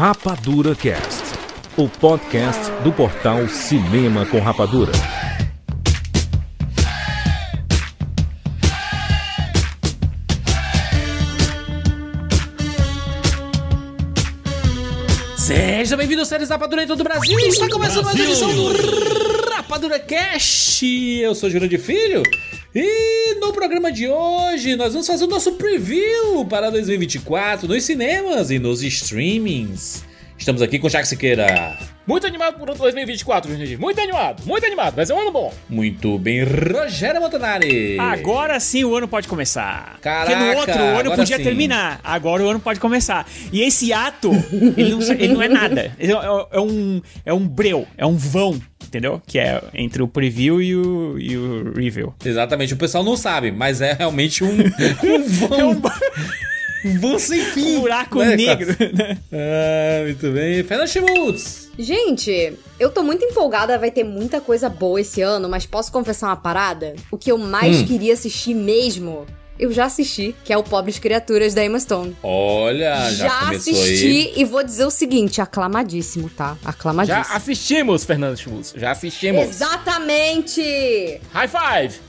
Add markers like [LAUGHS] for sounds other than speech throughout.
Rapadura Cast, o podcast do portal Cinema com Rapadura. Seja bem-vindo aos séries Rapadura em todo o Brasil. Está começando mais uma edição do Rapadura Cast. Eu sou Júlio de Filho. E no programa de hoje nós vamos fazer o nosso preview para 2024 nos cinemas e nos streamings. Estamos aqui com o Jack Siqueira. Muito animado por 2024, gente. Muito animado, muito animado. Vai ser um ano bom. Muito bem, Rogério Montanari. Agora sim o ano pode começar. Caraca, Porque no outro o ano podia sim. terminar. Agora o ano pode começar. E esse ato, ele não, ele não é nada. Ele é, é um, é um breu, é um vão, entendeu? Que é entre o preview e o, e o review. Exatamente, o pessoal não sabe, mas é realmente um, [LAUGHS] um vão. Um vão sem fim. Um buraco né, negro. cara? Ah, muito bem. Fernando Schmutz. Gente, eu tô muito empolgada, vai ter muita coisa boa esse ano, mas posso confessar uma parada? O que eu mais Hum. queria assistir mesmo, eu já assisti, que é o Pobres Criaturas da Emma Stone. Olha, já, começou assisti aí. e vou dizer o seguinte, aclamadíssimo, tá? Já Aclamadíssimo. assistimos, Fernando Schmutz. Já assistimos. Exatamente! High five.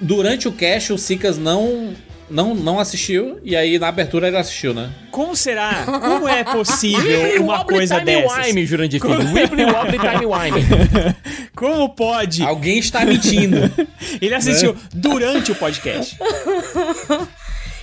Durante o cast, o Sicas não, não, não assistiu, e aí na abertura ele assistiu, né? Como será? Como é possível uma coisa time dessas? Wine, Jurandir Filho. Wibbly Wobbly Time Wine. [LAUGHS] Como pode? Alguém está mentindo. [LAUGHS] Ele assistiu durante o podcast. [LAUGHS]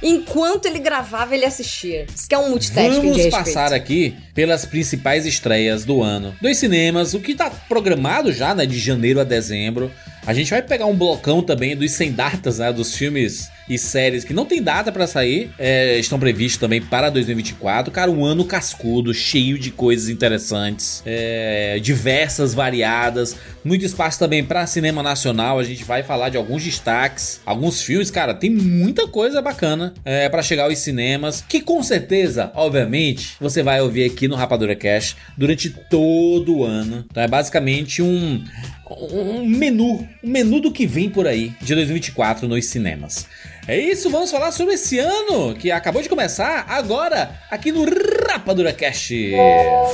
Enquanto ele gravava, ele assistia. Isso que é um multitasking de Vamos respeito. passar aqui pelas principais estreias do ano. Dos cinemas, o que tá programado já, né, de janeiro a dezembro. A gente vai pegar um blocão também dos sem datas, né, dos filmes e séries que não tem data pra sair, é, estão previstos também para 2024. Cara, um ano cascudo, cheio de coisas interessantes, é, diversas, variadas, muito espaço também pra cinema nacional. A gente vai falar de alguns destaques, alguns filmes, cara, tem muita coisa bacana é, para chegar aos cinemas, que com certeza, obviamente, você vai ouvir aqui no Rapadura Cash durante todo o ano. Então é basicamente um um menu, um menu do que vem por aí de 2024 nos cinemas. É isso, vamos falar sobre esse ano que acabou de começar agora aqui no Rapadura Cash.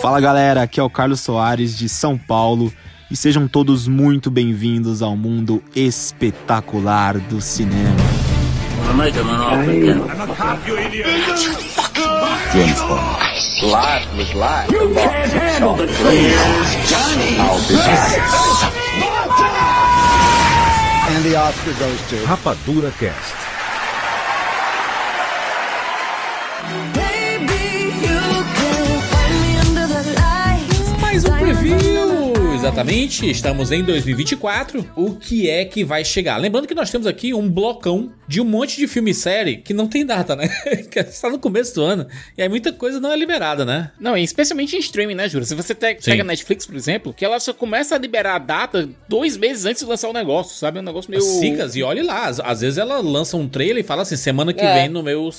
Fala galera, aqui é o Carlos Soares de São Paulo e sejam todos muito bem-vindos ao mundo espetacular do cinema. Rapadura Cast. Mais um preview! Exatamente, estamos em 2024. O que é que vai chegar? Lembrando que nós temos aqui um blocão de um monte de filme e série que não tem data, né? [LAUGHS] que está no começo do ano. E aí muita coisa não é liberada, né? Não, e especialmente em streaming, né, Júlio? Se você pega Netflix, por exemplo, que ela só começa a liberar a data dois meses antes de lançar o negócio, sabe? É um negócio meio... Sicas, e olhe lá, às, às vezes ela lança um trailer e fala assim, semana que É. vem no meu,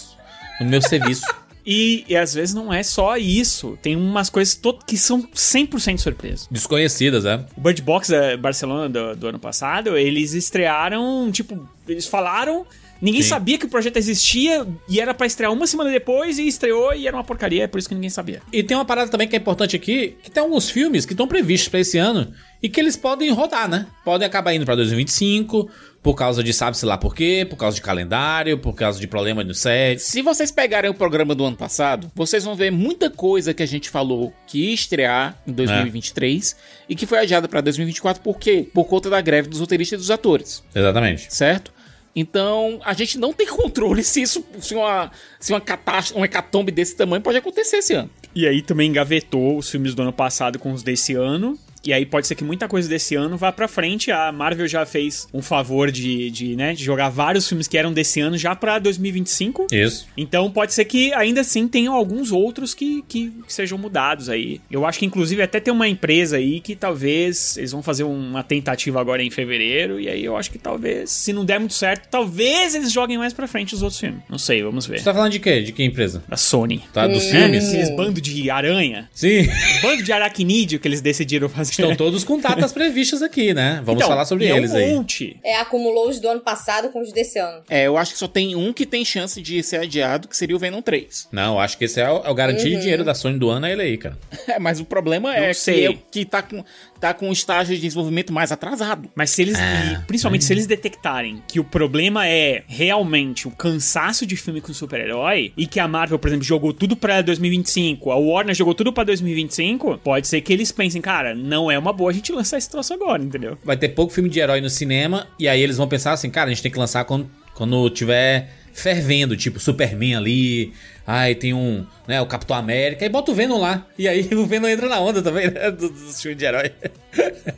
no meu serviço. [LAUGHS] E, e às vezes não é só isso. Tem umas coisas que são 100% surpresa. Desconhecidas, né? O Bird Box da Barcelona do, do ano passado, eles estrearam, tipo, eles falaram, ninguém Sim. sabia que o projeto existia e era pra estrear uma semana depois e estreou e era uma porcaria, é por isso que ninguém sabia. E tem uma parada também que é importante aqui, que tem alguns filmes que estão previstos pra esse ano e que eles podem rodar, né? Podem acabar indo pra 2025, por causa de sabe-se lá por quê, por causa de calendário, por causa de problema no set. Se vocês pegarem o programa do ano passado, vocês vão ver muita coisa que a gente falou que ia estrear em 2023 e que foi adiada pra 2024, por quê? Por conta da greve dos roteiristas e dos atores, Exatamente. certo? Então, a gente não tem controle se isso, se uma, se uma catástrofe, um hecatombe desse tamanho pode acontecer esse ano. E aí também engavetou os filmes do ano passado com os desse ano. E aí pode ser que muita coisa desse ano vá pra frente. A Marvel já fez um favor de, de, né, de jogar vários filmes que eram desse ano já pra 2025. Isso. Então pode ser que ainda assim tenham alguns outros que, que, que sejam mudados aí. Eu acho que inclusive até tem uma empresa aí que talvez eles vão fazer uma tentativa agora em fevereiro. E aí eu acho que talvez, se não der muito certo, talvez eles joguem mais pra frente os outros filmes. Não sei, vamos ver. Você tá falando de quê? De que empresa? Da Sony. Tá? Dos É, filmes? Aqueles bando de aranha. Sim. Bando de aracnídeo que eles decidiram fazer Estão todos com datas previstas aqui, né? Vamos Então, falar sobre e é eles um aí. monte. É, acumulou os do ano passado com os desse ano. É, eu acho que só tem um que tem chance de ser adiado, que seria o Venom 3. Não, acho que esse é o, é o garantia de dinheiro da Sony do ano, é ele aí, cara. [LAUGHS] É, mas o problema Não é sei. que, é o que tá com, tá com um estágio de desenvolvimento mais atrasado. Mas se eles. E principalmente se eles detectarem que o problema é realmente o cansaço de filme com super-herói e que a Marvel, por exemplo, jogou tudo pra 2025, a Warner jogou tudo pra 2025, pode ser que eles pensem, cara, não é uma boa a gente lançar esse troço agora, entendeu? Vai ter pouco filme de herói no cinema, e aí eles vão pensar assim, cara, a gente tem que lançar quando, quando tiver fervendo, tipo Superman ali, ai, tem um, né, o Capitão América, e bota o Venom lá. E aí [LAUGHS] o Venom entra na onda também, né, dos, dos filmes de herói. [LAUGHS]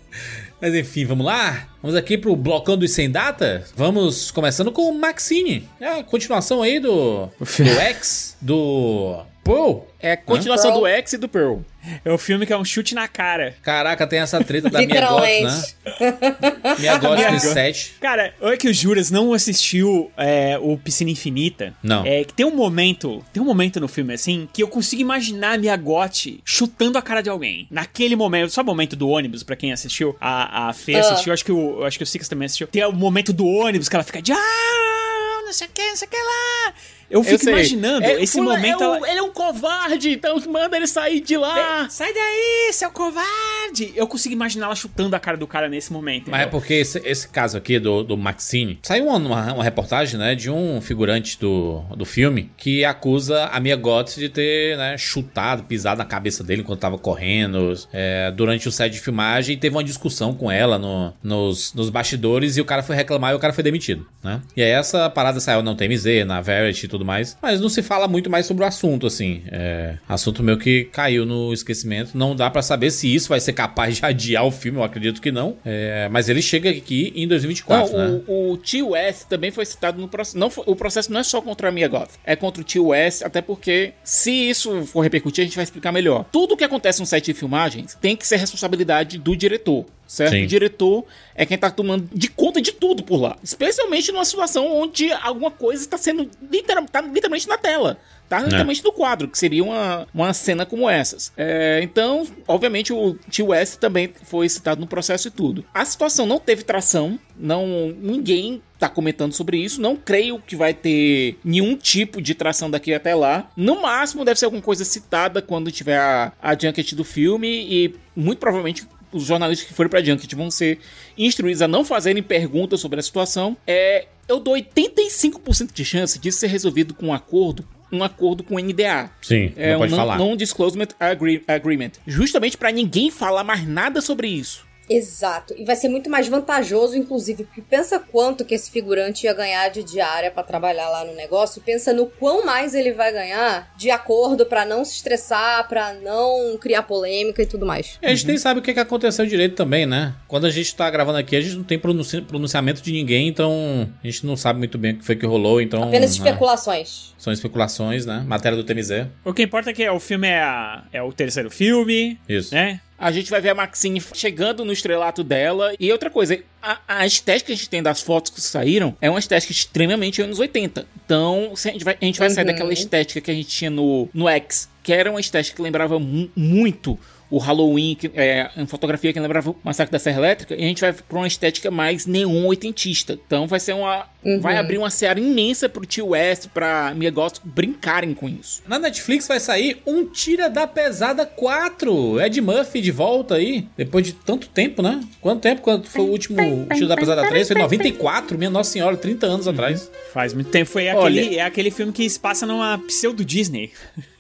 Mas enfim, vamos lá? Vamos aqui pro blocão dos sem data? Vamos começando com o Maxine. É a continuação aí do, do [LAUGHS] X, do Paul. É a continuação Pearl. do X e do Pearl. É o filme que é um chute na cara. Caraca, tem essa treta da Minha Goth, né? Literalmente. [LAUGHS] Minha Goth Mia no Goth. set. Cara, olha que o Juras não assistiu é, o Piscina Infinita. Não. É que tem um momento, tem um momento no filme assim que eu consigo imaginar a Mia Goth chutando a cara de alguém. Naquele momento, sabe o momento do ônibus pra quem assistiu? A, a Fê Ah. assistiu, acho que o acho que o Six também assistiu. Tem o momento do ônibus que ela fica de ah, não sei o que, não sei o que lá. Eu Eu fico sei. imaginando É, esse momento é o- ela- Ele é um covarde, então manda ele sair de lá. Sai daí, seu covarde! Eu consigo imaginar ela chutando a cara do cara nesse momento. Mas é porque esse, esse caso aqui do, do Maxine saiu uma, uma, uma reportagem, né, de um figurante do, do filme que acusa a Mia Goth de ter, né, chutado, pisado na cabeça dele enquanto tava correndo é, durante o set de filmagem e teve uma discussão com ela no, nos, nos bastidores e o cara foi reclamar e o cara foi demitido, né? E aí essa parada saiu no TMZ, na Verity e tudo mais, mas não se fala muito mais sobre o assunto, assim. É, assunto meio que caiu no esquecimento. Não dá pra saber se isso vai ser capaz de adiar o filme, eu acredito que não. É, mas ele chega aqui em 2024, Não, né? o, o Tio West também foi citado no processo. Não, o processo não é só contra a Mia Goth, é contra o Tio West, até porque se isso for repercutir, a gente vai explicar melhor. Tudo que acontece no set de filmagens tem que ser responsabilidade do diretor. Certo? Sim. O diretor é quem tá tomando de conta de tudo por lá. Especialmente numa situação onde alguma coisa está sendo literal, tá literalmente na tela. Tá literalmente no quadro, que seria uma, uma cena como essas. É, então, obviamente, o Tio West também foi citado no processo e tudo. A situação não teve tração, não ninguém tá comentando sobre isso. Não creio que vai ter nenhum tipo de tração daqui até lá. No máximo, deve ser alguma coisa citada quando tiver a, a junket do filme e muito provavelmente os jornalistas que forem pra Junket vão ser instruídos a não fazerem perguntas sobre a situação. É, eu dou 85% de chance disso ser resolvido com um acordo, um acordo com o NDA. Sim, É não um pode non- falar. Non-Disclosure Agree- Agreement. Justamente pra ninguém falar mais nada sobre isso. Exato. E vai ser muito mais vantajoso, inclusive, porque pensa quanto que esse figurante ia ganhar de diária pra trabalhar lá no negócio. Pensa no quão mais ele vai ganhar de acordo pra não se estressar, pra não criar polêmica e tudo mais. E a gente nem sabe o que, que aconteceu direito também, né? Quando a gente tá gravando aqui, a gente não tem pronunci- pronunciamento de ninguém, então a gente não sabe muito bem o que foi que rolou, então. Apenas né, especulações. São especulações, né? Matéria do TMZ. O que importa é que o filme é, a- é o terceiro filme, Isso. né? A gente vai ver a Maxine chegando no estrelato dela. E outra coisa, a, a estética que a gente tem das fotos que saíram é uma estética extremamente anos 80. Então, a gente vai, a gente vai sair Uhum. daquela estética que a gente tinha no, no X, que era uma estética que lembrava mu- muito o Halloween, que, é, uma fotografia que lembrava o Massacre da Serra Elétrica, e a gente vai pra uma estética mais neon oitentista. Então vai ser uma. Vai abrir uma seara imensa pro Tio West, pra Mia Goth brincarem com isso. Na Netflix vai sair um Tira da Pesada 4. Ed Murphy de volta aí. Depois de tanto tempo, né? Quanto tempo? Quando foi o último Tira da Pesada 3? Foi em 94, minha Nossa Senhora, 30 anos atrás. Faz muito tempo. Foi Olha- aquele, é aquele filme que se passa numa pseudo-Disney.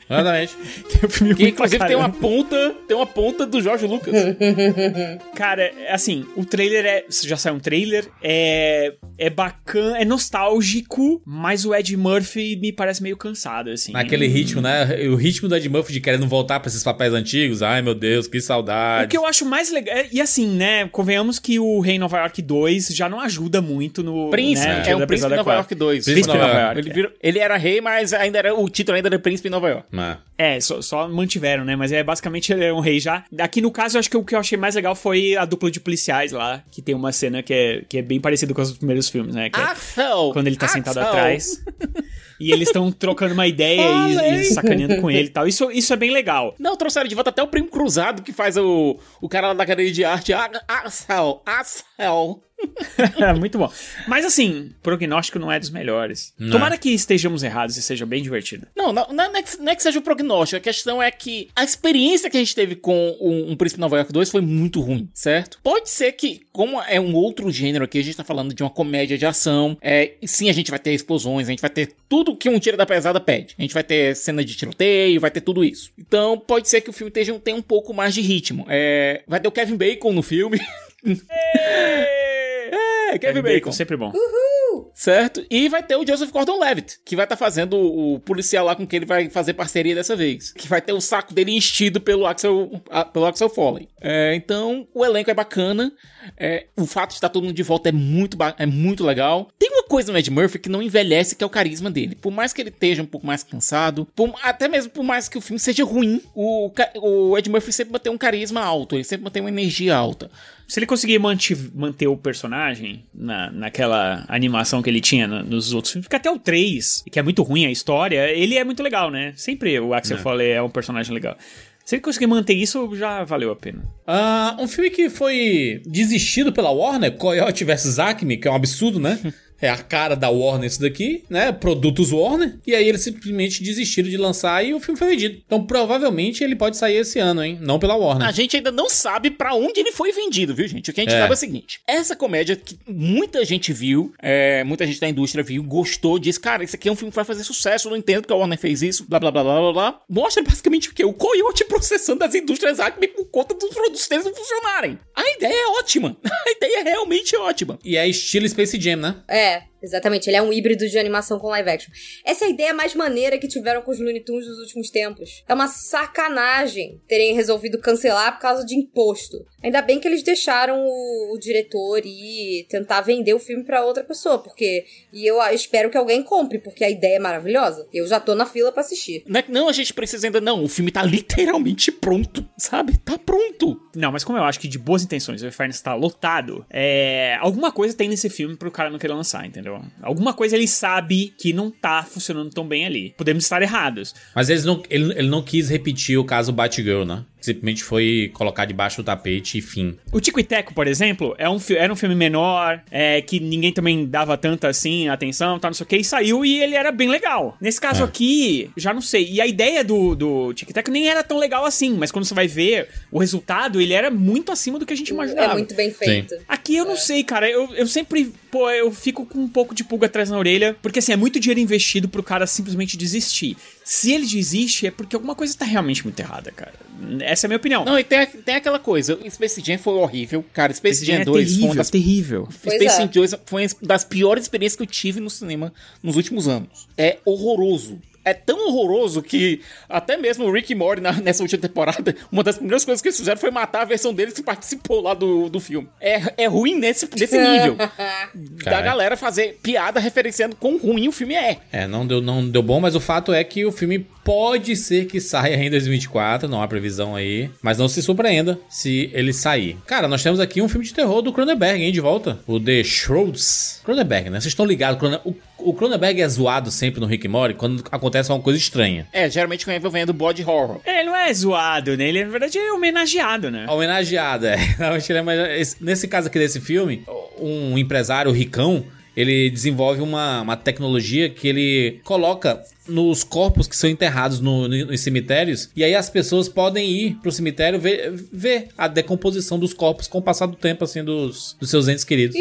Exatamente. [LAUGHS] Que é um filme Que inclusive tem uma ponta, tem uma ponta do Jorge Lucas. [LAUGHS] Cara, assim, o trailer é. Já saiu um trailer. É. É bacana, é nostálgico, mas o Ed Murphy me parece meio cansado, assim. Naquele ritmo, né? O ritmo do Ed Murphy de querendo voltar pra esses papéis antigos. Ai, meu Deus, que O saudade. que eu acho mais legal. é- E assim, né? Convenhamos que o Rei Nova York 2 já não ajuda muito no. Príncipe, né, é o Príncipe Nova 4. York 2. Príncipe Nova York. Ele, virou- ele era rei, mas ainda era o título ainda era Príncipe Nova York. Mas... É, só, só mantiveram, né? Mas é basicamente ele é um rei já. Aqui no caso, eu acho que o que eu achei mais legal foi a dupla de policiais lá, que tem uma cena que é, que é bem parecida com os primeiros filmes, né? Que é quando ele tá sentado Axel! atrás. E eles estão trocando uma ideia e, e sacaneando com ele e tal. Isso, isso é bem legal. Não, trouxeram de volta até o primo cruzado que faz o, o cara lá da cadeia de arte. Ah, Axel! Axel! [LAUGHS] Muito bom. Mas assim, prognóstico não é dos melhores. Não. Tomara que estejamos errados e seja bem divertido. Não, não, não é que, não é que seja o prognóstico, a questão é que a experiência que a gente teve com um, um Príncipe de Nova York 2 foi muito ruim, certo? Pode ser que, como é um outro gênero aqui, a gente tá falando de uma comédia de ação, é, sim, a gente vai ter explosões, a gente vai ter tudo que um tiro da pesada pede. A gente vai ter cena de tiroteio, vai ter tudo isso. Então, pode ser que o filme esteja, tenha um pouco mais de ritmo. É, vai ter o Kevin Bacon no filme. [LAUGHS] é, Kevin, Bacon. Sempre bom. Certo? E vai ter o Joseph Gordon-Levitt, que vai estar fazendo o, policial lá com quem ele vai fazer parceria dessa vez. Que vai ter o saco dele enchido pelo Axel, pelo Axel Foley. É, então, o elenco é bacana. É, o fato de estar todo mundo de volta é muito, é muito legal. Tem uma coisa no Ed Murphy que não envelhece, que é o carisma dele. Por mais que ele esteja um pouco mais cansado, por- até mesmo por mais que o filme seja ruim, o, o Ed Murphy sempre mantém um carisma alto, ele sempre mantém uma energia alta. Se ele conseguir manti- manter o personagem na, naquela animação que ele tinha no- nos outros filmes, porque até o 3, que é muito ruim a história, ele é muito legal, né? Sempre o Axel Foley é um personagem legal. Se ele conseguir manter isso, já valeu a pena. Ah, um filme que foi desistido pela Warner, Coyote vs Acme, que é um absurdo, né? [LAUGHS] É a cara da Warner isso daqui, né? Produtos Warner. E aí eles simplesmente desistiram de lançar e o filme foi vendido. Então provavelmente ele pode sair esse ano, hein? Não pela Warner. A gente ainda não sabe pra onde ele foi vendido, viu, gente? O que a gente É. sabe é o seguinte: essa comédia que muita gente viu, é, muita gente da indústria viu, gostou, disse, cara, isso aqui é um filme que vai fazer sucesso, não entendo porque a Warner fez isso, blá blá blá blá blá blá. Mostra basicamente o quê? O Coyote processando as indústrias Acme por conta dos produtos deles não funcionarem. A ideia é ótima. [LAUGHS] A ideia é realmente ótima. E é estilo Space Jam, né? É, exatamente. Ele é um híbrido de animação com live action. Essa é a ideia mais maneira que tiveram com os Looney Tunes nos últimos tempos. É uma sacanagem terem resolvido cancelar por causa de imposto. Ainda bem que eles deixaram o, o diretor ir tentar vender o filme pra outra pessoa, porque. E eu espero que alguém compre, porque a ideia é maravilhosa. Eu já tô na fila pra assistir. Não é que não, a gente precisa ainda não. O filme tá [LAUGHS] literalmente pronto, sabe? Tá pronto. Não, mas como eu acho que de boas intenções o Inferno está lotado, é... alguma coisa tem nesse filme pro cara não querer lançar, entendeu? Alguma coisa ele sabe que não tá funcionando tão bem ali. Podemos estar errados. Mas eles não, ele, ele não quis repetir o caso Batgirl, né? Simplesmente foi colocar debaixo do tapete e fim. O Tico e Teco, por exemplo, é um, era um filme menor, é, que ninguém também dava tanta assim atenção, tá, não sei o que, e saiu e ele era bem legal. Nesse caso É. aqui, já não sei. E a ideia do, do Tico e Teco nem era tão legal assim, mas quando você vai ver o resultado, ele era muito acima do que a gente imaginava. É muito bem feito. Aqui eu não sei, cara. Eu, eu sempre, pô, eu fico com um pouco de pulga atrás na orelha, porque assim, é muito dinheiro investido pro cara simplesmente desistir. Se ele desiste, é porque alguma coisa tá realmente muito errada, cara. Essa é a minha opinião. Não, e tem, tem aquela coisa. Space Jam foi horrível. Cara, Space Esse Jam é 2 foi uma terrível, das terrível. Pois Space é. Jam 2 foi uma das piores experiências que eu tive no cinema nos últimos anos. É horroroso. É tão horroroso que até mesmo o Rick e Morty na- [LAUGHS] nessa última temporada, uma das primeiras coisas que eles fizeram foi matar a versão deles que participou lá do, do filme. É, é ruim nesse, nesse nível. [LAUGHS] da galera fazer piada referenciando quão ruim o filme é. É, não deu, não deu bom, mas o fato é que o filme pode ser que saia em 2024, não há previsão aí. Mas não se surpreenda se ele sair. Cara, nós temos aqui um filme de terror do Cronenberg, hein, de volta. O The Shrouds. Cronenberg, né? Vocês estão ligados, Cronen- o, o Cronenberg é zoado sempre no Rick e Morty quando acontece alguma coisa estranha. É, geralmente envolvendo body horror. É, ele não é zoado, né? Ele, na verdade, é homenageado, né? Homenageada, é. [LAUGHS] Realmente ele é esse- Nesse caso aqui desse filme, um empresário ricão, ele desenvolve uma, uma tecnologia que ele coloca nos corpos que são enterrados no- no- nos cemitérios, e aí as pessoas podem ir pro cemitério ver, ver a decomposição dos corpos com o passar do tempo, assim, dos, dos seus entes queridos.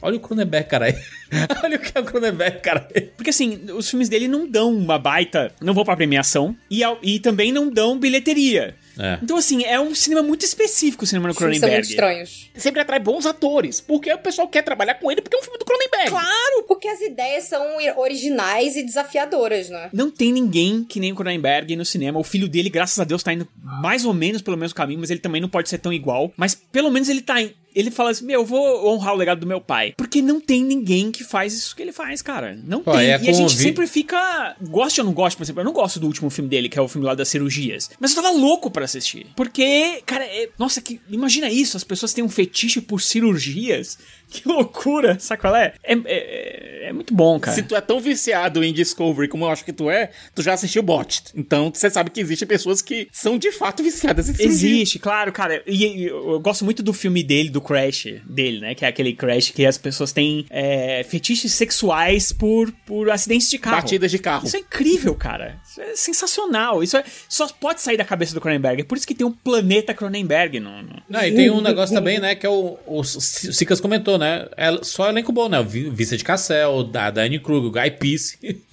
Olha o Cronenberg, caralho. [LAUGHS] Olha o que é o Cronenberg, caralho. Porque assim, os filmes dele não dão uma baita. Não vão pra premiação. E, e também não dão bilheteria. É. Então, assim, é um cinema muito específico o cinema do filmes são muito Cronenberg. estranhos. Sempre atrai bons atores, porque o pessoal quer trabalhar com ele porque é um filme do Cronenberg. Claro, porque as ideias são originais e desafiadoras, né? Não tem ninguém que nem o Cronenberg no cinema. O filho dele, graças a Deus, tá indo mais ou menos pelo mesmo caminho, mas ele também não pode ser tão igual. Mas pelo menos ele tá. Ele fala assim: Meu, eu vou honrar o legado do meu pai. Porque não tem ninguém que faz isso que ele faz, cara. Não Pô, tem. é e a gente convi- sempre fica. Gosta ou não gosta, por exemplo? Eu não gosto do último filme dele, que é o filme lá das cirurgias. Mas eu tava louco pra assistir. Porque, cara, é- nossa, que, imagina isso: as pessoas têm um fetiche por cirurgias. Que loucura, sabe qual é? É, é, é muito bom, cara. Se tu é tão viciado em Discovery como eu acho que tu é, tu já assistiu Botched. Então você sabe que existem pessoas que são de fato viciadas em cirurgia. Existe, claro, cara. E, e eu, gosto muito do filme dele, do Crash dele, né? Que é aquele Crash que as pessoas têm é, fetiches sexuais por, por acidentes de carro. Batidas de carro. Isso é incrível, cara. Isso é sensacional. Isso é- só pode sair da cabeça do Cronenberg. É por isso que tem um planeta Cronenberg no. no- Não, e tem um negócio também, né, que é o, o, C- Cicas comentou, né, é só elenco bom, né, Vincent Cassel, da Dani Kruger, o Guy Pearce. [LAUGHS]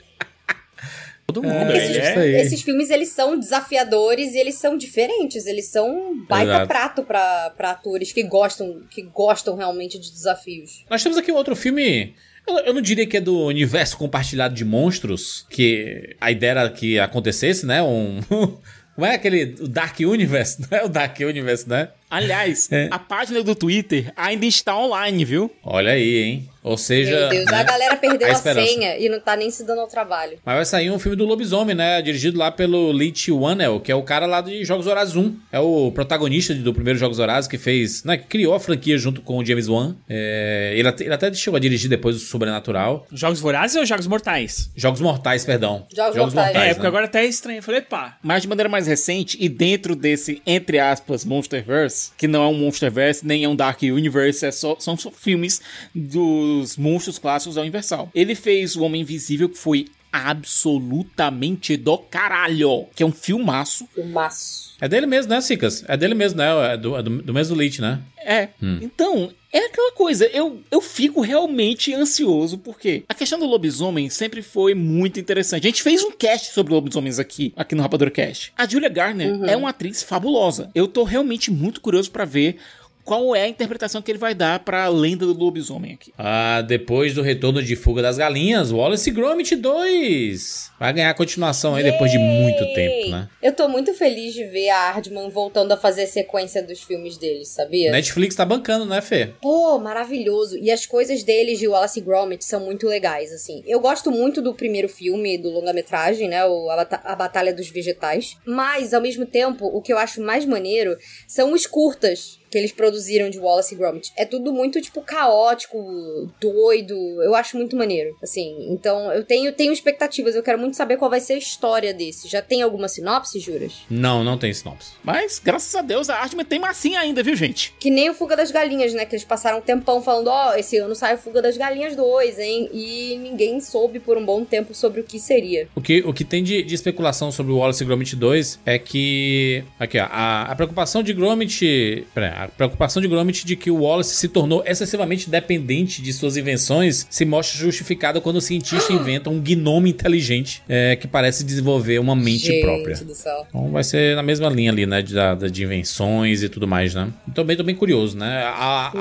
Todo mundo, É, ele Esses, isso é. esses filmes, eles são desafiadores e eles são diferentes. Eles são um baita Exato. prato pra, pra atores que gostam, que gostam realmente de desafios. Nós temos aqui outro filme. Eu, eu não diria que é do universo compartilhado de monstros, que a ideia era que acontecesse, né? Um. [LAUGHS] Como é aquele. O Dark Universe? [LAUGHS] Não é o Dark Universe, né? Aliás, É. a página do Twitter ainda está online, viu? Olha aí, hein? Ou seja. Meu Deus, né? a galera perdeu A a, senha e não tá nem se dando ao trabalho. Mas vai sair um filme do Lobisomem, né? Dirigido lá pelo Leach Whannell, que é o cara lá de Jogos Horazes 1. É o protagonista do primeiro Jogos Horazes que fez, né? Que criou a franquia junto com o James Wan. É, ele, até, ele até chegou a dirigir depois o Sobrenatural. Jogos Vorazes ou Jogos Mortais? Jogos Mortais, perdão. Jogos Mortais. é, né? porque agora até é estranho. Eu falei, pá. Mas de maneira mais recente, e dentro desse, entre aspas, Monsterverse, que não é um Monsterverse, nem é um Dark Universe, é só, são só filmes dos monstros clássicos da Universal. Ele fez O Homem Invisível, que foi absolutamente do caralho, que é um filmaço. Filmaço. É dele mesmo, né, Cicas? É dele mesmo, né? É do, é do, do mesmo Leach, né? É. Então, é aquela coisa, eu, eu fico realmente ansioso, porque a questão do lobisomem sempre foi muito interessante. A gente fez um cast sobre lobisomens aqui, aqui no Rapadura Cast. A Julia Garner é uma atriz fabulosa. Eu tô realmente muito curioso pra ver qual é a interpretação que ele vai dar pra lenda do lobisomem aqui. Ah, depois do retorno de Fuga das Galinhas, Wallace e Gromit 2. Vai ganhar continuação aí depois de muito tempo, né? Eu tô muito feliz de ver a Hardman voltando a fazer sequência dos filmes deles, sabia? Netflix tá bancando, né, Fê? Pô, maravilhoso. E as coisas deles de Wallace e Gromit são muito legais, assim. Eu gosto muito do primeiro filme, do longa-metragem, né? O, a, Bata- a Batalha dos Vegetais. Mas, ao mesmo tempo, o que eu acho mais maneiro são os curtas que eles produziram de Wallace e Gromit. É tudo muito, tipo, caótico, doido. Eu acho muito maneiro, assim. Então, eu tenho, tenho expectativas. Eu quero muito saber qual vai ser a história desse. Já tem alguma sinopse, Juras? Não, não tem sinopse. Mas, graças a Deus, a Artman tem massinha ainda, viu, gente? Que nem o Fuga das Galinhas, né? Que eles passaram um tempão falando, ó, esse ano sai o Fuga das Galinhas 2, hein? E ninguém soube por um bom tempo sobre o que seria. O que, o que tem de, de especulação sobre o Wallace e Gromit 2 é que. Aqui, ó. A, a preocupação de Gromit. Pera, a preocupação de Gromit de que o Wallace se tornou excessivamente dependente de suas invenções se mostra justificada quando o cientista [GASPS] inventa um gnome inteligente é, que parece desenvolver uma mente Gente própria. do céu. Então vai ser na mesma linha ali, né? De, de invenções e tudo mais, né? Também tô bem curioso, né? A,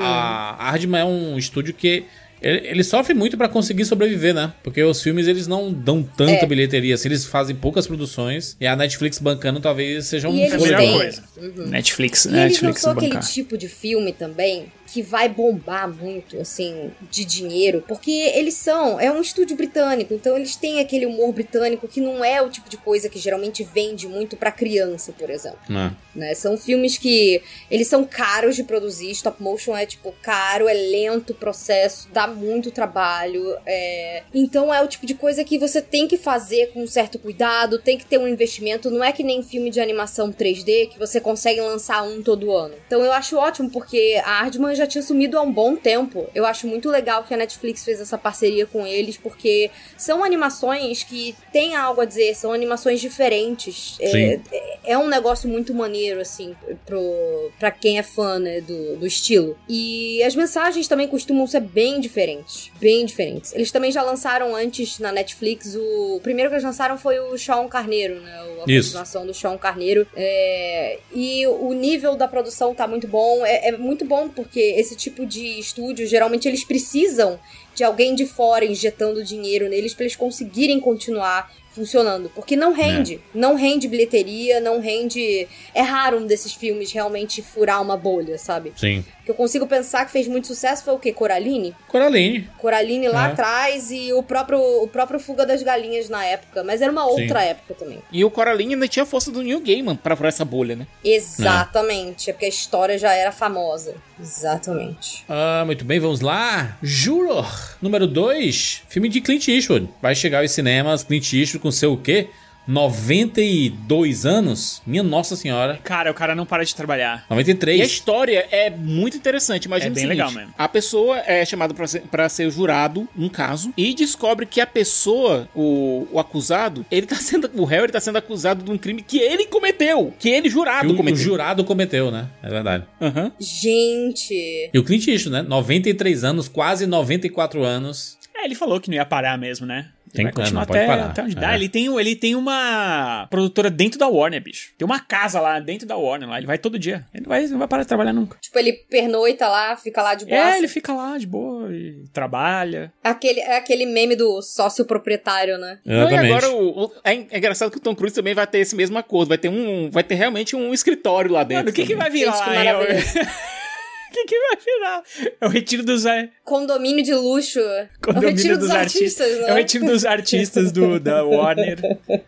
a Hardman é um estúdio que. Ele, ele sofre muito pra conseguir sobreviver, né? Porque os filmes eles não dão tanta É. bilheteria assim, eles fazem poucas produções e a Netflix bancando talvez seja um melhor coisa. Netflix, E eles não Netflix são aquele tipo de filme também que vai bombar muito, assim, de dinheiro, porque eles são, é um estúdio britânico, então eles têm aquele humor britânico que não é o tipo de coisa que geralmente vende muito pra criança, por exemplo. Né? né? São filmes que eles são caros de produzir, stop motion é tipo caro, é lento o processo, dá muito trabalho, é... então é o tipo de coisa que você tem que fazer com um certo cuidado, tem que ter um investimento, não é que nem filme de animação 3D que você consegue lançar um todo ano. Então eu acho ótimo porque a Hardman já tinha sumido há um bom tempo. Eu acho muito legal que a Netflix fez essa parceria com eles porque são animações que têm algo a dizer, são animações diferentes. É, Sim. é um negócio muito maneiro, assim, pro, pra quem é fã, né, do, do estilo. E as mensagens também costumam ser bem diferentes. Bem diferentes. Eles também já lançaram antes na Netflix o. O primeiro que eles lançaram foi o Sean Carneiro, né? A Isso. continuação do Sean Carneiro. É, E o nível da produção tá muito bom. É, é muito bom porque esse tipo de estúdio, geralmente, eles precisam de alguém de fora injetando dinheiro neles pra eles conseguirem continuar funcionando. Porque não rende. Não rende bilheteria, não rende. É raro um desses filmes realmente furar uma bolha, sabe? Sim. Que eu consigo pensar que fez muito sucesso foi o quê? Coraline? Coraline. Coraline lá É. atrás e o próprio, o próprio Fuga das Galinhas na época. Mas era uma outra época também. E o Coraline ainda tinha a força do Neil Gaiman pra furar essa bolha, né? Exatamente. É porque a história já era famosa. Exatamente. Ah, muito bem, vamos lá. Juror, número 2, filme de Clint Eastwood. Vai chegar aos cinemas, Clint Eastwood com seu o quê? 92 anos? Minha nossa senhora. Cara, o cara não para de trabalhar. 93. E a história é muito interessante. Imagina É o bem seguinte, legal mesmo. A pessoa é chamada pra ser, pra ser jurado num caso e descobre que a pessoa, o, o acusado, ele tá sendo. O réu ele tá sendo acusado de um crime que ele cometeu. Que ele, jurado, que o, o cometeu. jurado cometeu, né? É verdade. Aham. Gente. E o Clint Eastwood, né? 93 anos, quase 94 anos. É, ele falou que não ia parar mesmo, né? Tem vai que- continuar até, até onde É. dá. Ele tem, ele tem uma produtora dentro da Warner, bicho. Tem uma casa lá dentro da Warner lá. Ele vai todo dia. Ele vai, não vai parar de trabalhar nunca. Tipo, ele pernoita lá, fica lá de boa. É, ele fica lá de boa e trabalha. Aquele, é aquele meme do sócio proprietário, né? Não, e Exatamente. agora o, o- é, é engraçado que o Tom Cruise também vai ter esse mesmo acordo. Vai ter um. Vai ter realmente um escritório lá dentro. Mano, o que, que vai virar Gente, que [LAUGHS] que, que vai virar? É o retiro dos, é, Condomínio de luxo. é o condomínio retiro dos, dos artistas, É o né? retiro dos artistas do, da Warner.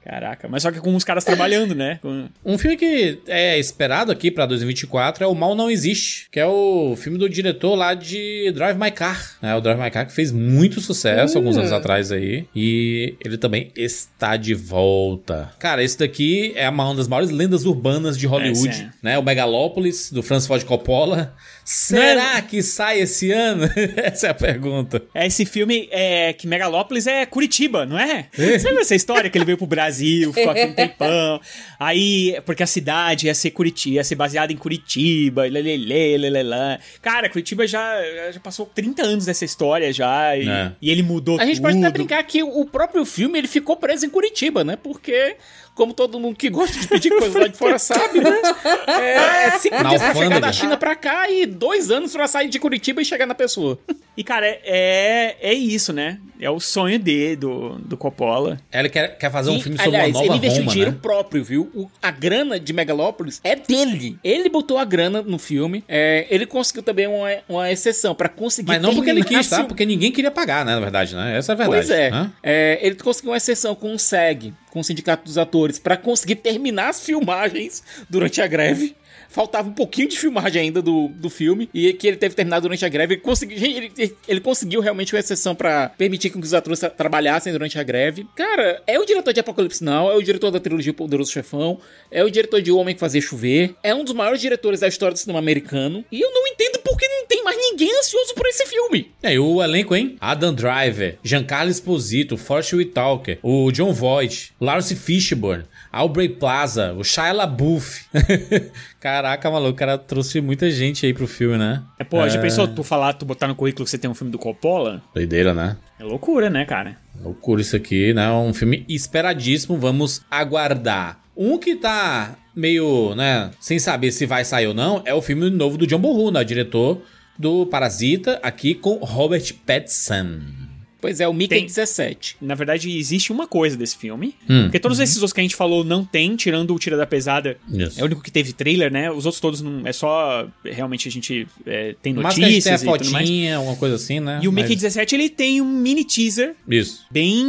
Caraca, mas só que com os caras trabalhando, né? Com- Um filme que é esperado aqui pra 2024 é O Mal Não Existe, que é o filme do diretor lá de Drive My Car. É, o Drive My Car que fez muito sucesso alguns anos atrás aí. E ele também está de volta. Cara, esse daqui é uma das maiores lendas urbanas de Hollywood, Esse é. né? O Megalópolis, do Francis Ford Coppola. Será que sai esse ano? [LAUGHS] Essa é a pergunta. É esse filme é, que Megalópolis é Curitiba, não é? Você lembra essa história que ele veio pro Brasil, ficou aqui um [LAUGHS] tempão? Aí, porque a cidade ia ser Curitiba, ia ser baseada em Curitiba, lelele, lelelã. Cara, Curitiba já, já passou 30 anos dessa história já, e, É. e ele mudou A gente tudo. pode até brincar que o próprio filme ele ficou preso em Curitiba, né? Porque, como todo mundo que gosta de pedir coisa lá de fora sabe, né? É, é cinco Na dias pra chegar da China pra cá e dois anos pra sair de Curitiba e chegar na pessoa. E, cara, é, é isso, né? É o sonho dele, do, do Coppola. Ele quer, quer fazer um E, filme sobre aliás, uma nova ele investiu Roma, dinheiro né? próprio, viu? O- a grana de Megalópolis é dele. Ele botou a grana no filme. É, ele conseguiu também uma, uma exceção pra conseguir Mas não porque ele quis, tá? Porque ninguém queria pagar, né? Na verdade, né? Essa é a verdade. Pois é. né? É, Ele conseguiu uma exceção com o SEG, com o Sindicato dos Atores, pra conseguir terminar as filmagens durante a greve. Faltava um pouquinho de filmagem ainda do, do filme. E que ele teve que terminar durante a greve. Ele conseguiu, ele, ele conseguiu realmente uma exceção pra permitir que os atores tra- trabalhassem durante a greve. Cara, é o diretor de Apocalipse Now, é o diretor da trilogia Poderoso Chefão, é o diretor de O Homem que Fazia Chover, é um dos maiores diretores da história do cinema americano. E eu não entendo por que não tem mais ninguém ansioso por esse filme. E aí, o elenco, hein? Adam Driver, Giancarlo Esposito, Forrest Whitaker, o John Voight, Lawrence Fishburne, Aubrey Plaza, o Shia LaBeouf. [LAUGHS] Caraca, maluco, o cara trouxe muita gente aí pro filme, né? É, pô, já pensou tu falar, tu botar no currículo que você tem um filme do Coppola? Doideira, né? É loucura, né, cara? Loucura isso aqui, né? Um filme esperadíssimo, vamos aguardar. Um que tá meio, né, sem saber se vai sair ou não, é o filme novo do John Bohu, né? Diretor do Parasita, aqui com Robert Pattinson. Pois é, o Mickey Tem. 17. Na verdade, existe uma coisa desse filme. Hum. Porque todos esses outros que a gente falou não tem, tirando o Tira da Pesada. Isso. É o único que teve trailer, né? Os outros todos não. É só. Realmente a gente é, tem Mas a gente tem a notícias e tudo mais. fotinha, uma coisa assim, né? E o Mickey Mas- 17 ele tem um mini teaser Isso. bem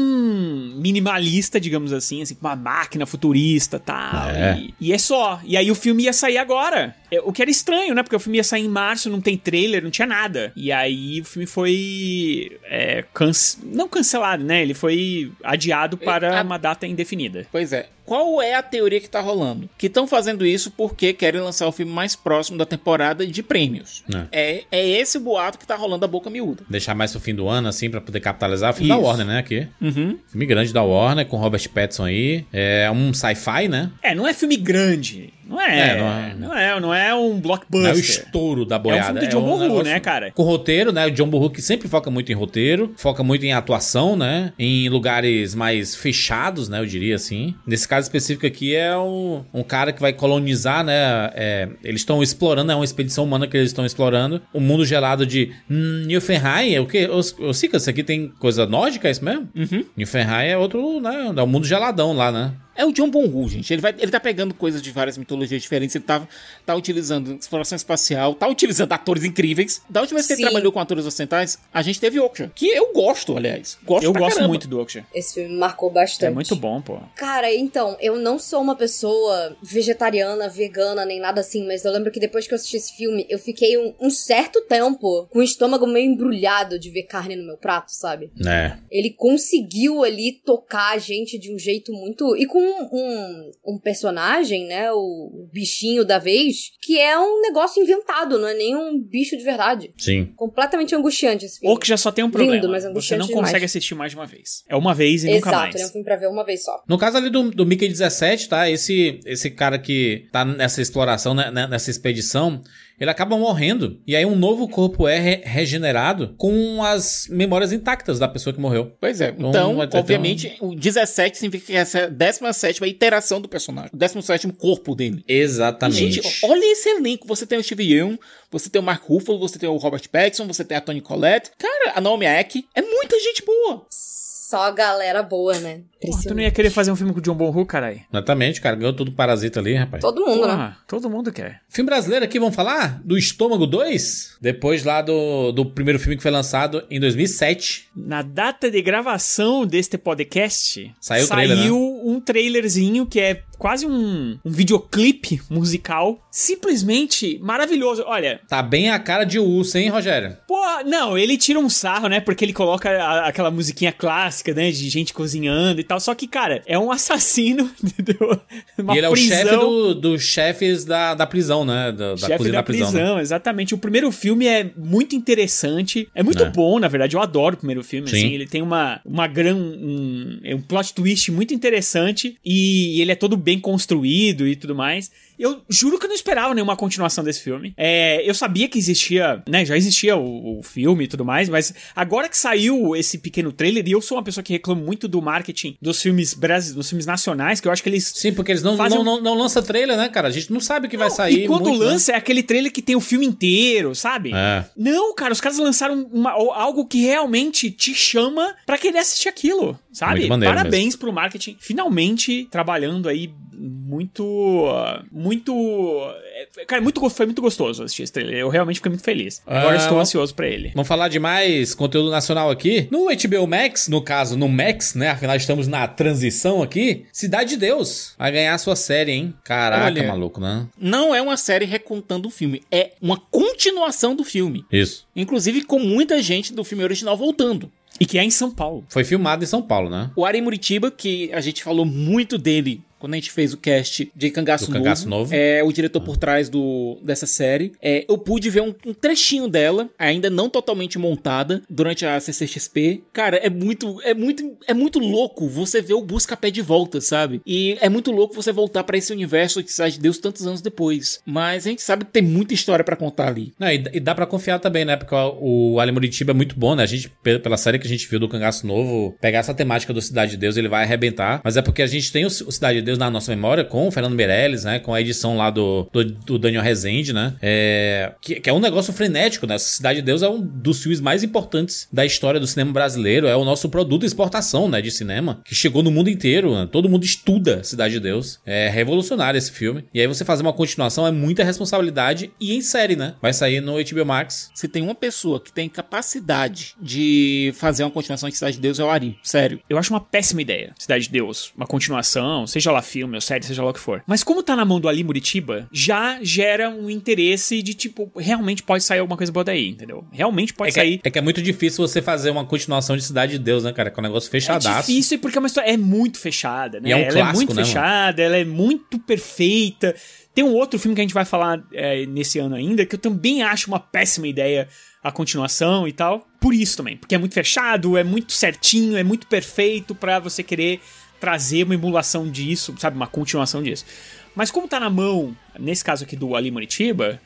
minimalista, digamos assim, assim, com uma máquina futurista tal, É. e E é só. E aí o filme ia sair agora. É, O que era estranho, né? Porque o filme ia sair em março, não tem trailer, não tinha nada. E aí o filme foi. é, Não cancelado, né? Ele foi adiado para a- uma data indefinida. Pois é. Qual é a teoria que tá rolando? Que estão fazendo isso porque querem lançar o filme mais próximo da temporada de prêmios. É, é esse o boato que tá rolando a boca miúda. Deixar mais pro fim do ano, assim, pra poder capitalizar. Filme Isso. da Warner, né? Aqui. Uhum. Filme grande da Warner, com Robert Pattinson aí. É um sci-fi, né? É, não é filme grande. Não é. É, não, não é é- não é um Não é o blockbuster. estouro da É um boiada. filme de John Bohu, negócio né, cara? Com roteiro, né? O John Bohu que sempre foca muito em roteiro, foca muito em atuação, né? Em lugares mais fechados, né? Eu diria assim. Nesse caso específico aqui é um, um cara que vai colonizar, né? é, eles estão explorando, é uma expedição humana que eles estão explorando. O mundo gelado de Nilfenheim. É o quê? Ô, ô, Sica, isso aqui tem coisa nórdica, é isso mesmo? Uhum. Nilfenheim é outro, né? É o mundo geladão lá, né? É o John Bonhu, gente. Ele, vai, ele tá pegando coisas de várias mitologias diferentes. Ele tá, tá utilizando exploração espacial, tá utilizando atores incríveis. Da última vez que Sim. ele trabalhou com atores ocidentais, a gente teve Okja. Que eu gosto, aliás. Gosto Eu pra gosto caramba. muito do Oksha. Esse filme marcou bastante. É muito bom, pô. Cara, então, eu não sou uma pessoa vegetariana, vegana, nem nada assim, mas eu lembro que depois que eu assisti esse filme, eu fiquei um, um certo tempo com o estômago meio embrulhado de ver carne no meu prato, sabe? É. Ele conseguiu ali tocar a gente de um jeito muito. E com um, um personagem, né? O bichinho da vez, que é um negócio inventado, não é nem um bicho de verdade. Sim. Completamente angustiante esse filme. Oksha só tem um problema. Lindo, mas Você angustiante não demais. consegue assistir mais de uma vez. É uma vez e nunca Exato, mais. ele é um filme pra ver uma vez só. No caso ali do, do Mickey 17, tá? Esse, esse cara que tá nessa exploração, né, né, nessa expedição, ele acaba morrendo. E aí um novo corpo é re- regenerado com as memórias intactas da pessoa que morreu. Pois é. Então, Então, obviamente, o 17 significa que essa é a 17 iteração do personagem. O 17 corpo dele. E, Exatamente. Gente, olha esse elenco. Você tem o Steve Yeun, você tem o Mark Ruffalo, você tem o Robert Pattinson, você tem a Toni Collette. Cara, a Naomi Eck. É muita gente boa. Só a galera boa, né? Porra, tu não ia querer fazer um filme com o John Bonhu, caralho? Exatamente, cara. Ganhou tudo parasita ali, rapaz. Todo mundo, né? Porra, todo mundo quer. Filme brasileiro aqui, vamos falar? Do Estômago 2? Depois lá do, do primeiro filme que foi lançado em 2007. Na data de gravação deste podcast, Saiu o trailer, saiu um trailerzinho que é quase um, um videoclipe musical. Simplesmente maravilhoso. Olha, Tá bem a cara de urso, hein, Rogério? Pô, não, ele tira um sarro, né? Porque ele coloca a- aquela musiquinha clássica, né? De gente cozinhando e tal. Só que, cara, é um assassino, [LAUGHS] entendeu? Uma e ele é o prisão. chefe do- dos chefes da, da prisão, né? Da, da Chefe cozinha da da prisão. prisão, né? exatamente. O primeiro filme é muito interessante. É muito É. bom, na verdade. Eu adoro o primeiro filme. Sim. Assim, ele tem uma, uma gran, um, é um plot twist muito interessante. E ele é todo bem construído e tudo mais. Eu juro que eu não esperava nenhuma continuação desse filme. É, eu sabia que existia, né? Já existia o, o filme e tudo mais, mas agora que saiu esse pequeno trailer, e eu sou uma pessoa que reclama muito do marketing dos filmes brasileiros, dos filmes nacionais, que eu acho que eles Sim, porque eles não, Fazem não, não, não lançam trailer, né, cara? A gente não sabe o que vai Não, sair. E quando muito, né? lança é aquele trailer que tem o filme inteiro, sabe? É. Não, cara, os caras lançaram uma- algo que realmente te chama pra querer assistir aquilo, sabe? Parabéns pro marketing. Finalmente trabalhando aí muito. Muito. é, Cara, muito, foi muito gostoso assistir esse trailer. Eu realmente fiquei muito feliz. Agora Ah, estou ansioso pra ele. Vamos falar de mais conteúdo nacional aqui. No HBO Max, no caso, no Max, né? Afinal, estamos na transição aqui. Cidade de Deus vai ganhar a sua série, hein? Caraca, Olha. maluco, né? Não é uma série recontando o filme, é uma continuação do filme. Isso. Inclusive com muita gente do filme original voltando. E que é em São Paulo. Foi filmado em São Paulo, né? O Ari Muritiba, que a gente falou muito dele quando a gente fez o cast de Cangaço, Do Cangaço Novo, Novo. é o diretor por trás do, dessa série. É, eu pude ver um, um trechinho dela, ainda não totalmente montada, durante a CCXP. Cara, é muito, é muito, é muito louco você ver o Busca-Pé de volta, sabe? E é muito louco você voltar pra esse universo de Cidade de Deus tantos anos depois. Mas a gente sabe que tem muita história pra contar ali. Não, e, e dá pra confiar também, né? Porque o, o Ali Muritiba é muito bom, né? A gente, pe- pela série que a gente viu do Cangaço Novo, pegar essa temática do Cidade de Deus, ele vai arrebentar. Mas é porque a gente tem o, o Cidade de Deus na nossa memória com o Fernando Meirelles, né? Com a edição lá do, do, do Daniel Rezende, né? É, que, que é um negócio frenético, né? Cidade de Deus é um dos filmes mais importantes da história do cinema brasileiro. É o nosso produto de exportação, né? De cinema, que chegou no mundo inteiro. né? Todo mundo estuda Cidade de Deus. É revolucionário esse filme. E aí você fazer uma continuação é muita responsabilidade e em série, né? Vai sair no HBO Max. Se tem uma pessoa que tem capacidade de fazer uma continuação de Cidade de Deus, é o Ari. Sério. Eu acho uma péssima ideia. Cidade de Deus, uma continuação, seja lá filme ou série, seja lá o que for. Mas como tá na mão do Ali Muritiba, já gera um interesse de tipo, realmente pode sair alguma coisa boa daí, entendeu? Realmente pode É que, sair. é que é muito difícil você fazer uma continuação de Cidade de Deus, né, cara? Que é um negócio É fechadaço. difícil porque é uma história é muito fechada, né? E é um ela é clássico, muito né, mano? fechada, ela é muito perfeita. Tem um outro filme que a gente vai falar é, nesse ano ainda, que eu também acho uma péssima ideia a continuação e tal. Por isso também, porque é muito fechado, é muito certinho, é muito perfeito pra você querer trazer uma emulação disso, sabe, uma continuação disso. Mas como tá na mão, nesse caso aqui do Ali Muritiba,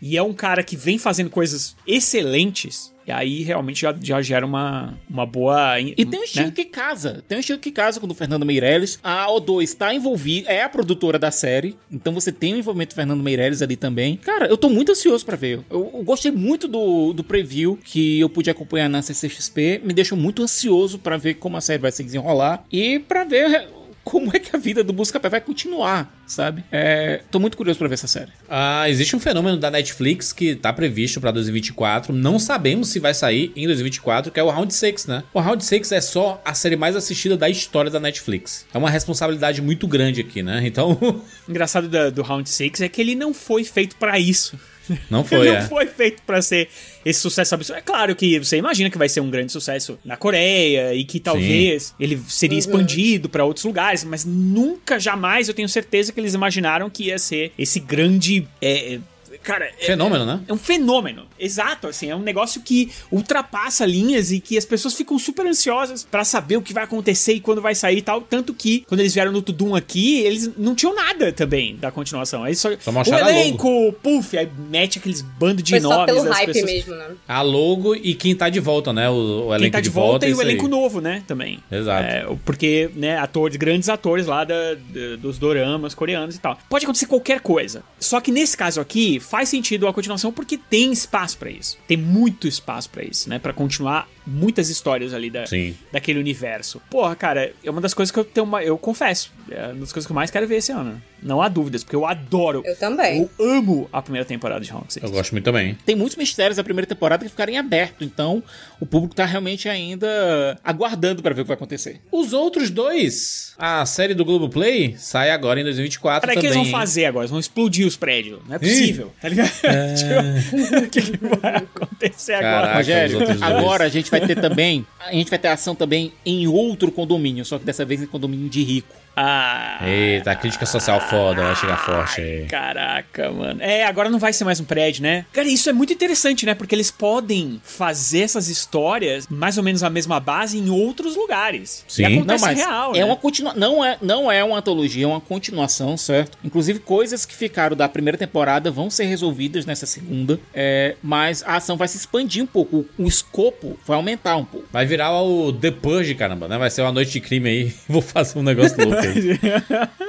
e é um cara que vem fazendo coisas excelentes, e aí realmente já, já gera uma, uma boa. E tem um estilo né? que casa. Tem um estilo que casa com o do Fernando Meirelles. A O2 está envolvida, é a produtora da série. Então você tem o envolvimento do Fernando Meirelles ali também. Cara, eu tô muito ansioso pra ver. Eu, eu gostei muito do, do preview que eu pude acompanhar na CCXP. Me deixou muito ansioso pra ver como a série vai se desenrolar. E pra ver como é que a vida do Buscapé vai continuar, sabe? É, tô muito curioso pra ver essa série. Ah, existe um fenômeno da Netflix que tá previsto pra 2024. Não sabemos se vai sair em 2024, que é o Round 6, né? O Round 6 é só a série mais assistida da história da Netflix. É uma responsabilidade muito grande aqui, né? Então, [LAUGHS] Engraçado da- do Round 6 é que ele não foi feito pra isso. [LAUGHS] não foi, não é. foi feito pra ser esse sucesso absurdo. É claro que você imagina que vai ser um grande sucesso na Coreia e que talvez ele seria expandido pra outros lugares, mas nunca, jamais eu tenho certeza que eles imaginaram que ia ser esse grande. é, é, cara, é- Fenômeno, né? É um fenômeno, exato, assim, é um negócio que ultrapassa linhas e que as pessoas ficam super ansiosas pra saber o que vai acontecer e quando vai sair e tal, tanto que quando eles vieram no Tudum aqui, eles não tinham nada também da continuação. Aí só, Só o elenco, puf, aí mete aqueles bandos de Foi nomes só pelo das hype pessoas. mesmo, né? A logo e quem tá de volta, né? O, o elenco Quem tá de volta e o isso aí. elenco novo, né, também. Exato. É, porque, né, atores, grandes atores lá da- da- dos doramas coreanos e tal. Pode acontecer qualquer coisa. Só que nesse caso aqui, faz sentido a continuação porque tem espaço pra isso. Tem muito espaço pra isso, né, Pra continuar muitas histórias ali da, Sim. daquele universo. Porra, cara, é uma das coisas que eu tenho uma, eu confesso, é uma das coisas que eu mais quero ver esse ano. Não há dúvidas, porque eu adoro. Eu também. Eu amo a primeira temporada de Round Six. Eu gosto muito também. Tem muitos mistérios da primeira temporada que ficarem abertos, então o público tá realmente ainda aguardando pra ver o que vai acontecer. Os outros dois, a série do Globoplay sai agora em 2024 Cara, o que também. eles vão fazer agora? Eles vão explodir os prédios. Não é possível, tá ligado? [LAUGHS] Tipo, o que, que vai acontecer agora? Caraca, os Rogério, agora a gente vai ter também, a gente vai ter ação também em outro condomínio, só que dessa vez em condomínio de rico. Ah, Eita, a crítica social foda, vai chegar forte aí. Caraca, mano. É, agora não vai ser mais um prédio, né? Cara, isso é muito interessante, né? Porque eles podem fazer essas histórias, mais ou menos a mesma base, em outros lugares. Sim. E Não, acontece não, mas real, é né? uma continua não é não é uma antologia, é uma continuação, certo? Inclusive coisas que ficaram da primeira temporada vão ser resolvidas nessa segunda, é, mas a ação vai se expandir um pouco, o, o escopo vai aumentar um pouco. Vai virar o The Purge, caramba, né? Vai ser uma noite de crime aí. [LAUGHS] Vou fazer um negócio louco aí.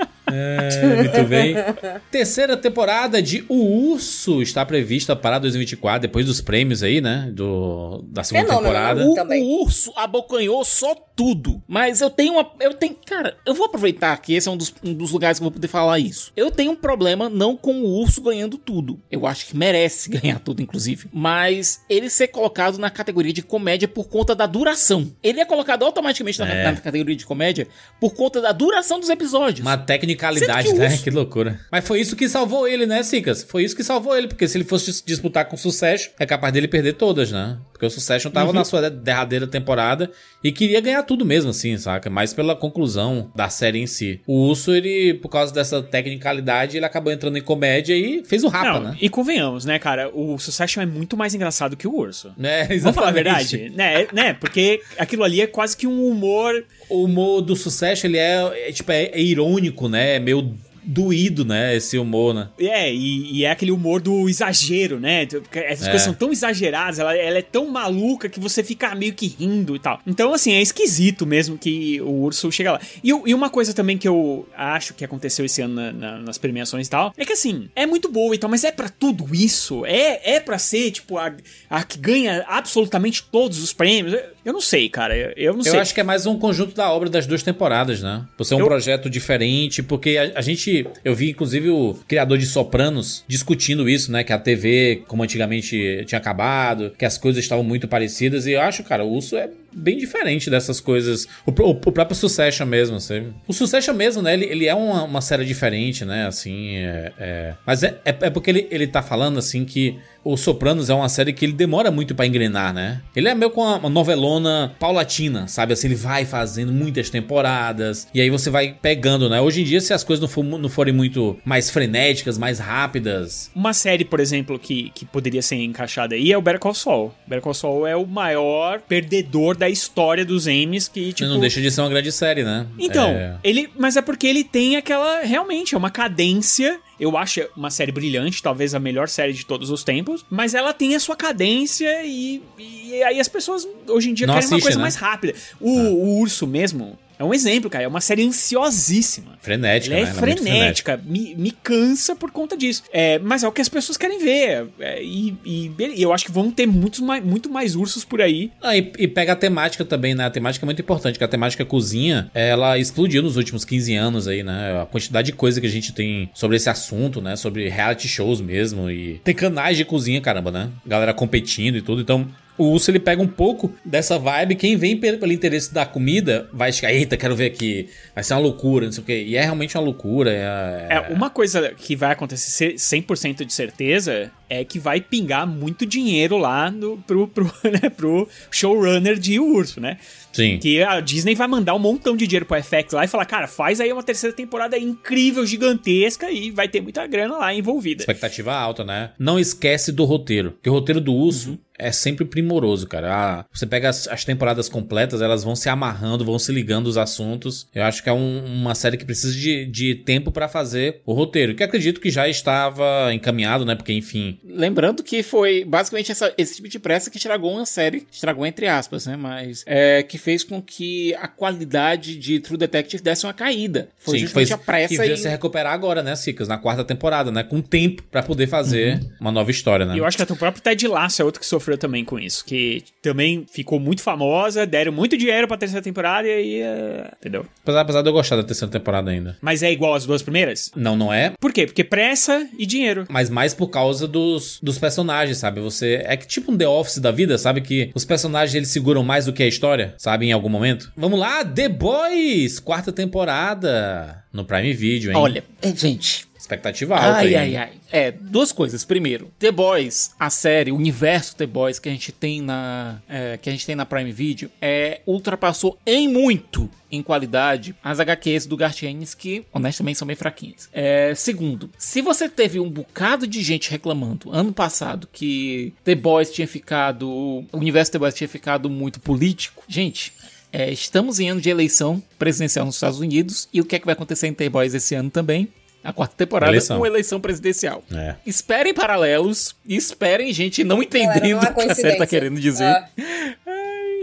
[LAUGHS] É, muito bem. Terceira temporada de O Urso está prevista para 2024, depois dos prêmios aí, né? Do, da segunda Fenômeno, temporada. né? O, Também. o urso abocanhou só tudo. Mas eu tenho uma. Eu tenho. Cara, eu vou aproveitar que esse é um dos, um dos lugares que eu vou poder falar isso. Eu tenho um problema não com o urso ganhando tudo. Eu acho que merece [LAUGHS] ganhar tudo, inclusive. Mas ele ser colocado na categoria de comédia por conta da duração. Ele é colocado automaticamente na, É. na categoria de comédia por conta da duração dos episódios. Uma tecnicalidade, Sendo que né? urso- Que loucura. Mas foi isso que salvou ele, né, Sicas? Foi isso que salvou ele, porque se ele fosse dis- disputar com Sucesso, é capaz dele perder todas, né? Porque o Succession tava na sua derradeira temporada e queria ganhar tudo mesmo, assim, saca? Mais pela conclusão da série em si. O Urso, ele, por causa dessa tecnicalidade, ele acabou entrando em comédia e fez o rapa, Não, né? e convenhamos, né, cara? O Succession é muito mais engraçado que o Urso. É, Vamos falar a exatamente. verdade? Né, né? Porque aquilo ali é quase que um humor O humor do Sucesso, ele é, é, tipo, é, é irônico, né? É meio doído, né? Esse humor, né? É, e, e é aquele humor do exagero, né? Essas É. coisas são tão exageradas, ela, ela é tão maluca que você fica meio que rindo e tal. Então, assim, é esquisito mesmo que o urso chega lá. E, e uma coisa também que eu acho que aconteceu esse ano na- na- nas premiações e tal, é que assim, é muito boa e tal, mas é pra tudo isso? É, é pra ser, tipo, a, a que ganha absolutamente todos os prêmios? Eu- Eu não sei, cara. Eu, eu não Eu sei. acho que é mais um conjunto da obra das duas temporadas, né? Por ser um Eu- projeto diferente, porque a, a gente. Eu vi, inclusive, o criador de Sopranos discutindo isso, né? Que a TV, como antigamente tinha acabado, que as coisas estavam muito parecidas. E eu acho, cara, o Urso é bem diferente dessas coisas. O, o- o próprio Succession mesmo, assim. O Succession mesmo, né? Ele, ele é uma, uma série diferente, né? Assim, é. é- Mas é, é, é porque ele, ele tá falando, assim, que o Sopranos é uma série que ele demora muito pra engrenar, né? Ele é meio com uma, uma novelona paulatina, sabe? Assim, ele vai fazendo muitas temporadas e aí você vai pegando, né? Hoje em dia, se as coisas não, for- não forem muito mais frenéticas, mais rápidas, Uma série, por exemplo, que, que poderia ser encaixada aí é o Better Call Saul. Better Call Saul é o maior perdedor da história dos Emmys que, tipo... não deixa de ser uma grande série, né? Então, É. ele, mas é porque ele tem aquela, realmente, é uma cadência. Eu acho uma série brilhante, talvez a melhor série de todos os tempos, mas ela tem a sua cadência e, e aí as pessoas hoje em dia Não querem uma assiste, coisa né? mais rápida. O, o urso mesmo, é um exemplo, cara. É uma série ansiosíssima. Frenética, Ela é né? Ela muito frenética, me, me cansa por conta disso. É, mas é o que as pessoas querem ver. É, e, e e eu acho que vão ter muitos mais, muito mais ursos por aí. Ah, e, e pega a temática também, né? A temática é muito importante, que a temática cozinha, ela explodiu nos últimos 15 anos aí, né? A quantidade de coisa que a gente tem sobre esse assunto, né? Sobre reality shows mesmo e tem canais de cozinha, caramba, né? Galera competindo e tudo, então... O Urso ele pega um pouco dessa vibe. Quem vem pelo, interesse da comida vai ficar, eita, quero ver aqui. Vai ser uma loucura, não sei o quê. E é realmente uma loucura. É, É, uma coisa que vai acontecer 100% de certeza é que vai pingar muito dinheiro lá no, pro, pro, [LAUGHS] né, pro showrunner de Urso, né? Sim. Que a Disney vai mandar um montão de dinheiro pro FX lá e falar, cara, faz aí uma terceira temporada incrível, gigantesca e vai ter muita grana lá envolvida. Expectativa alta, né? Não esquece do roteiro. Porque o roteiro do Urso é sempre primoroso, cara. Ah, você pega as, as temporadas completas, elas vão se amarrando, vão se ligando os assuntos. Eu acho que é um- uma série que precisa de, de tempo pra fazer o roteiro. Que acredito que já estava encaminhado, né? Porque, enfim, Lembrando que foi basicamente essa- esse tipo de pressa que estragou uma série, estragou entre aspas, né? Mas é, que fez com que a qualidade de True Detective desse uma caída. Foi sim, justamente foi, a pressa que veio e... se recuperar agora, né, Cicas? Na quarta temporada, né? Com tempo pra poder fazer uma nova história, né? E eu acho que até o próprio Ted Lasso é outro que sofreu também com isso. Que também ficou muito famosa, deram muito dinheiro pra terceira temporada e aí. é, Entendeu? Apesar, apesar de eu gostar da terceira temporada ainda. Mas é igual às duas primeiras? Não, não é. Por quê? Porque pressa e dinheiro. Mas mais por causa dos, dos personagens, sabe? Você. É que tipo um The Office da vida, sabe? Que os personagens eles seguram mais do que a história, sabe? Em algum momento. Vamos lá, The Boys! Quarta temporada. No Prime Video, hein? Olha, é, gente, Expectativa alta Ai, aí. ai, ai. É, duas coisas. Primeiro, The Boys, a série, o universo The Boys que a gente tem na, é, que a gente tem na Prime Video, é, ultrapassou em muito em qualidade as HQs do Gartienes que, honestamente, são bem fraquinhas. É, segundo, se você teve um bocado de gente reclamando ano passado que The Boys tinha ficado, o universo The Boys tinha ficado muito político, gente, é, estamos em ano de eleição presidencial nos Estados Unidos e o que é que vai acontecer em The Boys esse ano também? A quarta temporada Eleição. com eleição presidencial. É. Esperem paralelos esperem gente não entendendo é o que a série tá querendo dizer. É.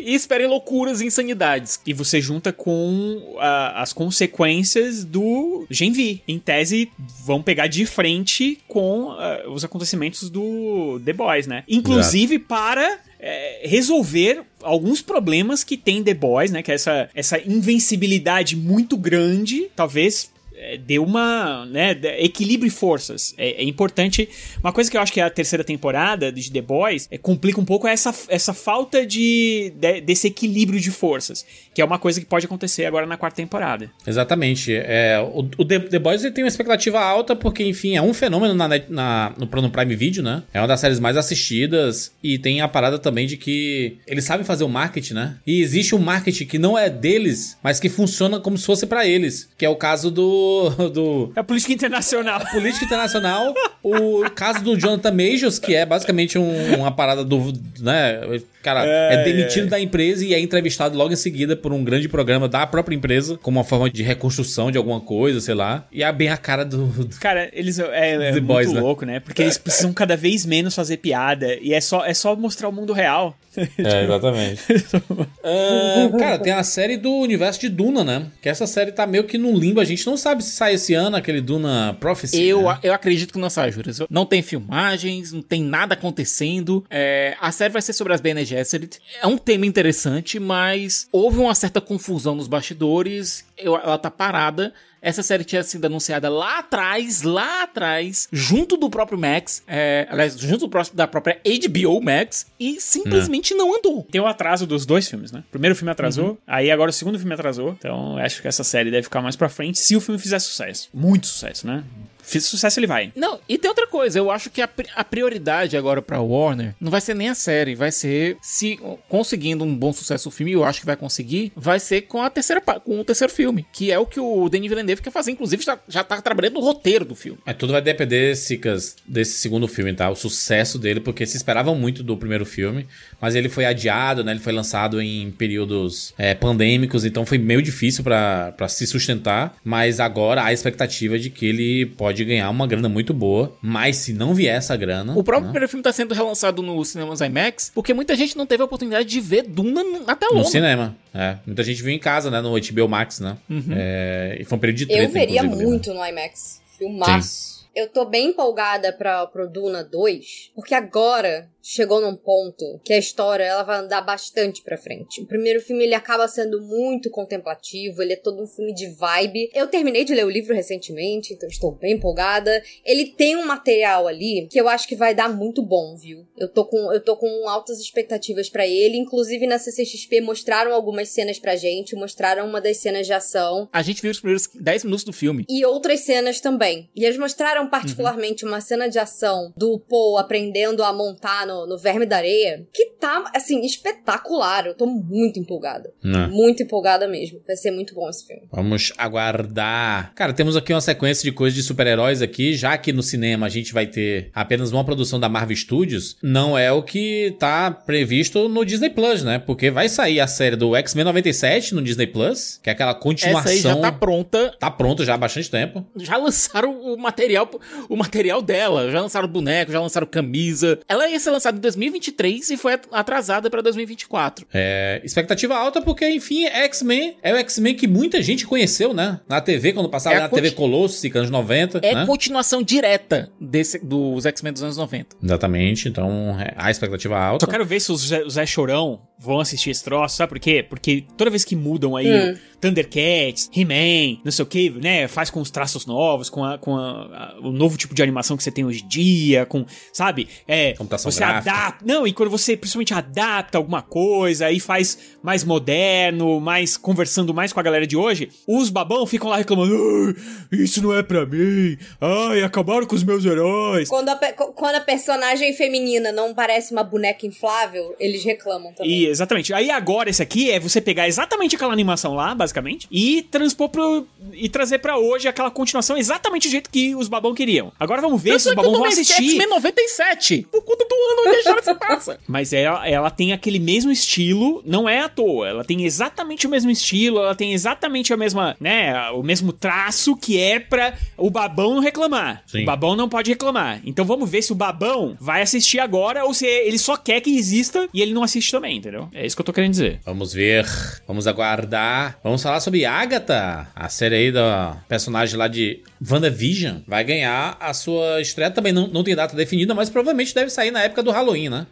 E esperem loucuras e insanidades. E você junta com ah, as consequências do Gen V. Em tese, vão pegar de frente com ah, os acontecimentos do The Boys, né? Inclusive para é, resolver alguns problemas que tem The Boys, né? Que é essa, essa invencibilidade muito grande, talvez é, dê uma, né, equilibre forças. É, é importante. Uma coisa que eu acho que a terceira temporada de The Boys é, complica um pouco essa, essa falta de, de- desse equilíbrio de forças, que é uma coisa que pode acontecer agora na quarta temporada. Exatamente. É, o o The, The Boys tem uma expectativa alta porque, enfim, é um fenômeno na, na- no, no Prime Video, né? É uma das séries mais assistidas e tem a parada também de que eles sabem fazer o marketing, né? E existe um marketing que não é deles, mas que funciona como se fosse pra eles, que é o caso do... do É a política internacional. [LAUGHS] Política internacional, o caso do Jonathan Majors, que é basicamente um- uma parada do. né? Cara, é, demitido da empresa e é entrevistado logo em seguida por um grande programa da própria empresa, como uma forma de reconstrução de alguma coisa, sei lá. E é bem a cara do. do- [LAUGHS] Cara, eles é, é muito Boys, né? louco, né? Porque eles precisam cada vez menos fazer piada e é só, é só mostrar o mundo real. É, [LAUGHS] exatamente. [LAUGHS] Ah, cara, tem a série do universo de Duna, né? Que essa série tá meio que num limbo. A gente não sabe se sai esse ano aquele Duna Prophecy. Eu, né? eu acredito que não sai, Juras. Não tem filmagens, não tem nada acontecendo. É, a série vai ser sobre as Bene Gesserit. É um tema interessante, mas houve uma certa confusão nos bastidores. Ela tá parada. Essa série tinha sido anunciada lá atrás, lá atrás, junto do próprio Max, é, aliás, junto do próximo- da própria HBO Max, e simplesmente não andou. Tem o atraso dos dois filmes, né? O primeiro filme atrasou, aí agora o segundo filme atrasou. Então acho que essa série deve ficar mais pra frente se o filme fizer sucesso. Muito sucesso, né? Fiz sucesso, ele vai. Não, e tem outra coisa, eu acho que a, pri- a prioridade agora pra Warner não vai ser nem a série, vai ser se conseguindo um bom sucesso o filme, eu acho que vai conseguir, vai ser com a terceira com o terceiro filme, que é o que o Denis Villeneuve teve que fazer, inclusive já, já tá trabalhando no roteiro do filme. É, tudo vai depender, Cicas, desse segundo filme, tá? O sucesso dele, porque se esperavam muito do primeiro filme, mas ele foi adiado, né? Ele foi lançado em períodos é, pandêmicos, então foi meio difícil pra pra se sustentar. Mas agora há a expectativa de que ele pode ganhar uma grana muito boa. Mas se não vier essa grana. O próprio né? primeiro filme tá sendo relançado nos cinemas IMAX, porque muita gente não teve a oportunidade de ver Duna na telona. No cinema. É. Muita gente viu em casa, né? No HBO Max, né? É, e foi um período de treta, Eu veria né? muito no IMAX. Filmaço. Eu tô bem empolgada pra, pro Duna 2, porque agora chegou num ponto que a história ela vai andar bastante pra frente. O primeiro filme ele acaba sendo muito contemplativo, ele é todo um filme de vibe. Eu terminei de ler o livro recentemente, então estou bem empolgada. Ele tem um material ali que eu acho que vai dar muito bom, viu? Eu tô com eu tô com altas expectativas pra ele, inclusive na CCXP mostraram algumas cenas pra gente, mostraram uma das cenas de ação A gente viu os primeiros 10 minutos do filme. e outras cenas também. E eles mostraram particularmente uma cena de ação do Paul aprendendo a montar no, no Verme da Areia, que tá, assim, espetacular. Eu tô muito empolgada. Né? Muito empolgada mesmo. Vai ser muito bom esse filme. Vamos aguardar. Cara, temos aqui uma sequência de coisas de super-heróis aqui, já que no cinema a gente vai ter apenas uma produção da Marvel Studios, não é o que tá previsto no Disney Plus, né? Porque vai sair a série do X-Men 97 no Disney Plus, que é aquela continuação. Essa aí já tá pronta. Tá pronto já há bastante tempo. Já lançaram o material, o material dela. Já lançaram boneco, já lançaram camisa. Ela ia ser lançada em 2023 e foi atrasada pra 2024. É, expectativa alta porque, enfim, X-Men é o X-Men que muita gente conheceu, né? Na TV, quando passava É a na TV Colosso, anos 90, É né? continuação direta desse, dos X-Men dos anos 90. Exatamente, então é, há expectativa alta. Só quero ver se os Zé, os Zé Chorão vão assistir esse troço, sabe por quê? Porque toda vez que mudam aí Hum. o Thundercats, He-Man, não sei o que, né? Faz com os traços novos, com, a- com a- a- o novo tipo de animação que você tem hoje em dia, com, sabe? É, Computação você gráfica. Adapta. Não, e quando você principalmente adapta alguma coisa, aí faz mais moderno, mais conversando mais com a galera de hoje, os babão ficam lá reclamando: "Ai, isso não é pra mim. Ai, acabaram com os meus heróis. Quando a, quando a personagem feminina não parece uma boneca inflável, eles reclamam também. E, exatamente. Aí agora esse aqui é você pegar exatamente aquela animação lá, basicamente, e transpor pro. e trazer pra hoje aquela continuação exatamente do jeito que os babão queriam. Agora vamos ver se os babão o vão é assistir. X-Men 97. Por conta do ano a história se passa. Mas ela, ela tem aquele mesmo estilo, não é à toa. Ela tem exatamente o mesmo estilo, ela tem exatamente a mesma, né, o mesmo traço que é pra o babão não reclamar. Sim. O babão não pode reclamar. Então vamos ver se o babão vai assistir agora ou se ele só quer que exista e ele não assiste também, entendeu? É isso que eu tô querendo dizer. Vamos ver, vamos aguardar. Vamos falar sobre Agatha, a série aí da personagem lá de WandaVision. Vai ganhar a sua estreia. Também não, não tem data definida, mas provavelmente deve sair na época do Halloween, né?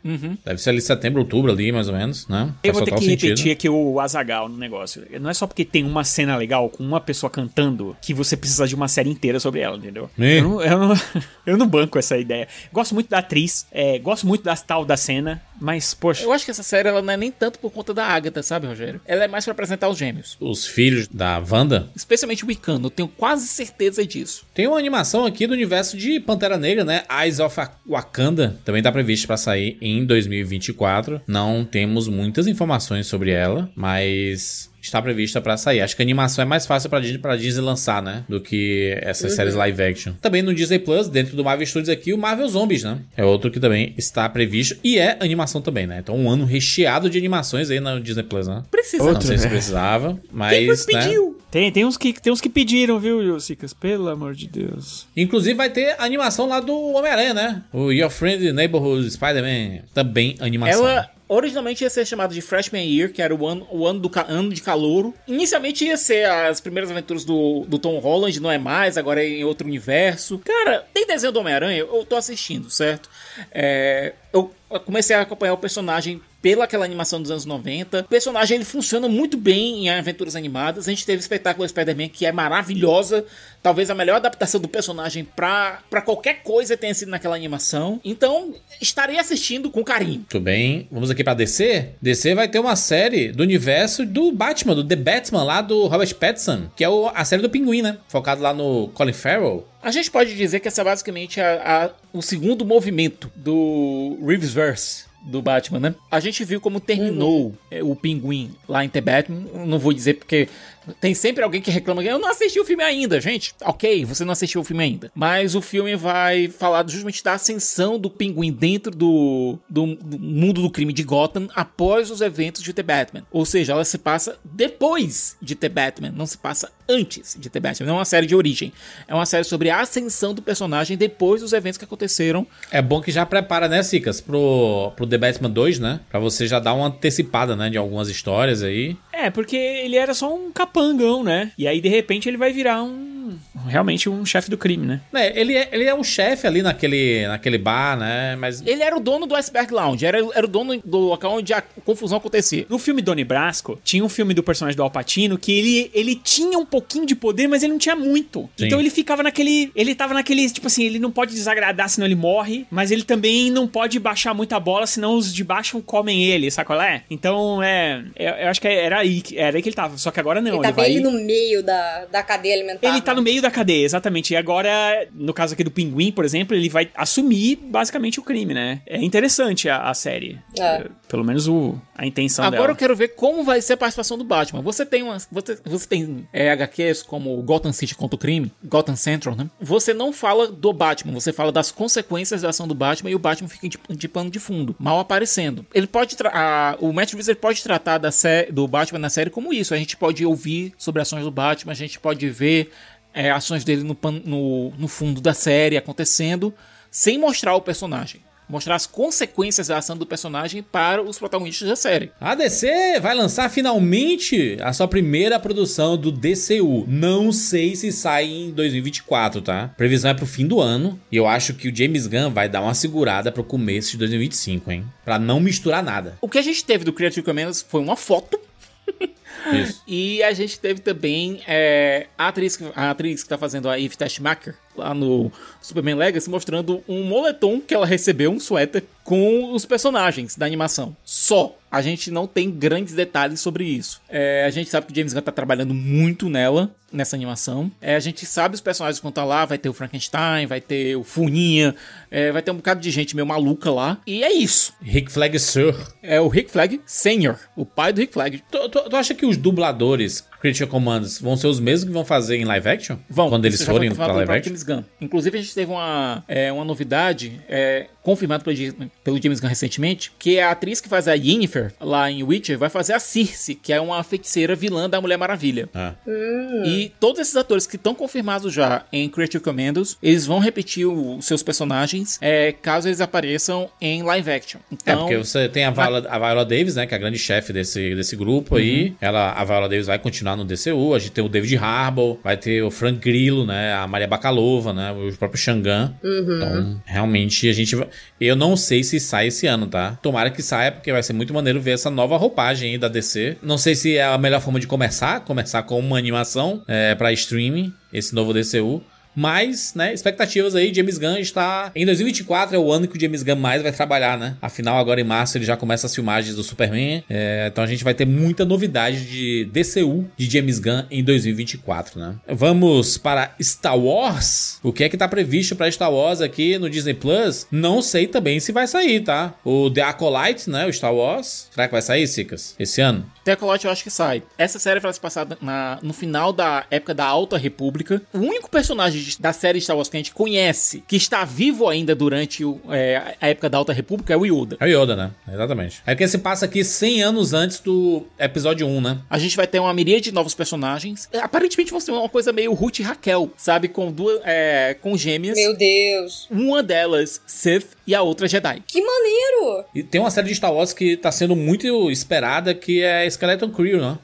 Deve ser ali setembro, outubro ali, mais ou menos, né? Eu Faz vou ter que sentido. repetir aqui o Azagal no negócio. Não é só porque tem uma cena legal com uma pessoa cantando que você precisa de uma série inteira sobre ela, entendeu? Eu não, eu, não, [LAUGHS] eu não banco essa ideia. Gosto muito da atriz, é, gosto muito da tal da cena, mas, poxa. Eu acho que essa série ela não é nem tanto por conta da Agatha, sabe, Rogério? Ela é mais pra apresentar os gêmeos. Os filhos da Wanda. Especialmente o Wiccan, eu tenho quase certeza disso. Tem uma animação aqui do universo de Pantera Negra, né? Eyes of Wakanda. Também tá previsto pra sair em 2024. Não temos muitas informações sobre ela, mas está prevista pra sair. Acho que a animação é mais fácil pra Disney, pra Disney lançar, né? Do que essas séries live action. Também no Disney Plus, dentro do Marvel Studios aqui, o Marvel Zombies, né? É outro que também está previsto e é animação também, né? Então um ano recheado de animações aí no Disney Plus, né? Precisa. Não sei se precisava, mas. Quem foi que né? pediu? Tem, tem, uns que, tem uns que pediram, viu, Sicas? Pelo amor de Deus. Inclusive vai ter a animação lá do Homem-Aranha, né? O Your Friend Neighborhood Spider-Man. Também animação. Ela originalmente ia ser chamada de Freshman Year, que era o ano, o ano, do ano de calouro. Inicialmente ia ser as primeiras aventuras do, do Tom Holland, não é mais, agora é em outro universo. Cara, tem desenho do Homem-Aranha, eu tô assistindo, certo? É, eu comecei a acompanhar o personagem pela aquela animação dos anos 90. O personagem ele funciona muito bem em aventuras animadas. A gente teve o espetáculo Spider-Man que é maravilhosa, talvez a melhor adaptação do personagem pra pra qualquer coisa tenha sido naquela animação. Então, estarei assistindo com carinho. Muito bem. Vamos aqui pra DC. DC vai ter uma série do universo do Batman, do The Batman, lá do Robert Pattinson, que é o- a série do Pinguim, né? Focado lá no Colin Farrell. A gente pode dizer que essa é basicamente a- a- o segundo movimento do Reevesverse do Batman, né? A gente viu como terminou é, o Pinguim lá em The Batman. Não vou dizer porque Tem sempre alguém que reclama que eu não assisti o filme ainda, gente. Ok, você não assistiu o filme ainda. Mas o filme vai falar justamente da ascensão do pinguim dentro do, do, do mundo do crime de Gotham após os eventos de The Batman. Ou seja, ela se passa depois de The Batman, não se passa antes de The Batman. Não é uma série de origem. É uma série sobre a ascensão do personagem depois dos eventos que aconteceram. É bom que já prepara, né, Cicas, pro, pro The Batman 2, né? Pra você já dar uma antecipada, né, de algumas histórias aí. É, porque ele era só um capangão, né? E aí, de repente, ele vai virar um. Realmente um chefe do crime, né? É, ele é, ele é um chefe ali naquele, naquele bar, né? Mas. Ele era o dono do Iceberg Lounge, era, era o dono do local onde a confusão acontecia. No filme Donnie Brasco, tinha um filme do personagem do Alpatino que ele, ele tinha um pouquinho de poder, mas ele não tinha muito. Sim. Então ele ficava naquele. Ele tava naquele. Tipo assim, ele não pode desagradar, senão ele morre. Mas ele também não pode baixar muita bola, senão os de baixo comem ele, sabe qual é? Então, é. Eu, eu acho que era aí, que- era aí que ele tava. Só que agora não. Ele tá vai... bem ali no meio da, da cadeia alimentar. Ele tá né? no meio da cadeia, exatamente. E agora, no caso aqui do Pinguim, por exemplo, ele vai assumir basicamente o crime, né? É interessante a, a série. É. É, Pelo menos o, a intenção Agora eu dela. quero ver como vai ser a participação do Batman. Você tem umas, você, você tem é, HQs como Gotham City contra o crime, Gotham Central, né? Você não fala do Batman, você fala das consequências da ação do Batman e o Batman fica de, de pano de fundo, mal aparecendo. Ele pode a- o Matt Reeves pode tratar da do Batman na série como isso. A gente pode ouvir sobre ações do Batman, a gente pode ver é, ações dele no, pan- no, no fundo da série acontecendo, sem mostrar o personagem. Mostrar as consequências da ação do personagem para os protagonistas da série. A DC vai lançar finalmente a sua primeira produção do DCU. Não sei se sai em 2024, tá? Previsão é pro fim do ano. E eu acho que o James Gunn vai dar uma segurada pro começo de 2025, hein? Pra não misturar nada. O que a gente teve do Creative Commons foi uma foto. [LAUGHS] Isso. E a gente teve também é, a, atriz, que- a atriz que tá fazendo a Eve Tashmaker lá no Superman Legacy mostrando um moletom que ela recebeu, um suéter, com os personagens da animação. Só. A gente não tem grandes detalhes sobre isso. É, a gente sabe que o James Gunn tá trabalhando muito nela, nessa animação. É, a gente sabe os personagens que vão estar lá. Vai ter o Frankenstein, vai ter o Funinha, é, vai ter um bocado de gente meio maluca lá. E é isso. Rick Flag Sir. É o Rick Flag Senior, o pai do Rick Flag. Tu, tu- tu acha que os dubladores Creature Commandos vão ser os mesmos que vão fazer em live action? Vão. Quando eles forem pra live action? James Gunn. Inclusive, a gente teve uma, é, uma novidade é, confirmada pelo, James- pelo James Gunn recentemente, que a atriz que faz a Yennefer lá em Witcher vai fazer a Circe, que é uma feiticeira vilã da Mulher Maravilha. Ah. E todos esses atores que estão confirmados já em Creature Commandos, eles vão repetir os seus personagens é, caso eles apareçam em live action. É, Então, porque você tem a Viola, a Viola Davis, né? Que é a grande chefe desse, desse grupo aí. Uhum. Ela, a Viola Davis vai continuar no DCU. A gente tem o David Harbour, vai ter o Frank Grillo, né? A Maria Bakalova, né? O próprio Shangan. Então, realmente, a gente vai... Eu não sei se sai esse ano, tá? Tomara que saia, porque vai ser muito maneiro ver essa nova roupagem aí da DC. Não sei se é a melhor forma de começar. Começar com uma animação é, pra streaming, esse novo DCU. Mas, né, expectativas aí, James Gunn está... Em 2024 é o ano que o James Gunn mais vai trabalhar, né? Afinal, agora em março ele já começa as filmagens do Superman. É, então a gente vai ter muita novidade de DCU de James Gunn em 2024, né? Vamos para Star Wars. O que é que tá previsto para Star Wars aqui no Disney Plus? Não sei também se vai sair, tá? O The Acolyte, né? O Star Wars. Será que vai sair, Sicas? Esse ano? Tecolote eu acho que sai. Essa série vai se passar na- no final da época da Alta República. O único personagem da série Star Wars que a gente conhece, que está vivo ainda durante o- é, a época da Alta República, é o Yoda. É o Yoda, né? Exatamente. É porque se passa aqui 100 anos antes do episódio 1, né? A gente vai ter uma miríade de novos personagens. É, Aparentemente vai ser uma coisa meio Ruth e Raquel, sabe? Com duas. é, com gêmeas. Meu Deus. Uma delas Sith e a outra Jedi. Que maneiro. E tem uma série de Star Wars que tá sendo muito esperada, que é Skeleton Crew, né?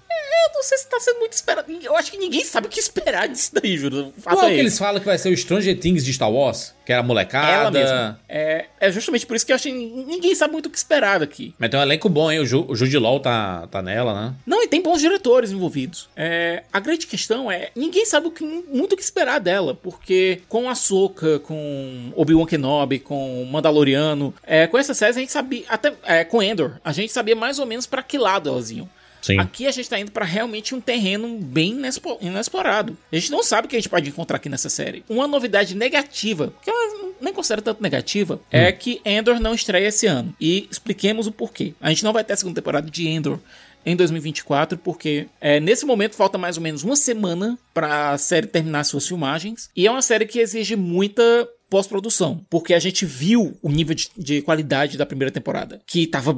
Eu não sei se tá sendo muito esperado. Eu acho que ninguém sabe o que esperar disso daí, juro. O fato Qual é é que eles falam que vai ser o Stranger Things de Star Wars? Que era a molecada. Ela mesma. É, é justamente por isso que eu acho que ninguém sabe muito o que esperar daqui. Mas tem um elenco bom, hein? O, Ju, o Jude Law tá, tá nela, né? Não, e tem bons diretores envolvidos. É, a grande questão é, ninguém sabe o que- muito o que esperar dela, porque com a Soca, com Obi-Wan Kenobi, com Mandaloriano, é, com essas séries a gente sabia, até é, com Endor, a gente sabia mais ou menos pra que lado elas iam. Sim. Aqui a gente tá indo pra realmente um terreno bem inexplorado. A gente não sabe o que a gente pode encontrar aqui nessa série. Uma novidade negativa, que eu nem considero tanto negativa, é que Endor não estreia esse ano. E expliquemos o porquê. A gente não vai ter a segunda temporada de Endor em 2024, porque é, nesse momento falta mais ou menos uma semana para a série terminar suas filmagens. E é uma série que exige muita pós-produção, porque a gente viu o nível de, de, qualidade da primeira temporada, que tava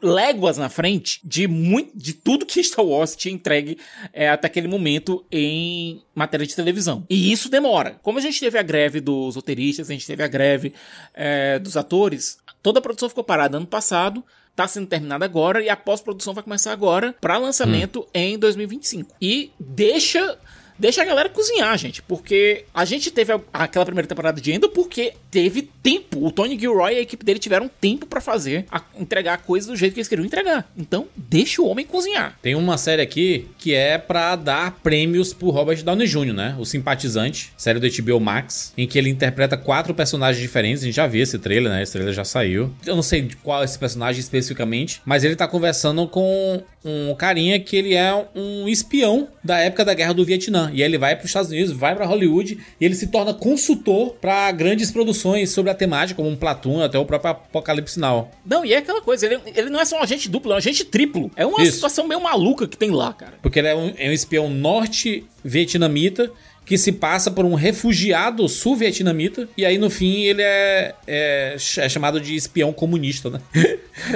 léguas na frente de muito de tudo que Star Wars tinha entregue é, até aquele momento em matéria de televisão. E isso demora. Como a gente teve a greve dos roteiristas, a gente teve a greve é, dos atores, toda a produção ficou parada ano passado tá sendo terminada agora e a pós-produção vai começar agora para lançamento hum. em 2025. E deixa deixa a galera cozinhar, gente. Porque a gente teve aquela primeira temporada de Endo porque teve tempo. O Tony Gilroy e a equipe dele tiveram tempo para fazer, a, entregar a coisa do jeito que eles queriam entregar. Então, deixa o homem cozinhar. Tem uma série aqui que é para dar prêmios pro Robert Downey Jr., né? O Simpatizante, série do HBO Max, em que ele interpreta quatro personagens diferentes. A gente já viu esse trailer, né? Esse trailer já saiu. Eu não sei qual é esse personagem especificamente, mas ele tá conversando com um carinha que ele é um espião da época da Guerra do Vietnã. E aí ele vai para os Estados Unidos, vai para Hollywood e ele se torna consultor para grandes produções sobre a temática, como um Platoon, até o próprio Apocalipse Now. Não, e é aquela coisa, ele, ele não é só um agente duplo, é um agente triplo. É uma Isso. situação meio maluca que tem lá, cara. Porque ele é um, é um espião norte-vietnamita que se passa por um refugiado sul-vietnamita, e aí no fim ele é, é, é, chamado de espião comunista, né?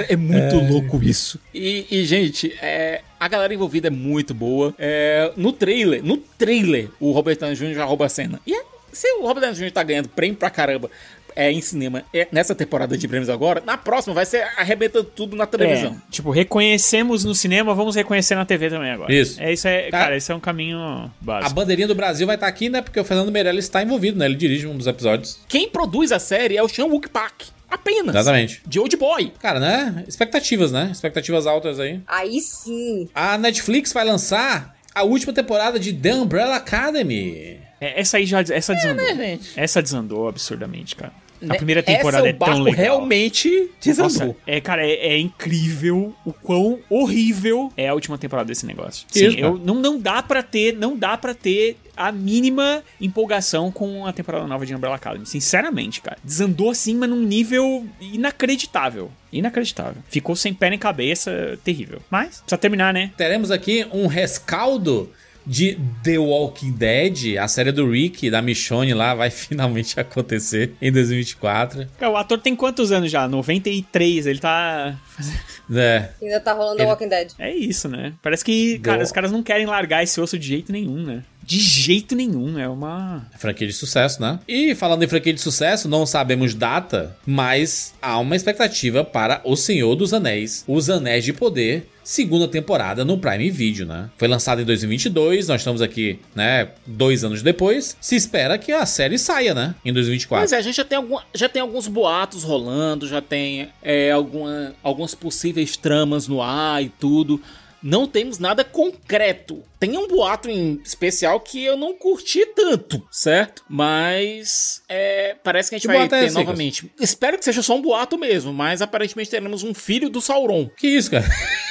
é muito [LAUGHS] é... louco isso. E, e gente, é, a galera envolvida é muito boa. É, no trailer, no trailer, o Robert Downey Jr. já rouba a cena. E é, se o Robert Downey Jr. tá ganhando prêmio pra caramba é, em cinema é, nessa temporada de prêmios agora, na próxima vai ser arrebentando tudo na televisão. É, tipo, reconhecemos no cinema, vamos reconhecer na TV também agora. Isso. É isso é, tá. cara, esse é um caminho básico. A bandeirinha do Brasil vai estar tá aqui, né? Porque o Fernando Meirelles está envolvido, né? Ele dirige um dos episódios. Quem produz a série é o Sean Wook Park. Apenas. Exatamente. De Old Boy. Cara, né? Expectativas, né? Expectativas altas aí. Aí sim. A Netflix vai lançar a última temporada de The Umbrella Academy. É, essa aí já essa desandou. É, né, essa desandou absurdamente, cara. A né, primeira temporada Essa, é tão legal. realmente desandou. Nossa, é, cara, é, é, incrível o quão horrível é a última temporada desse negócio. Sim, Isso, eu, não, não dá para ter, não dá para ter a mínima empolgação com a temporada nova de Umbrella Academy. Sinceramente, cara. Desandou assim, mas num nível inacreditável. Inacreditável. Ficou sem pé nem cabeça, terrível. Mas, precisa terminar, né? Teremos aqui um rescaldo de The Walking Dead, a série do Rick, da Michonne lá, vai [LAUGHS] finalmente acontecer em 2024. o ator tem quantos anos já? 93, ele tá... [LAUGHS] É. Ainda tá rolando ele... The Walking Dead. É isso, né? Parece que, cara, os caras não querem largar esse osso de jeito nenhum, né? De jeito nenhum, é uma. É franquia de sucesso, né? E falando em franquia de sucesso, não sabemos data, mas há uma expectativa para O Senhor dos Anéis, Os Anéis de Poder, segunda temporada no Prime Video, né? Foi lançado em 2022, nós estamos aqui, né, dois anos depois. Se espera que a série saia, né, em 2024. Pois é, a gente já tem, algum, já tem alguns boatos rolando, já tem é, alguma, algumas possíveis tramas no ar e tudo não temos nada concreto. Tem um boato em especial que eu não curti tanto, certo? Mas é, parece que a gente que vai ter é novamente. Espero que seja só um boato mesmo, mas aparentemente teremos um filho do Sauron. Que isso, cara? [LAUGHS]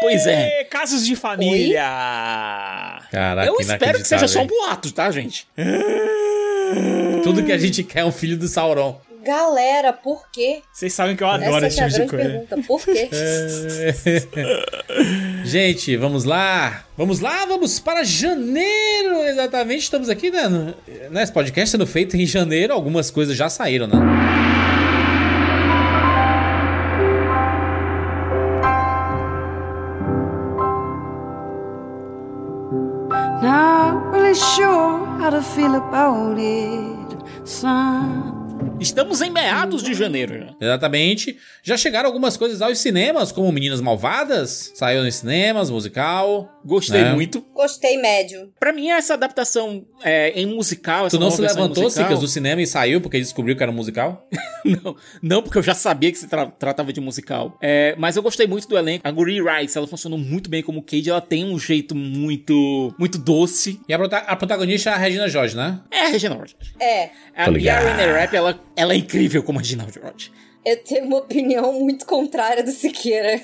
Pois é. Casos de família. Caraca, Eu espero que seja só um boato, tá, gente? Tudo que a gente quer é um filho do Sauron. Galera, por quê? Vocês sabem que eu adoro esse tipo de coisa. pergunta, por quê? É... [LAUGHS] Gente, vamos lá. Vamos lá, vamos para janeiro, exatamente. Estamos aqui, né? né esse podcast sendo feito em janeiro. Algumas coisas já saíram, né? Not really sure how to feel about it, son. Estamos em meados de janeiro já. Exatamente. Já chegaram algumas coisas aos cinemas, como Meninas Malvadas. Saiu nos cinemas, musical. Gostei né? muito. Gostei médio. Pra mim, essa adaptação é, em musical. Essa tu não se levantou, Cicas, do cinema e saiu porque descobriu que era musical? [LAUGHS] não, não, porque eu já sabia que se tra tratava de musical. É, mas eu gostei muito do elenco. A Guri Rice, ela funcionou muito bem como Cage. Ela tem um jeito muito muito doce. E a, prota a protagonista é a Regina George, né? É a Regina George. É. A, e a Rap, ela, ela é incrível como a Regina George. Eu tenho uma opinião muito contrária do Siqueira.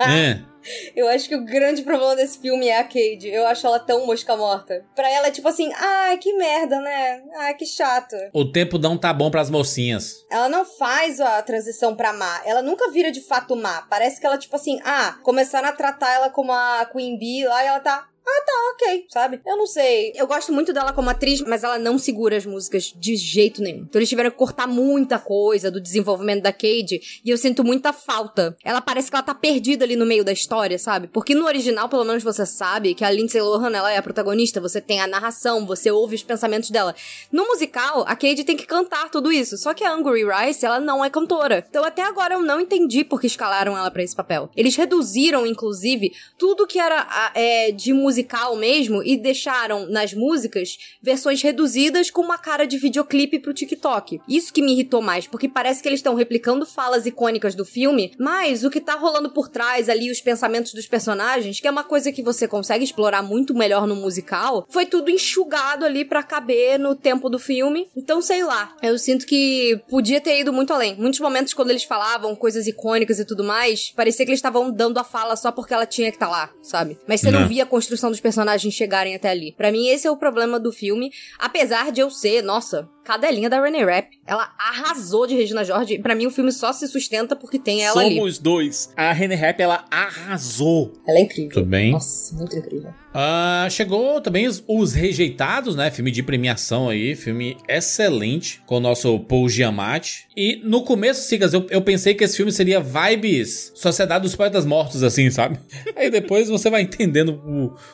É. [LAUGHS] Eu acho que o grande problema desse filme é a Cade. Eu acho ela tão mosca morta. Pra ela é tipo assim, ah, que merda, né? Ah, que chato. O tempo não tá bom pras mocinhas. Ela não faz a transição pra má. Ela nunca vira de fato má. Parece que ela, tipo assim, ah, começaram a tratar ela como a Queen Bee lá e ela tá. Ah, tá, ok, sabe? Eu não sei. Eu gosto muito dela como atriz, mas ela não segura as músicas de jeito nenhum. Então eles tiveram que cortar muita coisa do desenvolvimento da Cade e eu sinto muita falta. Ela parece que ela tá perdida ali no meio da história, sabe? Porque no original, pelo menos você sabe que a Lindsay Lohan, ela é a protagonista, você tem a narração, você ouve os pensamentos dela. No musical, a Cade tem que cantar tudo isso, só que a Angry Rice, ela não é cantora. Então até agora eu não entendi por que escalaram ela pra esse papel. Eles reduziram, inclusive, tudo que era ah, é, de musical mesmo e deixaram nas músicas versões reduzidas com uma cara de videoclipe pro TikTok. Isso que me irritou mais, porque parece que eles estão replicando falas icônicas do filme, mas o que tá rolando por trás ali, os pensamentos dos personagens, que é uma coisa que você consegue explorar muito melhor no musical, foi tudo enxugado ali para caber no tempo do filme. Então, sei lá, eu sinto que podia ter ido muito além. Muitos momentos quando eles falavam coisas icônicas e tudo mais, parecia que eles estavam dando a fala só porque ela tinha que estar tá lá, sabe? Mas você não Não. via a construção dos personagens chegarem até ali. Pra mim, esse é o problema do filme. Apesar de eu ser, nossa, cadelinha da Renee Rapp. Ela arrasou de Regina George. Pra mim, o filme só se sustenta porque tem ela ali. Somos dois. A Rene Rap, ela arrasou. Ela é incrível. Tudo bem. Nossa, muito incrível. Ah, chegou também os, os Rejeitados, né? Filme de premiação aí, filme excelente com o nosso Paul Giamatti. E no começo, Sigas, eu, eu pensei que esse filme seria vibes Sociedade dos Poetas Mortos, assim, sabe? [LAUGHS] Aí depois você vai entendendo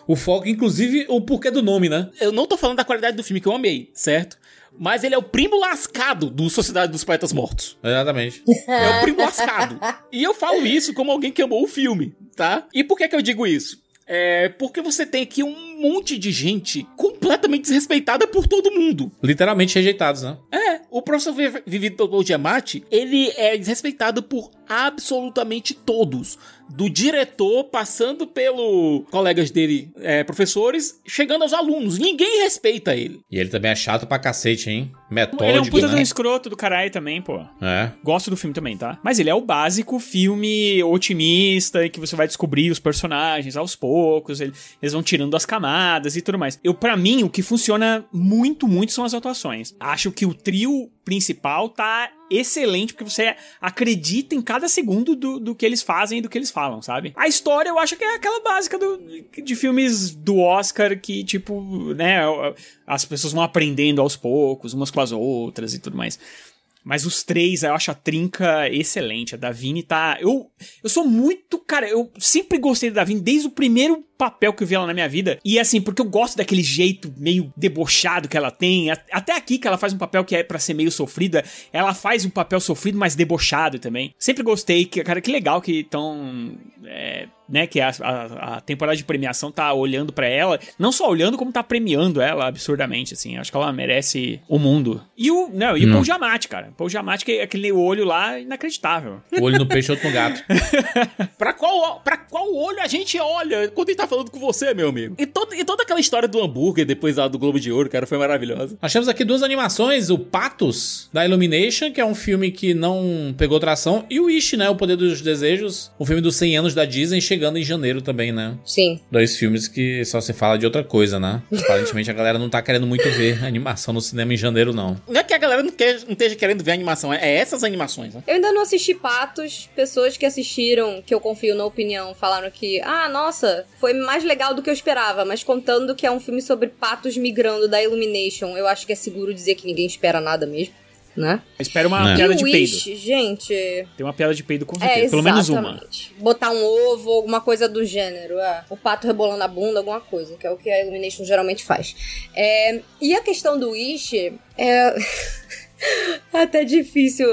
o, o foco, inclusive o porquê do nome, né? Eu não tô falando da qualidade do filme, que eu amei, certo? Mas ele é o primo lascado do Sociedade dos Poetas Mortos. Exatamente. É o primo lascado. E eu falo isso como alguém que amou o filme, tá? E por que que eu digo isso? É porque você tem aqui um monte de gente completamente desrespeitada por todo mundo. Literalmente rejeitados, né? É, o professor Vi- vivido pelo Giamatti, ele é desrespeitado por absolutamente todos. Do diretor, passando pelo colegas dele, é, professores, chegando aos alunos. Ninguém respeita ele. E ele também é chato pra cacete, hein? Metódico, Ele é um puta de um né? escroto do caralho também, pô. É. Gosto do filme também, tá? Mas ele é o básico filme otimista em que você vai descobrir os personagens aos poucos, ele- eles vão tirando as camadas e tudo mais. Eu, para mim, o que funciona muito, muito são as atuações. Acho que o trio principal tá excelente, porque você acredita em cada segundo do, do que eles fazem e do que eles falam, sabe? A história eu acho que é aquela básica do- de filmes do Oscar que, tipo, né, as pessoas vão aprendendo aos poucos, umas com as outras e tudo mais. Mas os três, eu acho a trinca excelente. A Davine tá. Eu, eu sou muito. Cara, eu sempre gostei da Davine desde o primeiro papel que eu vi ela na minha vida. E assim, porque eu gosto daquele jeito meio debochado que ela tem. Até aqui, que ela faz um papel que é pra ser meio sofrida, ela faz um papel sofrido, mas debochado também. Sempre gostei. Que, cara, que legal que estão. né, que a, a, a temporada de premiação tá olhando pra ela, não só olhando, como tá premiando ela absurdamente, assim. Acho que ela merece o mundo. E o, não, e o Paul Giamatti, cara. Paul Giamatti, que é aquele olho lá, inacreditável. O olho no peixe, outro no gato. [LAUGHS] Pra qual, pra qual olho a gente olha quando ele tá falando com você, meu amigo? E, todo, e toda aquela história do hambúrguer depois lá do Globo de Ouro, cara, foi maravilhosa. Nós temos aqui duas animações, o Patos, da Illumination, que é um filme que não pegou tração, e o Wish, né, o Poder dos Desejos, o filme dos 100 anos da Disney, chegando em janeiro também, né? Sim. Dois filmes que só se fala de outra coisa, né? Aparentemente a galera não tá querendo muito ver animação no cinema em janeiro, não. Não é que a galera não, quer, não esteja querendo ver a animação, é, é essas animações, né? Eu ainda não assisti Patos. Pessoas que assistiram, que eu confio na opinião, falaram que, ah, nossa, foi mais legal do que eu esperava. Mas contando que é um filme sobre patos migrando da Illumination, eu acho que é seguro dizer que ninguém espera nada mesmo, né? Espero uma É. piada e de o peido. Wish, gente, Tem uma piada de peido com é certeza. Pelo menos uma. Botar um ovo, alguma coisa do gênero. É. O pato rebolando a bunda, alguma coisa, que é o que a Illumination geralmente faz. É, e a questão do Wish é. é [LAUGHS] até difícil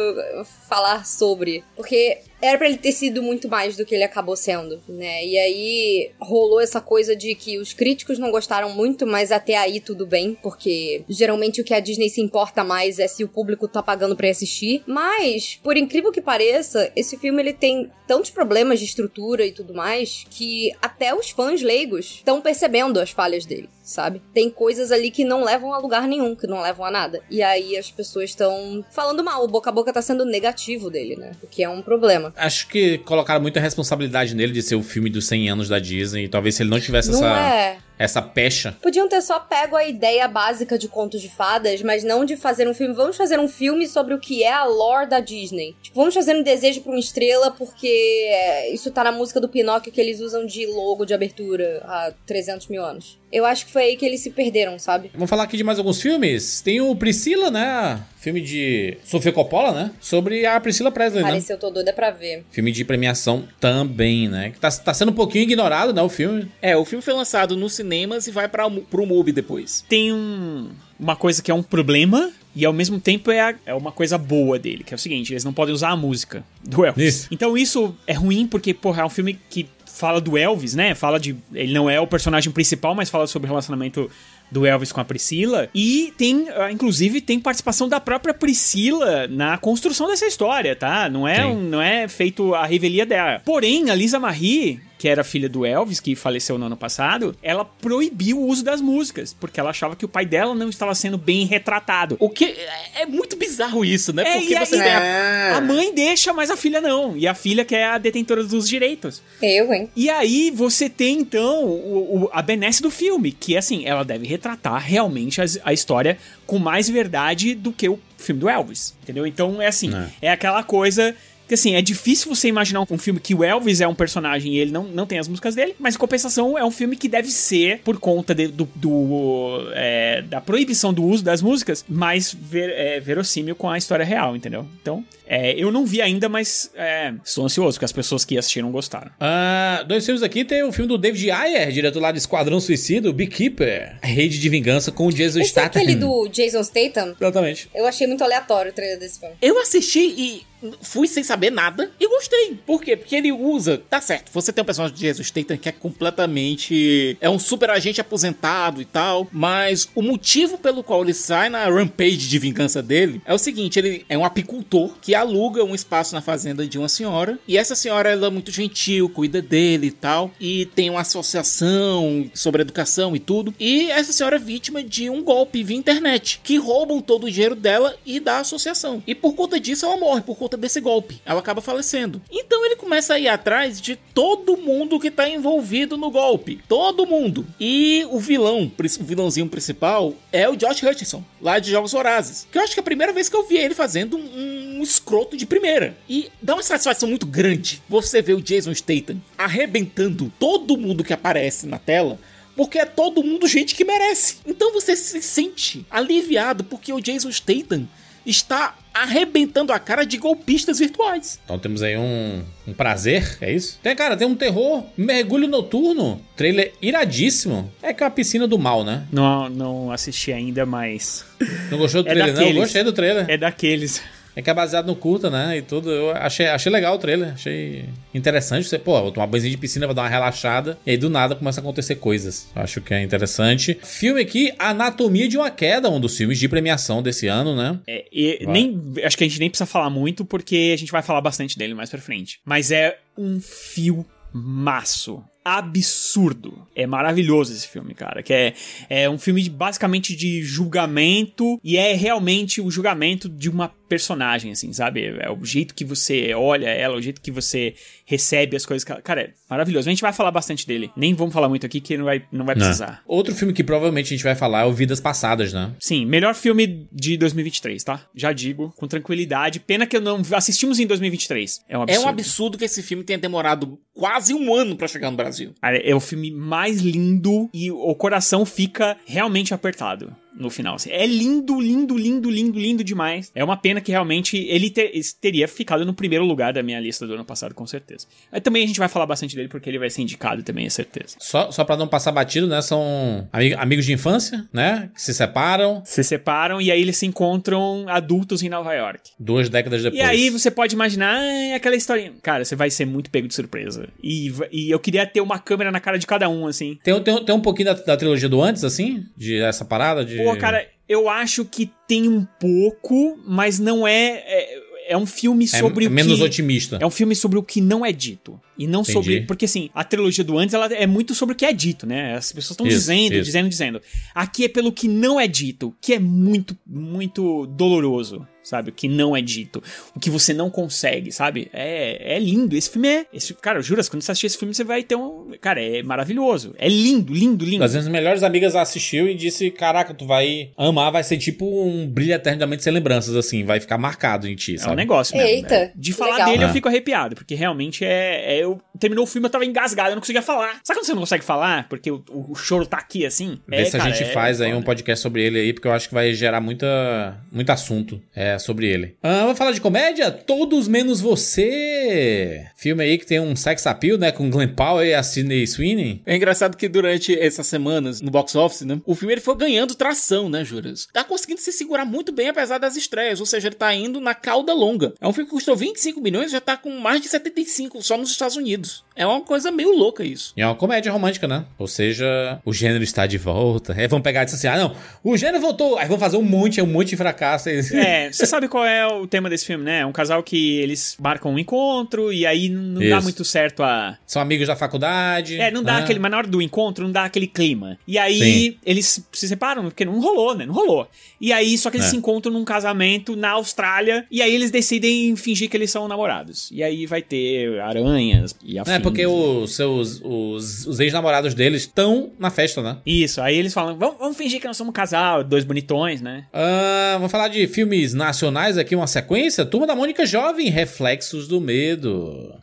falar sobre. Porque era pra ele ter sido muito mais do que ele acabou sendo, né? E aí rolou essa coisa de que os críticos não gostaram muito, mas até aí tudo bem, porque geralmente o que a Disney se importa mais é se o público tá pagando pra assistir. Mas, por incrível que pareça, esse filme ele tem tantos problemas de estrutura e tudo mais que até os fãs leigos estão percebendo as falhas dele, sabe? Tem coisas ali que não levam a lugar nenhum, que não levam a nada. E aí as pessoas estão falando mal, o boca a boca tá sendo negativo dele, né? O que é um problema. Acho que colocaram muita responsabilidade nele de ser o filme dos 100 anos da Disney. Talvez se ele não tivesse Não essa, é. essa pecha. Podiam ter só pego a ideia básica de contos de fadas, mas não de fazer um filme. Vamos fazer um filme sobre o que é a lore da Disney. Tipo, vamos fazer um desejo pra uma estrela, porque é, isso tá na música do Pinóquio que eles usam de logo de abertura há 300 mil anos. Eu acho que foi aí que eles se perderam, sabe? Vamos falar aqui de mais alguns filmes. Tem o Priscila, né? Filme de Sofia Coppola, né? Sobre a Priscila Presley, né? Pareceu, eu tô doida pra ver. Filme de premiação também, né? Que Tá, tá sendo um pouquinho ignorado, né? O filme. É, o filme foi lançado nos cinemas e vai para pro MUBI depois. Tem um, uma coisa que é um problema. E ao mesmo tempo é, a- é uma coisa boa dele, que é o seguinte: eles não podem usar a música do Elvis. Isso. Então isso é ruim porque, porra, é um filme que fala do Elvis, né? Fala de. Ele não é o personagem principal, mas fala sobre o relacionamento do Elvis com a Priscila. E tem, ah, inclusive, tem participação da própria Priscila na construção dessa história, tá? Não é, um, não é feito a revelia dela. Porém, a Lisa Marie. Que era filha do Elvis, que faleceu no ano passado, ela proibiu o uso das músicas, porque ela achava que o pai dela não estava sendo bem retratado. O que é é muito bizarro isso, né? É, Porque e aí- você tem a... A mãe deixa, mas a filha não. E a filha que é a detentora dos direitos. Eu, hein? E aí você tem então o, o- a benesse do filme, que assim, ela deve retratar realmente as- a, história com mais verdade do que o filme do Elvis, entendeu? Então é assim, é, aquela coisa que assim, é difícil você imaginar um filme que o Elvis é um personagem e ele não, não tem as músicas dele, mas em compensação é um filme que deve ser, por conta de- do, do, é, da proibição do uso das músicas, mais ver- é, verossímil com a história real, entendeu? Então, é, eu não vi ainda, mas é, estou ansioso, porque as pessoas que assistiram gostaram. Ah, dois filmes aqui. Tem o filme do David Ayer, diretor lá de Esquadrão Suicida, Beekeeper. Rede de Vingança com o Jason Esse é Statham. aquele do Jason Statham? Exatamente. Eu achei muito aleatório o trailer desse filme. Eu assisti e fui sem saber nada e gostei. Por quê? Porque ele usa. Tá certo, você tem um personagem de Jesus Statham que é completamente. É um super agente aposentado e tal. Mas o motivo pelo qual ele sai na rampage de vingança dele é o seguinte: ele é um apicultor que aluga um espaço na fazenda de uma senhora. E essa senhora ela é muito gentil, cuida dele e tal. E tem uma associação sobre educação e tudo. E essa senhora é vítima de um golpe via internet que roubam todo o dinheiro dela e da associação. E por conta disso ela morre, por conta desse golpe. Ela acaba falecendo. Então ele começa a ir atrás de todo mundo que tá envolvido no golpe. Todo mundo. E o vilão, o vilãozinho principal, é o Josh Hutcherson, lá de Jogos Vorazes. Que eu acho que é a primeira vez que eu vi ele fazendo um, um escroto de primeira. E dá uma satisfação muito grande você ver o Jason Statham arrebentando todo mundo que aparece na tela. Porque é todo mundo gente que merece. Então você se sente aliviado porque o Jason Statham está arrebentando a cara de golpistas virtuais. Então temos aí um, um prazer, é isso? Tem, cara, tem um terror, mergulho noturno, trailer iradíssimo. É que é uma piscina do mal, né? Não, não assisti ainda, mas Não gostou do É trailer, não? daqueles. Gostei do trailer. é daqueles. É que é baseado no curta, né? E tudo. Eu achei, achei legal o trailer. Achei interessante. Você, pô, vou tomar banho de piscina, vou dar uma relaxada. E aí do nada começa a acontecer coisas. Acho que é interessante. Filme aqui, Anatomia de uma Queda, um dos filmes de premiação desse ano, né? É, e nem, acho que a gente nem precisa falar muito, porque a gente vai falar bastante dele mais pra frente. Mas é um filmaço. Absurdo. É maravilhoso esse filme, cara. Que é, é um filme de- basicamente de julgamento. E é realmente o julgamento de uma personagem, assim, sabe? É o jeito que você olha ela, o jeito que você recebe as coisas. Cara, é maravilhoso. A gente vai falar bastante dele. Nem vamos falar muito aqui, que não vai, não vai precisar. Outro filme que provavelmente a gente vai falar é o Vidas Passadas, né? Sim, melhor filme de 2023, tá? Já digo, com tranquilidade. Pena que eu não assistimos em 2023. É um É absurdo. um absurdo que esse filme tenha demorado quase um ano pra chegar no Brasil. Cara, É o filme mais lindo e o coração fica realmente apertado. No final. assim. É lindo, lindo, lindo, lindo, lindo demais. É uma pena que realmente ele te- teria ficado no primeiro lugar da minha lista do ano passado, com certeza. Aí também a gente vai falar bastante dele porque ele vai ser indicado também, é certeza. Só, só pra não passar batido, né? São ami- amigos de infância, né? Que se separam Se separam e aí eles se encontram adultos em Nova York. duas décadas depois. E aí você pode imaginar ah, aquela historinha. Cara, você vai ser muito pego de surpresa. E, e eu queria ter uma câmera na cara de cada um, assim. Tem, tem, tem um pouquinho da, da trilogia do antes, assim? De essa parada? De... Pô, cara, eu acho que tem um pouco, mas não é. É, é um filme é, sobre é o menos que. otimista. É um filme sobre o que não é dito. E não Entendi. sobre. Porque assim, a trilogia do antes ela é muito sobre o que é dito, né? As pessoas estão dizendo, isso. dizendo, dizendo. Aqui é pelo que não é dito, que é muito, muito doloroso. Sabe? O que não é dito. O que você não consegue, sabe? É, é lindo. Esse filme é. Esse, cara, juras, quando você assistir esse filme, você vai ter um. Cara, é maravilhoso. É lindo, lindo, lindo. As minhas melhores amigas assistiu e disse: Caraca, tu vai amar, vai ser tipo um brilho eternamente sem lembranças, assim, vai ficar marcado em ti, É um sabe? negócio mesmo. Eita, né? De falar legal. dele eu É. fico arrepiado, porque realmente é, é- Eu terminou o filme, eu tava engasgado, eu não conseguia falar. Sabe quando você não consegue falar? Porque o, o- choro tá aqui assim? Vê É, se a cara, gente é faz aí um podcast sobre ele aí, porque eu acho que vai gerar muita, muito assunto é, sobre ele. Ah, vamos falar de comédia? Todos menos você! Filme aí que tem um sex appeal, né? Com Glenn Powell e a Sidney Sweeney. É engraçado que durante essas semanas no box office, né? O filme ele foi ganhando tração, né, Juras? Tá conseguindo se segurar muito bem apesar das estreias, ou seja, ele tá indo na cauda longa. É um filme que custou 25 milhões e já tá com mais de 75 só nos Estados Unidos. É uma coisa meio louca isso. E é uma comédia romântica, né? Ou seja, o gênero está de volta. Aí vão pegar e dizer assim: ah, não, o gênero voltou. Aí vão fazer um monte, um monte de fracasso. É, [LAUGHS] você sabe qual é o tema desse filme, né? É um casal que eles marcam um encontro e aí não dá Isso. muito certo a. São amigos da faculdade. É, não dá né? aquele. Mas na hora do encontro não dá aquele clima. E aí Sim. eles se separam, porque não rolou, né? Não rolou. E aí, só que eles É. se encontram num casamento na Austrália. E aí eles decidem fingir que eles são namorados. E aí vai ter aranhas e afins. É, porque os seus os, os ex-namorados deles estão na festa, né? Isso, aí eles falam, vamos, vamos fingir que nós somos um casal, dois bonitões, né? Ah, vamos falar de filmes nacionais aqui, uma sequência. Turma da Mônica Jovem, Reflexos do Medo.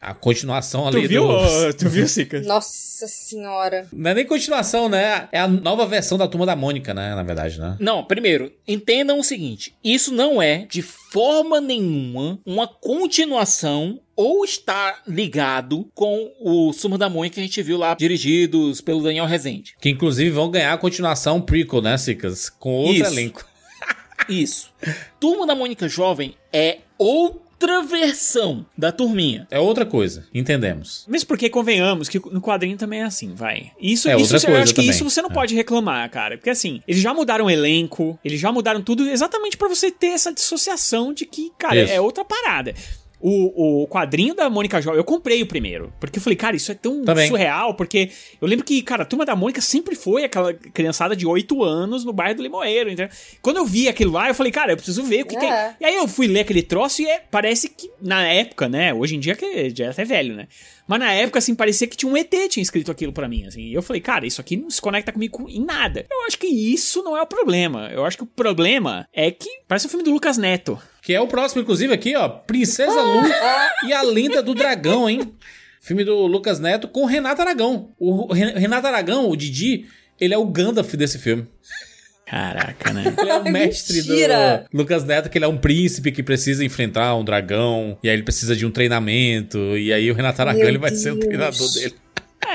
A continuação ali [LAUGHS] Tu viu, do... tu viu, Sica? Nossa senhora. Não é nem continuação, né? É a nova versão da Turma da Mônica, né? Na verdade, né? Não, primeiro, entendam o seguinte: isso não é de forma nenhuma uma continuação ou está ligado com o Sumo da Mônica que a gente viu lá, dirigidos pelo Daniel Rezende. Que inclusive vão ganhar a continuação prequel, né, Cicas? Com outro Isso. elenco. [LAUGHS] [LAUGHS] Isso. Turma da Mônica Jovem é outra versão da turminha. É outra coisa, entendemos. Mesmo porque convenhamos que no quadrinho também é assim, vai. Isso, É isso outra eu coisa acho que também. isso você não É. pode reclamar, cara. Porque assim, eles já mudaram o elenco, eles já mudaram tudo exatamente pra você ter essa dissociação de que, cara, Isso. é outra parada. O, o quadrinho da Mônica Jovem, eu comprei o primeiro. Porque eu falei, cara, isso é tão Também. surreal. Porque eu lembro que, cara, a turma da Mônica sempre foi aquela criançada de 8 anos no bairro do Limoeiro. Então, quando eu vi aquilo lá, eu falei, cara, eu preciso ver o que, que é. É. E aí eu fui ler aquele troço e é- parece que na época, né? Hoje em dia que já é até velho, né? Mas na época, assim, parecia que tinha um ET tinha escrito aquilo pra mim, assim. E eu falei, cara, isso aqui não se conecta comigo em nada. Eu acho que isso não é o problema. Eu acho que o problema é que parece o filme do Lucas Neto. Que é o próximo, inclusive, aqui, ó. Princesa Lu e a Lenda do Dragão, hein? Filme do Lucas Neto com Renato Aragão. O Ren- Renato Aragão, o Didi, ele é o Gandalf desse filme. Caraca, né? Ele é o mestre Mentira! do Lucas Neto, que ele é um príncipe que precisa enfrentar um dragão. E aí ele precisa de um treinamento. E aí o Renato Aragão Meu ele vai ser o treinador dele.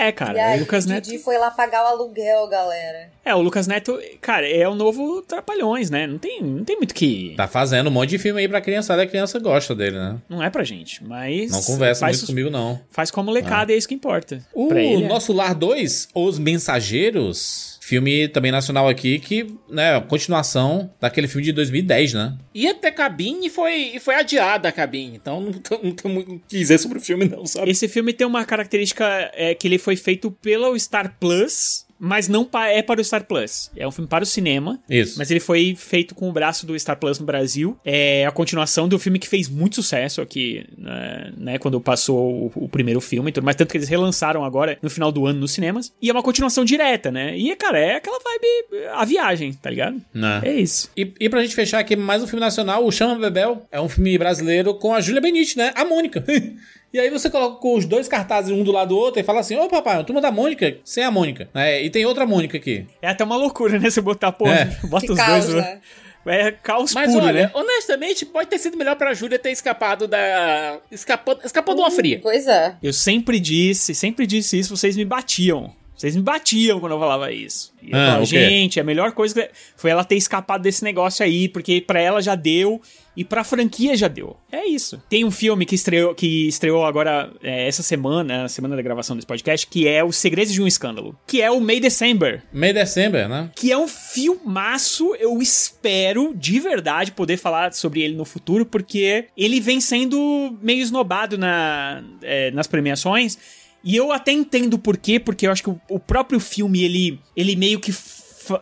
É, cara, e aí, o Lucas Neto. Didi foi lá pagar o aluguel, galera. É, o Lucas Neto, cara, é o novo Trapalhões, né? Não tem, não tem muito que. Tá fazendo um monte de filme aí pra criançada e a criança gosta dele, né? Não é pra gente, mas. Não conversa muito comigo, não. Faz com a molecada, é isso que importa. O ele, é. Nosso Lar 2, Os Mensageiros. Filme também nacional aqui, que, né, a continuação daquele filme de 2010, né? Ia ter cabine e foi, e foi adiada a cabine. Então não tem, não tem muito o que dizer sobre o filme, não, sabe? Esse filme tem uma característica é, que ele foi feito pelo Star Plus, mas não é para o Star Plus. É um filme para o cinema. Isso. Mas ele foi feito com o braço do Star Plus no Brasil. É a continuação do filme que fez muito sucesso aqui, né, né, quando passou o, o primeiro filme e tudo mais. Tanto que eles relançaram agora no final do ano nos cinemas. E é uma continuação direta, né? E, cara, é aquela vibe, a viagem, tá ligado? Né? É isso. E, e pra gente fechar aqui mais um filme nacional, o Chama Bebel. É um filme brasileiro com a Júlia Benite, né? A Mônica. [LAUGHS] E aí você coloca os dois cartazes um do lado do outro e fala assim: Ô papai, a turma da Mônica, sem a Mônica. É, e tem outra Mônica aqui. É até uma loucura, né? Você botar, pô, É. [LAUGHS] bota Que os caos, dois. né? É caos Mas puro, olha, né? honestamente, pode ter sido melhor pra Júlia ter escapado da. Escapou, escapou de uma fria. Pois é. Eu sempre disse, sempre disse isso, vocês me batiam. Vocês me batiam quando eu falava isso. E eu Ah, falava, o gente, a melhor coisa que- foi ela ter escapado desse negócio aí, porque pra ela já deu e pra franquia já deu. É isso. Tem um filme que estreou, que estreou agora é, essa semana, a semana da gravação desse podcast, que é Os Segredos de um Escândalo, que é o May December. Meio de December, né? Que é um filmaço, eu espero de verdade poder falar sobre ele no futuro, porque ele vem sendo meio esnobado na, é, nas premiações. E eu até entendo por quê, porque eu acho que o, o próprio filme, ele, ele meio que.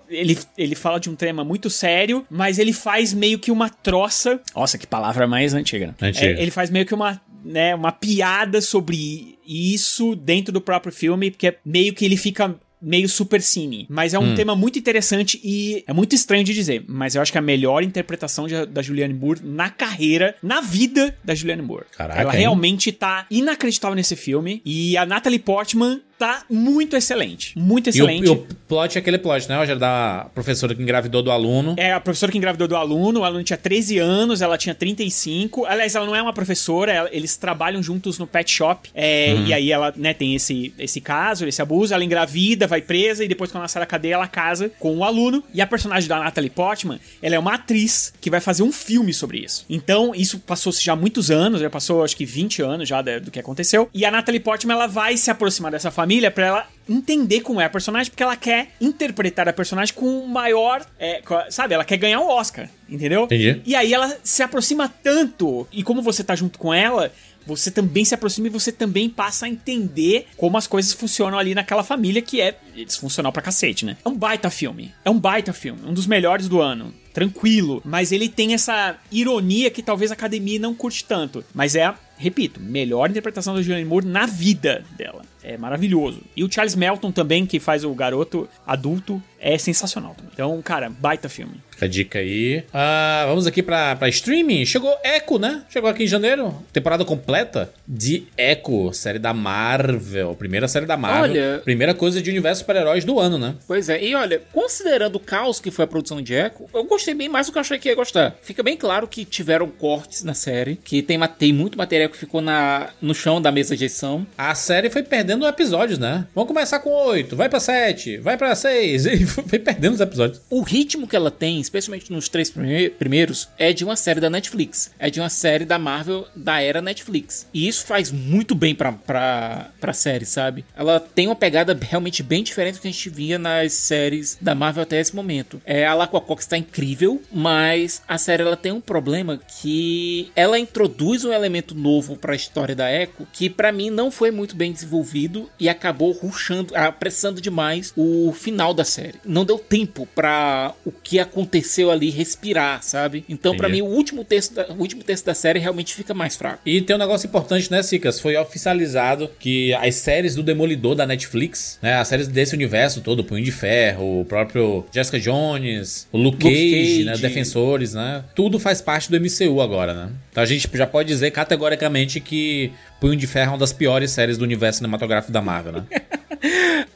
Ele, ele fala de um tema muito sério, mas ele faz meio que uma troça. Nossa, que palavra mais antiga. né? Antiga. É, ele faz meio que uma, né, uma piada sobre isso dentro do próprio filme, porque é meio que ele fica meio super cine. Mas é um tema muito interessante e é muito estranho de dizer, mas eu acho que é a melhor interpretação de- da Julianne Moore na carreira, na vida da Julianne Moore. Caraca, Ela hein? realmente tá inacreditável nesse filme e a Natalie Portman tá muito excelente. Muito E o, excelente. e o plot é aquele plot, né, Rogério? Da professora que engravidou do aluno. É a professora que engravidou do aluno, o aluno tinha 13 anos, ela tinha 35. Aliás, ela não é uma professora, ela- eles trabalham juntos no pet shop. é, E aí ela, né, tem esse, esse caso, esse abuso, ela engravida, vai presa, e depois, quando ela sai da cadeia, ela casa com o aluno. E a personagem da Natalie Portman, ela é uma atriz que vai fazer um filme sobre isso. Então, isso passou-se já muitos anos, já passou acho que 20 anos já do que aconteceu. E a Natalie Portman, ela vai se aproximar dessa família pra ela entender como é a personagem, porque ela quer interpretar a personagem com o maior. é, sabe, ela quer ganhar um Oscar, entendeu? Entendi. E aí ela se aproxima tanto, e como você tá junto com ela. Você também se aproxima e você também passa a entender como as coisas funcionam ali naquela família que é disfuncional pra cacete, né? É um baita filme. É um baita filme. Um dos melhores do ano. Tranquilo. Mas ele tem essa ironia que talvez a academia não curte tanto. Mas é, repito, melhor interpretação da Julianne Moore na vida dela. É maravilhoso. E o Charles Melton também, que faz o garoto adulto, é sensacional também. Então, cara, baita filme. Fica a dica aí. Ah, vamos aqui pra, pra streaming. Chegou Echo, né? Chegou aqui em janeiro. Temporada completa de Echo, série da Marvel. Primeira série da Marvel. Olha- Primeira coisa de universo super-heróis do ano, né? Pois é, e olha, considerando o caos que foi a produção de Echo, eu gostei bem mais do que eu achei que ia gostar. Fica bem claro que tiveram cortes na série, que tem, tem muito material que ficou na, no chão da mesa de edição. A série foi perdendo episódios, né? Vamos começar com 8, vai pra 7, vai pra 6, [LAUGHS] e foi perdendo os episódios. O ritmo que ela tem, especialmente nos três prime- primeiros, é de uma série da Netflix. É de uma série da Marvel da era Netflix. E isso faz muito bem pra, pra, pra série, sabe? Ela tem uma pegada realmente bem diferente do que a gente via nas séries da Marvel até esse momento. É, a Laqua Cox tá incrível, mas a série ela tem um problema que ela introduz um elemento novo pra história da Echo que pra mim não foi muito bem desenvolvido e acabou rushando, apressando demais o final da série. Não deu tempo pra o que aconteceu ali respirar, sabe? Então pra mim o último texto da, o último texto da série realmente fica mais fraco. E tem um negócio importante, né, Cicas? Foi oficializado que as séries do Demolidor da Netflix, né, as séries desse universo todo, Punho de Ferro, o próprio Jessica Jones, o Luke, Luke Cage, né, Cage. Defensores, né, tudo faz parte do MCU agora, né? Então a gente já pode dizer categoricamente que Punho de Ferro é uma das piores séries do universo cinematográfico da Marvel, né? [LAUGHS]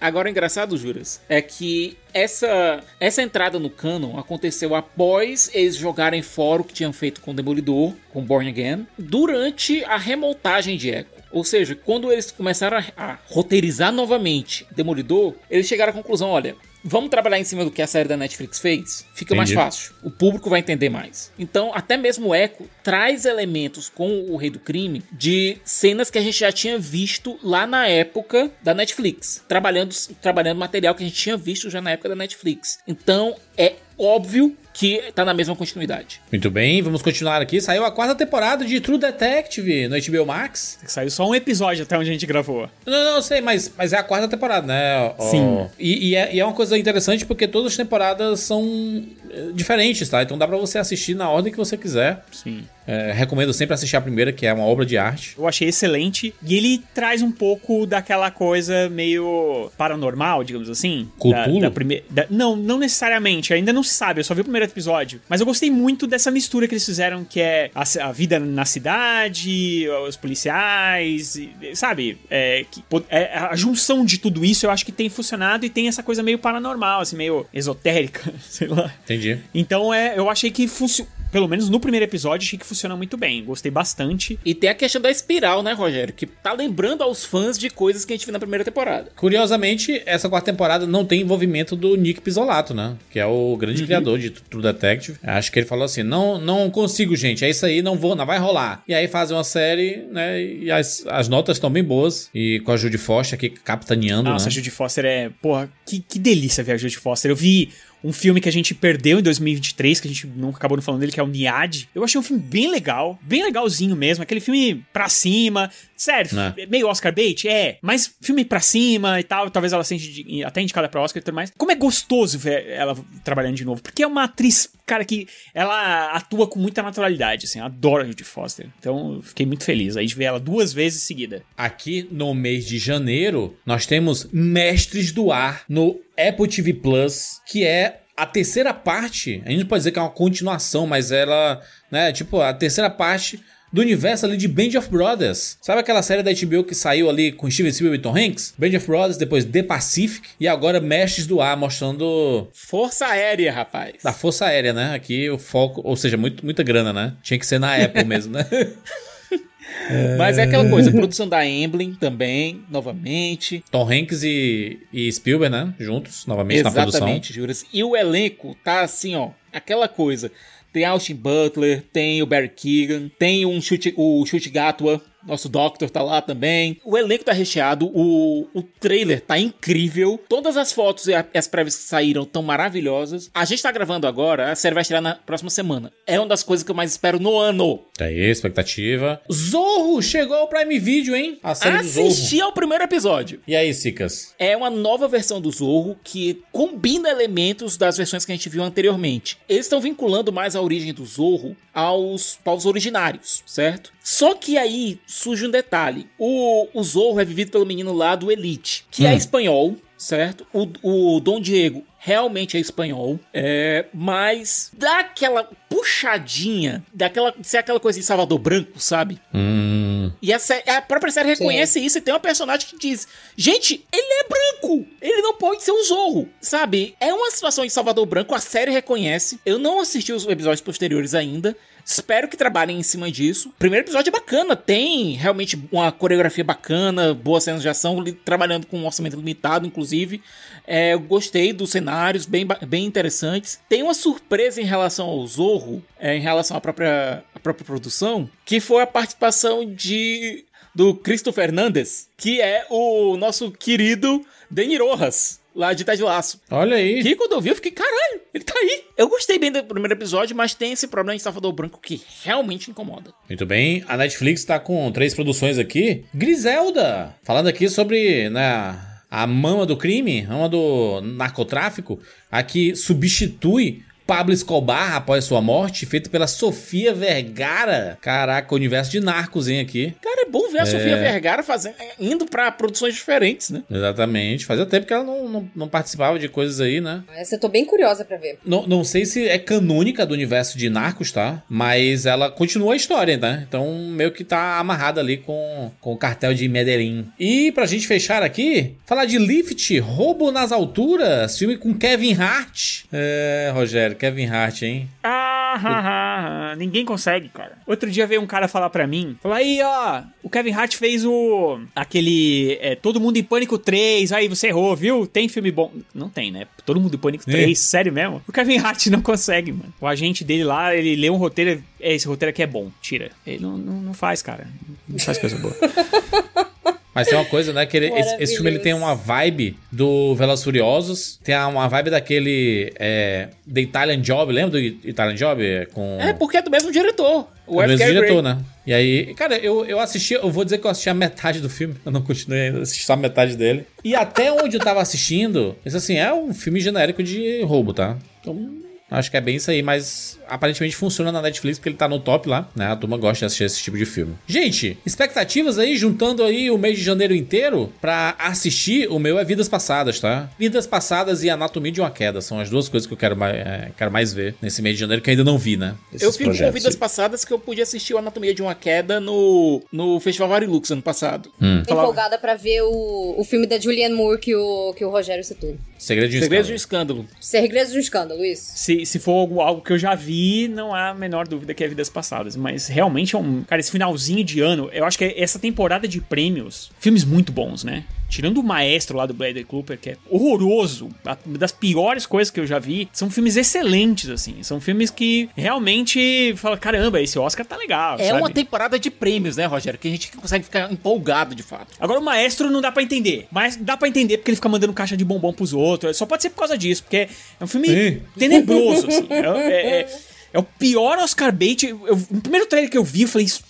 Agora, o engraçado, Juras, é que essa, essa entrada no canon aconteceu após eles jogarem fora o que tinham feito com Demolidor, com Born Again, durante a remontagem de Echo. Ou seja, quando eles começaram a, a roteirizar novamente Demolidor, eles chegaram à conclusão: olha, vamos trabalhar em cima do que a série da Netflix fez? Fica mais Entendi. fácil. O público vai entender mais. Então, até mesmo o Echo traz elementos com o Rei do Crime de cenas que a gente já tinha visto lá na época da Netflix. Trabalhando, trabalhando material que a gente tinha visto já na época da Netflix. Então, é óbvio que tá na mesma continuidade. Muito bem, vamos continuar aqui. Saiu a quarta temporada de True Detective no HBO Max. Saiu só um episódio até onde a gente gravou. Não, não, eu sei, mas, mas é a quarta temporada, né? Sim. E, e é, e é uma coisa interessante porque todas as temporadas são eh, diferentes, tá? Então dá pra você assistir na ordem que você quiser. Sim. É, recomendo sempre assistir a primeira, que é uma obra de arte. Eu achei excelente. E ele traz um pouco daquela coisa meio paranormal, digamos assim. Cthulhu? Da, da prime... da- Não, não necessariamente. Ainda não se sabe. Eu só vi o primeiro episódio. Mas eu gostei muito dessa mistura que eles fizeram, que é a, a vida na cidade, os policiais, sabe? É, que, é, a junção de tudo isso eu acho que tem funcionado e tem essa coisa meio paranormal, assim, meio esotérica, [LAUGHS] sei lá. Entendi. Então é, eu achei que funciona. Pelo menos no primeiro episódio, achei que funciona muito bem. Gostei bastante. E tem a questão da espiral, né, Rogério? Que tá lembrando aos fãs de coisas que a gente viu na primeira temporada. Curiosamente, essa quarta temporada não tem envolvimento do Nick Pisolato, né? Que é o grande criador de True Detective. Acho que ele falou assim: não, não consigo, gente. É isso aí, não vou, não vai rolar. E aí fazem uma série, né? E as, as notas estão bem boas. E com a Judy Foster aqui capitaneando, Nossa, né? a Judy Foster é. Porra, que, que delícia ver a Judy Foster. Eu vi um filme que a gente perdeu em 2023, que a gente não acabou não falando dele, que é o Niad. Eu achei um filme bem legal, bem legalzinho mesmo. Aquele filme pra cima. Sério, Né? meio Oscar bait? É. Mas filme pra cima e tal. Talvez ela seja até indicada pra Oscar e tudo mais. Como é gostoso ver ela trabalhando de novo. Porque é uma atriz, cara, que ela atua com muita naturalidade, assim. Eu adoro a Judy Foster. Então, fiquei muito feliz aí de ver ela duas vezes seguida. Aqui no mês de janeiro, nós temos Mestres do Ar no Apple TV Plus, que é a terceira parte. A gente não pode dizer que é uma continuação, mas ela, né, tipo, a terceira parte do universo ali de Band of Brothers. Sabe aquela série da HBO que saiu ali com Steven Spielberg e Tom Hanks? Band of Brothers, depois The Pacific e agora Mestres do Ar, mostrando Força aérea, rapaz. da Força Aérea, né? Aqui o foco, ou seja, muito, muita grana, né? Tinha que ser na Apple mesmo, né? [LAUGHS] Mas é aquela coisa, produção da Emblem também, novamente. Tom Hanks e, e Spielberg, né? Juntos, novamente na produção. Exatamente, Juras. E o elenco tá assim, ó, aquela coisa. Tem Austin Butler, tem o Barry Keegan, tem um chute, o Chute Gatua, nosso Doctor tá lá também. O elenco tá recheado, o, o trailer tá incrível. Todas as fotos e as prévias que saíram tão maravilhosas. A gente tá gravando agora, a série vai estrear na próxima semana. É uma das coisas que eu mais espero no ano. Tá aí, expectativa. Zorro chegou ao Prime Video, hein? A série. Assistir ao primeiro episódio. E aí, Sicas? é uma nova versão do Zorro que combina elementos das versões que a gente viu anteriormente. Eles estão vinculando mais a origem do Zorro aos povos originários, certo? Só que aí surge um detalhe: o, o Zorro é vivido pelo menino lá do Elite, que é espanhol, certo? O, o Dom Diego realmente é espanhol, é, mas dá aquela puxadinha, daquela, ser aquela coisa de Salvador Branco, sabe? Hum. E a, a própria série reconhece isso e tem uma personagem que diz: Gente, ele é branco! Ele não pode ser um zorro! Sabe? É uma situação de Salvador Branco, a série reconhece. Eu não assisti os episódios posteriores ainda. Espero que trabalhem em cima disso. Primeiro episódio é bacana, tem realmente uma coreografia bacana, boas cenas de ação, trabalhando com um orçamento limitado, inclusive. É, gostei dos cenários, bem, bem interessantes. Tem uma surpresa em relação ao Zorro, é, em relação à própria, à própria produção, que foi a participação de do Cristo Fernandes, que é o nosso querido Dani Rojas, lá de Ted Laço. Olha aí. Que quando eu vi, eu fiquei, caralho, ele tá aí. Eu gostei bem do primeiro episódio, mas tem esse problema de Salvador Branco que realmente incomoda. Muito bem, a Netflix tá com três produções aqui. Griselda, falando aqui sobre né, a mama do crime, a mama do narcotráfico, a que substitui Pablo Escobar após sua morte, feito pela Sofia Vergara. Caraca, o universo de narcos, hein, aqui. Cara, é bom ver a Sofia Vergara fazendo, indo pra produções diferentes, né? Exatamente. Fazia tempo que ela não, não, não participava de coisas aí, né? Essa eu tô bem curiosa pra ver. Não, não sei se é canônica do universo de Narcos, tá? Mas ela continua a história, né? Então, meio que tá amarrada ali com, com o cartel de Medellín. E pra gente fechar aqui, falar de Lift, Roubo nas Alturas, filme com Kevin Hart. É, Rogério, Kevin Hart, hein? Ah, ah, ah, ninguém consegue, cara. Outro dia veio um cara falar pra mim, falar aí, ó, o Kevin Hart fez o aquele é, Todo Mundo em Pânico 3, aí você errou, viu? Tem filme bom. Não tem, né? Todo Mundo em Pânico 3, sério mesmo? O Kevin Hart não consegue, mano. O agente dele lá, ele lê um roteiro, é, esse roteiro aqui é bom, tira. Ele não, não, não faz, cara. Não faz coisa boa. [LAUGHS] Mas tem uma coisa, né? Que ele- esse, esse filme ele tem uma vibe do Velozes Furiosos, tem uma vibe daquele é, The Italian Job, lembra do Italian Job? É, Com... É porque é do mesmo diretor. O O F. mesmo diretor, né? E aí, cara, eu, eu assisti, eu vou dizer que eu assisti a metade do filme, [LAUGHS] eu não continuei ainda, assisti só a metade dele. E até onde eu tava assistindo, isso assim, é um filme genérico de roubo, tá? Então, Acho que é bem isso aí, mas aparentemente funciona na Netflix porque ele tá no top lá, né? A turma gosta de assistir esse tipo de filme. Gente, expectativas aí, juntando aí o mês de janeiro inteiro pra assistir, o meu é Vidas Passadas, tá? Vidas Passadas e Anatomia de uma Queda são as duas coisas que eu quero mais, é, quero mais ver nesse mês de janeiro, que eu ainda não vi, né? Eu Esses fico com projetos. vidas passadas que eu podia assistir o Anatomia de uma Queda no, no Festival Varilux ano passado. Hum. Empolgada pra ver o, o filme da Julianne Moore que o, que o Rogério citou. Segredo de um Segredos de um Escândalo. Escândalo. Segredos de um escândalo, isso. Se, se for algo, algo que eu já vi, não há a menor dúvida que é Vidas Passadas. Mas realmente é um. Cara, esse finalzinho de ano, eu acho que essa temporada de prêmios, filmes muito bons, né? Tirando o maestro lá do Bradley Cooper, que é horroroso, uma das piores coisas que eu já vi, são filmes excelentes, assim. São filmes que realmente fala, caramba, esse Oscar tá legal. É sabe? uma temporada de prêmios, né, Rogério? Que a gente consegue ficar empolgado de fato. Agora o maestro não dá pra entender. Mas dá pra entender porque ele fica mandando caixa de bombom pros outros. Só pode ser por causa disso, porque é um filme Sim. tenebroso, assim. É, é- é- é o pior Oscar bait. Eu, no primeiro trailer que eu vi, eu falei, isso,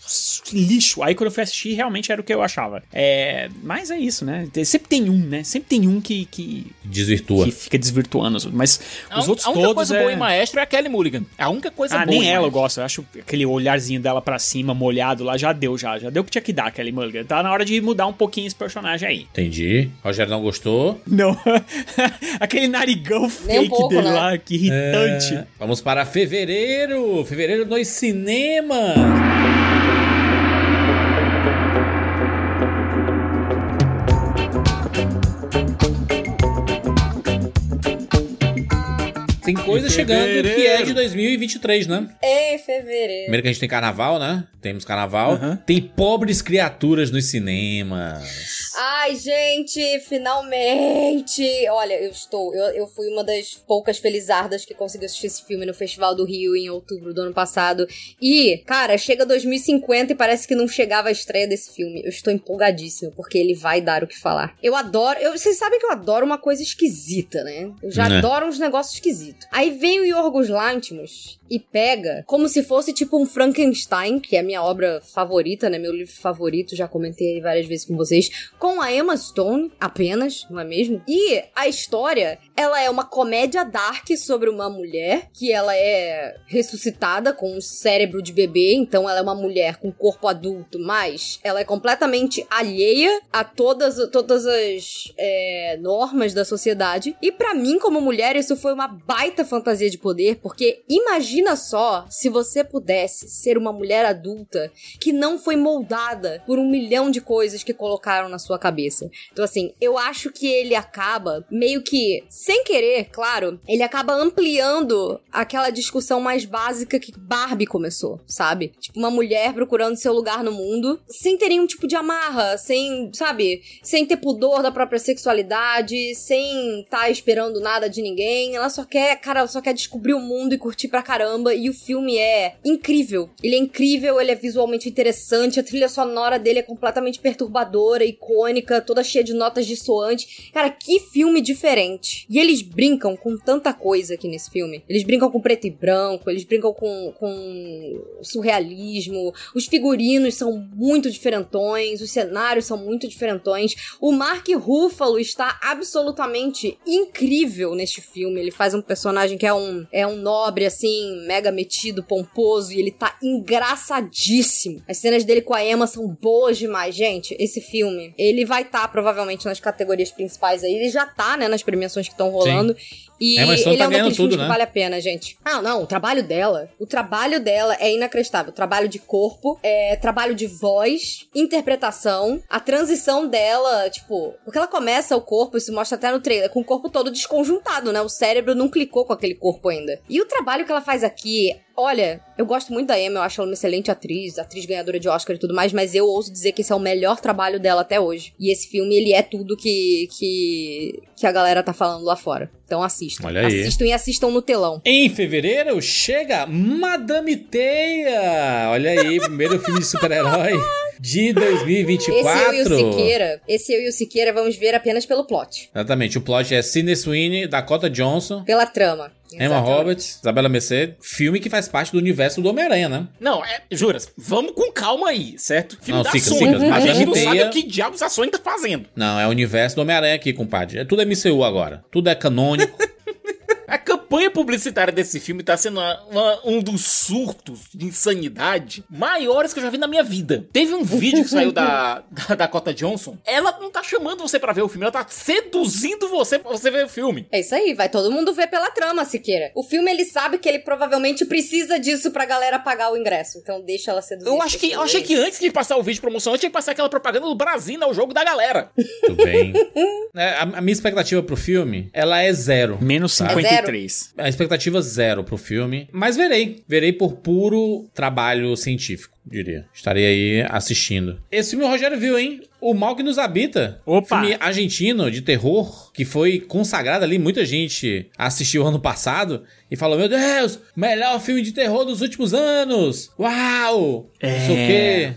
lixo. Aí quando eu fui assistir, realmente era o que eu achava. É, mas é isso, né? Sempre tem um, né? Sempre tem um que, que, Desvirtua. que fica desvirtuando. Mas A, os un- outros a única todos. coisa é... boa em Maestro é a Kelly Mulligan. A única coisa Ah, boa. nem em ela eu gosto. Eu acho aquele olharzinho dela pra cima, molhado lá, já deu, já. Já deu o que tinha que dar, Kelly Mulligan. Tá na hora de mudar um pouquinho esse personagem aí. Entendi. Rogério não gostou. Não. [LAUGHS] Aquele narigão Nem um fake pouco, dele né? lá, que irritante. É, Vamos para fevereiro. Fevereiro nos cinemas. Coisa chegando que é de 2023, né? Em fevereiro. Primeiro que a gente tem carnaval, né? Temos carnaval. Tem pobres criaturas nos cinemas. Ai, gente, finalmente! Olha, eu estou. Eu, eu fui uma das poucas felizardas que conseguiu assistir esse filme no Festival do Rio em outubro do ano passado. E, cara, chega 2050 e parece que não chegava a estreia desse filme. Eu estou empolgadíssima, porque ele vai dar o que falar. Eu adoro. Eu, vocês sabem que eu adoro uma coisa esquisita, né? Eu já Né. adoro uns negócios esquisitos. Aí vem o Yorgos Lanthimos e pega como se fosse tipo um Frankenstein, que é a minha obra favorita, né? Meu livro favorito, já comentei várias vezes com vocês, com a Emma Stone apenas, não é mesmo? E a história, ela é uma comédia dark sobre uma mulher que ela é ressuscitada com um cérebro de bebê, então ela é uma mulher com corpo adulto, mas ela é completamente alheia a todas, todas as é, normas da sociedade. E pra mim, como mulher, isso foi uma baita fantasia de poder, porque imagina só se você pudesse ser uma mulher adulta que não foi moldada por um milhão de coisas que colocaram na sua cabeça. Então, assim, eu acho que ele acaba meio que, sem querer, claro, ele acaba ampliando aquela discussão mais básica que Barbie começou, sabe? Tipo, uma mulher procurando seu lugar no mundo, sem ter nenhum tipo de amarra, sem, sabe, sem ter pudor da própria sexualidade, sem estar esperando nada de ninguém. Ela só quer, cara, ela só quer descobrir o mundo e curtir pra caramba. E o filme é incrível. Ele é incrível, ele é visualmente interessante, a trilha sonora dele é completamente perturbadora, icônica, toda cheia de notas dissoantes. Cara, que filme diferente. E eles brincam com tanta coisa aqui nesse filme. Eles brincam com preto e branco, eles brincam com, com surrealismo. Os figurinos são muito diferentões, os cenários são muito diferentões. O Mark Ruffalo está absolutamente incrível neste filme. Ele faz um personagem que é um, é um nobre, assim, mega metido, pomposo, e ele tá engraçadíssimo. As cenas dele com a Emma são boas demais. Gente, esse filme, ele vai estar provavelmente nas categorias principais aí. Ele já tá, né, nas premiações que estão rolando. E Emma Stone ele tá é um daqueles filmes tudo, que né? vale a pena, gente. Ah, não, o trabalho dela, o trabalho dela é inacreditável. Trabalho de corpo, é, trabalho de voz, interpretação, a transição dela, tipo, porque ela começa o corpo, isso mostra até no trailer, com o corpo todo desconjuntado, né? O cérebro não clicou com aquele corpo ainda. E o trabalho que ela faz aqui Olha, eu gosto muito da Emma, eu acho ela uma excelente atriz, atriz ganhadora de Oscar e tudo mais, mas eu ouso dizer que esse é o melhor trabalho dela até hoje. E esse filme, ele é tudo que, que, que a galera tá falando lá fora. Então assistam. Olha aí. Assistam e assistam no telão. Em fevereiro chega Madame Teia. Olha aí, primeiro filme de super-herói [LAUGHS] de 2024. Esse eu e o Siqueira, esse eu e o Siqueira vamos ver apenas pelo plot, Exatamente, o plot é Sidney Sweeney, Dakota Johnson, pela trama. Emma Exatamente. Roberts, Isabela Merced, filme que faz parte do universo do Homem-Aranha, né? Não, é, juras, vamos com calma aí, certo? Filme Não, da Sica, Sony. Sica, a gente não sabe o que diabos a Sony tá fazendo. Não, é o universo do Homem-Aranha aqui, compadre. É tudo MCU agora. Tudo é canônico. [LAUGHS] A campanha campanha publicitária desse filme tá sendo uma, uma, um dos surtos de insanidade maiores que eu já vi na minha vida. Teve um vídeo que saiu da, [LAUGHS] da Cota Johnson. Ela não tá chamando você para ver o filme, ela tá seduzindo você pra você ver o filme. É isso aí, vai todo mundo ver pela trama, Siqueira. O filme ele sabe que ele provavelmente precisa disso pra galera pagar o ingresso. Então deixa ela seduzir. Eu acho que eu achei que antes de passar o vídeo promocional, tinha que passar aquela propaganda do Brasil né? no jogo da galera. Tudo bem. [LAUGHS] é, a, a, minha expectativa pro filme, ela é zero. Menos é 53 a expectativa zero pro filme. Mas verei. Verei por puro trabalho científico, diria. Estarei aí assistindo. Esse filme o Rogério viu, hein? O Mal que nos habita. Opa! Filme argentino de terror que foi consagrado ali. Muita gente assistiu ano passado e falou: Meu Deus, melhor filme de terror dos últimos anos! Uau! É. Não sei o é. quê.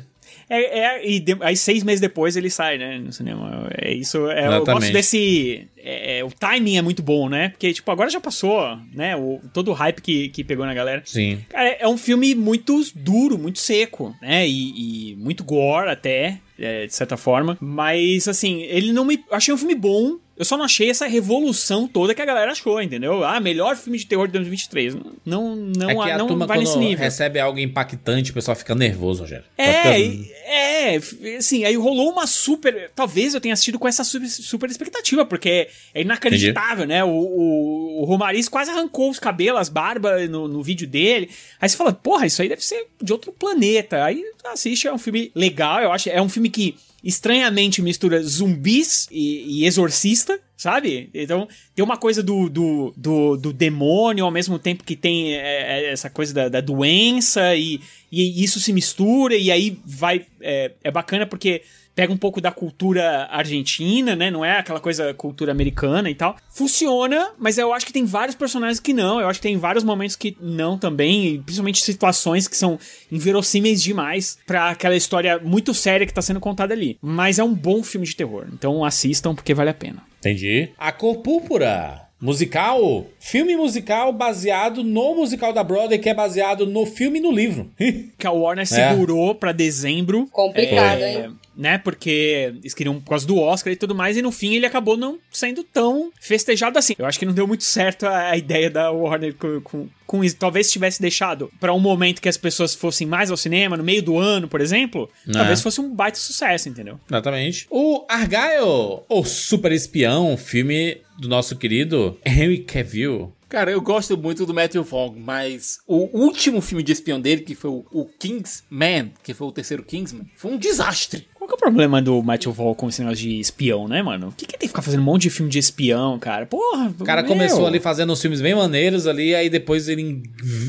É, é, e de- aí seis meses depois ele sai, né, no cinema. É isso. É, eu gosto desse. é, é, o timing é muito bom, né? Porque, tipo, agora já passou, né? O, todo o hype que, que pegou na galera. Sim. Cara, é um filme muito duro, muito seco, né? E, e muito gore até, é, de certa forma. Mas, assim, ele não me. Achei um filme bom. Eu só não achei essa revolução toda que a galera achou, entendeu? Ah, melhor filme de terror de 2023. Não, não, é que a não turma, vai nesse nível. recebe algo impactante, o pessoal fica nervoso, Rogério. É, fica- e- é, assim, aí rolou uma super. Talvez eu tenha assistido com essa super, super expectativa, porque é inacreditável, né? O, o, o Romariz quase arrancou os cabelos, as barbas no, no vídeo dele. Aí você fala, porra, isso aí deve ser de outro planeta. Aí assiste, é um filme legal, eu acho. É um filme que estranhamente mistura zumbis e, e exorcista. Sabe? Então, tem uma coisa do, do, do, do demônio ao mesmo tempo que tem é, é, essa coisa da, da doença e, e isso se mistura e aí vai. É, é bacana porque pega um pouco da cultura argentina, né? Não é aquela coisa cultura americana e tal. Funciona, mas eu acho que tem vários personagens que não. Eu acho que tem vários momentos que não também, e principalmente situações que são inverossímeis demais pra aquela história muito séria que tá sendo contada ali. Mas é um bom filme de terror. Então assistam porque vale a pena. Entendi. A Cor Púrpura. Musical? Filme musical baseado no musical da Broadway, que é baseado no filme e no livro. [LAUGHS] Que a Warner segurou pra dezembro. Complicado, é, hein? Né, porque eles queriam por causa do Oscar e tudo mais, e no fim ele acabou não sendo tão festejado assim. Eu acho que não deu muito [LAUGHS] certo a, a ideia da Warner com, com, com isso. Talvez se tivesse deixado pra um momento que as pessoas fossem mais ao cinema, no meio do ano, por exemplo, É. talvez fosse um baita sucesso, entendeu? Exatamente. O Argyle, o Super Espião, filme do nosso querido Henry Cavill. Cara, eu gosto muito do Matthew Vaughn, mas o último filme de espião dele, que foi o, o Kingsman, que foi o terceiro Kingsman, foi um desastre. Qual que é o problema do Matthew Vaughn com esse negócio de espião, né, mano? O que, que tem que ficar fazendo um monte de filme de espião, cara? Porra, O cara começou ali fazendo uns filmes bem maneiros ali, aí depois ele en-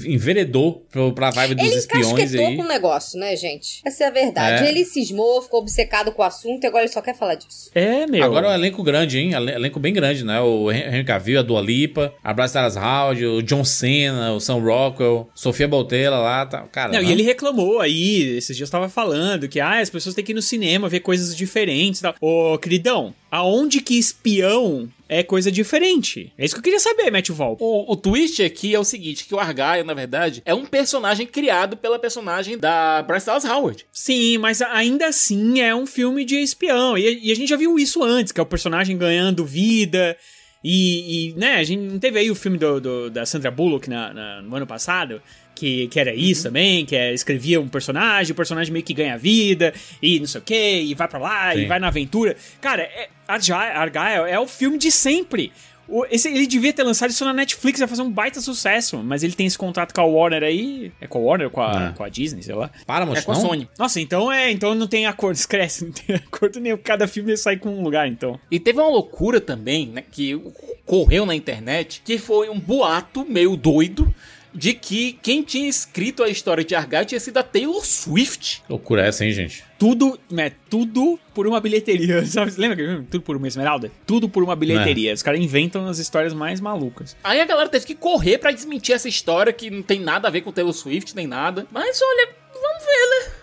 enveredou pra vibe dos Ele espiões encasquetou aí. com o negócio, né, gente? Essa é a verdade. É. Ele cismou, ficou obcecado com o assunto e agora ele só quer falar disso. É, meu. Agora é um elenco grande, hein? Elen- Elenco bem grande, né? O Hen- Henry Cavill, a Dua Lipa, a Bryce Dallas Howard, o John Cena, o Sam Rockwell, Sofia Boutella lá, tá. Cara, Não, não. e ele reclamou aí, esses dias eu tava falando que ah, as pessoas têm que ir no cinema ver coisas diferentes e tal. Ô, queridão, aonde que espião é coisa diferente? É isso que eu queria saber, Matt Val. O, o twist aqui é o seguinte, que o Argyle, na verdade, é um personagem criado pela personagem da Bryce Dallas Howard. Sim, mas ainda assim é um filme de espião. E, e a gente já viu isso antes, que é o personagem ganhando vida. E, e, né, a gente não teve aí o filme do, do- da Sandra Bullock na- na- no ano passado, que, que era isso também, que é, escrevia um personagem, o personagem meio que ganha vida, e não sei o que, e vai pra lá, e Sim. vai na aventura. Cara, é, Argy- Argyle é o filme de sempre. O- esse- ele devia ter lançado isso na Netflix, ia fazer um baita sucesso, mas ele tem esse contrato com a Warner aí. É com a Warner ou com a, É. com a Disney, sei lá? Paramount, É com a não? Sony. Nossa, então é, então não tem acordo, [LAUGHS] esquece, não tem acordo nenhum. Cada filme sai com um lugar, então. E teve uma loucura também, né, que correu na internet, que foi um boato meio doido de que quem tinha escrito a história de Argyle tinha sido a Taylor Swift. Loucura essa, hein, gente? Tudo, né, tudo por uma bilheteria, [LAUGHS] sabe? Lembra que tudo por uma esmeralda? Tudo por uma bilheteria. Os caras inventam as histórias mais malucas. Aí a galera teve que correr pra desmentir essa história que não tem nada a ver com Taylor Swift nem nada. Mas olha, vamos ver, né?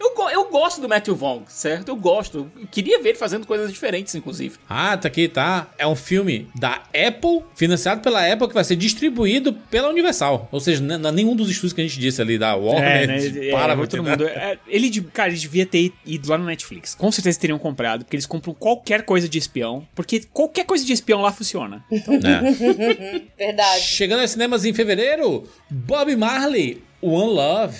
Eu eu gosto do Matthew Vaughn, certo? Eu gosto. Eu queria ver ele fazendo coisas diferentes, inclusive. Ah, tá aqui, tá. É um filme da Apple, financiado pela Apple, que vai ser distribuído pela Universal. Ou seja, nenhum dos estúdios que a gente disse ali, da Warner, É, né? É, para é, todo mundo. É, ele, de- cara, ele devia ter ido lá no Netflix. Com certeza teriam comprado, porque eles compram qualquer coisa de espião. Porque qualquer coisa de espião lá funciona. É. [LAUGHS] Verdade. Chegando aos cinemas em fevereiro, Bob Marley, One Love,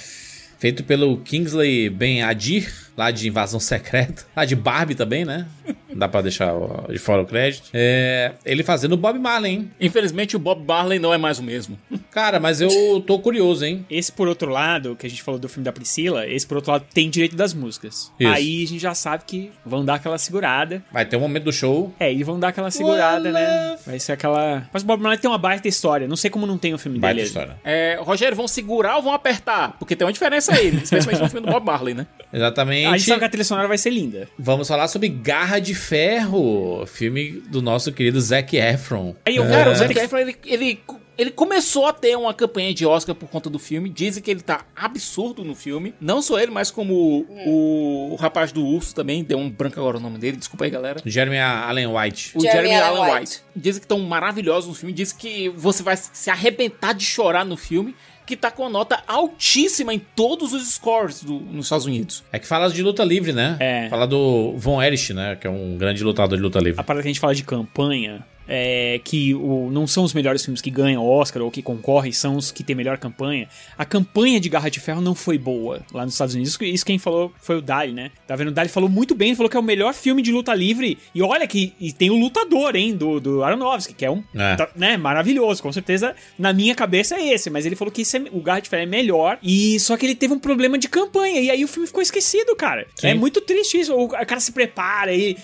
feito pelo Kingsley Ben Adir, lá de Invasão Secreta, lá de Barbie também, né? Não Dá pra deixar de fora o crédito. É, ele fazendo o Bob Marley, hein? Infelizmente, o Bob Marley não é mais o mesmo. Cara, mas eu tô curioso, hein? Esse, por outro lado, que a gente falou do filme da Priscila, esse, por outro lado, tem direito das músicas. Isso. Aí a gente já sabe que vão dar aquela segurada. Vai ter um momento do show. É, e vão dar aquela segurada, né? Vai ser aquela. Mas o Bob Marley tem uma baita história. Não sei como não tem o filme Baita dele. história. É, Rogério, vão segurar ou vão apertar? Porque tem uma diferença aí, especialmente no filme do Bob Marley, né? Exatamente. A gente sabe que a trilha sonora vai ser linda. Vamos falar sobre Garra de Ferro, filme do nosso querido Zac Efron. Aí eu, Cara, cara, o Zac Efron, ele, ele, ele começou a ter uma campanha de Oscar por conta do filme. Dizem que ele tá absurdo no filme. Não só ele, mas como o, o rapaz do urso também. Deu um branco agora o nome dele. Desculpa aí, galera. Jeremy Allen White. O Jeremy Jeremy, Allen Allen White. White. Dizem que estão maravilhosos no filme. Dizem que você vai se arrebentar de chorar no filme. Que tá com a nota altíssima em todos os scores do- nos Estados Unidos. É que fala de luta livre, né? É. Fala do Von Erich, né? Que é um grande lutador de luta livre. a parada que a gente fala de campanha é que o, não são os melhores filmes que ganham Oscar ou que concorrem, são os que têm melhor campanha. A campanha de Garra de Ferro não foi boa lá nos Estados Unidos. Isso, quem falou foi o Dali, né? Tá vendo? O Dali falou muito bem, falou que é o melhor filme de luta livre. E olha que e tem o lutador, hein, do, do Aronofsky, que é um, É. tá- né, maravilhoso. Com certeza, na minha cabeça é esse. Mas ele falou que é- o Garra de Ferro é melhor. E só que ele teve um problema de campanha. E aí o filme ficou esquecido, cara. Sim. É muito triste isso. O cara se prepara e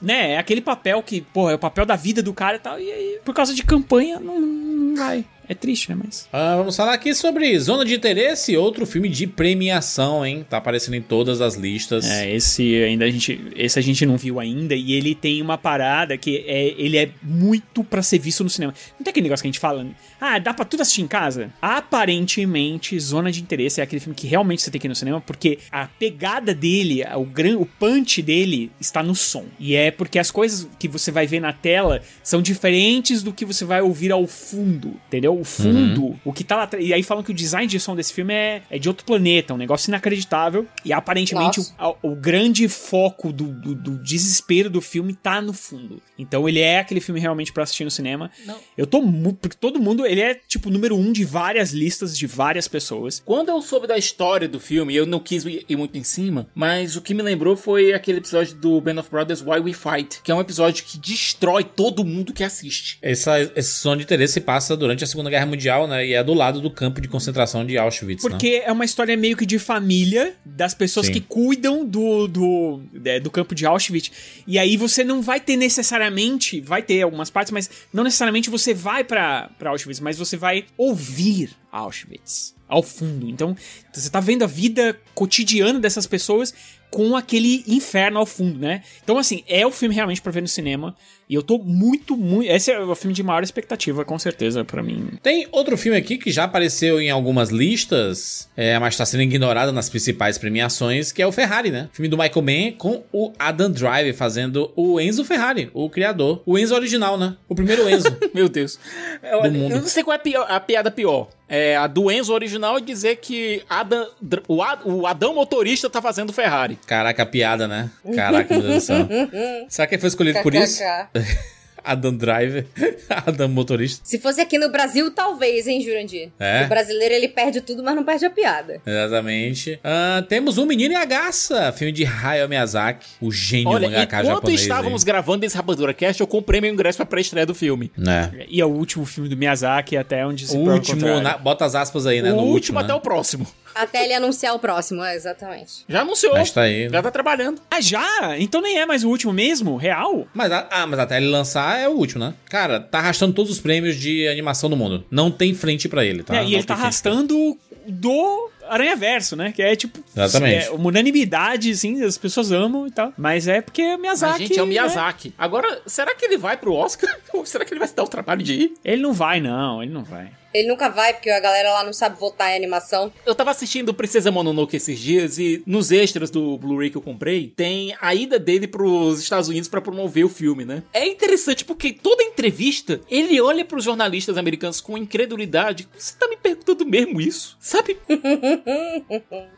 né, é aquele papel que, pô, é o papel da vida do cara e tal, e aí, por causa de campanha, não, não vai. É triste, né, mas... Ah, vamos falar aqui sobre Zona de Interesse, outro filme de premiação, hein? Tá aparecendo em todas as listas. É, esse ainda a gente, esse a gente não viu ainda, e ele tem uma parada que é, ele é muito pra ser visto no cinema. Não tem aquele negócio que a gente fala, ah, dá pra tudo assistir em casa? Aparentemente, Zona de Interesse é aquele filme que realmente você tem que ir no cinema, porque a pegada dele, o, gran, o punch dele está no som. E é porque as coisas que você vai ver na tela são diferentes do que você vai ouvir ao fundo, entendeu? O fundo, o que tá lá atrás. E aí falam que o design de som desse filme é, é de outro planeta, um negócio inacreditável. E aparentemente o, o grande foco do, do- do desespero do filme tá no fundo. Então ele é aquele filme realmente pra assistir no cinema. Não. Eu tô. Porque todo mundo, ele é tipo número um de várias listas de várias pessoas. Quando eu soube da história do filme, eu não quis ir ir muito em cima, mas o que me lembrou foi aquele episódio do Band of Brothers Why We Fight, que é um episódio que destrói todo mundo que assiste. Essa, esse Zona de Interesse se passa durante a Segunda Guerra Mundial, né? E é do lado do campo de concentração de Auschwitz, né? Porque é uma história meio que de família, das pessoas Sim. que cuidam do, do, é, do campo de Auschwitz. E aí você não vai ter necessariamente, vai ter algumas partes, mas não necessariamente você vai pra Auschwitz, mas você vai ouvir Auschwitz ao fundo. Então, você tá vendo a vida cotidiana dessas pessoas com aquele inferno ao fundo, né? Então, assim, é o filme realmente pra ver no cinema. E eu tô muito, muito. Esse é o filme de maior expectativa, com certeza, pra mim. Tem outro filme aqui que já apareceu em algumas listas, é, mas tá sendo ignorado nas principais premiações, que é o Ferrari, né? Filme do Michael Mann com o Adam Driver fazendo o Enzo Ferrari, o criador. O Enzo original, né? O primeiro Enzo. [LAUGHS] Meu Deus. Eu, mundo. eu não sei qual é a, pior- a piada pior. É, a do Enzo original é dizer que Adam- o, Ad- o Adão motorista tá fazendo Ferrari. Caraca, a piada, né? Caraca, meu Deus do céu. [LAUGHS] Será que ele foi escolhido por isso? [LAUGHS] Adam Driver, [LAUGHS] Adam motorista. Se fosse aqui no Brasil, talvez, hein, Jurandir? É? O brasileiro, ele perde tudo, mas não perde a piada. Exatamente. Ah, temos Um Menino e a Garça, filme de Hayao Miyazaki, o gênio Olha, mangaka enquanto japonês. estávamos aí. gravando esse Rapadura Cast, eu comprei meu ingresso pra pré-estreia do filme. Né? E é o último filme do Miyazaki, até onde se O último, na- bota as aspas aí, né? o no último, último, até né? o próximo. Até ele anunciar o próximo, é, exatamente. Já anunciou. Mas tá aí. Já tá trabalhando. Ah, já? Então nem é mais o último mesmo? Real? Mas, ah, mas até ele lançar é o último, né? Cara, tá arrastando todos os prêmios de animação do mundo. Não tem frente pra ele, tá? É, Não e ele tá arrastando do Aranha Verso, né? Que é tipo. Exatamente. É uma unanimidade, assim, as pessoas amam e tal. Mas é porque é Miyazaki. Mas, gente, é o né? Miyazaki. Agora, será que ele vai pro Oscar? [LAUGHS] Ou será que ele vai se dar o trabalho de ir? Ele não vai, não, ele não vai. Ele nunca vai, porque a galera lá não sabe votar em animação. Eu tava assistindo Princesa Mononoke esses dias e nos extras do Blu-ray que eu comprei, tem a ida dele pros Estados Unidos pra promover o filme, né? É interessante porque toda entrevista ele olha pros jornalistas americanos com incredulidade. Você tá me perguntando mesmo isso? Sabe? [LAUGHS]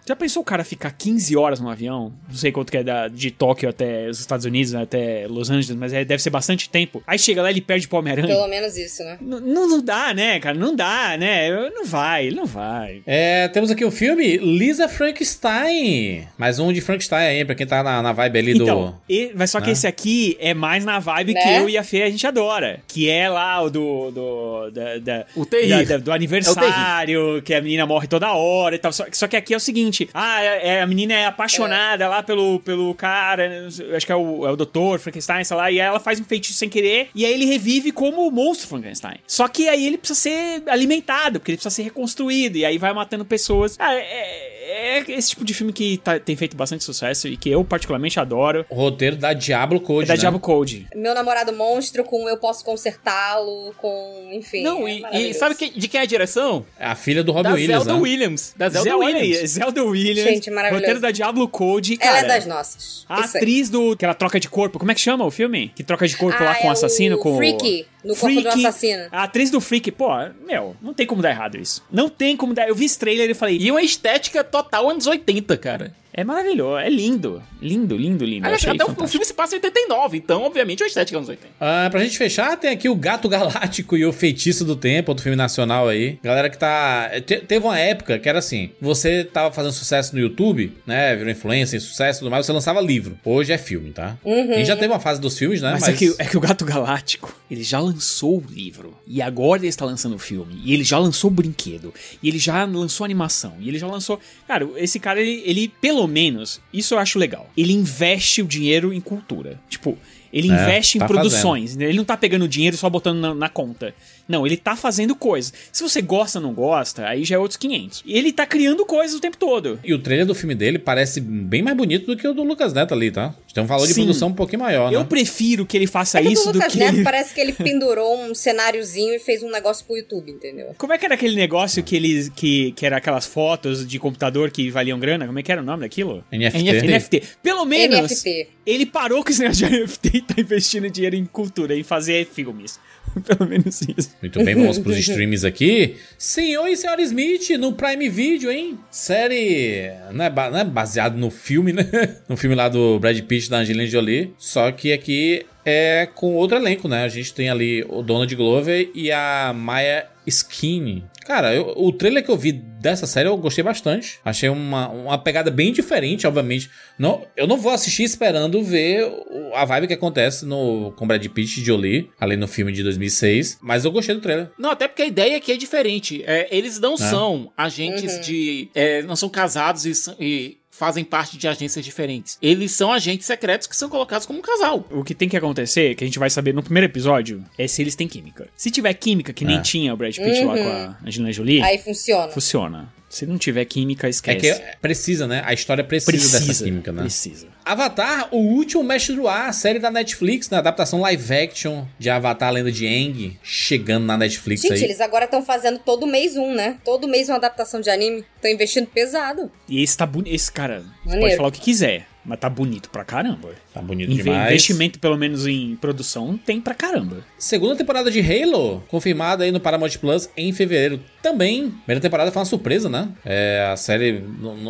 Já pensou o cara ficar 15 horas no avião? Não sei quanto que é da, de Tóquio até os Estados Unidos, né, até Los Angeles, mas é, deve ser bastante tempo. Aí chega lá e ele perde pro Homem-Aranha. Pelo menos isso, né? N- Não, não dá, né, cara? Não dá, né? Não vai, não vai. É, temos aqui o filme Lisa Frankenstein. Mais um de Frankenstein aí, pra quem tá na, na vibe ali Então, e- mas só que né? esse aqui é mais na vibe que Né? eu e a Fê a gente adora. Que é lá o do. do da, da- O da- da- do aniversário, que a menina morre toda hora e tal. Só, só que aqui é o seguinte: ah, é- é- a menina é apaixonada lá pelo, pelo cara, né, acho que é o, é o doutor Frankenstein, sei lá, e aí ela faz um feitiço sem querer, e aí ele revive como o monstro Frankenstein. Só que aí ele precisa ser alimentado, porque ele precisa ser reconstruído, e aí vai matando pessoas. Ah, é, é esse tipo de filme que tá- tem feito bastante sucesso e que eu particularmente adoro. O roteiro da Diablo Code, É da né? Diablo Code. Meu namorado monstro com eu posso consertá-lo, com. Enfim. Não, é e- e, sabe que- de quem é a direção? É a filha do Robbie da Williams, Zelda né? Williams. Da Zelda, Zelda Williams. Williams. Zelda Williams. Gente, maravilhoso. Roteiro da Diablo Code, cara. Ela é das nossas. A Isso aí. atriz do. Que ela troca de corpo. Como é que chama o filme? Que troca de corpo lá Ah, com o é assassino, o com. Freaky, no corpo do assassino. A atriz do Freak, pô, meu, não tem como dar errado isso. Não tem como dar. Eu vi esse trailer e falei. E uma estética total anos 80, cara. É maravilhoso, é lindo. Lindo, lindo, lindo. Eu Aliás, até o, o fantástico. filme se passa em 89, então, obviamente, é uma estética anos 80. Ah, pra gente fechar, tem aqui o Gato Galáctico e o Feitiço do Tempo, outro filme nacional aí. Galera que tá. te- teve uma época que era assim: você tava fazendo sucesso no YouTube, né? Virou influência, sucesso e tudo mais, você lançava livro. Hoje é filme, tá? Uhum. E já teve uma fase dos filmes, né? Mas, é, que, é que o Gato Galáctico, ele já lançou o livro. E agora ele está lançando o filme. E ele já lançou o brinquedo. E ele já lançou a animação. E ele já lançou. Cara, esse cara, ele, ele pelo menos, isso eu acho legal. Ele investe o dinheiro em cultura. Tipo. Ele É, investe tá em produções. Ele não tá pegando dinheiro e só botando na, na conta. Não, ele tá fazendo coisas. Se você gosta ou não gosta, aí já é outros 500. E ele tá criando coisas o tempo todo. E o trailer do filme dele parece bem mais bonito do que o do Lucas Neto ali, tá? Tem um valor de Sim. produção um pouquinho maior, né? Eu prefiro que ele faça É que isso do do Lucas que. Neto ele- parece que ele [LAUGHS] pendurou um cenáriozinho e fez um negócio pro YouTube, entendeu? Como é que era aquele negócio que eles que, que era aquelas fotos de computador que valiam grana? Como é que era o nome daquilo? NFT. NFT. Pelo menos NFT. ele parou com esse negócio de [LAUGHS] NFT e tá investindo dinheiro em cultura, em fazer filmes. [LAUGHS] Pelo menos isso. Muito bem, vamos pros [LAUGHS] streams aqui. Senhor e Senhora Smith no Prime Video, hein? Série. Não é, ba- não é baseado no filme, né? [LAUGHS] No filme lá do Brad Pitt da Angelina Jolie. Só que aqui é com outro elenco, né? A gente tem ali o Donald Glover e a Maya Skinny. Cara, eu- o trailer que eu vi dessa série eu gostei bastante. Achei uma, uma pegada bem diferente, obviamente. Não, eu não vou assistir esperando ver o- a vibe que acontece no, com Brad Pitt e Jolie, ali no filme de 2006. Mas eu gostei do trailer. Não, até porque a ideia aqui é diferente. É, eles não são agentes de. é, não são casados e, e fazem parte de agências diferentes. Eles são agentes secretos que são colocados como um casal. O que tem que acontecer, que a gente vai saber no primeiro episódio, é se eles têm química. Se tiver química, que nem É. tinha o Brad Pitt lá com a Angelina Jolie, Aí funciona. funciona. Se não tiver química, É esquece. que precisa, né? A história precisa, dessa química, né? Precisa. Avatar, o último mestre do ar, série da Netflix, né? Adaptação live action de Avatar, a lenda de Aang, chegando na Netflix Gente, aí. eles agora estão fazendo todo mês um, né? Todo mês uma adaptação de anime. Estão investindo pesado. E esse tá bonito. Esse cara, você Maneiro. pode falar o que quiser, mas tá bonito pra caramba. Tá bonito Inve- demais. Investimento, pelo menos em produção, tem pra caramba. Segunda temporada de Halo, confirmada aí no Paramount Plus em fevereiro também. Primeira temporada foi uma surpresa, né? É, a série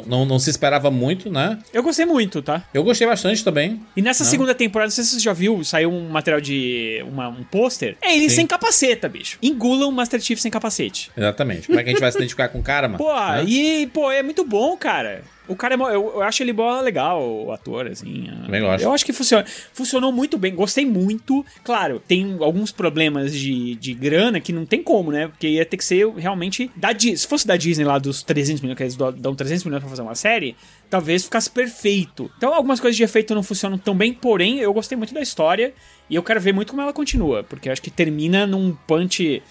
não, não, se esperava muito, né? Eu gostei muito, tá? Eu gostei bastante também. E nessa Não. segunda temporada, não sei se você já viu, saiu um material de. Uma, um pôster. É ele Sim. sem capaceta, bicho. Engulam o Master Chief sem capacete. Exatamente. Como é que a gente vai se identificar com o cara, mano? Pô, Né? e, pô, é muito bom, cara. O cara é. Eu, eu acho ele boa legal, o ator, assim. Também gosto. Eu acho que funciona. Funcionou muito bem, gostei muito. Claro, tem alguns problemas de, de grana que não tem como, né? Porque ia ter que ser realmente da Disney. Se fosse da Disney lá dos 300 milhões, que eles dão- dão 300 milhões pra fazer uma série, talvez ficasse perfeito. Então, algumas coisas de efeito não funcionam tão bem, porém, eu gostei muito da história e eu quero ver muito como ela continua, porque eu acho que termina num punch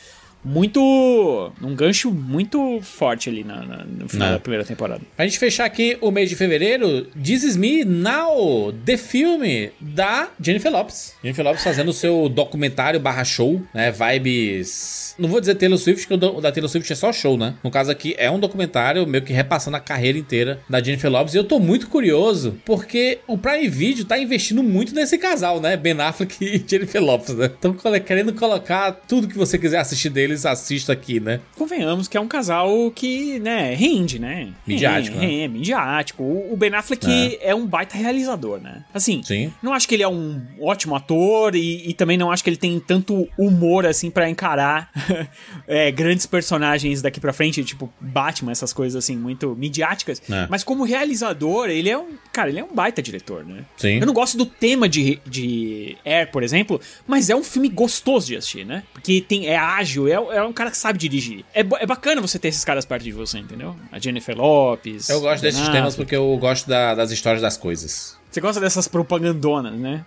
muito. um gancho muito forte ali na- na- no final Não. da primeira temporada. Pra gente fechar aqui o mês de fevereiro, This Is Me Now, The Filme da Jennifer Lopes. Jennifer Lopes fazendo o seu documentário barra show, né? Vibes. Não vou dizer Taylor Swift, que o da Taylor Swift é só show, né? No caso aqui é um documentário meio que repassando a carreira inteira da Jennifer Lopes. E eu tô muito curioso, porque o Prime Video tá investindo muito nesse casal, né? Ben Affleck e [LAUGHS] Jennifer Lopes, né? Estão querendo colocar tudo que você quiser assistir deles, assista aqui, né? Convenhamos que é um casal que, né, rende, né? Midiático, é, né? É, midiático. O Ben Affleck é. um baita realizador, né? Assim, Sim. não acho que ele é um ótimo ator e, e também não acho que ele tem tanto humor, assim, pra encarar [LAUGHS] é, grandes personagens daqui pra frente, tipo Batman, essas coisas, assim, muito midiáticas. É. Mas como realizador, ele é um... Cara, ele é um baita diretor, né? Sim. Eu não gosto do tema de, de Air, por exemplo, mas é um filme gostoso de assistir, né? Porque tem, é ágil, é, é um cara que sabe dirigir. É, é bacana você ter esses caras perto de você, entendeu? A Jennifer Lopes. Eu gosto desses temas porque eu gosto da- das histórias das coisas. Você gosta dessas propagandonas, né?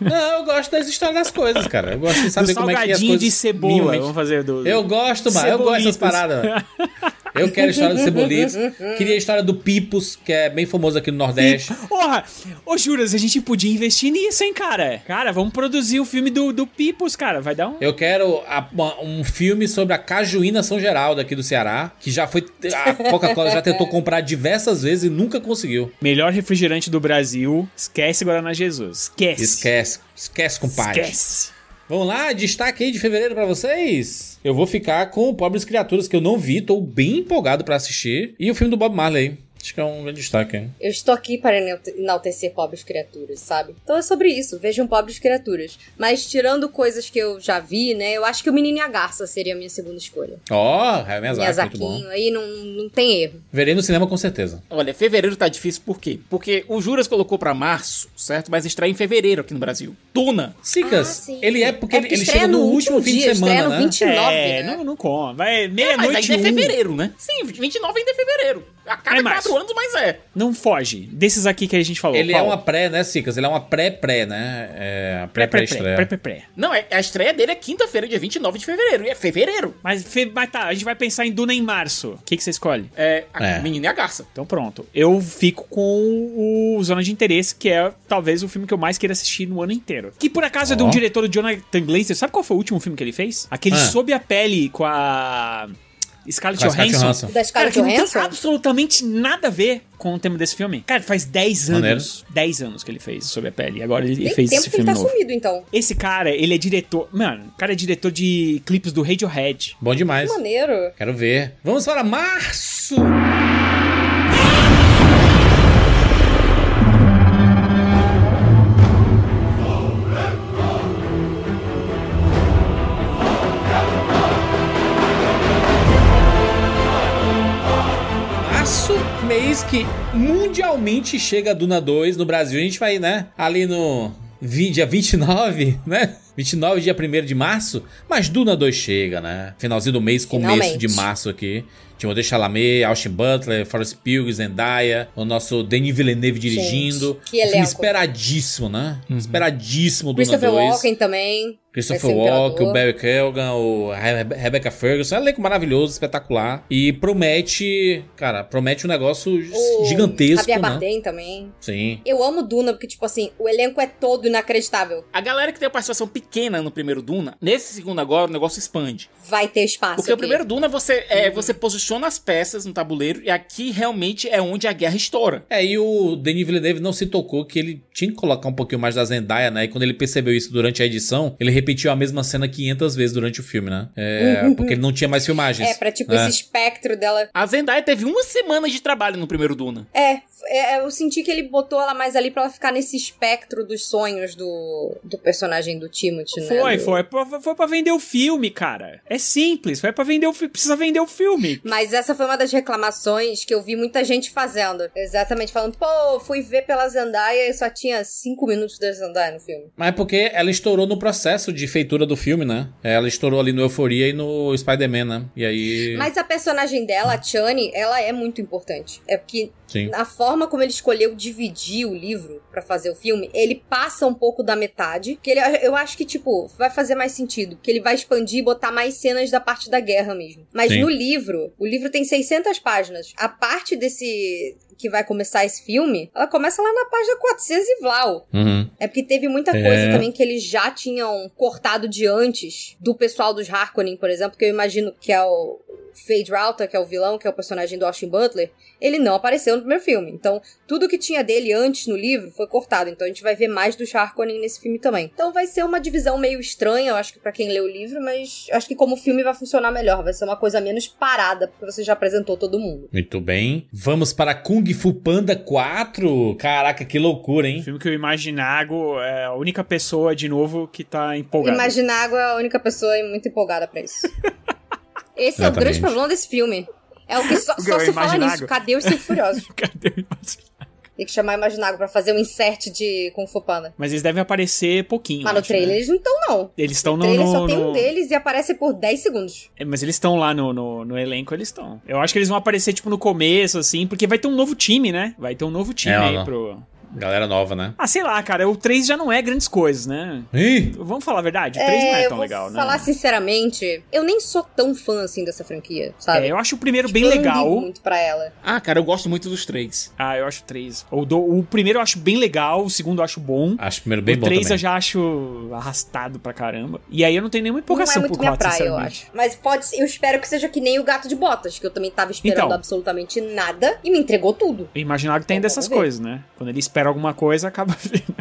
Não, eu gosto das histórias das coisas, cara. Eu gosto de saber do como é que as coisas... de cebola. Vamos fazer do. Eu gosto, mano. Eu gosto dessas paradas. mano. [LAUGHS] Eu quero a história do Cebolitos. Queria a história do Pipos, que é bem famoso aqui no Nordeste. Porra! Ô, Juras, a gente podia investir nisso, hein, cara? Cara, vamos produzir o filme do, do Pipos, cara. Vai dar um. Eu quero a- uma- um filme sobre a Cajuína São Geraldo aqui do Ceará, que já foi. A Coca-Cola já tentou comprar diversas vezes e nunca conseguiu. Melhor refrigerante do Brasil. Esquece Guaraná Jesus. Esquece. Esquece. Esquece, compadre. Esquece. Vamos lá, destaque aí de fevereiro pra vocês. Eu vou ficar com Pobres Criaturas, que eu não vi, tô bem empolgado pra assistir. E o filme do Bob Marley. Acho que é um grande destaque, hein? Eu estou aqui para enalte- enaltecer pobres criaturas, sabe? Então é sobre isso, vejam pobres criaturas. Mas tirando coisas que eu já vi, né? Eu acho que o Menino e a Garça seria a minha segunda escolha. Ó, oh, Hayao Miyazaki, muito aí não, não tem erro. Verei no cinema com certeza. Olha, fevereiro tá difícil por quê? Porque o Juras colocou pra março, certo? Mas estreia em fevereiro aqui no Brasil. Tuna. Sicas, Ah, ele é porque É ele, porque ele chega no, no último último fim dia, de semana, estreia no né? 29, é, né? não, não conta. Vai É, mas meia-noite ainda é um. fevereiro, né? Sim, 29 ainda é fevereiro. A cada É março. quatro anos, mas é. Não foge. Desses aqui que a gente falou. Ele qual? é uma pré, né, Cicas? Ele é uma pré-pré, né? É, a pré-pré-estreia. Pré-pré-pré. Não, é, a estreia dele é quinta-feira, dia 29 de fevereiro. E é fevereiro. Mas, fe- mas tá, a gente vai pensar em Duna em março. O que, que você escolhe? É a É. menina e a garça. Então pronto. Eu fico com o Zona de Interesse, que é talvez o filme que eu mais queira assistir no ano inteiro. Que por acaso é de um diretor, o Jonathan Glazer. Sabe qual foi o último filme que ele fez? Aquele Ah. Sob a Pele com a Scarlett Johansson. Johansson. Da Cara, Scarlett que não tem Johansson? absolutamente nada a ver com o tema desse filme. Cara, faz 10 anos. Maneiro. 10 anos que ele fez Sob a Pele. E agora ele Tem fez tempo esse que ele tá novo. sumido, então. Esse cara, ele é diretor. Mano, o cara é diretor de clipes do Radiohead. Bom demais. Que maneiro. Quero ver. Vamos para março! Março, que mundialmente chega a Duna 2 no Brasil. A gente vai, né? Ali no dia 29, né? 29, dia 1 de março. Mas Duna 2 chega, né? Finalzinho do mês, começo Finalmente. de março aqui. Timothée Chalamet, Austin Butler, Forrest Pugh, Zendaya, o nosso Denis Villeneuve dirigindo. Gente, que Um filme elenco. esperadíssimo, né? Esperadíssimo Duna Christopher 2. Walken também. Christopher Walken, o. Barry Keoghan, o Rebe- Rebecca Ferguson. É um elenco maravilhoso, espetacular. E promete, cara, promete um negócio O gigantesco, Javier né? Bardem também. Sim. Eu amo Duna, porque, tipo assim, o elenco é todo inacreditável. A galera que tem a participação pequena no primeiro Duna, nesse segundo agora o negócio expande. Vai ter espaço Porque o aqui. primeiro Duna você, é, você posiciona as peças no tabuleiro e aqui realmente é onde a guerra estoura. É, e o Denis Villeneuve não se tocou que ele tinha que colocar um pouquinho mais da Zendaya, né? E quando ele percebeu isso durante a edição, ele repetiu a mesma cena 500 vezes durante o filme, né? É, porque ele não tinha mais filmagens. É, pra, tipo, né? esse espectro dela. A Zendaya teve uma semana de trabalho no primeiro Duna. É, é, eu senti que ele botou ela mais ali pra ela ficar nesse espectro dos sonhos do, do personagem do Timothy, né? Foi. Foi, foi pra vender o filme, cara. É simples. Foi pra vender o filme. Precisa vender o filme. Mas essa foi uma das reclamações que eu vi muita gente fazendo. Exatamente, falando, pô, fui ver pela Zendaya e só tinha cinco minutos da Zendaya no filme. Mas é porque ela estourou no processo de feitura do filme, né? Ela estourou ali no Euforia e no Spider-Man, né? E aí. Mas a personagem dela, a Chani, ela é muito importante. É porque Sim. a forma como ele escolheu dividir o livro pra fazer o filme, ele passa um pouco da metade. Que ele, eu acho que, tipo, vai fazer mais sentido, porque ele vai expandir e botar mais cenas da parte da guerra mesmo. Mas Sim. no livro, o livro tem 600 páginas. A parte desse que vai começar esse filme, ela começa lá na página 400 e Vlau. Uhum. É porque teve muita É. coisa também que eles já tinham cortado de antes do pessoal dos Harkonnen, por exemplo, que eu imagino que é o Fade Rauta, que é o vilão, que é o personagem do Austin Butler, ele não apareceu no primeiro filme. Então, tudo que tinha dele antes no livro foi cortado. Então, a gente vai ver mais dos Harkonnen nesse filme também. Então, vai ser uma divisão meio estranha, eu acho que pra quem lê o livro, mas acho que como filme vai funcionar melhor. Vai ser uma coisa menos parada, porque você já apresentou todo mundo. Muito bem. Vamos para Kung Fu Panda 4. Caraca, que loucura, O hein? filme que o Imaginago é a única pessoa, de novo, que tá empolgada. Imaginago é a única pessoa muito empolgada pra isso. [LAUGHS] Esse é o grande problema desse filme. É o que só, [LAUGHS] só se fala nisso. Cadê os Cinco Furiosos? [LAUGHS] Cadê o Imaginago? Tem que chamar Imaginago pra fazer um insert de Kung Fu Panda. Mas eles devem aparecer pouquinho. Mas no acho, trailer né? eles não estão, não. Eles estão No no. trailer no- só tem no- um deles e aparece por 10 segundos. É, Mas eles estão lá no, no, no elenco, eles estão. Eu acho que eles vão aparecer, tipo, no começo, assim, porque vai ter um novo time, né? Vai ter um novo time É, aí pro. Galera nova, né? Ah, sei lá, cara, o 3 já não é grandes coisas, né? Ih! Vamos falar a verdade, o 3 não é eu tão vou legal, né? falar sinceramente, eu nem sou tão fã assim dessa franquia, sabe? É, eu acho o primeiro bem eu não legal. ligo muito pra ela. Ah, cara, eu gosto muito dos três. Ah, eu acho o 3. O, do- o primeiro eu acho bem legal, o segundo eu acho bom. Acho o primeiro bem o bom 3 também. eu já acho arrastado pra caramba. E aí eu não tenho nenhuma Não empolgação é muito pro minha 4, praia, eu acho. Mas pode ser, eu espero que seja que nem o Gato de Botas, que eu também tava esperando Então. absolutamente nada e me entregou tudo. Eu imaginava que tem Então, dessas coisas, né? Quando ele espera alguma coisa, acaba [LAUGHS] vindo.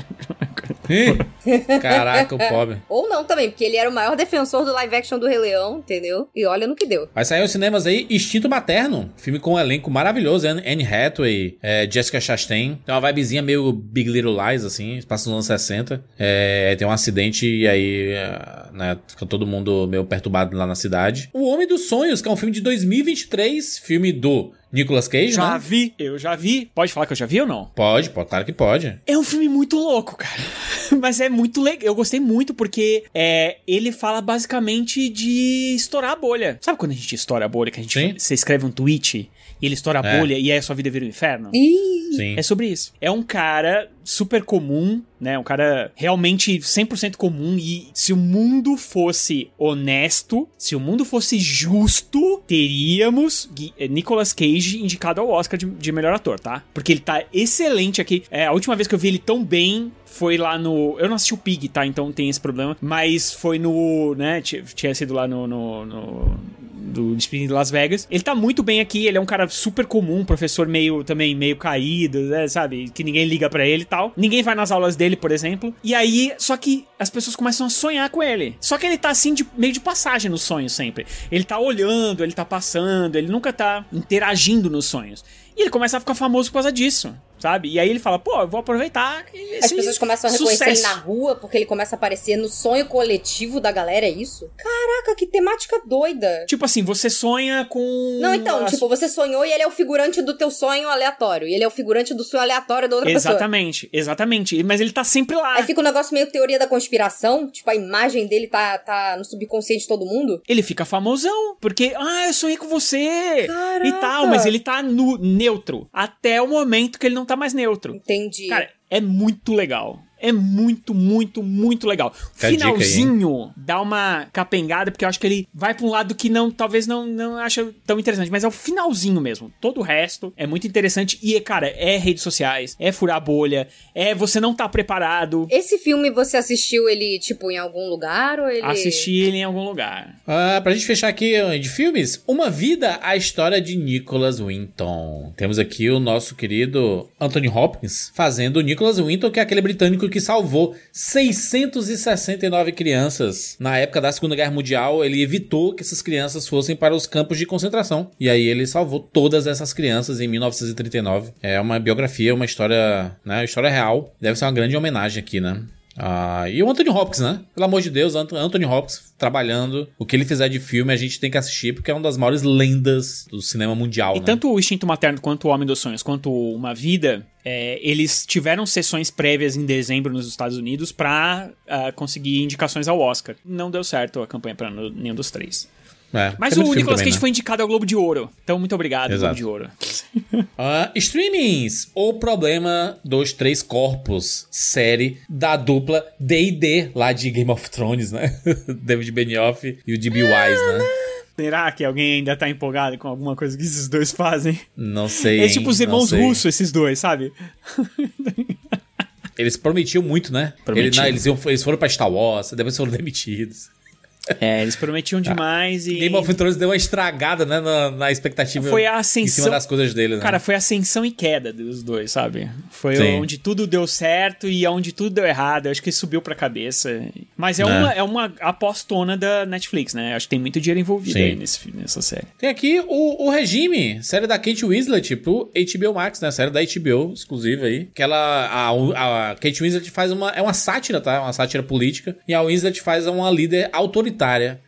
[LAUGHS] Caraca, o pobre. Ou não também, porque ele era o maior defensor do live action do Rei Leão, entendeu? E olha no que deu. Vai sair aos cinemas aí Instinto Materno. Filme com um elenco maravilhoso. Anne Anne Hathaway, é, Jessica Chastain. Tem uma vibezinha meio Big Little Lies, assim. Passa nos anos 60. É, tem um acidente e aí é, né, fica todo mundo meio perturbado lá na cidade. O Homem dos Sonhos, que é um filme de 2023. Filme do Nicolas Cage, Já né? vi, eu já vi. Pode falar que eu já vi ou não? Pode, pode, claro que pode. É um filme muito louco, cara. [LAUGHS] Mas é muito legal. Eu gostei muito porque é, ele fala basicamente de estourar a bolha. Sabe quando a gente estoura a bolha? Que a gente você escreve um tweet e ele estoura a É. bolha e aí a sua vida vira um inferno? Sim. É sobre isso. É um cara super comum, né? Um cara realmente 100% comum. E se o mundo fosse honesto, se o mundo fosse justo, teríamos eh, Nicolas Cage indicado ao Oscar de, de melhor ator, tá? Porque ele tá excelente aqui. É, a última vez que eu vi ele tão bem foi lá no. Eu não assisti o Pig, tá? Então tem esse problema. Mas foi no. né? Tinha, sido lá no. no, no do Despedindo de Las Vegas. Ele tá muito bem aqui, ele é um cara super comum, professor meio também meio caído, né, sabe? Que ninguém liga pra ele e tal. Ninguém vai nas aulas dele, por exemplo. E aí, só que as pessoas começam a sonhar com ele. Só que ele tá assim de meio de passagem nos sonhos sempre. Ele tá olhando, ele tá passando, ele nunca tá interagindo nos sonhos. E ele começa a ficar famoso por causa disso, sabe? E aí ele fala, pô, eu vou aproveitar as pessoas começam a reconhecer ele sucesso. na rua porque ele começa a aparecer no sonho coletivo da galera, é isso? Caraca, que temática doida. Tipo assim, você sonha com. Não, então, as- tipo, você sonhou e ele é o figurante do teu sonho aleatório. E ele é o figurante do sonho aleatório da outra pessoa. Exatamente, exatamente. Mas ele tá sempre lá. Aí fica um negócio meio teoria da conspiração, tipo, a imagem dele tá, tá no subconsciente de todo mundo. Ele fica famosão, porque, ah, eu sonhei com você Caraca. e tal, mas ele tá no, neutro até o momento que ele não tá mais neutro. Entendi. Cara, é muito legal. É muito, muito, muito legal. Fica dica aí? Finalzinho dá uma capengada, porque eu acho que ele vai pra um lado que não, talvez não, não acha tão interessante, mas é o finalzinho mesmo. Todo o resto é muito interessante e, cara, é redes sociais, é furar a bolha, é você não tá preparado. Esse filme você assistiu ele, tipo, em algum lugar ou ele. Assistir ele em algum lugar. Ah, pra gente fechar aqui ó, de filmes, Uma Vida, a história de Nicholas Winton. Temos aqui o nosso querido Anthony Hopkins fazendo o Nicholas Winton, que é aquele britânico que salvou 669 crianças. Na época da Segunda Guerra Mundial, ele evitou que essas crianças fossem para os campos de concentração. E aí ele salvou todas essas crianças em 1939. É uma biografia, uma história, né, história real. Deve ser uma grande homenagem aqui, né? Ah, e o Anthony Hopkins, né? Pelo amor de Deus, Ant- Anthony Hopkins trabalhando. O que ele fizer de filme a gente tem que assistir porque é uma das maiores lendas do cinema mundial, E né? tanto o Instinto Materno quanto o Homem dos Sonhos, quanto Uma Vida, é, eles tiveram sessões prévias em dezembro nos Estados Unidos pra ah, conseguir indicações ao Oscar. Não deu certo a campanha pra no- nenhum dos três. É, Mas o Nicolas também, Cage né? foi indicado ao Globo de Ouro. Então, muito obrigado, Exato. Globo de Ouro. [LAUGHS] Ah, streamings. O problema dos três corpos. Série da dupla D&D lá de Game of Thrones, né? [LAUGHS] David Benioff e o D.B. Wise, né? Será que alguém ainda tá empolgado com alguma coisa que esses dois fazem? Não sei. É tipo os irmãos russos, esses dois, sabe? Eles prometiam muito, né? Prometiam. Ele- não, eles, iam- eles foram pra Star Wars, depois foram [LAUGHS] demitidos. É, eles prometiam demais e. Game of Thrones deu uma estragada, né? Na, na expectativa. Foi a Em ascensão. cima das coisas dele, né? Cara, foi ascensão e queda dos dois, sabe? Foi Sim. onde tudo deu certo e onde tudo deu errado. Eu acho que subiu pra cabeça. Mas é, É. uma, é uma apostona da Netflix, né? Acho que tem muito dinheiro envolvido Sim. aí nesse, nessa série. Tem aqui o, o Regime, série da Kate Winslet pro HBO Max, né? Série da HBO, exclusiva aí. Que ela. A, a Kate Winslet faz uma. É uma sátira, tá? Uma sátira política. E a Winslet faz uma líder autoritária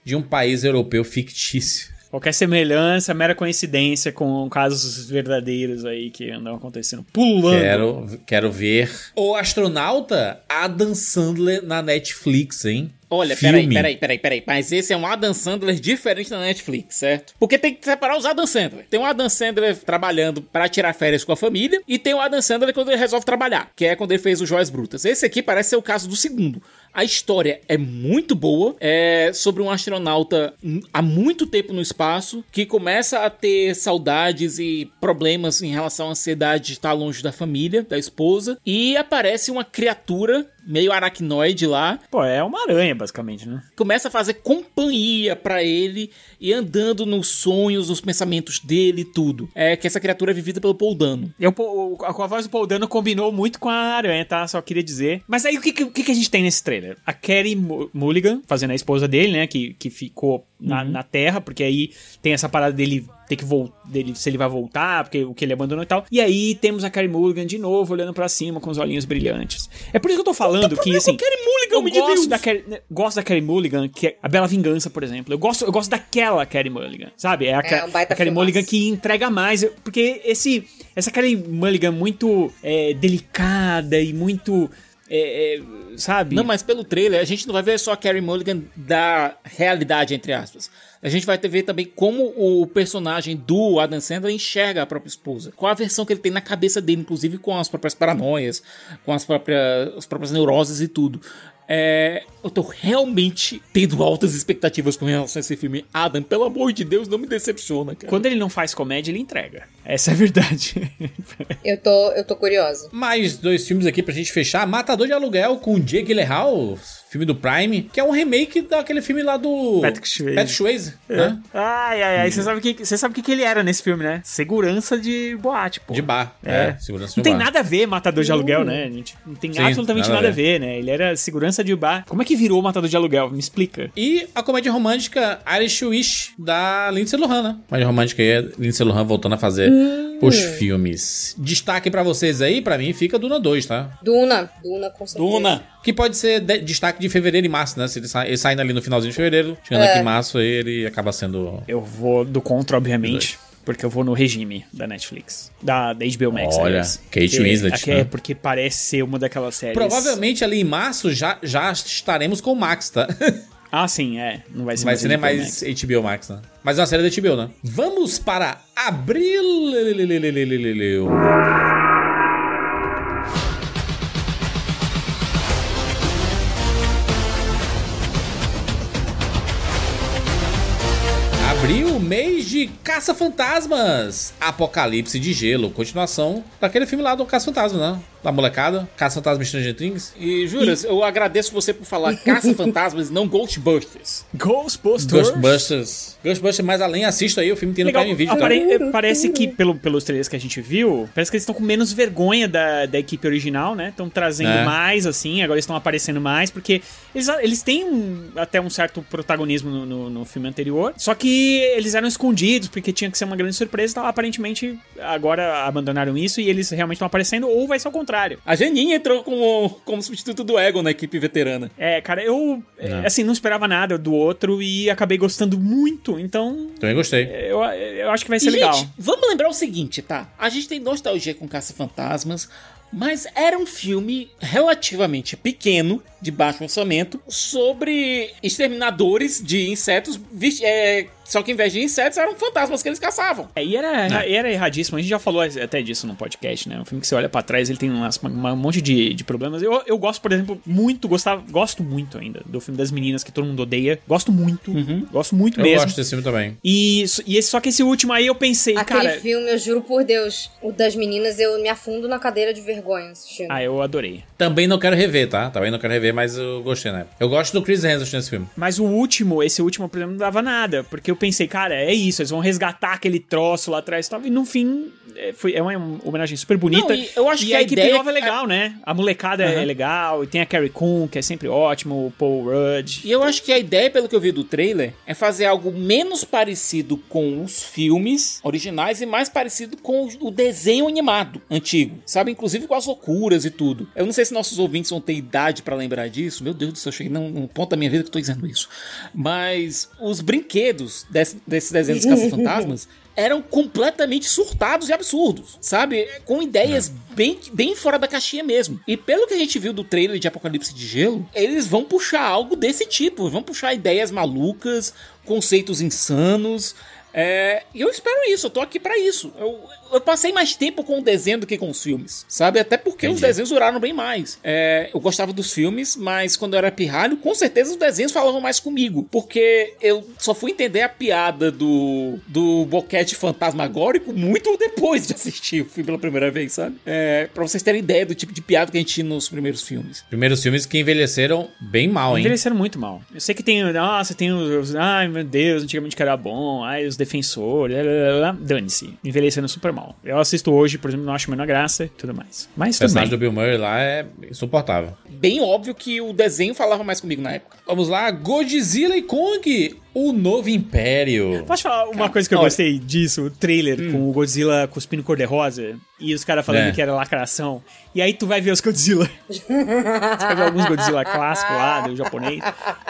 de um país europeu fictício. Qualquer semelhança, mera coincidência com casos verdadeiros aí que andam acontecendo. Pulando. Quero, quero ver. O astronauta Adam Sandler na Netflix, hein? Olha, Filme. peraí, peraí, peraí, peraí. Mas esse é um Adam Sandler diferente da Netflix, certo? Porque tem que separar os Adam Sandler. Tem um Adam Sandler trabalhando pra tirar férias com a família e tem o Adam Sandler quando ele resolve trabalhar, que é quando ele fez o Joias Brutas. Esse aqui parece ser o caso do segundo. A história é muito boa, é sobre um astronauta há muito tempo no espaço que começa a ter saudades e problemas em relação à ansiedade de estar longe da família, da esposa, e aparece uma criatura meio aracnoide lá Pô, é uma aranha, basicamente, né? começa a fazer companhia pra ele e andando nos sonhos, nos pensamentos dele e tudo. É que essa criatura é vivida pelo Paul Dano. Eu, o- a, a voz do Paul Dano combinou muito com a aranha, tá? Só queria dizer. Mas aí o que, o que, a gente tem nesse trailer? A Carrie Mu- Mulligan, fazendo a esposa dele, né? Que, que ficou na, na Terra, porque aí tem essa parada dele ter que voltar, dele, se ele vai voltar, porque o que ele abandonou e tal. E aí temos a Carrie Mulligan de novo olhando pra cima com os olhinhos brilhantes. É por isso que eu tô falando que, assim. Carrie Mulligan, eu gosto Deus? da, Carrie, né, gosto da Carrie Mulligan, que é a Bela Vingança, por exemplo. Eu gosto, eu gosto daquela Carrie Mulligan, sabe? É a, É, um baita a Carrie. Mulligan que entrega mais. eu- Porque esse, essa Carrie Mulligan muito é, delicada e muito. é, é, sabe? Não, mas pelo trailer a gente não vai ver só a Carrie Mulligan da realidade, entre aspas. A gente vai ter ver também como o personagem do Adam Sandler enxerga a própria esposa. Qual a versão que ele tem na cabeça dele, inclusive com as próprias paranoias, com as próprias, as próprias neuroses e tudo. É, eu tô realmente tendo altas expectativas com relação a esse filme. Adam, pelo amor de Deus, não me decepciona, cara. Quando ele não faz comédia, ele entrega. Essa é a verdade. [LAUGHS] Eu tô, eu tô curiosa. Mais dois filmes aqui pra gente fechar. Matador de Aluguel com Jake Gyllenhaal, filme do Prime, que é um remake daquele filme lá do... Patrick Swayze. Patrick Swayze, né? ai, ai, ai. Você sabe o que, você sabe o que, que ele era nesse filme, né? Segurança de boate, pô. De bar. É. É, segurança de Não tem bar. nada a ver Matador de Aluguel, né? A gente não tem Sim, absolutamente nada nada, a a ver, né? Ele era segurança de bar. Como é que virou Matador de Aluguel? Me explica. E a comédia romântica Irish Wish, da Lindsay Lohan, né? Comédia romântica aí, é Lindsay Lohan voltando a fazer os filmes. Destaque pra vocês aí, pra mim, fica Duna 2, tá? Duna. Duna, com certeza. Duna. Que pode ser de- destaque de fevereiro e março, né? Se ele, sai, ele saindo ali no finalzinho de fevereiro, chegando É. aqui em março, aí ele acaba sendo... Eu vou do contra, obviamente. Porque eu vou no regime da Netflix. Da, da HBO Max. Olha, aliás. Kate Que- Winslet, que né? É porque parece ser uma daquelas séries. Provavelmente ali em março já, já estaremos com o Max, tá? [LAUGHS] Ah, sim, é. Não vai ser Vai mais ser nem HBO mais Max. HBO Max, né? Mas é uma série da HBO, né? Vamos para abril. Abril, mês de Caça-Fantasmas. Apocalipse de Gelo. Continuação daquele filme lá do Caça-Fantasma, né? Da molecada. Caça-Fantasma Stranger Things. E juras, eu agradeço você por falar [LAUGHS] Caça-Fantasmas, não Ghostbusters. Ghostbusters. Ghostbusters. Ghostbusters mais além, assista aí, o filme tem no Legal, Prime Video. tá? apare- é, parece que, pelo, pelos trailers que a gente viu, parece que eles estão com menos vergonha da, da equipe original, né? Estão trazendo É. mais, assim, agora estão aparecendo mais, porque eles, eles têm um- até um certo protagonismo no, no- no filme anterior, só que eles eram escondidos, porque tinha que ser uma grande surpresa, então aparentemente agora abandonaram isso e eles realmente estão aparecendo, ou vai ser o contrário. A Janinha entrou como, como substituto do Egon na equipe veterana. É, cara, eu, é, assim, não esperava nada do outro e acabei gostando muito, então Também gostei. eu, eu acho que vai ser E, legal. Gente, vamos lembrar o seguinte, tá? A gente tem nostalgia com Caça-Fantasmas. Mas era um filme relativamente pequeno, de baixo orçamento, sobre exterminadores de insetos é, Só que em vez de insetos, eram fantasmas que eles caçavam. É, e era, era erradíssimo. A gente já falou até disso no podcast, né? Um filme que você olha pra trás, ele tem umas- uma- um monte de, de problemas. Eu, eu gosto, por exemplo, muito, gostava, gosto muito ainda do filme das meninas que todo mundo odeia. Gosto muito. Gosto muito Eu mesmo. gosto desse filme também. E, isso- e esse, só que esse último aí eu pensei, Aquele cara. filme, eu juro por Deus, o das meninas, eu me afundo na cadeira de vergonha assistindo. Ah, eu adorei. Também não quero rever, tá? Também não quero rever, mas eu gostei, né? Eu gosto do Chris Hemsworth nesse filme. Mas o último, esse último, por exemplo, não dava nada. Porque eu pensei, cara, é isso, eles vão resgatar aquele troço lá atrás e tal. E no fim, é, foi, é uma homenagem super bonita. Não, e eu acho E que a, a equipe ideia nova é é- legal, né? A molecada é Aham. legal. E tem a Carrie Coon, que é sempre ótimo, o Paul Rudd. E eu acho que a ideia, pelo que eu vi do trailer, é fazer algo menos parecido com os filmes originais e mais parecido com o desenho animado antigo, sabe? Inclusive com as loucuras e tudo. Eu não sei se nossos ouvintes vão ter idade pra lembrar disso. Meu Deus do céu, eu cheguei num, num ponto da minha vida que eu tô dizendo isso. Mas os brinquedos desse, desses desenhos dos caça-fantasmas [LAUGHS] eram completamente surtados e absurdos, sabe? Com ideias bem, bem fora da caixinha mesmo. E pelo que a gente viu do trailer de Apocalipse de Gelo, eles vão puxar algo desse tipo. Vão puxar ideias malucas, conceitos insanos. É, e eu espero isso, eu tô aqui pra isso. Eu, eu passei mais tempo com o desenho do que com os filmes, sabe? Até porque os Entendi. desenhos duraram bem mais. É, eu gostava dos filmes, mas quando eu era pirralho, com certeza os desenhos falavam mais comigo. Porque eu só fui entender a piada do, do boquete fantasmagórico muito [LAUGHS] depois de assistir o filme pela primeira vez, sabe? É, pra vocês terem ideia do tipo de piada que a gente tinha nos primeiros filmes. Primeiros filmes que envelheceram bem mal, hein? Envelheceram muito mal. Eu sei que tem. Nossa, tem os. Ai, meu Deus, antigamente que era bom. Ai, os defensores. Dane-se. Envelhecendo super mal. Eu assisto hoje, por exemplo, não acho a menor graça e tudo mais. Mas O tudo personagem do Bill Murray lá é insuportável. Bem óbvio que o desenho falava mais comigo na época. Vamos lá, Godzilla e Kong, o novo império. Posso falar uma coisa que eu gostei disso? O trailer com o Godzilla cuspindo cor-de-rosa e os caras falando É. que era lacração. E aí tu vai ver os Godzilla. [LAUGHS] tu vai ver alguns Godzilla clássicos lá, do japonês.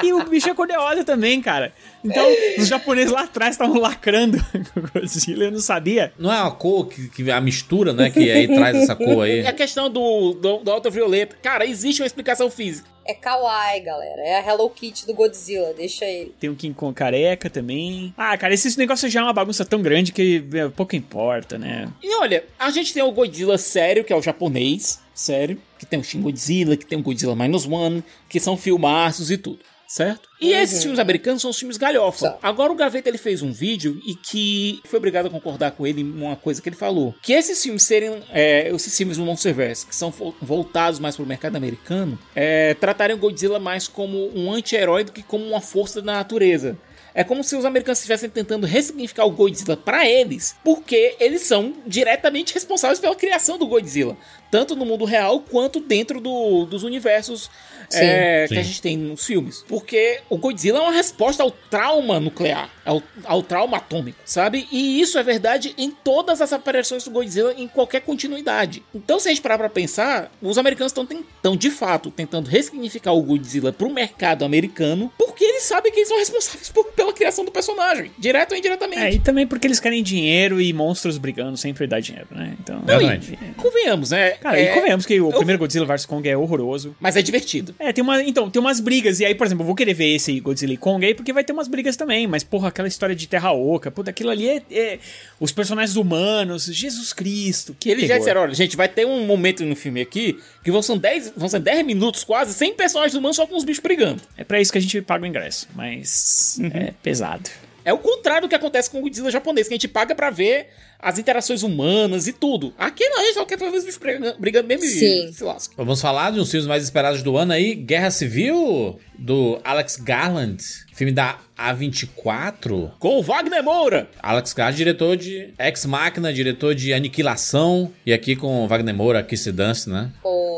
E o bicho é cor-de-rosa também, cara. Então, os japoneses lá atrás estavam lacrando [LAUGHS] com o Godzilla, eu não sabia. Não é a cor que, que a mistura, né? Que aí traz essa cor aí. E [LAUGHS] a questão do, do, do ultravioleta. Cara, existe uma explicação física. É kawaii, galera. É a Hello Kitty do Godzilla, deixa ele. Tem o King Kong careca também. Ah, cara, esse negócio já é uma bagunça tão grande que é, pouco importa, né? E olha, a gente tem o Godzilla sério, que é o japonês, sério, que tem o Shin Godzilla, que tem o Godzilla Minus One, que são filmaços e tudo, certo? E esses filmes americanos são os filmes galhofa. Agora o Gaveta ele fez um vídeo e que foi obrigado a concordar com ele em uma coisa que ele falou. Que esses filmes serem, é, esses filmes do Monsterverse, que são vo- voltados mais pro mercado americano, é, tratarem o Godzilla mais como um anti-herói do que como uma força da natureza. É como se os americanos estivessem tentando ressignificar o Godzilla pra eles, porque eles são diretamente responsáveis pela criação do Godzilla, tanto no mundo real quanto dentro do- dos universos é, que a gente tem nos filmes. Porque o Godzilla é uma resposta ao trauma nuclear, ao, ao trauma atômico, sabe? E isso é verdade em todas as aparições do Godzilla em qualquer continuidade. Então, se a gente parar pra pensar, os americanos estão tentando, de fato, tentando ressignificar o Godzilla pro mercado americano, porque eles sabem que eles são responsáveis por- pela criação do personagem, direto ou indiretamente. É, e também porque eles querem dinheiro e monstros brigando sempre dá dinheiro, né? Então. Não, e-. Convenhamos, né? Cara, É, e convenhamos que o eu- primeiro Godzilla vs Kong é horroroso. Mas é divertido. É, tem uma. Então, tem umas brigas. E aí, por exemplo, eu vou querer ver esse Godzilla e Kong aí, porque vai ter umas brigas também. Mas, porra, aquela história de Terra Oca, puta, aquilo ali é. é- os personagens humanos, Jesus Cristo, que Eles já disseram, olha, gente, vai ter um momento no filme aqui que vão ser 10, vão ser 10 minutos quase, sem personagens humanos, só com os bichos brigando. É pra isso que a gente paga o ingresso. Mas. Uhum. É pesado. É o contrário do que acontece com o Godzilla japonês, que a gente paga pra ver as interações humanas e tudo. Aqui não, a gente só quer ver os bichos brigando, brigando mesmo Sim. e se lasca. Vamos falar de uns filmes mais esperados do ano aí. Guerra Civil, do Alex Garland. Filme da A24. Com o Wagner Moura. Alex Garland, diretor de Ex Machina, diretor de Aniquilação. E aqui com o Wagner Moura, Kiss Dance, né?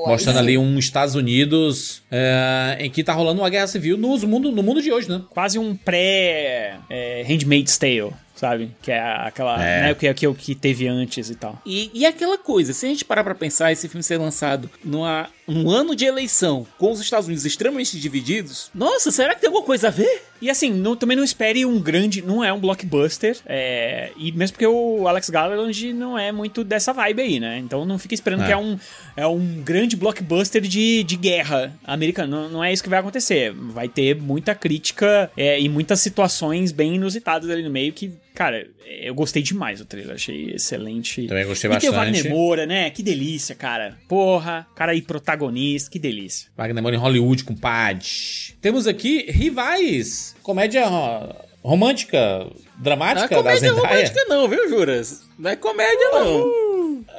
Mostrando sim. ali um Estados Unidos é, em que tá rolando uma guerra civil no mundo, no mundo de hoje, né? Quase um pré. É, Handmaid's Tale, sabe? Que é aquela. É. Né, que, é o que teve antes e tal. E, e aquela coisa, se a gente parar pra pensar esse filme ser lançado numa, num ano de eleição, com os Estados Unidos extremamente divididos, nossa, será que tem alguma coisa a ver? E assim, não- também não espere um grande. Não é um blockbuster. é, e mesmo porque o Alex Garland não é muito dessa vibe aí, né? Então não fica esperando É. que é um, é um grande blockbuster de, de guerra americana. Não, não é isso que vai acontecer. Vai ter muita crítica é, e muitas situações bem inusitadas ali no meio que. Cara, eu gostei demais do trailer, achei excelente. Também gostei e tem o bastante. Wagner Moura, né? Que delícia, cara. Porra, cara aí protagonista, que delícia. Wagner Moura em Hollywood com Pad. Temos aqui rivais. Comédia ro- romântica, Não é dramática comédia romântica não, viu, Juras? Não é comédia não.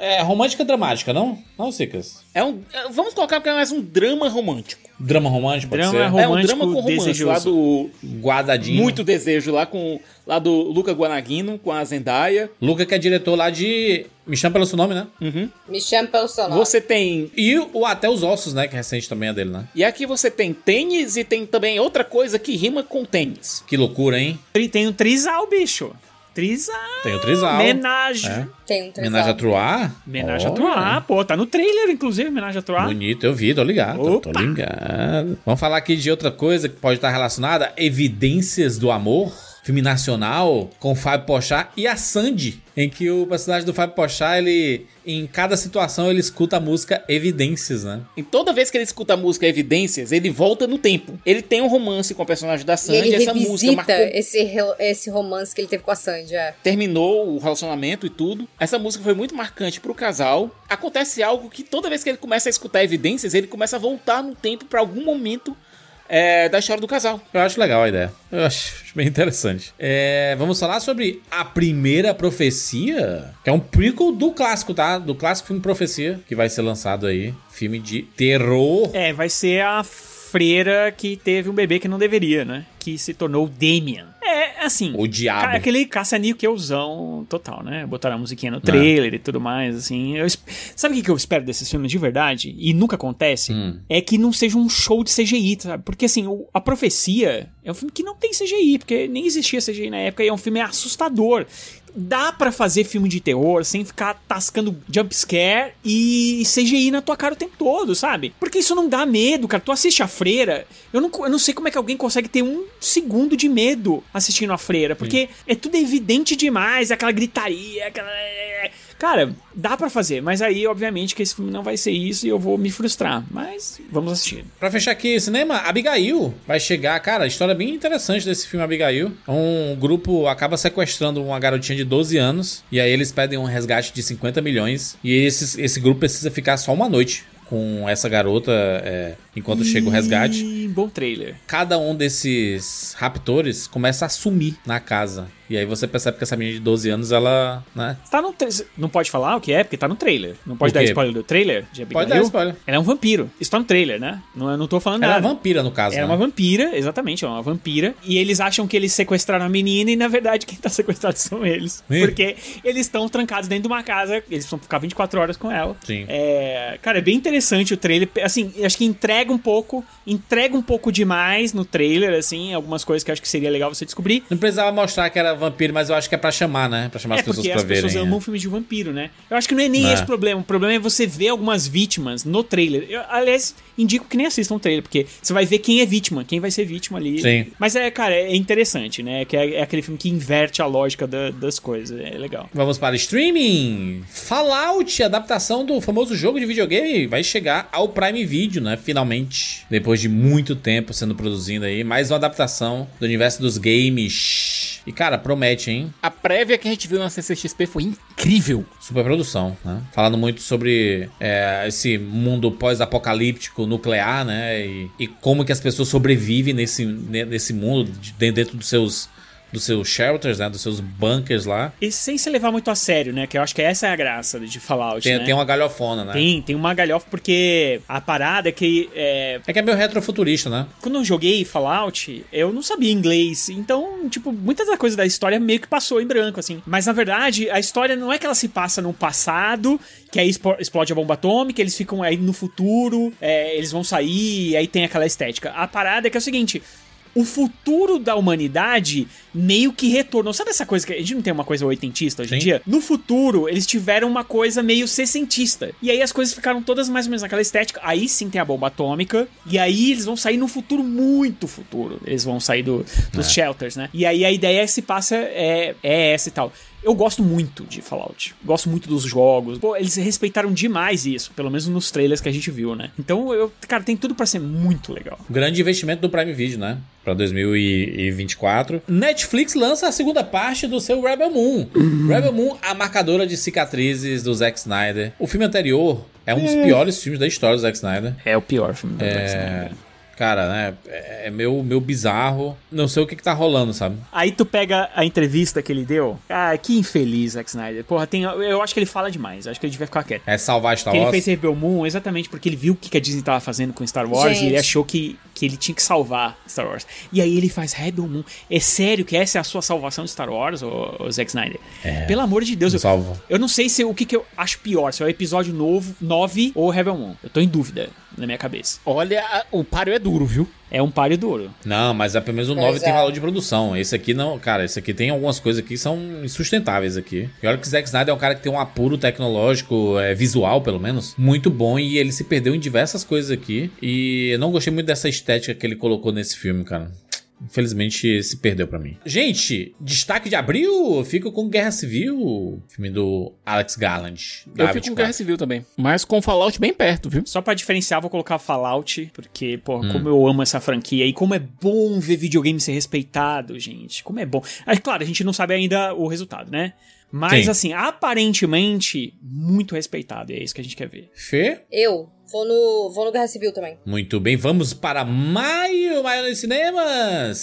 É romântica dramática, não? Não, Sicas? É um, é- vamos colocar porque é mais um drama romântico. Drama romântico, pode Drama ser? romântico. é um drama com romance desejoso. lá do... Guardadinho. Muito desejo lá com... Lá do Luca Guanaguino com a Zendaya. Luca, que é diretor lá de... Me chama pelo seu nome, né? Me chama pelo seu nome. Você tem... E o Até os Ossos, né? Que recente também é dele, né? E aqui você tem tênis e tem também outra coisa que rima com tênis. Que loucura, hein? Tri- Tem um trisal, bicho. Trisal. Tem o Trisal. Homenagem. É. Tem um trisal. Homenagem a Troar? Homenagem a Olha. Troar, pô. Tá no trailer, inclusive, homenagem a Troar. Bonito, eu vi, tô ligado. Tô Opa! ligado. Vamos falar aqui de outra coisa que pode estar relacionada: Evidências do Amor. Filme nacional com o Fábio Pochá e a Sandy, em que o personagem do Fábio Pochá, ele em cada situação ele escuta a música Evidências, né? E toda vez que ele escuta a música Evidências, ele volta no tempo. Ele tem um romance com o personagem da E Sandy. ele essa música marcou esse, esse romance que ele teve com a Sandy. É. terminou o relacionamento e tudo. Essa música foi muito marcante pro casal. Acontece algo que toda vez que ele começa a escutar evidências, ele começa a voltar no tempo pra algum momento é, da história do casal. Eu acho legal a ideia. Eu acho bem interessante. É, vamos falar sobre A Primeira Profecia, que é um prequel do clássico, tá? Do clássico filme Profecia, que vai ser lançado aí. Filme de terror. É, vai ser a freira que teve um bebê que não deveria, né? Que se tornou Damian. É, assim. O diabo. ca- Aquele caça-níquelzão total, né? Botaram a musiquinha no trailer e tudo mais, assim. Eu Sabe o que que eu espero desses filmes de verdade? E nunca acontece? Hum. É que não seja um show de CGI, sabe? Porque, assim, o- A Profecia é um filme que não tem CGI, porque nem existia CGI na época e é um filme assustador. Dá pra fazer filme de terror sem ficar tascando jumpscare e CGI na tua cara o tempo todo, sabe? Porque isso não dá medo, cara. Tu assiste a freira, eu não, eu não sei como é que alguém consegue ter um segundo de medo assistindo a freira, porque é tudo evidente demais, aquela gritaria, aquela. Cara, dá pra fazer, mas aí, obviamente, que esse filme não vai ser isso e eu vou me frustrar. Mas vamos assistir. Pra fechar aqui, cinema, Abigail vai chegar. Cara, história é bem interessante desse filme Abigail. Um grupo acaba sequestrando uma garotinha de 12 anos. E aí eles pedem um resgate de 50 milhões. E esse, esse grupo precisa ficar só uma noite com essa garota é, enquanto chega o resgate. Bom trailer. Cada um desses raptores começa a sumir na casa. E aí você percebe que essa menina de 12 anos, ela, né? Tá no Não pode falar o que é, porque tá no trailer. Não pode dar spoiler do trailer de Abigail? Pode dar spoiler. Ela é um vampiro. Isso tá no trailer, né? Não, eu não tô falando Ela é nada. uma vampira, no caso, Era né? uma vampira, exatamente, ela é uma vampira. E eles acham que eles sequestraram a menina e, na verdade, quem tá sequestrado [LAUGHS] são eles. Ih. Porque eles estão trancados dentro de uma casa, eles precisam ficar 24 horas com ela. Sim. É, cara, é bem interessante o trailer. Assim, acho que entrega um pouco, entrega um pouco demais no trailer, assim, algumas coisas que eu acho que seria legal você descobrir. Não precisava mostrar que era vampiro, mas eu acho que é pra chamar, né? Pra chamar É as pessoas porque pra as pessoas verem. amam é. filmes de vampiro, né? Eu acho que não é nem É. esse o problema. O problema é você ver algumas vítimas no trailer. Eu, aliás, indico que nem assistam o trailer, porque você vai ver quem é vítima, quem vai ser vítima ali. Sim. Mas é, cara, é interessante, né? Que é, é aquele filme que inverte a lógica da- das coisas. É legal. Vamos para streaming. Fallout, adaptação do famoso jogo de videogame, vai chegar ao Prime Video, né? Finalmente. Depois de muito tempo sendo produzido aí, mais uma adaptação do universo dos games. E cara, promete, hein? A prévia que a gente viu na CCXP foi incrível. Super produção, né? Falando muito sobre é, esse mundo pós-apocalíptico nuclear, né? E, e como que as pessoas sobrevivem nesse, ne- nesse mundo, de- dentro dos seus, dos seus shelters, né? Dos seus bunkers lá. E sem se levar muito a sério, né? Que eu acho que essa é a graça de Fallout, Tem, né? tem uma galhofona, né? Tem, tem uma galhofa, porque a parada é que é, É que é meio retrofuturista, né? quando eu joguei Fallout, eu não sabia inglês. Então, tipo, muitas das coisas da história meio que passou em branco, assim. Mas na verdade, a história não é que ela se passa no passado, que aí explode a bomba atômica, eles ficam aí no futuro, é, eles vão sair, e aí tem aquela estética. A parada é que é o seguinte. O futuro da humanidade meio que retornou. Sabe essa coisa que a gente não tem uma coisa oitentista hoje em Sim. dia? No futuro, eles tiveram uma coisa meio sessentista. E aí as coisas ficaram todas mais ou menos naquela estética. Aí sim tem a bomba atômica. E aí eles vão sair no futuro muito futuro. Eles vão sair do- dos É. shelters, né? E aí a ideia se passa é, é essa e tal. Eu gosto muito de Fallout. Gosto muito dos jogos. Pô, eles respeitaram demais isso, pelo menos nos trailers que a gente viu, né? Então, eu, cara, tem tudo pra ser muito legal. Grande investimento do Prime Video, né? Pra 2024. Netflix lança a segunda parte do seu Rebel Moon. Rebel Moon, a marcadora de cicatrizes do Zack Snyder. O filme anterior é um dos piores filmes da história do Zack Snyder. É o pior filme do Zack É. Snyder. Cara, né? É é meio, meio bizarro. Não sei o que, que tá rolando, sabe? Aí tu pega a entrevista que ele deu. Ah, que infeliz, Zack Snyder. Porra, tem, eu acho que ele fala demais. Acho que ele devia ficar quieto. É salvar Star Que ele Wars. fez Rebel Moon exatamente porque ele viu o que a Disney tava fazendo com Star Wars Gente. e ele achou que, que ele tinha que salvar Star Wars. E aí ele faz Rebel Moon. É sério que essa é a sua salvação de Star Wars, ô Zack Snyder? Pelo amor de Deus. Eu, salva. eu não sei se o que, que eu acho pior, se é o episódio novo, 9 ou Rebel Moon. Eu tô em dúvida na minha cabeça. Olha, o páreo é duro, viu? É um páreo duro. Não, mas é pelo menos o Pois 9 tem é. valor de produção. Esse aqui não, cara, esse aqui tem algumas coisas aqui que são insustentáveis aqui. E olha que o Zack Snyder é um cara que tem um apuro tecnológico, é, visual pelo menos, muito bom e ele se perdeu em diversas coisas aqui. E eu não gostei muito dessa estética que ele colocou nesse filme, cara. Infelizmente se perdeu pra mim. Gente, destaque de abril, eu fico com Guerra Civil, filme do Alex Garland. Eu fico com 24. Guerra Civil também. Mas com Fallout bem perto, viu? Só pra diferenciar, vou colocar Fallout, porque, pô, Hum. como eu amo essa franquia e como é bom ver videogame ser respeitado, gente. Como é bom. É claro, a gente não sabe ainda o resultado, né? Mas, Sim. assim, aparentemente, muito respeitado. E é isso que a gente quer ver. Fê? Eu vou no, vou no Guerra Civil também. Muito bem, vamos para maio, maio nos cinemas.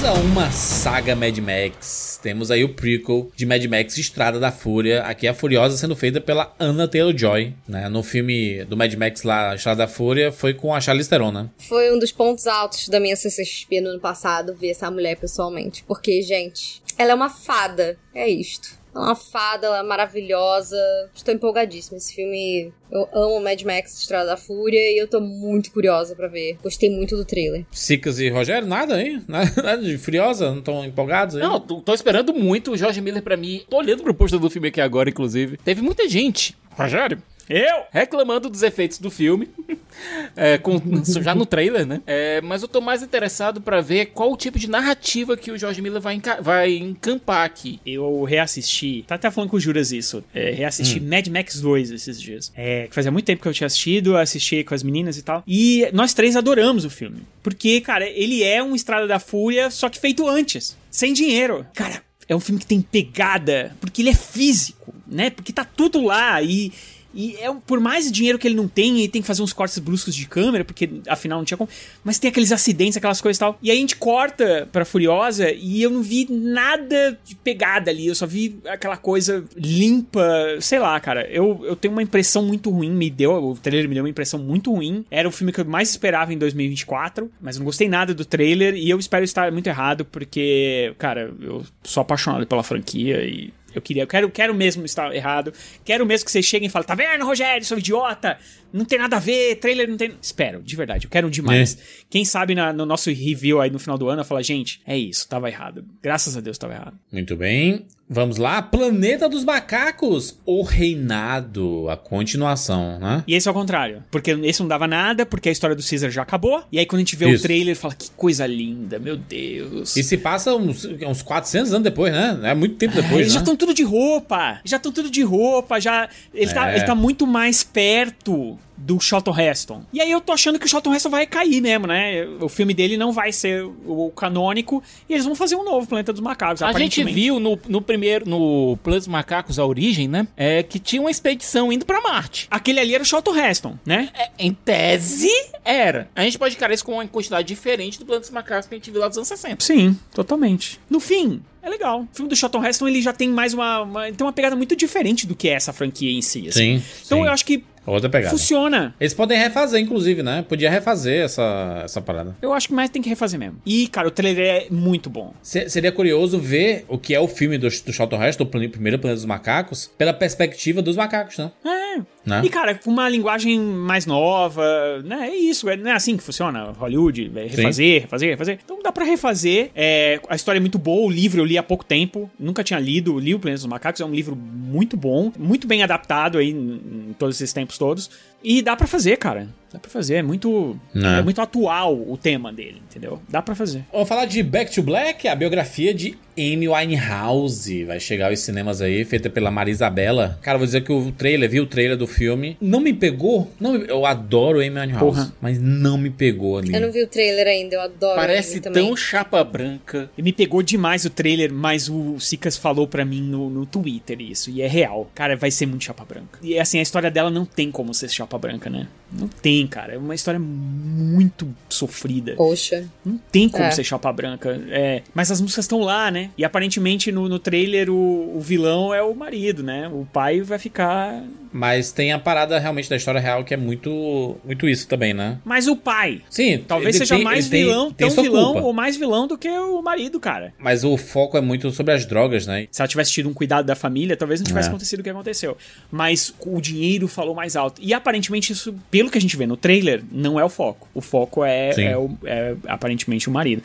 Furiosa, uma saga Mad Max. Temos aí o prequel de Mad Max Estrada da Fúria. Aqui a Furiosa sendo feita pela Anna Taylor-Joy, né? No filme do Mad Max lá, Estrada da Fúria, foi com a Charlize Theron, né? Foi um dos pontos altos da minha CCXP no ano passado, ver essa mulher pessoalmente. Porque, gente, ela é uma fada. É isto. É uma fada, ela é maravilhosa. Estou empolgadíssima. Esse filme. Eu amo Mad Max Estrada da Fúria e eu tô muito curiosa pra ver. Gostei muito do trailer. Sicas e Rogério, nada aí? [LAUGHS] Nada, de Furiosa? Não estão empolgados aí? Não, tô, tô esperando muito o Jorge Miller pra mim. Tô olhando pro pôster do filme aqui agora, inclusive. Teve muita gente, Rogério, Eu? reclamando dos efeitos do filme. É, com- já no trailer, né? É, mas eu tô mais interessado pra ver qual o tipo de narrativa que o Jorge Miller vai, enca- vai encampar aqui. Eu reassisti. Tá até falando com o Juras isso. É, reassisti Mad Max 2 esses dias. É, que fazia muito tempo que eu tinha assistido, assisti com as meninas e tal. E nós três adoramos o filme. Porque, cara, ele é um Estrada da Fúria, só que feito antes. Sem dinheiro. Cara, é um filme que tem pegada, porque ele é físico, né? Porque tá tudo lá e. E é, por mais dinheiro que ele não tem, ele tem que fazer uns cortes bruscos de câmera, porque afinal não tinha como. Mas tem aqueles acidentes, aquelas coisas e tal. E aí a gente corta pra Furiosa e eu não vi nada de pegada ali. Eu só vi aquela coisa limpa. Sei lá, cara. Eu, eu tenho uma impressão muito ruim. Me deu, o trailer me deu uma impressão muito ruim. Era o filme que eu mais esperava em 2024. Mas não gostei nada do trailer. E eu espero estar muito errado, porque, cara, eu sou apaixonado pela franquia e. Eu queria, eu quero, quero mesmo estar errado. Quero mesmo que vocês cheguem e falem: tá vendo, Rogério, seu idiota? Não tem nada a ver, trailer não tem. Espero, de verdade, eu quero demais. Quem sabe na- no nosso review aí no final do ano eu falar: gente, é isso, tava errado. Graças a Deus tava errado. Muito bem. Vamos lá. Planeta dos Macacos. O Reinado. A continuação, né? E esse é o contrário. Porque esse não dava nada, porque a história do Caesar já acabou. E aí quando a gente vê Isso. o trailer, fala: que coisa linda, meu Deus. E se passa uns, uns 400 anos depois, né? É muito tempo É, depois, eles né? já estão tudo de roupa. Já estão tudo de roupa. Já ele, tá, É. ele tá muito mais perto do Charlton Heston. E aí eu tô achando que o Charlton Heston vai cair mesmo, né? O filme dele não vai ser o canônico e eles vão fazer um novo Planeta dos Macacos. A gente aparentemente. viu no, no primeiro, no Planos Macacos, a origem, né? É que tinha uma expedição indo pra Marte. Aquele ali era o Charlton Heston, né? É, em tese, era. A gente pode encarar isso com uma quantidade diferente do Planos Macacos que a gente viu lá dos anos 60. Sim, totalmente. No fim, é legal. O filme do Charlton Heston ele já tem mais uma, uma- tem uma pegada muito diferente do que é essa franquia em si. assim. Sim. Então sim. eu acho que Outra pegada. Funciona. Eles podem refazer, inclusive, né? Podia refazer essa, essa parada. Eu acho que mais tem que refazer mesmo. E, cara, o trailer é muito bom. Se- seria curioso ver o que é o filme do, do Charlton Heston, o primeiro Planeta dos Macacos, pela perspectiva dos macacos, né? É. Né? E, cara, com uma linguagem mais nova, né? É isso, é, não é assim que funciona. Hollywood, é refazer, refazer, refazer. Então dá pra refazer. É, a história é muito boa, o livro eu li há pouco tempo, nunca tinha lido. Li o Planeta dos Macacos, é um livro muito bom, muito bem adaptado aí em, em todos esses tempos todos. E dá pra fazer, cara. Dá pra fazer, é muito, Né? é muito atual o tema dele, entendeu? Dá pra fazer. Vamos falar de Back to Black, a biografia de Amy Winehouse. Vai chegar aos cinemas aí, feita pela Marisabela. Cara, vou dizer que o trailer, vi o trailer do filme, não me pegou. Não, eu adoro Amy Winehouse, Porra. mas não me pegou ali. Eu não vi o trailer ainda, eu adoro Parece tão chapa branca. E me pegou demais o trailer, mas o Sicas falou pra mim no, no Twitter isso, e é real. Cara, vai ser muito chapa branca. E assim, a história dela não tem como ser chapa branca, né? Não tem, cara. É uma história muito sofrida. Poxa. Não tem como É. ser chapa branca. É, mas as músicas estão lá, né? E aparentemente no, no trailer o, o vilão é o marido, né? O pai vai ficar. Mas tem a parada realmente da história real que é muito, muito isso também, né? Mas o pai. Sim, Talvez seja tem- mais vilão, tem tão vilão culpa. ou mais vilão do que o marido, cara. Mas o foco é muito sobre as drogas, né? Se ela tivesse tido um cuidado da família, talvez não tivesse É. acontecido o que aconteceu. Mas o dinheiro falou mais alto. E aparentemente isso, pelo que a gente vê no trailer, não é o foco. O foco é, é o- é aparentemente o marido.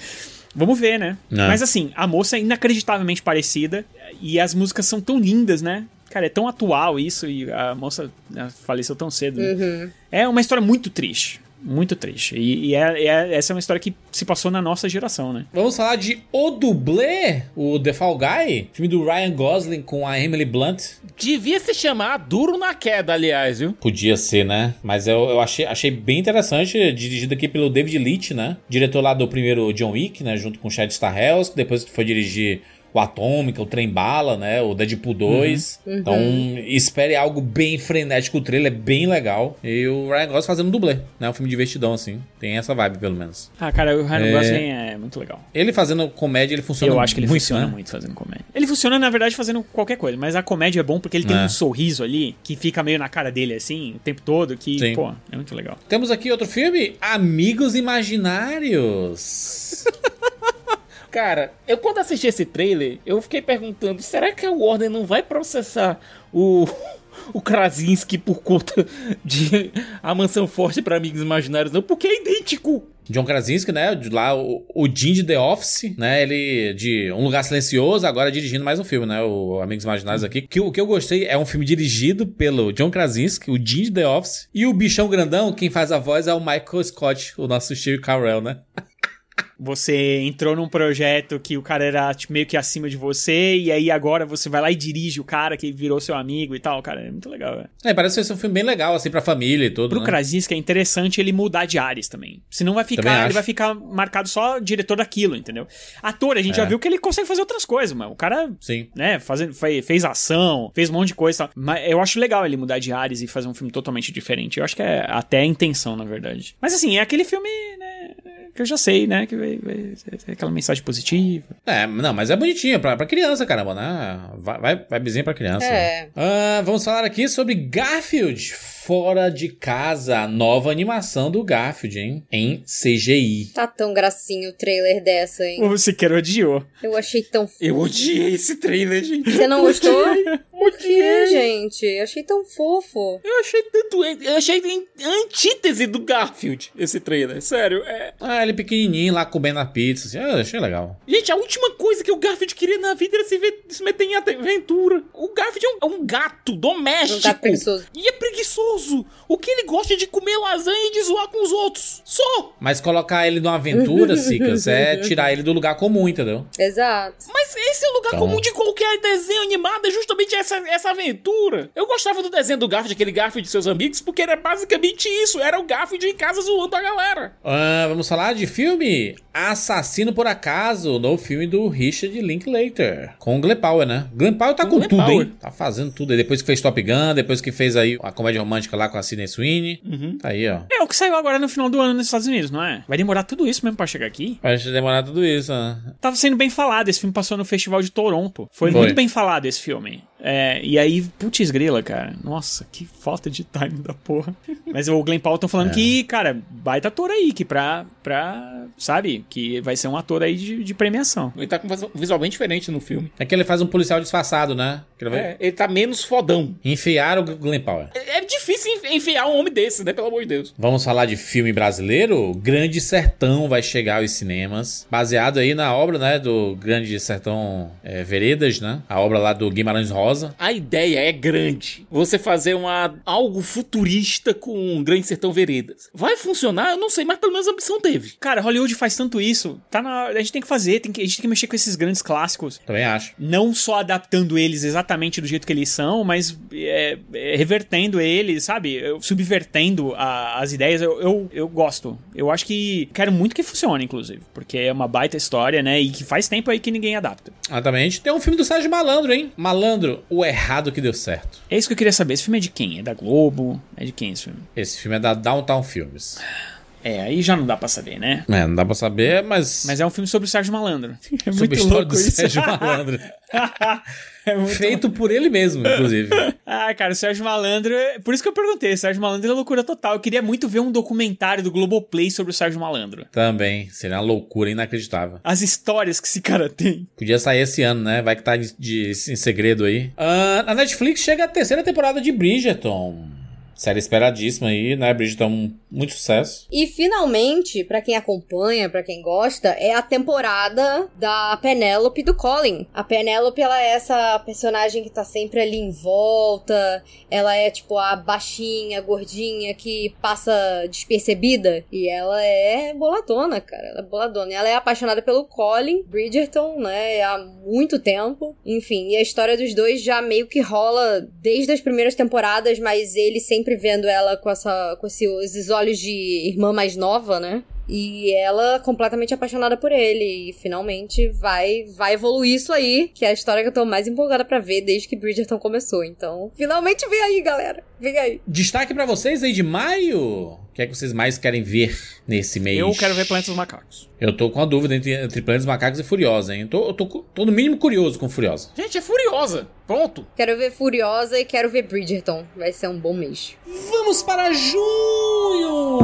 Vamos ver, né? É. Mas assim, a moça é inacreditavelmente parecida e as músicas são tão lindas, né? Cara, é tão atual isso e a moça né, faleceu tão cedo. né? É uma história muito triste. Muito triste. E, e é- é- essa é uma história que se passou na nossa geração, né? Vamos falar de O Dublê, o The Fall Guy, filme do Ryan Gosling com a Emily Blunt. Devia se chamar Duro na Queda, aliás, viu? Podia ser, né? Mas eu, eu achei, achei bem interessante, dirigido aqui pelo David Leitch, né? Diretor lá do primeiro John Wick, né? Junto com o Chad Stahelski, que depois foi dirigir o Atômica, o Trem Bala, né? O Deadpool 2. Então, espere algo bem frenético. O trailer é bem legal. E o Ryan Gosling fazendo dublê, né? Um filme divertidão, assim. Tem essa vibe, pelo menos. Ah, cara, o Ryan É. Gosling é muito legal. Ele fazendo comédia, ele funciona Eu acho que ele muito, funciona né? muito fazendo comédia. Ele funciona, na verdade, fazendo qualquer coisa, mas a comédia é bom porque ele tem É. um sorriso ali que fica meio na cara dele, assim, o tempo todo, que, Sim. pô, é muito legal. Temos aqui outro filme, Amigos Imaginários. [LAUGHS] Cara, eu quando assisti esse trailer, eu fiquei perguntando, será que a Warner não vai processar o [LAUGHS] o Krasinski por conta de A Mansão Forte para Amigos Imaginários, não? Porque é idêntico. John Krasinski, né? Lá, o, o Jim de The Office, né? Ele de Um Lugar Silencioso, agora dirigindo mais um filme, né? O Amigos Imaginários aqui. Que, o que eu gostei é um filme dirigido pelo John Krasinski, o Jim de The Office. E o bichão grandão, quem faz a voz é o Michael Scott, o nosso Steve Carell, né? [LAUGHS] Você entrou num projeto que o cara era tipo, meio que acima de você, e aí agora você vai lá e dirige o cara que virou seu amigo e tal, cara, é muito legal, velho. É, parece ser um filme bem legal, assim, pra família e tudo. Pro né? Krasinski é interessante ele mudar de áreas também. Senão vai Também ficar, ele vai ficar marcado só diretor daquilo, entendeu? Ator, a gente É. já viu que ele consegue fazer outras coisas, mano. O cara Sim. né, fazendo, fe- fez ação, fez um monte de coisa e tal. Mas eu acho legal ele mudar de áreas e fazer um filme totalmente diferente. Eu acho que é até a intenção, na verdade. Mas assim, é aquele filme, né, que eu já sei, né, que vai, vai ter aquela mensagem positiva. É, não, mas é bonitinho, pra, pra criança, caramba, né? Vai, vai, vai bizinho pra criança. É. Ah, vamos falar aqui sobre Garfield Fora de Casa, a nova animação do Garfield, hein? Em CGI. Tá tão gracinho o trailer dessa, hein? O Siqueira odiou. Eu achei tão. fofo. Eu odiei esse trailer, gente. Você não gostou? Por quê, Odiei. gente? Eu achei tão fofo. Eu achei tanto. Eu achei em- antítese do Garfield esse trailer. Sério, é. Ah, ele pequenininho lá comendo a pizza, assim, ah, achei legal. Gente, a última coisa que o Garfield queria na vida era se, ver- se meter em aventura. O Garfield é um, é um gato doméstico. Um gato preguiçoso. E é preguiçoso. O que ele gosta é de comer lasanha e de zoar com os outros. Só. Mas colocar ele numa aventura, [LAUGHS] Sicas, é tirar ele do lugar comum, entendeu? Exato. Mas esse é o lugar Então- comum de qualquer desenho animado, é justamente essa, essa aventura. Eu gostava do desenho do Garfield, aquele Garfield de seus amigos, porque era basicamente isso. Era o Garfield em casa zoando a galera. Ah, vamos falar de filme Assassino por Acaso, no filme do Richard Linklater. Com o Glenn Powell, né? Glenn Powell tá Com com, tudo, Powell. hein? Tá fazendo tudo. aí. Depois que fez Top Gun, depois que fez aí a comédia romântica lá com a Sidney Sweeney. Uhum. Tá aí, ó. É o que saiu agora no final do ano nos Estados Unidos, não é? Vai demorar tudo isso mesmo pra chegar aqui? Parece demorar tudo isso, né? Tava sendo bem falado, esse filme passou no Festival de Toronto. Foi, Foi. muito bem falado esse filme. É, e aí, putz grila, cara. Nossa, que falta de time da porra. Mas o Glenn Powell tá falando que, cara, baita ator aí, que pra, pra. Sabe? Que vai ser um ator aí de, de premiação. Ele tá com um visual bem diferente no filme. É que ele faz um policial disfarçado, né? Quer ver? É, ele tá menos fodão. Enfiaram o Glenn Powell. É é difícil enfi- enfiar um homem desse, né? Pelo amor de Deus. Vamos falar de filme brasileiro? Grande Sertão vai chegar aos cinemas. Baseado aí na obra, né? Do Grande Sertão é, Veredas, né? A obra lá do Guimarães Rosa. A ideia é grande. Você fazer uma, algo futurista com um Grande Sertão Veredas. Vai funcionar? Eu não sei, mas pelo menos a ambição teve. Cara, Hollywood faz tanto isso. Tá na, a gente tem que fazer, tem que, a gente tem que mexer com esses grandes clássicos. Também acho. Não só adaptando eles exatamente do jeito que eles são, mas é, é, revertendo eles, sabe? Subvertendo a- as ideias. Eu, eu, eu gosto. Eu acho que quero muito que funcione, inclusive. Porque é uma baita história, né? E que faz tempo aí que ninguém adapta. Exatamente. Tem um filme do Sérgio Malandro, hein? Malandro, o errado que deu certo. É isso que eu queria saber. Esse filme é de quem? É da Globo? É de quem esse filme? Esse filme é da Downtown Filmes. É, aí já não dá pra saber, né? É, não dá pra saber, mas. Mas é um filme sobre o Sérgio Malandro. [LAUGHS] É sobre a história do Sérgio Malandro. [LAUGHS] É muito Feito por ele mesmo, inclusive. [LAUGHS] Ah, cara, o Sérgio Malandro. é- Por isso que eu perguntei. O Sérgio Malandro é loucura total. Eu queria muito ver um documentário do Globoplay sobre o Sérgio Malandro. Também. Seria uma loucura inacreditável. As histórias que esse cara tem. Podia sair esse ano, né? Vai que tá de, de- em segredo aí. Ah, na Netflix chega a terceira temporada de Bridgerton. Série esperadíssima aí, né? Bridgerton, muito sucesso. E finalmente, pra quem acompanha, pra quem gosta, é a temporada da Penélope do Colin. A Penélope, ela é essa personagem que tá sempre ali em volta. Ela é tipo a baixinha, gordinha que passa despercebida. E ela é boladona, cara. Ela é boladona. E ela é apaixonada pelo Colin Bridgerton, né? Há muito tempo. Enfim, e a história dos dois já meio que rola desde as primeiras temporadas, mas ele sempre vendo ela com, essa, com esse- esses olhos de irmã mais nova, né? E ela completamente apaixonada por ele. E finalmente vai, vai evoluir isso aí, que é a história que eu tô mais empolgada pra ver desde que Bridgerton começou. Então, finalmente vem aí, galera. Vem aí. Destaque pra vocês aí de maio. O que é que vocês mais querem ver nesse mês? Eu quero ver Planeta dos Macacos. Eu tô com a dúvida entre, entre Planetas Macacos e Furiosa, hein? Eu tô, eu tô, tô no mínimo curioso com Furiosa. Gente, é furiosa. Pronto. Quero ver Furiosa e quero ver Bridgerton. Vai ser um bom mês. Vamos para junho!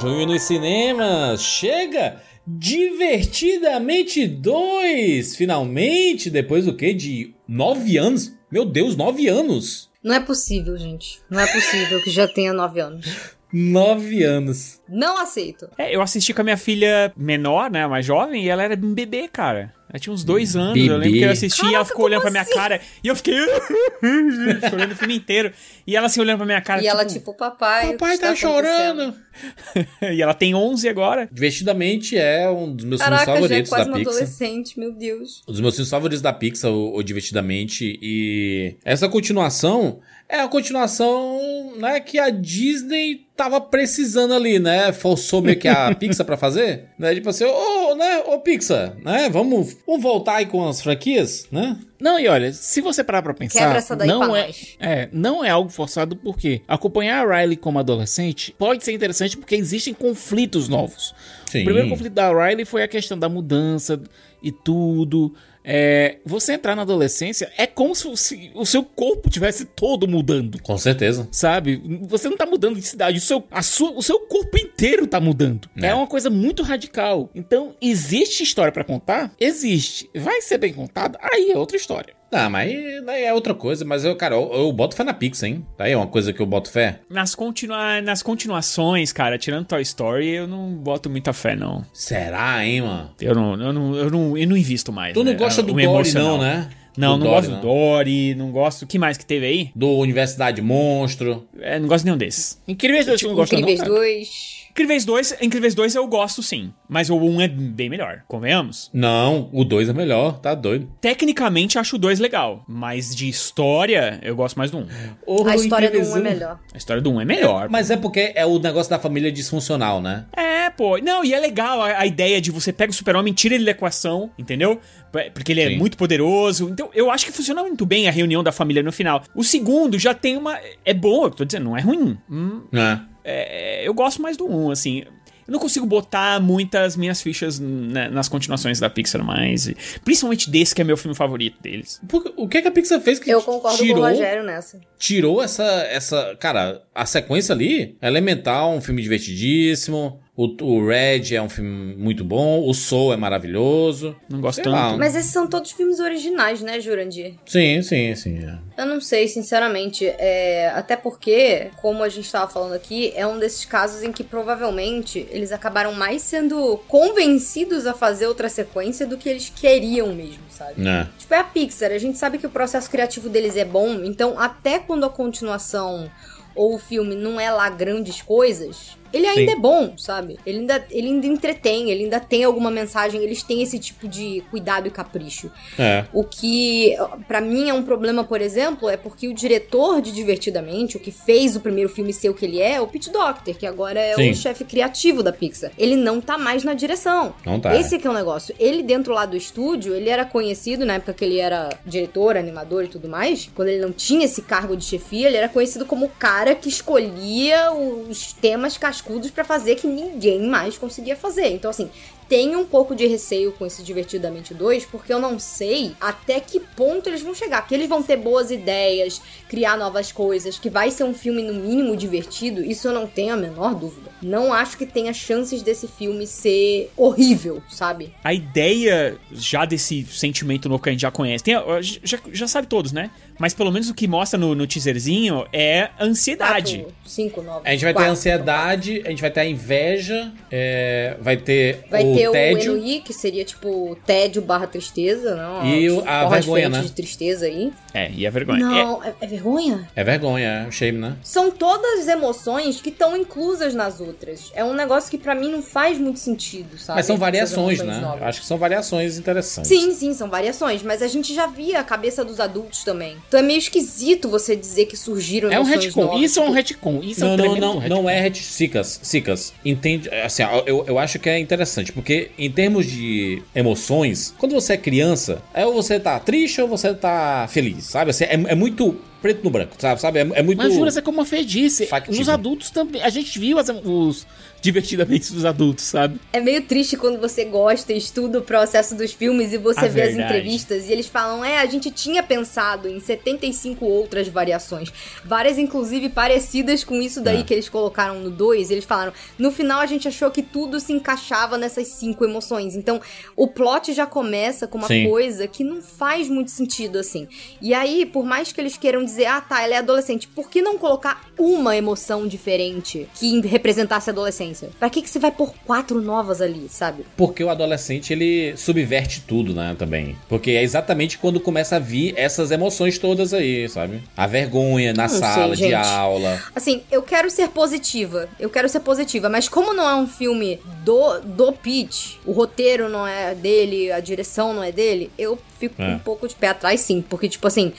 Junho nos cinemas chega Divertidamente 2! Finalmente, depois do quê? De nove anos? Meu Deus, nove anos! Não é possível, gente. Não é possível que já tenha nove anos. Nove anos. Não aceito. É, eu assisti com a minha filha menor, né, mais jovem, e ela era um bebê, cara. Ela tinha uns dois anos. Eu lembro Bebê. que eu assisti e ela Caraca, ficou olhando pra como minha cara. E eu fiquei. [LAUGHS] chorando o filme inteiro. E ela assim olhando pra minha cara. E ela, tipo, papai. o que Papai está tá acontecendo? chorando! [LAUGHS] e ela tem 11 agora. Divertidamente é um dos meus filmes Caraca, já é favoritos quase da uma Pixar. adolescente, meu Deus. Um dos meus filmes favoritos da Pixar, o, o Divertidamente. E essa continuação é a continuação né, que a Disney tava precisando ali, né? Forçou meio que a [LAUGHS] Pixar pra fazer. Né? Tipo assim, ô, né, ô Pixar, né? Vamos, vamos voltar aí com as franquias, né? Não, e olha, se você parar pra pensar, Quebra essa daí pra não é, é, não é algo forçado porque acompanhar a Riley como adolescente pode ser interessante porque existem conflitos novos. Sim. O primeiro conflito da Riley foi a questão da mudança e tudo. É, você entrar na adolescência é como se, o seu corpo tivesse todo mudando. Com certeza. Sabe? Você não tá mudando de cidade, o seu, a sua, o seu corpo inteiro tá mudando. É. É, uma coisa muito radical. Então, existe história pra contar? Existe. Vai ser bem contada? Aí é outra história. Ah, mas aí é outra coisa. Mas eu, cara, eu, eu boto fé na Pixar, hein? Aí é uma coisa que eu boto fé. Nas, continua... Nas continuações, cara, tirando Toy Story, eu não boto muita fé, não. Será, hein, mano? Eu não, eu não, eu não, eu não invisto mais. Tu não né? gosta do Dory, emocional. não, né? Não, Do não Dory, gosto do Dory, não gosto. O que mais que teve aí? Do Universidade Monstro. É, não gosto nenhum desses. Incríveis dois, você não gosta Incríveis não, cara? 2. Incríveis 2, Incríveis 2 eu gosto sim, mas o 1 é bem melhor, convenhamos? Não, o 2 é melhor, tá doido. Tecnicamente acho o 2 legal, mas de história eu gosto mais do 1. A história do 1 é melhor. A história do 1 é melhor. Mas é porque é o negócio da família disfuncional, né? É, pô. Não, e é legal a, a ideia de você pega o super-homem, tira ele da equação, entendeu? Porque ele é Sim. muito poderoso. Então, eu acho que funciona muito bem a reunião da família no final. O segundo já tem uma... É bom, eu tô dizendo, não é ruim. Hum, É. é, eu gosto mais do 1, assim. Eu não consigo botar muitas minhas fichas né, nas continuações da Pixar mais. Principalmente desse que é meu filme favorito deles. Por- o que, que a Pixar fez que Eu concordo tirou, com o Rogério nessa. tirou essa, essa. Cara, a sequência ali, Elemental, um filme divertidíssimo. O, o Red é um filme muito bom. O Soul é maravilhoso. Não gosto Sei tanto. lá. Mas esses são todos filmes originais, né, Jurandir? Sim, sim, sim. é. Eu não sei, sinceramente. É, até porque, como a gente tava falando aqui, é um desses casos em que provavelmente eles acabaram mais sendo convencidos a fazer outra sequência do que eles queriam mesmo, sabe? É. Tipo, é a Pixar, a gente sabe que o processo criativo deles é bom, então até quando a continuação ou o filme não é lá grandes coisas, ele ainda Sim. é bom, sabe? Ele ainda, ele ainda entretém, ele ainda tem alguma mensagem, eles têm esse tipo de cuidado e capricho. É. O que, pra mim, é um problema, por exemplo, é porque o diretor de Divertidamente, o que fez o primeiro filme ser o que ele é, é o Pete Docter, que agora é Sim. o chefe criativo da Pixar. Ele não tá mais na direção. Não tá. Esse que é o negócio. Ele, dentro lá do estúdio, ele era conhecido na época que ele era diretor, animador e tudo mais. Quando ele não tinha esse cargo de chefia, ele era conhecido como o cara que escolhia os temas cascudos pra fazer que ninguém mais conseguia fazer. Então, assim, tenho um pouco de receio com esse Divertidamente 2, porque eu não sei até que ponto eles vão chegar. Que eles vão ter boas ideias, criar novas coisas, que vai ser um filme no mínimo divertido, isso eu não tenho a menor dúvida. Não acho que tenha chances desse filme ser horrível, sabe? A ideia já desse sentimento novo que a gente já conhece, tem, já, já sabe todos, né? Mas pelo menos o que mostra no, no teaserzinho é ansiedade. 5, 9. A gente vai ter a ansiedade, a gente vai ter a inveja, é, vai ter Vai o ter tédio. o Enui, que seria tipo tédio barra tristeza, não? E o- Uma a vergonha, né? de tristeza aí. É, e a vergonha. É, Não, é, é vergonha? É vergonha, é o shame, né? São todas emoções que estão inclusas nas outras. É um negócio que pra mim não faz muito sentido, sabe? Mas são variações, né? novas. Acho que são variações interessantes. Sim, sim, são variações, mas a gente já via a cabeça dos adultos também. Então é meio esquisito você dizer que surgiram É um retcon. novas. Isso é um retcon. Isso é Não, um não, não, retcon. não é ret... Sicas, Sicas, entende, assim, eu, eu acho que é interessante, porque em termos de emoções, quando você é criança, é ou você tá triste ou você tá feliz, sabe? Assim, é, é muito preto no branco, sabe? sabe? É, é muito... Mas jura, é como a Fê disse. Factível. Nos adultos também. A gente viu as- os divertidamente dos adultos, sabe? É meio triste quando você gosta e estuda o processo dos filmes e você A vê as verdade. entrevistas e eles falam: é, a gente tinha pensado em 75 outras variações. Várias, inclusive, parecidas com isso daí É. que eles colocaram no 2. Eles falaram: no final a gente achou que tudo se encaixava nessas cinco emoções. Então, o plot já começa com uma Sim. coisa que não faz muito sentido assim. E aí, por mais que eles queiram dizer: ah, tá, ela é adolescente, por que não colocar uma emoção diferente que representasse a adolescência? Pra que, que você vai pôr quatro novas ali, sabe? Porque o adolescente, ele subverte tudo, né, também. Porque é exatamente quando começa a vir essas emoções todas aí, sabe? A vergonha na Não sei, sala de gente. aula. Assim, eu quero ser positiva. Eu quero ser positiva. Mas como não é um filme do, do Pete, o roteiro não é dele, a direção não é dele, eu fico É. um pouco de pé atrás, sim. Porque, tipo assim.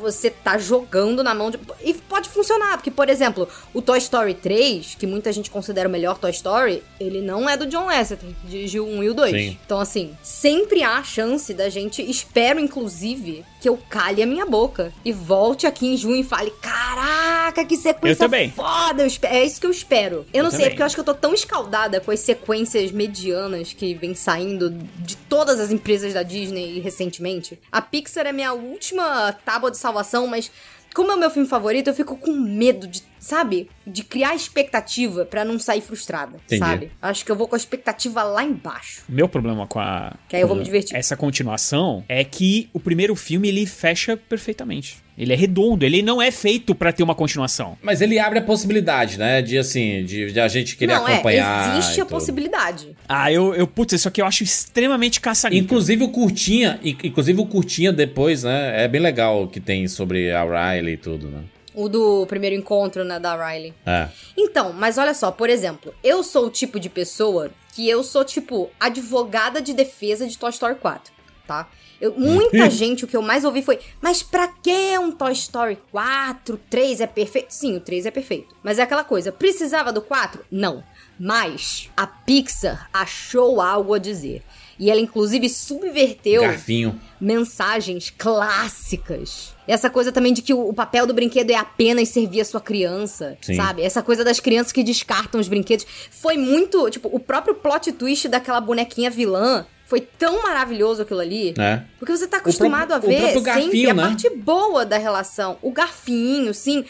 Você tá jogando na mão de. E pode funcionar, porque, por exemplo, o Toy Story 3, que muita gente considera o melhor Toy Story, ele não é do John Lasseter, dirigiu o 1 e o 2. Sim. Então, assim, sempre há a chance da gente, espero inclusive, que eu calhe a minha boca e volte aqui em junho e fale: Caraca, que sequência Eu também. foda! Eu é isso que eu espero. Eu não sei, também. porque eu acho que eu tô tão escaldada com as sequências medianas que vem saindo de todas as empresas da Disney recentemente. A Pixar é minha última tábua de salvação, mas. Como é o meu filme favorito, eu fico com medo de, sabe? De criar expectativa pra não sair frustrada, Entendi. sabe? Acho que eu vou com a expectativa lá embaixo. Meu problema com a. Que aí eu vou me divertir. Essa continuação é que o primeiro filme ele fecha perfeitamente. Ele é redondo, ele não é feito pra ter uma continuação. Mas ele abre a possibilidade, né? De assim, de, de a gente querer não, acompanhar. é, existe a tudo. possibilidade. Ah, eu, eu putz, isso aqui eu acho extremamente caça Inclusive o curtinha, in- inclusive o curtinha depois, né? É bem legal o que tem sobre a Riley e tudo, né? O do primeiro encontro, né, da Riley. É. Então, mas olha só, por exemplo, eu sou o tipo de pessoa que eu sou, tipo, advogada de defesa de Toy Story 4, tá? Eu, muita [LAUGHS] gente, o que eu mais ouvi foi, mas pra que um Toy Story 4? 3 é perfeito? Sim, o 3 é perfeito. Mas é aquela coisa, precisava do 4? Não. Mas a Pixar achou algo a dizer. E ela, inclusive, subverteu Garfinho. mensagens clássicas. Essa coisa também de que o, o papel do brinquedo é apenas servir a sua criança, Sim. sabe? Essa coisa das crianças que descartam os brinquedos. Foi muito, tipo, o próprio plot twist daquela bonequinha vilã foi tão maravilhoso aquilo ali. É. Porque você tá acostumado próprio- a ver próprio sempre garfinho, a né? parte boa da relação. O garfinho, sim.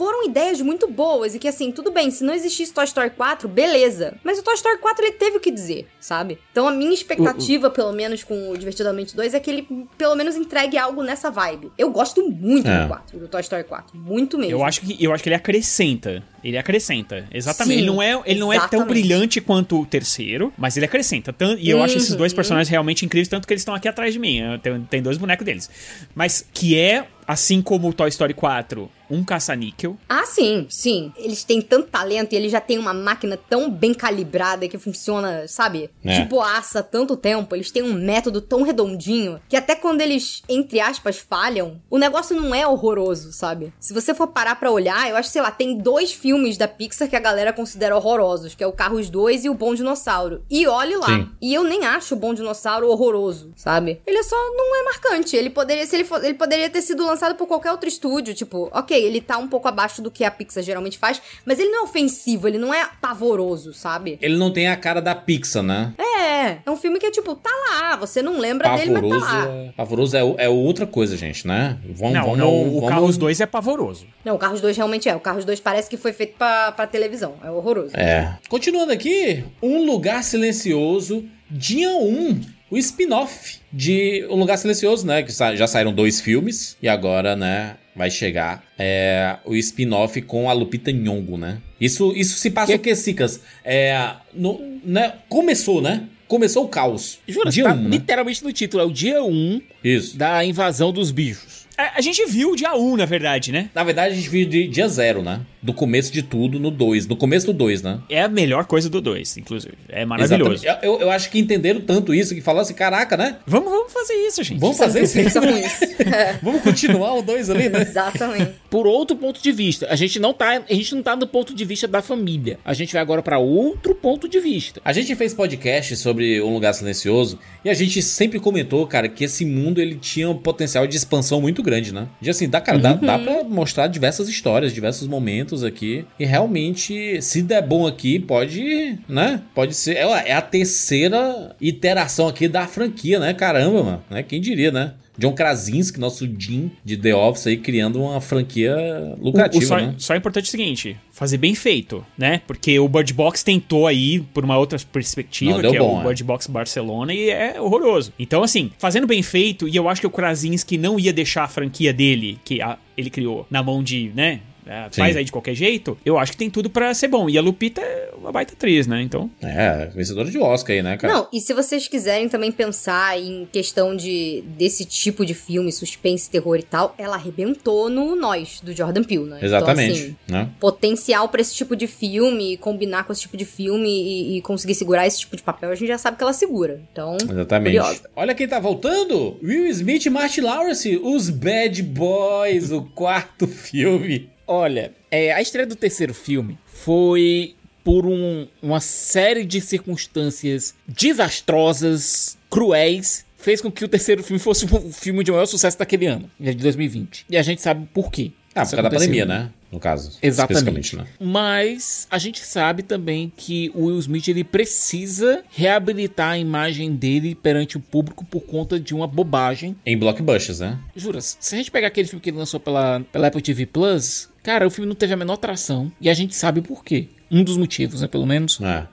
Foram ideias muito boas e que, assim, tudo bem, se não existisse Toy Story 4, beleza. Mas o Toy Story 4, ele teve o que dizer, sabe? Então a minha expectativa, pelo menos com o Divertidamente 2, é que ele, pelo menos, entregue algo nessa vibe. Eu gosto muito É. do 4, do Toy Story 4. Muito mesmo. Eu acho que eu acho que ele acrescenta. Ele acrescenta. Exatamente. Sim, ele não é, ele não é tão brilhante quanto o terceiro, mas ele acrescenta. E eu acho esses dois Uhum. personagens realmente incríveis, tanto que eles estão aqui atrás de mim. Eu tenho- Tem dois bonecos deles. Mas que é, assim como o Toy Story 4, um caça-níquel. Ah, sim, sim. Eles têm tanto talento e eles já têm uma máquina tão bem calibrada que funciona, sabe? É. Tipo aço há tanto tempo. Eles têm um método tão redondinho que até quando eles, entre aspas, falham, o negócio não é horroroso, sabe? Se você for parar pra olhar, eu acho, sei lá, tem dois filmes da Pixar que a galera considera horrorosos, que é o Carros 2 e o Bom Dinossauro. E olhe lá. Sim. E eu nem acho o Bom Dinossauro horroroso, sabe? Ele só não é marcante. Ele poderia, se ele, for, ele poderia ter sido lançado por qualquer outro estúdio. Tipo, ok, ele tá um pouco abaixo do que a Pixar geralmente faz, mas ele não é ofensivo, ele não é pavoroso, sabe? Ele não tem a cara da Pixar, né? É, é um filme que é tipo, tá lá, você não lembra dele, mas tá Pavoroso, lá. é, pavoroso é, é outra coisa, gente, né? Vamos, não, vamos, não, o vamos- Carros 2 é pavoroso. Não, o Carros 2 realmente é. O Carros 2 parece que foi feito pra, pra televisão. É horroroso. É. Continuando aqui, Um Lugar Silencioso, dia 1, o spin-off de Um Lugar Silencioso, né? Que já saíram dois filmes e agora, né, vai chegar é, o spin-off com a Lupita Nyong'o, né? Isso, isso se passa o que, Cicas? É, no, né, começou, né? Começou o caos. Jura, dia tá 1, né? literalmente no título. É o dia 1 Isso. da invasão dos bichos. É, a gente viu o dia 1, na verdade, né? Na verdade, a gente viu de dia zero, né? Do começo de tudo no 2. No começo do 2, né? É a melhor coisa do 2, inclusive. É maravilhoso. Eu, eu acho que entenderam tanto isso que falaram assim: caraca, né? Vamos, vamos fazer isso, gente. Vamos fazer isso. [LAUGHS] Vamos continuar o 2 ali, né? Exatamente. [LAUGHS] Por outro ponto de vista, a gente não tá, a gente não tá no ponto de vista da família. A gente vai agora pra outro ponto de vista. A gente fez podcast sobre Um Lugar Silencioso e a gente sempre comentou, cara, que esse mundo ele tinha um potencial de expansão muito grande, né? De assim, dá, cara, dá, dá pra mostrar diversas histórias, diversos momentos aqui. E realmente, se der bom aqui, pode, né? Pode ser. É, é a terceira iteração aqui da franquia, né? Caramba, mano. Né? Quem diria, né? John Krasinski, nosso Jim de The Office aí, criando uma franquia O- o lucrativa, só, né? só é importante o seguinte, fazer bem feito, né? Porque o Bird Box tentou aí por uma outra perspectiva, que é bom, o é. Bird Box Barcelona, e é horroroso. Então, assim, fazendo bem feito, e eu acho que o Krasinski não ia deixar a franquia dele, que a- ele criou, na mão de, né? É, Faz aí de qualquer jeito, eu acho que tem tudo pra ser bom. E a Lupita é uma baita atriz, né? Então. É, vencedora de Oscar aí, né, cara? Não, e se vocês quiserem também pensar em questão de desse tipo de filme, suspense, terror e tal, ela arrebentou no Nós, do Jordan Peele, né? Exatamente, Então, assim, né? potencial pra esse tipo de filme, combinar com esse tipo de filme e, e conseguir segurar esse tipo de papel, a gente já sabe que ela segura. Então, Exatamente. curiosa. Olha quem tá voltando! Will Smith e Martin Lawrence, os Bad Boys, o quarto [LAUGHS] filme. Olha, é, a estreia do terceiro filme foi por um- uma série de circunstâncias desastrosas, cruéis, fez com que o terceiro filme fosse o filme de maior sucesso daquele ano, de 2020. E a gente sabe por quê. Ah, por causa da pandemia, né? No caso. Exatamente. né? Mas a gente sabe também que o Will Smith ele precisa reabilitar a imagem dele perante o público por conta de uma bobagem. Em blockbusters, né? Jura, se a gente pegar aquele filme que ele lançou pela, pela Apple TV Plus, cara, o filme não teve a menor tração e a gente sabe por quê. Um dos motivos, né, pelo menos. É.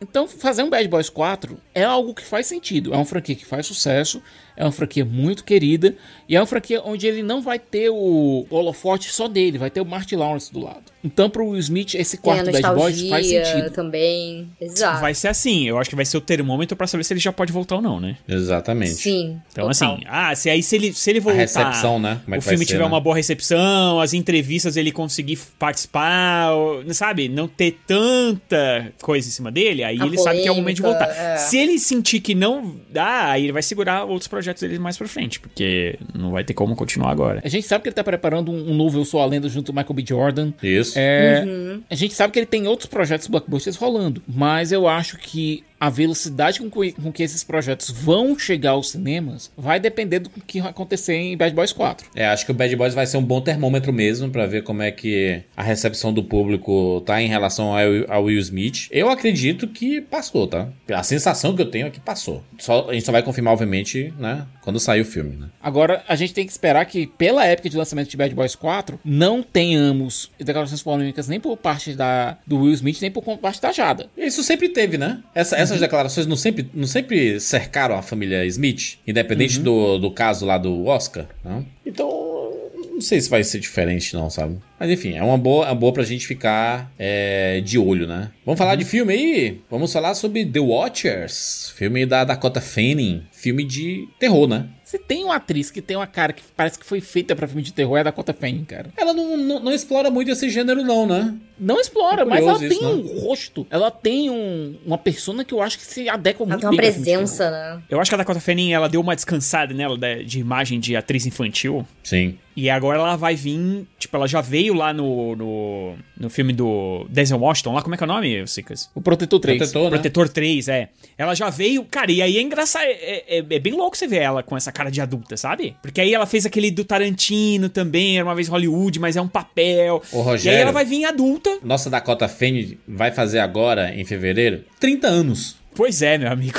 Então, fazer um Bad Boys 4 é algo que faz sentido. É uma franquia que faz sucesso, é uma franquia muito querida e é uma franquia onde ele não vai ter o holofote só dele, vai ter o Martin Lawrence do lado. Então, pro Will Smith, esse Tem a quarto Bad Boys faz sentido. também. Exato. Vai ser assim, eu acho que vai ser o termômetro pra saber se ele já pode voltar ou não, né? Exatamente. Sim. Então, total. assim, ah, se aí se ele, se ele A voltar. recepção, né? Como é que o filme ser, tiver né? uma boa recepção, as entrevistas ele conseguir participar, sabe? Não ter tanta coisa em cima dele, aí A ele sabe que é o momento de voltar. polêmica, é. Se ele sentir que não dá, aí ele vai segurar outros projetos dele mais pra frente, porque não vai ter como continuar agora. A gente sabe que ele tá preparando um, um novo Eu Sou a Lenda junto com o Michael B. Jordan. Isso. É, Uhum. A gente sabe que ele tem outros projetos blockbusters rolando, mas eu acho que a velocidade com que, com que esses projetos vão chegar aos cinemas vai depender do que vai acontecer em Bad Boys 4. É, acho que o Bad Boys vai ser um bom termômetro mesmo pra ver como é que a recepção do público tá em relação ao, Will Smith. Eu acredito que passou, tá? A sensação que eu tenho é que passou. Só, a gente só vai confirmar, obviamente, né? Quando sair o filme, né? Agora, a gente tem que esperar que, pela época de lançamento de Bad Boys 4, não tenhamos declarações polêmicas nem por parte da, do Will Smith, nem por parte da Jada. Isso sempre teve, né? Essa- essas declarações não sempre, não sempre cercaram a família Smith, independente do, do caso lá do Oscar, não? Então, não sei se vai ser diferente, não, sabe? Mas enfim, é uma boa, é uma boa pra gente ficar é, de olho, né? Vamos falar de filme aí? Vamos falar sobre The Watchers, filme da Dakota Fanning, filme de terror, né? Se tem uma atriz que tem uma cara que parece que foi feita pra filme de terror, é a Dakota Fanning, cara. Ela não, não, não explora muito esse gênero, não, né? Não explora, É mas ela tem isso, um rosto. Ela tem um, uma persona que eu acho que se adequa Ela muito tem uma presença, né? Eu acho que a Dakota Fanning, ela deu uma descansada nela de, de imagem de atriz infantil. Sim. E agora ela vai vir, tipo, ela já veio lá no, no, no filme do Denzel Washington, lá, como é que é o nome, Sicas? O Protetor 3. Protetor, né? Protetor 3, é. Ela já veio, cara, e aí é engraçado, é, é- é bem louco você ver ela com essa cara de adulta, sabe? Porque aí ela fez aquele do Tarantino também, era uma vez Hollywood, mas é um papel. E Rogério. aí ela vai vir adulta. Nossa Dakota Fanning vai fazer agora, em fevereiro, 30 anos. Pois é, meu amigo.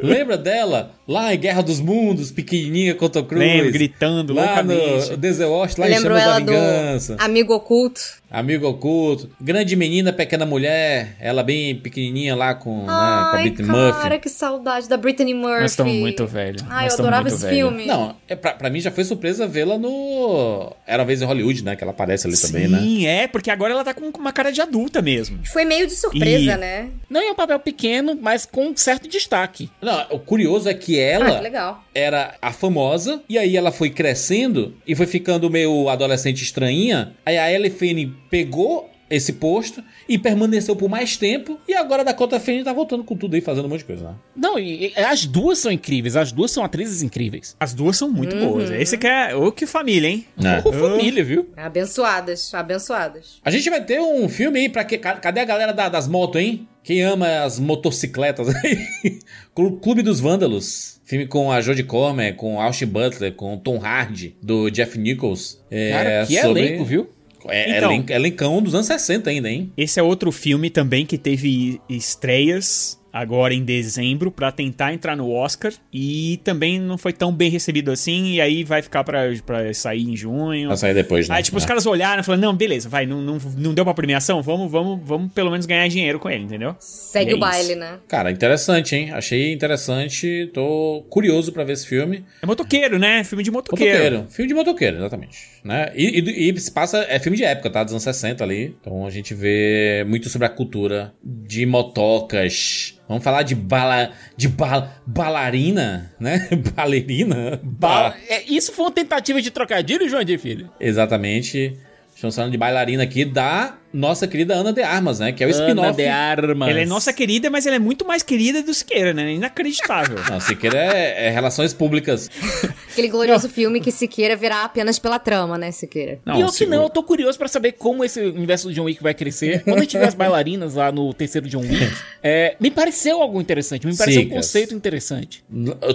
Lembra dela? Lá em Guerra dos Mundos, pequenininha com o Tom Cruise. Lembro, gritando Lá loucamente. no Denzel Washington, lá em Lembrou Chamas da Vingança. Amigo Oculto. Amigo Oculto. Grande menina, pequena mulher. Ela bem pequenininha lá com, né, com a Ai, Britney cara, Murphy. que saudade da Brittany Murphy. Nós estamos muito velhos. Ai, Nós eu adorava esse velho. filme. Não, é, pra, pra mim já foi surpresa vê-la no... Era uma vez em Hollywood, né? Que ela aparece ali também, né? Sim, é, porque agora ela tá com uma cara de adulta mesmo. Foi meio de surpresa, E- né? Não é um papel pequeno, mas com um certo destaque. Não, o curioso é que Ah, ela que legal. era a famosa, e aí ela foi crescendo e foi ficando meio adolescente estranhinha. Aí a Ellie Fanning pegou esse posto e permaneceu por mais tempo. E agora a Dakota Fanning tá voltando com tudo aí, fazendo um monte de coisa, né? Não, e, e as duas são incríveis, as duas são atrizes incríveis. As duas são muito boas. Esse que é. Ô, que família, hein? Ô, família, viu? Abençoadas, abençoadas. A gente vai ter um filme aí pra que. ca- Cadê a galera da- das motos, hein? Quem ama as motocicletas aí? [LAUGHS] Clu- Clube dos Vândalos. Filme com a Jodie Comer, com Austin Butler, com Tom Hardy, do Jeff Nichols. É, Cara, que sobre- elenco, viu? É, Então- elen- elencão dos anos 60 ainda, hein? Esse é outro filme também que teve estreias agora em dezembro pra tentar entrar no Oscar e também não foi tão bem recebido assim e aí vai ficar pra, pra sair em junho. Vai sair depois, né? Aí, tipo, os É. caras olharam e falaram, não, beleza, vai, não, não, não deu pra premiação, vamos, vamos, vamos pelo menos ganhar dinheiro com ele, entendeu? Segue E é o baile, isso. né? Cara, interessante, hein? Achei interessante. Tô curioso pra ver esse filme. É motoqueiro, né? Filme de motoqueiro. Motoqueiro. Filme de motoqueiro, exatamente. Né? E, e- e se passa. É filme de época, tá? Dos anos 60 ali. Então a gente vê muito sobre a cultura de motocas. Vamos falar de bala. de ba, bailarina, né? [LAUGHS] Balerina. Ba- é, isso foi uma tentativa de trocadilho, João de Filho? Exatamente. Estamos falando de bailarina aqui da nossa querida Ana de Armas, né? Que é o Ana spin-off. de Armas. Ela é nossa querida, mas ela é muito mais querida do Siqueira, né? Inacreditável. [LAUGHS] Não, Siqueira é, é relações públicas. [LAUGHS] Aquele glorioso filme que Siqueira virá apenas pela trama, né, Siqueira? Não, Pior que não, eu tô curioso pra saber como esse universo do John Wick vai crescer. Quando a gente vê as bailarinas lá no terceiro John Wick, [LAUGHS] é, me pareceu algo interessante, me pareceu um conceito interessante.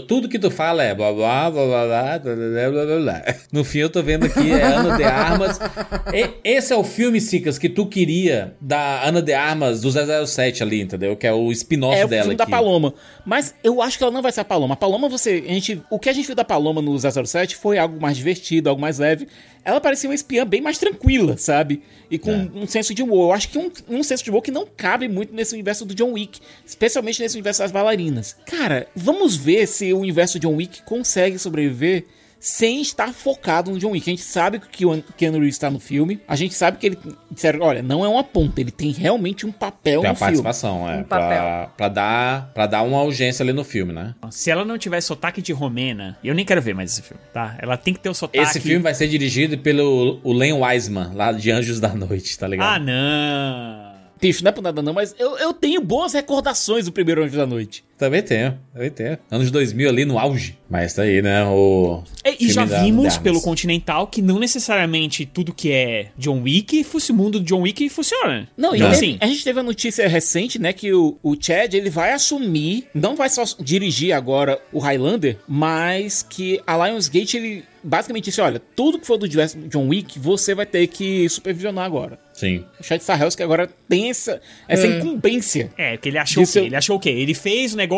Tudo que tu fala é blá blá blá blá blá blá blá blá blá blá. No fim eu tô vendo aqui é Ana de Armas. E- esse é o filme, Sicas, que tu queria da Ana de Armas do 007 ali, entendeu? Que é o spin-off É o dela filme da aqui. Paloma. Mas eu acho que ela não vai ser a Paloma. A Paloma, você. A gente, o que a gente viu da Paloma no 007 foi algo mais divertido, algo mais leve. Ela parecia uma espiã bem mais tranquila, sabe? E com É. um senso de humor. Eu acho que um, um senso de humor que não cabe muito nesse universo do John Wick. Especialmente nesse universo das bailarinas. Cara, vamos ver se o universo do John Wick consegue sobreviver sem estar focado no John Wick. A gente sabe que o Keanu Reeves está no filme. A gente sabe que ele. Disseram, olha, não é uma ponta, ele tem realmente um papel Tem no filme. participação, é. Um pra, papel. pra, dar, pra dar uma urgência ali no filme, né? Se ela não tiver sotaque de romena, eu nem quero ver mais esse filme, tá? Ela tem que ter o sotaque. Esse filme vai ser dirigido pelo o Len Wiseman, lá de Anjos da Noite, tá ligado? Ah, não. Bicho, não é por nada não, mas eu, eu tenho boas recordações do primeiro Anjo da Noite. Também tem, também tem. Anos 2000 ali no auge. Mas tá aí, né? O. É, E filme já vimos da pelo. Continental que não necessariamente tudo que é John Wick fosse o mundo do John Wick funciona. Não, e então, teve- assim, a gente teve a notícia recente, né, que o, o Chad, ele vai assumir, não vai só dirigir agora o Highlander, mas que a Lionsgate, ele basicamente disse, olha, tudo que for do John Wick, você vai ter que supervisionar agora. Sim. O Chad Stahelski agora tem essa, essa incumbência. É, porque ele achou o quê? eu- Ele achou o quê? Ele fez o negócio,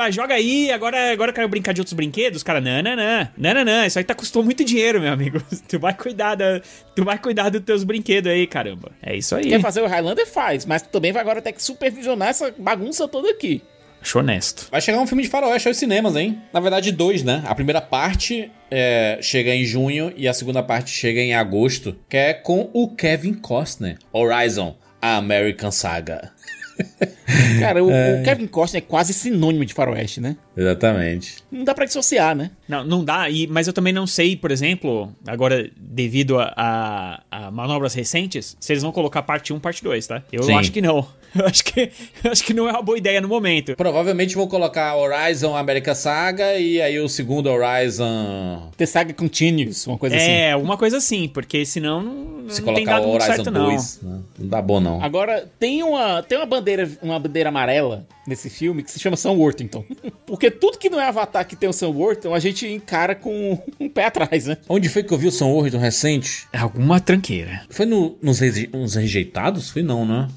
ah, joga aí, agora, agora eu quero brincar de outros brinquedos. Cara, não, não, não. Não, não, não. Isso aí tá custou muito dinheiro, meu amigo. [LAUGHS] Tu vai cuidar da, tu vai cuidar dos teus brinquedos aí, caramba. É isso aí. Quer fazer o Highlander? Faz, mas também vai agora ter que supervisionar essa bagunça toda aqui. Acho honesto. Vai chegar um filme de faroeste aos cinemas, hein? Na verdade, dois, né? A primeira parte é, chega em junho e a segunda parte chega em agosto, que é com o Kevin Costner. Horizon, a American Saga. Cara, o, o Kevin Costner é quase sinônimo de faroeste, né? Exatamente. Não dá pra dissociar, né? Não, não dá, e, mas eu também não sei, por exemplo, agora, devido a, a- a manobras recentes, se eles vão colocar parte 1 parte 2, tá? Eu Sim. acho que não. [LAUGHS] Eu acho que, eu acho que não é uma boa ideia no momento. Provavelmente vão colocar Horizon American Saga e aí o segundo Horizon. The Saga Continues, uma coisa assim. É, alguma coisa assim, porque senão não, Se não tem colocar dado o muito Horizon certo, não. 2, né? não dá bom não. Agora, tem uma, tem uma bandeira uma bandeira amarela nesse filme que se chama Sam Worthington. [LAUGHS] Porque tudo que não é Avatar que tem o Sam Worthington, a gente encara com [LAUGHS] um pé atrás, né? Onde foi que eu vi o Sam Worthington recente? É alguma tranqueira. Foi no, nos, reje- nos rejeitados? Foi não, né?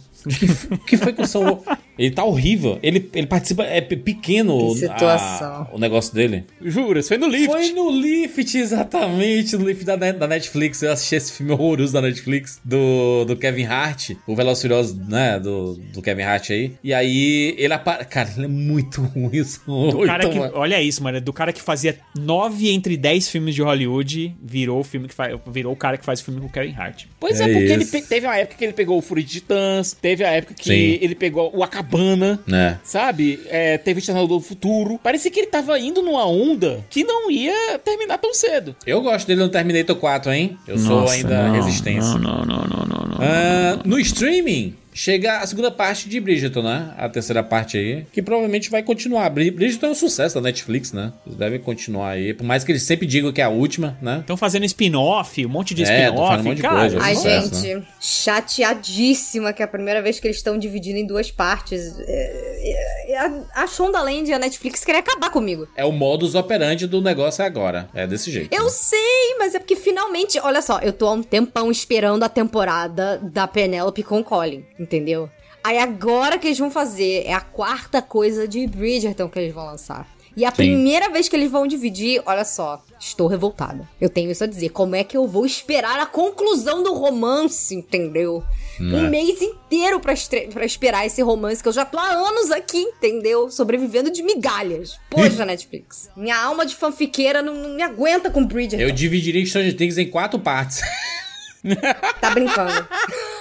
O que foi que o Sam Worthington... Ele tá horrível. Ele, ele participa... É pe- pequeno Que a- o negócio dele. Juras, foi no Lift. Foi no Lift, exatamente. No Lift da, da Netflix. Eu assisti esse filme horroroso da Netflix. Do, do Kevin Hart. O Velozes Furiosos, né? Do, do Kevin Hart aí. E aí, ele apare... Cara, ele é muito [LAUGHS] ruim. o Sam Do Worthington, cara que, mano. olha isso, mano. Do cara que fazia 9 entre 10 filmes de Hollywood, virou o filme que faz, virou o cara que faz o filme com o Kevin Hart. Pois é, É porque ele isso. pe- teve uma época que ele pegou o Fúria de Titãs, teve a época que Sim. ele pegou o Acabana. É. Sabe? É, teve o Exterminador do Futuro. Parecia que ele tava indo numa onda que não ia terminar tão cedo. Eu gosto dele no Terminator 4, hein? Eu sou ainda não, Resistência. Não, não, não, não, não, não. Ah, no streaming, chega a segunda parte de Bridgerton, né? A terceira parte aí, que provavelmente vai continuar. Bri- Bridgerton é um sucesso da Netflix, né? Eles devem continuar aí, por mais que eles sempre digam que é a última, né? Estão fazendo spin-off, um monte de É, spin-off. um monte de cara, coisa. Ai, Sucesso, gente, chateadíssima que é a primeira vez que eles estão dividindo em duas partes. É, é, a, Shondaland e a Netflix querem acabar comigo. É o modus operandi do negócio agora. É desse jeito. Eu sei, mas é porque finalmente, olha só, eu tô há um tempão esperando a temporada da Penelope com o Colin, entendeu? Aí agora que eles vão fazer é a quarta coisa de Bridgerton que eles vão lançar. E a primeira vez que eles vão dividir, olha só, estou revoltada. Eu tenho isso a dizer. Como é que eu vou esperar a conclusão do romance, entendeu? Um mês inteiro pra, pra esperar esse romance que eu já tô há anos aqui, entendeu? Sobrevivendo de migalhas. Poxa, Netflix. Minha alma de fanfiqueira não, não me aguenta com Bridgerton. Eu dividiria Stranger Things em quatro partes. Tá brincando. [LAUGHS]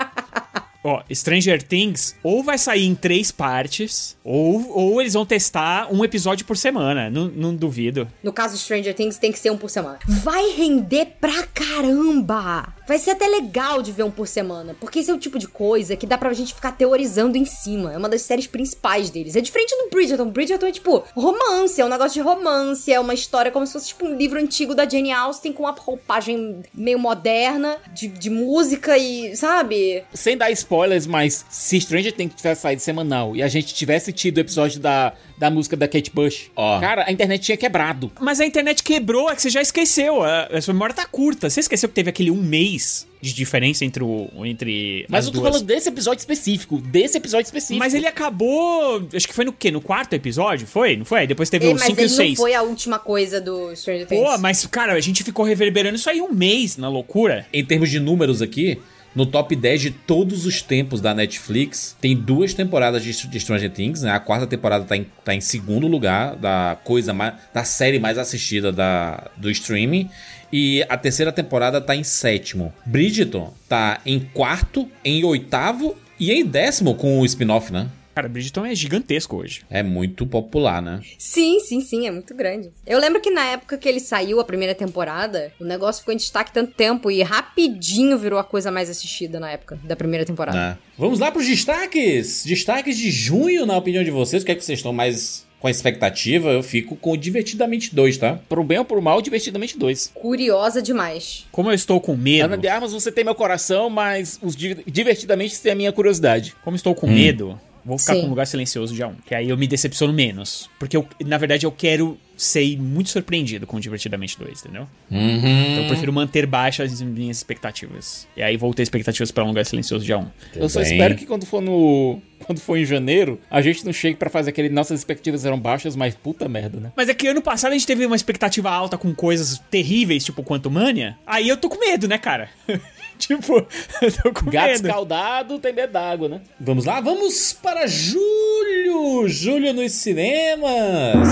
Ó, Stranger Things ou vai sair em três partes, ou, ou eles vão testar um episódio por semana. Não, não duvido. No caso Stranger Things, tem que ser um por semana. Vai render pra caramba! Vai ser até legal de ver um por semana. Porque esse é o tipo de coisa que dá pra gente ficar teorizando em cima. É uma das séries principais deles. É diferente do Bridgerton. Bridgerton é tipo romance, é um negócio de romance, é uma história como se fosse tipo um livro antigo da Jane Austen com uma roupagem meio moderna, de, de música e, sabe? Sem dar spoilers, mas se Stranger Things tivesse saído semanal e a gente tivesse tido o episódio da, da música da Kate Bush, Ó. cara, a internet tinha quebrado. Mas a internet quebrou, é que você já esqueceu. A, a sua memória tá curta. Você esqueceu que teve aquele um mês de diferença entre o. Entre Mas as eu tô duas. falando desse episódio específico, desse episódio específico. Mas ele acabou. Acho que foi no quê? No quarto episódio? Foi? Não foi? Depois teve Ei, o mas 5 e o ele não 6. foi a última coisa do Stranger Things. Pô, mas, cara, a gente ficou reverberando isso aí um mês na loucura. Em termos de números aqui, no top 10 de todos os tempos da Netflix, tem duas temporadas de, de Stranger Things, né? A quarta temporada tá em, tá em segundo lugar da coisa mais, da série mais assistida da, do streaming. E a terceira temporada tá em sétimo. Bridgerton tá em quarto, em oitavo e em décimo com o spin-off, né? Cara, Bridgerton é gigantesco hoje. É muito popular, né? Sim, sim, sim, é muito grande. Eu lembro que na época que ele saiu, a primeira temporada, o negócio ficou em destaque tanto tempo e rapidinho virou a coisa mais assistida na época da primeira temporada. Né? Vamos lá pros destaques. Destaques de junho, na opinião de vocês. O que é que vocês estão mais com a expectativa? Eu fico com o Divertidamente 2, tá? Pro bem ou pro mal, Divertidamente 2. Curiosa demais. Como eu estou com medo. Ana de Armas, você tem meu coração, mas os di- Divertidamente tem a minha curiosidade. Como estou Hum. com medo, vou ficar Sim. com um lugar silencioso dia 1. Que aí eu me decepciono menos. Porque eu, na verdade, eu quero ser muito surpreendido com o Divertidamente 2, entendeu? Uhum. Então eu prefiro manter baixas as minhas expectativas. E aí vou ter expectativas para um lugar silencioso dia 1. Eu só bem. espero que quando for no. Quando for em janeiro, a gente não chegue pra fazer aquele. Nossas expectativas eram baixas, mas puta merda, né? Mas é que ano passado a gente teve uma expectativa alta com coisas terríveis, tipo Quanto Mania. Aí eu tô com medo, né, cara? [LAUGHS] tipo, [LAUGHS] eu tô com Gato medo. escaldado tem medo d'água, né? Vamos lá, vamos para julho! Julho nos cinemas!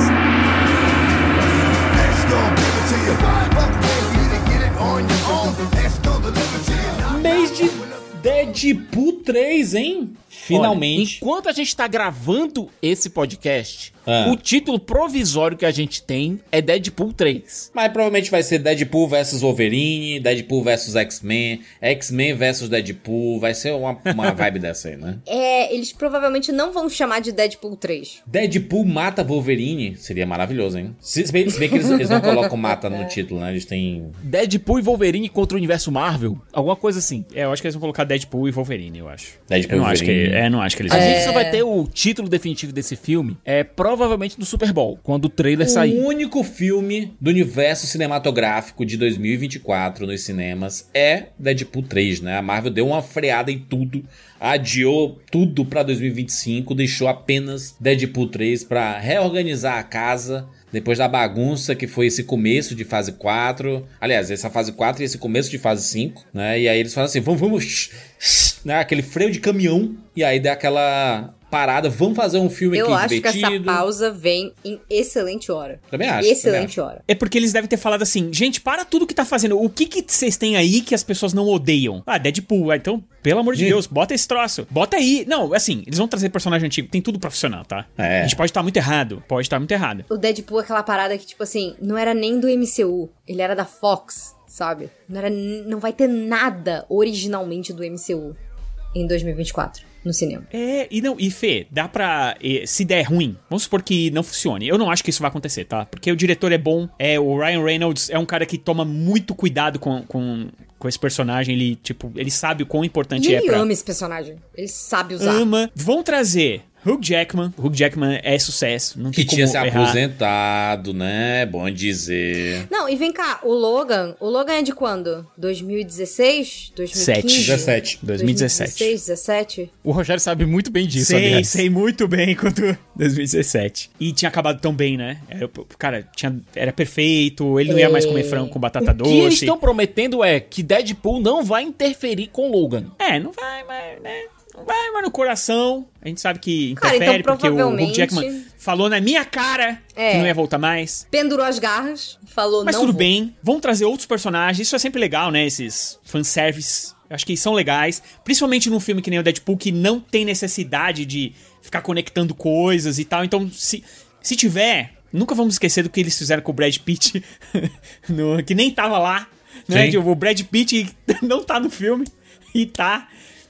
Mês de Deadpool 3, hein? Finalmente. Olha, enquanto a gente tá gravando esse podcast, Ah. o título provisório que a gente tem é Deadpool 3. Mas provavelmente vai ser Deadpool versus Wolverine, Deadpool versus X-Men, X-Men versus Deadpool. Vai ser uma, uma [LAUGHS] vibe dessa aí, né? É, eles provavelmente não vão chamar de Deadpool 3. Deadpool mata Wolverine. Seria maravilhoso, hein? Se se bem, se bem que eles, eles não colocam mata no [LAUGHS] título, né? Eles têm. Deadpool e Wolverine contra o universo Marvel? Alguma coisa assim. É, eu acho que eles vão colocar Deadpool e Wolverine, eu acho. Deadpool eu e não acho que, Wolverine. É, não acho que eles A gente só vai ter o título definitivo desse filme é provavelmente no Super Bowl, quando o trailer O sair. único filme do universo cinematográfico de 2024 nos cinemas é Deadpool 3, né? A Marvel deu uma freada em tudo, adiou tudo pra 2025, deixou apenas Deadpool 3 pra reorganizar a casa. Depois da bagunça que foi esse começo de fase 4. Aliás, essa fase 4 e esse começo de fase 5, né? E aí eles falam assim: vamos, vamos, né? Aquele freio de caminhão. E aí dá aquela parada, vamos fazer um filme Eu aqui acho divertido. que essa pausa vem em excelente hora. Também acho. também excelente acho. hora. É porque eles devem ter falado assim, gente, para tudo que tá fazendo. O que que vocês têm aí que as pessoas não odeiam? Ah, Deadpool. Ah, então, pelo amor de. Deus, bota esse troço. Bota aí. Não, assim, eles vão trazer personagem antigo. Tem tudo profissional, tá? É. A gente pode estar muito errado. Pode estar muito errado. O Deadpool é aquela parada que, tipo assim, não era nem do MCU. Ele era da Fox, sabe? Não, era, não vai ter nada originalmente do MCU em 2024 no cinema. É, e não, e Fê, dá pra. Se der ruim, vamos supor que não funcione. Eu não acho que isso vai acontecer, tá? Porque o diretor é bom, é o Ryan Reynolds é um cara que toma muito cuidado com, com, com esse personagem. Ele, tipo, ele sabe o quão importante E é ele pra. ama esse personagem. Ele sabe usar. ama. Vão trazer Hugh Jackman. Hugh Jackman é sucesso. Não Que tem tinha como se errar. aposentado, né? Bom dizer. Não, e vem cá, o Logan. O Logan é de quando? 2016? 2015? 17. 2017. 2016, 17? O Rogério sabe muito bem disso, Sei, aliás. sei muito bem quanto 2017. E tinha acabado tão bem, né? Era, cara, tinha, era perfeito, ele não ia mais comer frango com batata O que eles doce. estão prometendo é que Deadpool não vai interferir com Logan. É, não vai, mas, né? Vai, mas no coração. A gente sabe que Cara, interfere então, porque o Hugh Jackman falou na minha cara É. que não ia voltar mais. Pendurou as garras, falou Mas não tudo vou. bem, vão trazer outros personagens, isso é sempre legal, né? Esses fanservice. Eu Acho que são legais. Principalmente num filme que nem o Deadpool, que não tem necessidade de ficar conectando coisas e tal. Então, se, se tiver, nunca vamos esquecer do que eles fizeram com o Brad Pitt, [LAUGHS] no- que nem tava lá. Né? Sim. O Brad Pitt [LAUGHS] não tá no filme e tá.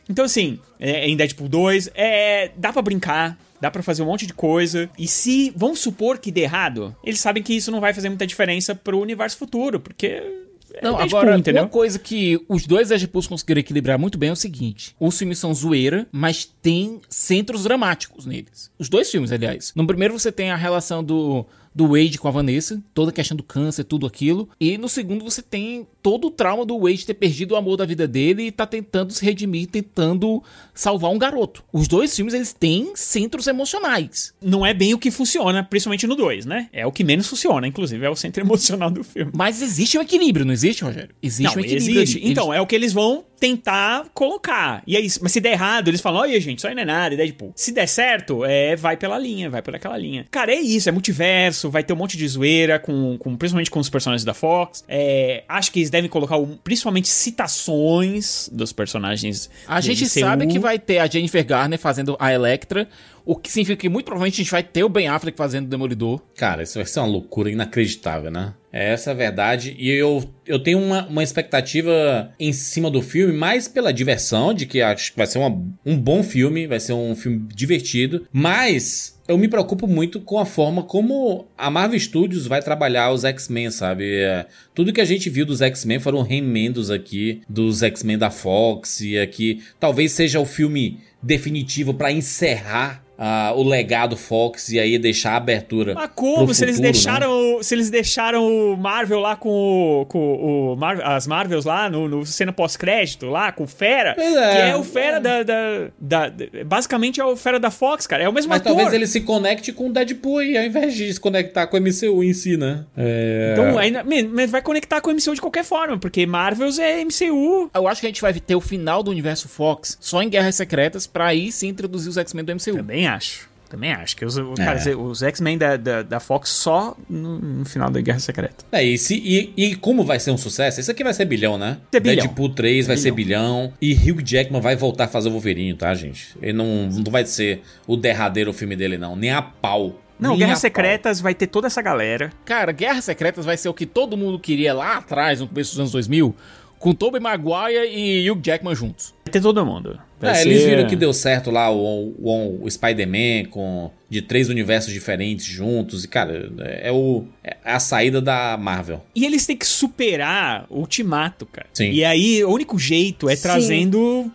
Então, assim, é, em Deadpool 2, é, dá pra brincar. Dá pra fazer um monte de coisa. E se, vamos supor que dê errado, eles sabem que isso não vai fazer muita diferença pro universo futuro, porque. é Não, Deadpool, agora, uma coisa que os dois Deadpools conseguiram equilibrar muito bem é o seguinte: os filmes são zoeira, mas tem centros dramáticos neles. Os dois filmes, aliás. No primeiro você tem a relação do, do Wade com a Vanessa, toda a questão do câncer, tudo aquilo. E no segundo você tem todo o trauma do Wade ter perdido o amor da vida dele e tá tentando se redimir, tentando salvar um garoto. Os dois filmes, eles têm centros emocionais. Não é bem o que funciona, principalmente no 2, né? É o que menos funciona, inclusive, é o centro [LAUGHS] emocional do filme. Mas existe um equilíbrio, não existe, Rogério? Existe não, um equilíbrio. existe. ali. Então, é o que eles vão tentar colocar. E aí, mas se der errado, eles falam, olha, gente, isso aí não é nada, e Deadpool. Se der certo, é, vai pela linha, vai por aquela linha. Cara, é isso, é multiverso, vai ter um monte de zoeira, com, com, principalmente com os personagens da Fox. É, acho que eles devem colocar o- principalmente citações dos personagens. A do gente MCU. sabe que vai ter a Jennifer Garner fazendo a Electra, o que significa que muito provavelmente a gente vai ter o Ben Affleck fazendo o Demolidor. Cara, isso vai ser uma loucura inacreditável, né? Essa é a verdade. E eu, eu tenho uma, uma expectativa em cima do filme, mais pela diversão, de que acho que vai ser uma- um bom filme, vai ser um filme divertido. Mas eu me preocupo muito com a forma como a Marvel Studios vai trabalhar os X-Men, sabe? É, tudo que a gente viu dos X-Men foram remendos aqui, dos X-Men da Fox, e aqui talvez seja o filme definitivo pra encerrar. Ah, o legado Fox e aí deixar a abertura. Mas como? pro se eles futuro, né? deixaram. Se eles deixaram o Marvel lá com o. Com o Mar- as Marvels lá no, no cena pós-crédito, lá, com o Fera. É. que é o Fera da, da, da- da- Basicamente é o Fera da Fox, cara. É o mesmo Mas ator. talvez ele se conecte com o Deadpool aí, ao invés de se conectar com o MCU em si, né? É... Então, ainda, mas vai conectar com o MCU de qualquer forma, porque Marvels é MCU. Eu acho que a gente vai ter o final do universo Fox só em Guerras Secretas pra aí sim introduzir os X-Men do MCU. Também acho. Também acho. Que os, o- É. os X-Men da, da, da Fox só no, no final da Guerra Secreta. É, e, se, e, e como vai ser um sucesso? Isso aqui vai ser bilhão, né? Ser bilhão. Deadpool 3 vai ser bilhão. E Hugh Jackman vai voltar a fazer o Wolverine, tá, gente? Ele não, não vai ser o derradeiro filme dele, não. Nem a pau. Não, Nem Guerras a Secretas vai ter toda essa galera. Cara, Guerras Secretas vai ser o que todo mundo queria lá atrás, no começo dos anos 2000, com Tobey Maguire e Hugh Jackman juntos. Vai ter todo mundo. Vai É, eles ser- viram que deu certo lá o, o, o Spider-Man com de três universos diferentes juntos. E, cara, é, o, é a saída da Marvel. E eles têm que superar o Ultimato, cara. Sim. E aí, o único jeito é Sim. trazendo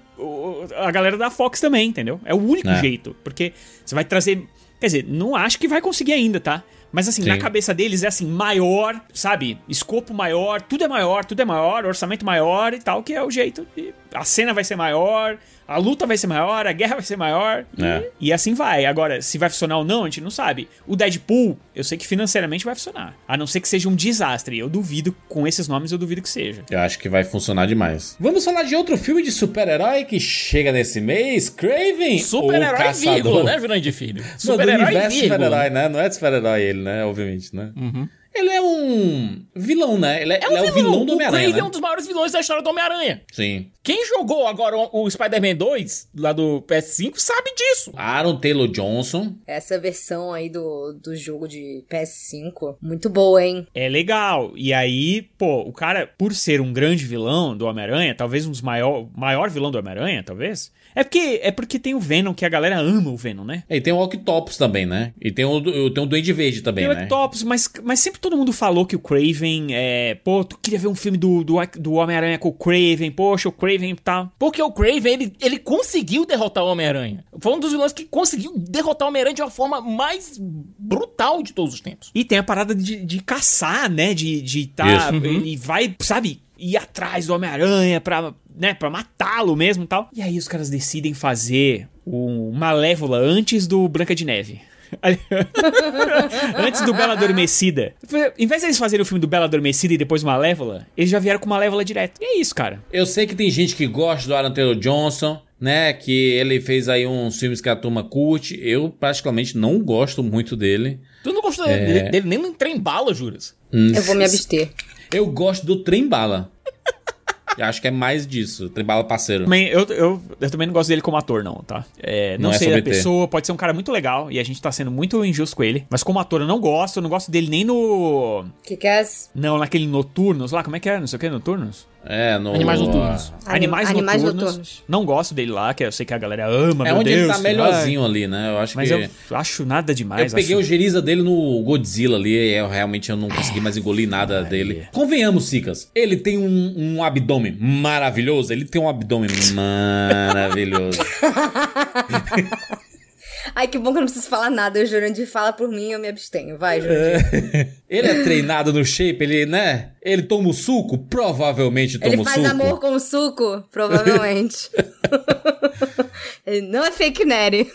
a galera da Fox também, entendeu? É o único É. jeito. Porque você vai trazer. Quer dizer, não acho que vai conseguir ainda, tá? Mas assim, Sim. na cabeça deles é assim, maior, sabe? Escopo maior, tudo é maior, tudo é maior, orçamento maior e tal, que é o jeito. de- A cena vai ser maior, a luta vai ser maior, a guerra vai ser maior. e- É. E, assim vai. Agora, se vai funcionar ou não, a gente não sabe. O Deadpool, eu sei que financeiramente vai funcionar. A não ser que seja um desastre. Eu duvido, com esses nomes, eu duvido que seja. Eu acho que vai funcionar demais. Vamos falar de outro filme de super-herói que chega nesse mês, Craven. Super-herói Caçador. vírgula, né, Jurandir Filho? Super-herói super-herói, né? Não é de super-herói ele, né? Obviamente, né? Ele é um vilão, né? Ele é, É um ele é o vilão do o Homem-Aranha, é né? um dos maiores vilões da história do Homem-Aranha. Sim. Quem jogou agora o o Spider-Man 2, lá do PS5, sabe disso. Aaron Taylor Johnson. Essa versão aí do, do jogo de PS5, muito boa, hein? É legal. E aí, pô, o cara, por ser um grande vilão do Homem-Aranha, talvez um dos maior, maior vilão do Homem-Aranha, talvez. É porque, é porque tem o Venom, que a galera ama o Venom, né? E tem o Octopus também, né? E tem o, tem o Duende Verde também, Tem o né? Octopus, mas, mas sempre todo mundo falou que o Craven é. Pô, tu queria ver um filme do, do, do Homem-Aranha com o Craven, poxa, o Craven e tal. Porque o Craven, ele, ele conseguiu derrotar o Homem-Aranha. Foi um dos vilões que conseguiu derrotar o Homem-Aranha de uma forma mais brutal de todos os tempos. E tem a parada de, de caçar, né? De, de tá. Isso. E vai, sabe, ir atrás do Homem-Aranha pra, né, pra matá-lo mesmo e tal. E aí os caras decidem fazer o Malévola antes do Branca de Neve. [LAUGHS] antes do Bela Adormecida. Em vez de eles fazerem o filme do Bela Adormecida e depois Malévola, eles já vieram com Malévola direto. E é isso, cara. Eu sei que tem gente que gosta do Aaron Taylor Johnson, né? Que ele fez aí uns filmes que a turma curte. Eu, praticamente, não gosto muito dele. Tu não gostou É. dele, dele nem no trem bala, juras? Eu vou me abster. Eu gosto do Trem Bala. [LAUGHS] Eu acho que é mais disso. Trem Bala parceiro. Também, eu, eu, eu também não gosto dele como ator, não, tá? É, não, Não é sei da sobre ter. pessoa, pode ser um cara muito legal e a gente tá sendo muito injusto com ele. Mas como ator eu não gosto, eu não gosto dele nem no. Que que é? Não, naquele Noturnos lá, como é que é? Não sei o que, Noturnos? É, no... Animais noturnos. Animais, Animais noturnos. Noturnos. Não gosto dele lá, que eu sei que a galera ama, É meu onde Deus. ele tá ai. melhorzinho ali, né? Eu acho Mas que... eu acho nada Eu demais. peguei acho... o geriza dele no Godzilla ali, e eu realmente eu não consegui mais engolir nada dele. Convenhamos, Sicas, ele tem um, um abdômen maravilhoso, ele tem um abdômen maravilhoso. [LAUGHS] Ai, que bom que eu não preciso falar nada. O Jurandir fala por mim eu me abstenho. Vai, Jurandir. ele é treinado no shape, ele, né? Ele toma o suco? Provavelmente toma Ele o faz suco. amor com o suco, provavelmente. [LAUGHS] Ele não é fake Nery.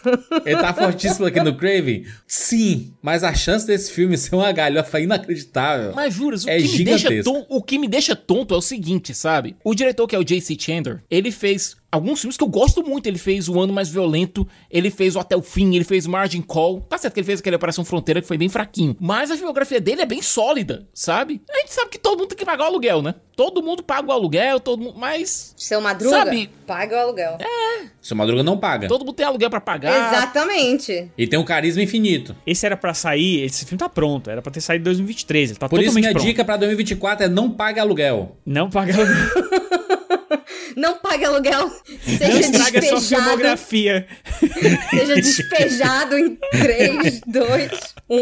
Ele tá fortíssimo aqui no Craven? Sim, mas a chance desse filme ser uma galhofa inacreditável. Mas juras, o, É que me deixa gigantesco. ton- o que me deixa tonto é o seguinte, sabe? O diretor, que é o J.C. Chandler, ele fez alguns filmes que eu gosto muito. Ele fez O Ano Mais Violento, ele fez O Até o Fim, ele fez Margin Call. Tá certo que ele fez aquele Operação Fronteira que foi bem fraquinho. Mas a filmografia dele é bem sólida, sabe? A gente sabe que todo mundo tem que pagar o aluguel, né? Todo mundo paga o aluguel, todo mundo. Mas. Seu Madruga, Sabe- paga o aluguel. Seu Madruga não paga. Todo mundo tem aluguel pra pagar. Exatamente. E tem um carisma infinito. Esse era pra sair, esse filme tá pronto, era pra ter saído em 2023, ele tá Por isso totalmente minha pronto. dica pra 2024 é não pague aluguel. Não paga [LAUGHS] Não pague aluguel, Não seja sua despejado. filmografia. Seja despejado em 3, 2, 1.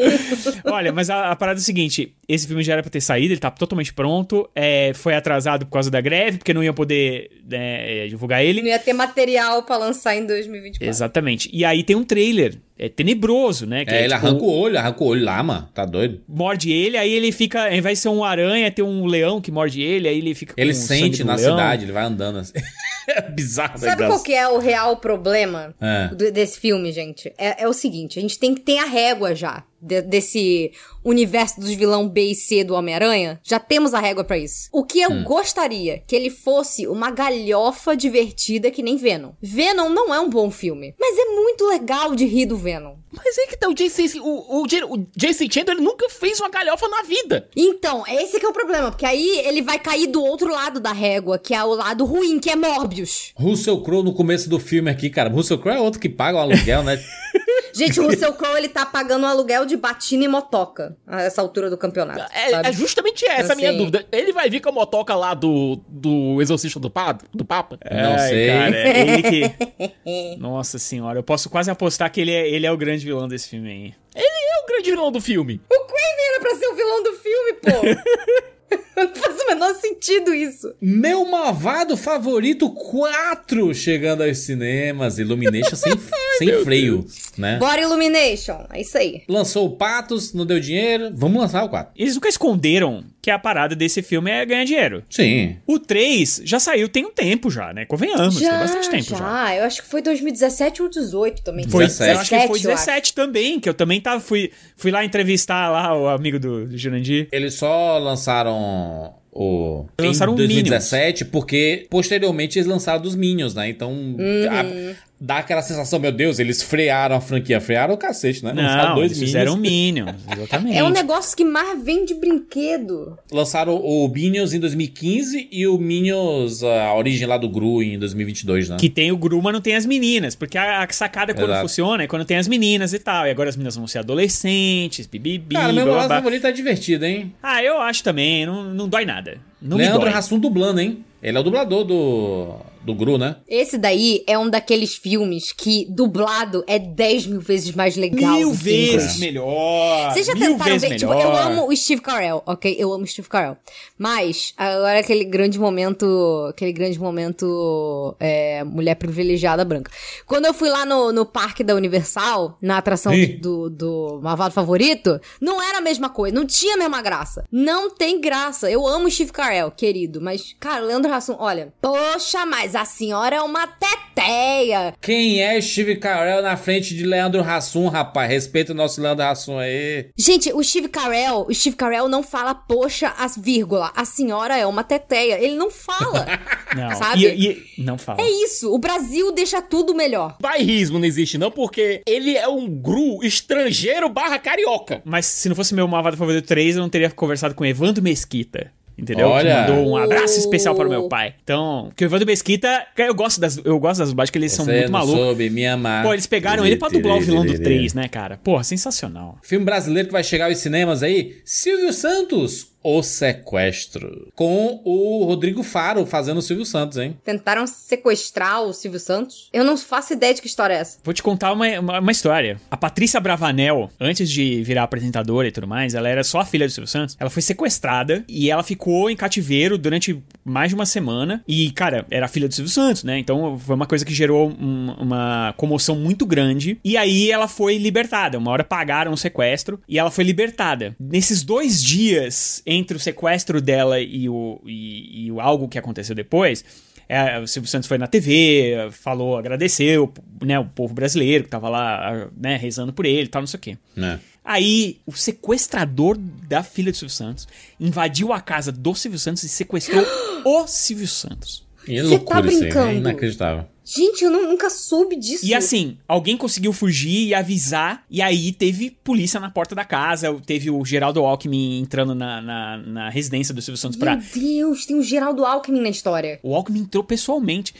Olha, mas a, a parada é o seguinte: esse filme já era pra ter saído, ele tá totalmente pronto. é, foi atrasado por causa da greve, porque não ia poder né, divulgar ele. Não ia ter material pra lançar em 2024. Exatamente. E aí tem um trailer. É tenebroso, né? que É, ele tipo, arranca o olho, arranca o olho lá, mano. Tá doido? Morde ele, aí ele fica. Ao invés de ser um aranha, tem um leão que morde ele, aí ele fica com Ele sente do na leão. cidade, ele vai andando assim. [LAUGHS] é bizarro, Sabe qual que é o real problema É. desse filme, gente? É, é o seguinte, a gente tem que ter a régua já de- desse universo dos vilão B e C do Homem-Aranha. Já temos a régua pra isso. O que eu Hum. gostaria que ele fosse uma galhofa divertida que nem Venom. Venom não é um bom filme, mas é muito legal de rir do Venom. Mas é que tá, o JC, o, o, o JC Chandler ele nunca fez uma galhofa na vida. Então, esse que é o problema, porque aí ele vai cair do outro lado da régua, que é o lado ruim, que é Morbius. Russell Crowe no começo do filme aqui, cara. Russell Crowe é outro que paga o aluguel, né? [LAUGHS] Gente, o Russell Crowe, ele tá pagando o aluguel de batina e motoca a essa altura do campeonato, É, é justamente essa a minha Assim. dúvida. Ele vai vir com a motoca lá do, do Exorcista do, Pado, do Papa? Não Ai, sei. Cara, é ele que... [LAUGHS] Nossa senhora, eu posso quase apostar que ele é, ele é o grande vilão desse filme aí. Ele é o grande vilão do filme. O Kraven era pra ser o vilão do filme, pô. [LAUGHS] Não faz o menor sentido isso. Meu malvado favorito 4 chegando aos cinemas. Illumination sem, [LAUGHS] sem freio, né? Bora Illumination. É isso aí. Lançou o Patos, não deu dinheiro. Vamos lançar o 4. Eles nunca esconderam que a parada desse filme é ganhar dinheiro. Sim. O 3 já saiu tem um tempo já, né? Convenhamos, tem bastante tempo já. Eu acho que foi 2017 ou 18 também. Foi, 17. eu acho que foi eu acho. 17 também, que eu também tava, fui, fui lá entrevistar lá o amigo do, do Jurandir. Eles só lançaram o Eles lançaram em o 2017 porque posteriormente eles lançaram dos Minions, né? Então Uhum. Dá aquela sensação, meu Deus, eles frearam a franquia, frearam o cacete, né? Lançaram Não, eles fizeram Minions, [LAUGHS] exatamente. É um negócio que mais vende brinquedo. Lançaram o Minions em 2015 e o Minions, a origem lá do Gru em 2022, né? Que tem o Gru, mas não tem as meninas. Porque a, a sacada quando Exato. funciona é quando tem as meninas e tal. E agora as meninas vão ser adolescentes, bibibi, Cara, meu blá. favorito é divertido, hein? Ah, eu acho também, não, não dói nada. Não me Leandro dói. Hassum dublando, hein? Ele é o dublador do, do Gru, né? Esse daí é um daqueles filmes que dublado é 10 mil vezes mais legal. Mil vezes melhor. Vocês já mil tentaram vezes ver? Tipo, melhor. eu amo o Steve Carell, ok? Eu amo o Steve Carell. Mas, agora aquele grande momento. Aquele grande momento. É, mulher privilegiada branca. Quando eu fui lá no, no parque da Universal, na atração Ih. do, do Malvado Favorito, não era a mesma coisa, não tinha a mesma graça. Não tem graça. Eu amo o Steve Carell, querido. Mas, cara, o Leandro Hassum, olha, poxa, mas a senhora é uma teteia. Quem é Steve Carell na frente de Leandro Hassum, rapaz? Respeita o nosso Leandro Hassum aí. Gente, o Steve Carell, o Steve Carell não fala, poxa, as vírgula, a senhora é uma teteia. Ele não fala. [LAUGHS] Não, Sabe? E, e- não fala. é isso, o Brasil deixa tudo melhor. Bairrismo não existe, não, porque ele é um gru estrangeiro barra carioca. Mas se não fosse meu Malvado Favorito 3, eu não teria conversado com o Evandro Mesquita. Entendeu? Olha. Que mandou um abraço especial para o meu pai. Então, que o Evandro Mesquita, eu gosto das, eu gosto das dublagens que eles são Você muito não malucos. soube me amar. Pô, eles pegaram ele pra dublar o vilão do 3, né, cara? Porra, sensacional. Filme brasileiro que vai chegar aos cinemas aí, Silvio Santos, O Sequestro. Com o Rodrigo Faro fazendo o Silvio Santos, hein? Tentaram sequestrar o Silvio Santos? Eu não faço ideia de que história é essa. Vou te contar uma, uma, uma história. A Patrícia Bravanel, antes de virar apresentadora e tudo mais, ela era só a filha do Silvio Santos. Ela foi sequestrada e ela ficou em cativeiro durante mais de uma semana. E, cara, era a filha do Silvio Santos, né? Então foi uma coisa que gerou um- uma comoção muito grande. E aí ela foi libertada. Uma hora pagaram o sequestro e ela foi libertada. Nesses dois dias entre o sequestro dela e o, e, e o algo que aconteceu depois. É, o Silvio Santos foi na TV, falou, agradeceu, né, o povo brasileiro que tava lá, né, rezando por ele e tal, não sei o quê. Né? Aí, o sequestrador da filha do Silvio Santos invadiu a casa do Silvio Santos e sequestrou [GASPS] o Silvio Santos. É Você tá aí, brincando? é inacreditável. Gente, eu nunca soube disso. E assim, alguém conseguiu fugir e avisar, e aí teve polícia na porta da casa, teve o Geraldo Alckmin entrando na, na, na residência do Silvio Santos pra. Meu Deus, tem o Geraldo Alckmin na história. O Alckmin entrou pessoalmente.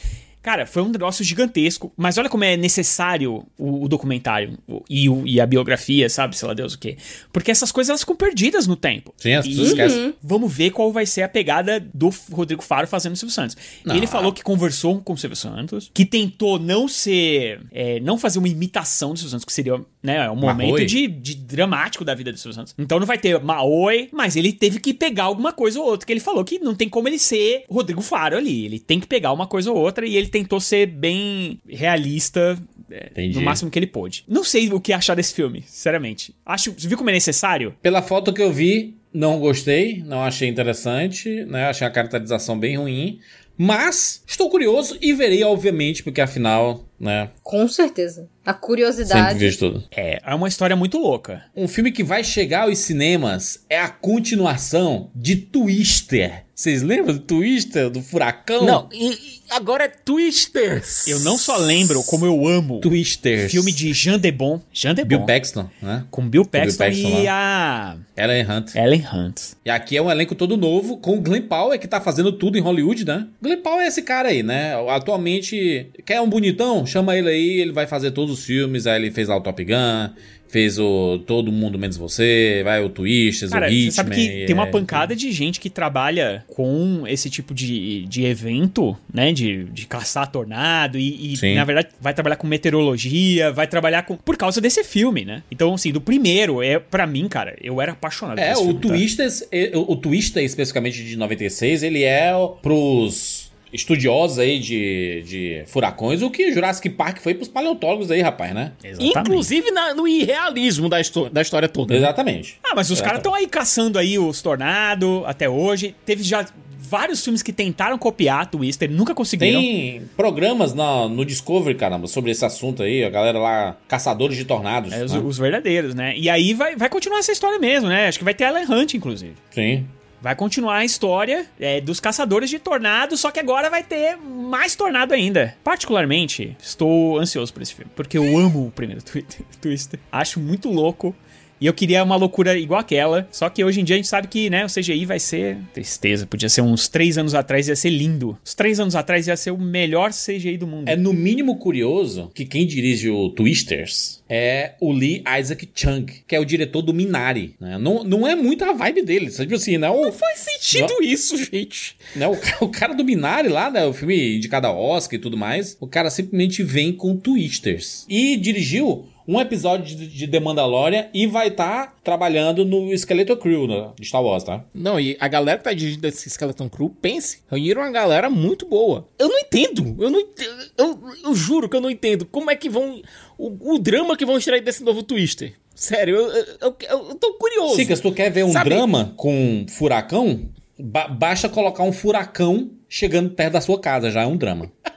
Cara, foi um negócio gigantesco. Mas olha como é necessário o, o documentário o- e, o- e a biografia, sabe? Sei lá Deus o quê. Porque essas coisas elas ficam perdidas no tempo. Sim, as pessoas esquecem. Vamos ver qual vai ser a pegada do Rodrigo Faro fazendo o Silvio Santos. Não, Ele falou que conversou com o Silvio Santos, que tentou não ser. é, não fazer uma imitação do Silvio Santos, que seria né, um momento de, de dramático da vida do Silvio Santos. Então não vai ter Maoi, mas ele teve que pegar alguma coisa ou outra, que ele falou que não tem como ele ser Rodrigo Faro ali. Ele tem que pegar uma coisa ou outra e ele tentou ser bem realista. é, no máximo que ele pôde. Não sei o que achar desse filme, sinceramente. Acho, você viu como é necessário? Pela foto que eu vi, não gostei, não achei interessante, né? Achei a caracterização bem ruim. Mas estou curioso e verei, obviamente, porque afinal, né? Com certeza. A Sempre curiosidade. vejo tudo. É, é uma história muito louca. Um filme que vai chegar aos cinemas é a continuação de Twister. Vocês lembram do Twister, do Furacão? Não, e, e agora é Twisters. Eu não só lembro, como eu amo Twisters. filme de Jean Debon. Jean Debon. Bill Paxton, né? Com Bill Paxton, Paxton e a Ellen Hunt. Ellen Hunt. E aqui é um elenco todo novo, com o Glenn Powell, que tá fazendo tudo em Hollywood, né? Glenn Powell é esse cara aí, né? Atualmente, quer um bonitão? Chama ele aí, ele vai fazer todos os filmes. Aí ele fez lá o Top Gun, fez o Todo Mundo Menos Você, vai o Twisters, Cara, o você Hitman. sabe que tem uma é, pancada de gente que trabalha com esse tipo de, de evento, né? De, de caçar tornado e, e, na verdade, vai trabalhar com meteorologia, vai trabalhar com... Por causa desse filme, né? Então, assim, do primeiro, é para mim, cara, eu era apaixonado É, por esse o filme, tá? Twisters, e- o, o Twister especificamente de 96, ele é pros estudiosos aí de, de furacões, o que Jurassic Park foi pros paleontólogos aí, rapaz, né? Exatamente. Inclusive na- no irrealismo da, da história toda. né? Exatamente. Ah, mas os caras estão aí caçando aí os tornados até hoje. Teve já vários filmes que tentaram copiar Twister, nunca conseguiram. Tem programas na- no Discovery, caramba, sobre esse assunto aí, a galera lá, caçadores de tornados. É, os, né? os verdadeiros, né? E aí vai, vai continuar essa história mesmo, né? Acho que vai ter Ellen Hunt, inclusive. Sim. Vai continuar a história é, dos caçadores de tornado, só que agora vai ter mais tornado ainda. Particularmente, estou ansioso por esse filme, porque eu amo o primeiro [LAUGHS] twi- Twister. Acho muito louco. E eu queria uma loucura igual aquela. Só que hoje em dia a gente sabe que, né, o CGI vai ser tristeza. Podia ser uns três anos atrás, ia ser lindo. Uns três anos atrás ia ser o melhor CGI do mundo. É no mínimo curioso que quem dirige o Twisters é o Lee Isaac Chung, que é o diretor do Minari. Né? Não, não é muito a vibe dele, sabe assim, não, Não faz sentido isso, gente. né? O, o cara do Minari lá, né? O filme indicado a Oscar e tudo mais, o cara simplesmente vem com Twisters. E dirigiu um episódio de, de The Mandalorian e vai estar trabalhando no Skeleton Crew, né? De Star Wars, tá? Não, e a galera que tá dirigindo esse Skeleton Crew, pense, reuniram uma galera muito boa. Eu não entendo, eu não entendo, eu, eu juro que eu não entendo como é que vão, o, o drama que vão extrair desse novo Twister. Sério, eu, eu, eu, eu tô curioso. Se tu quer ver um Sabe- drama com furacão, ba- basta colocar um furacão chegando perto da sua casa, já é um drama. [LAUGHS]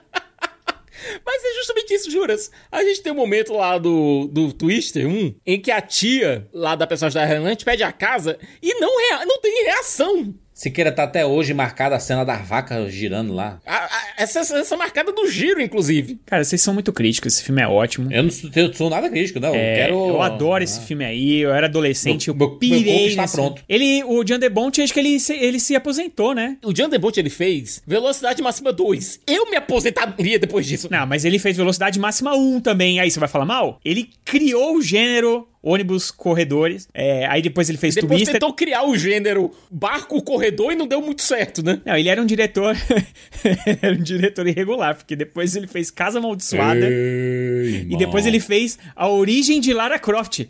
Mas é justamente isso, Juras. A gente tem um momento lá do, do Twister 1 em que a tia lá da personagem da Relante pede a casa e não, rea- não tem reação. Siqueira tá até hoje marcada a cena da vaca girando lá. A- a- essa, essa marcada do giro, inclusive. Cara, vocês são muito críticos. Esse filme é ótimo. Eu não sou, eu sou nada crítico, não. É, eu quero. eu adoro esse filme aí, eu era adolescente, Meu- eu meu- meu pirei corpo está nesse- pronto. Ele, o John DeBont, acho que ele se, ele se aposentou, né? O John DeBont, ele fez Velocidade Máxima 2. Eu me aposentaria depois disso. Não, mas ele fez Velocidade Máxima 1 também, aí você vai falar mal? Ele criou o gênero ônibus corredores, é, aí depois ele fez Depois Twister. tentou criar o gênero barco corredor e não deu muito certo, né? Não, ele era um diretor, [LAUGHS] era um diretor irregular, porque depois ele fez Casa Amaldiçoada e depois ele fez A Origem de Lara Croft.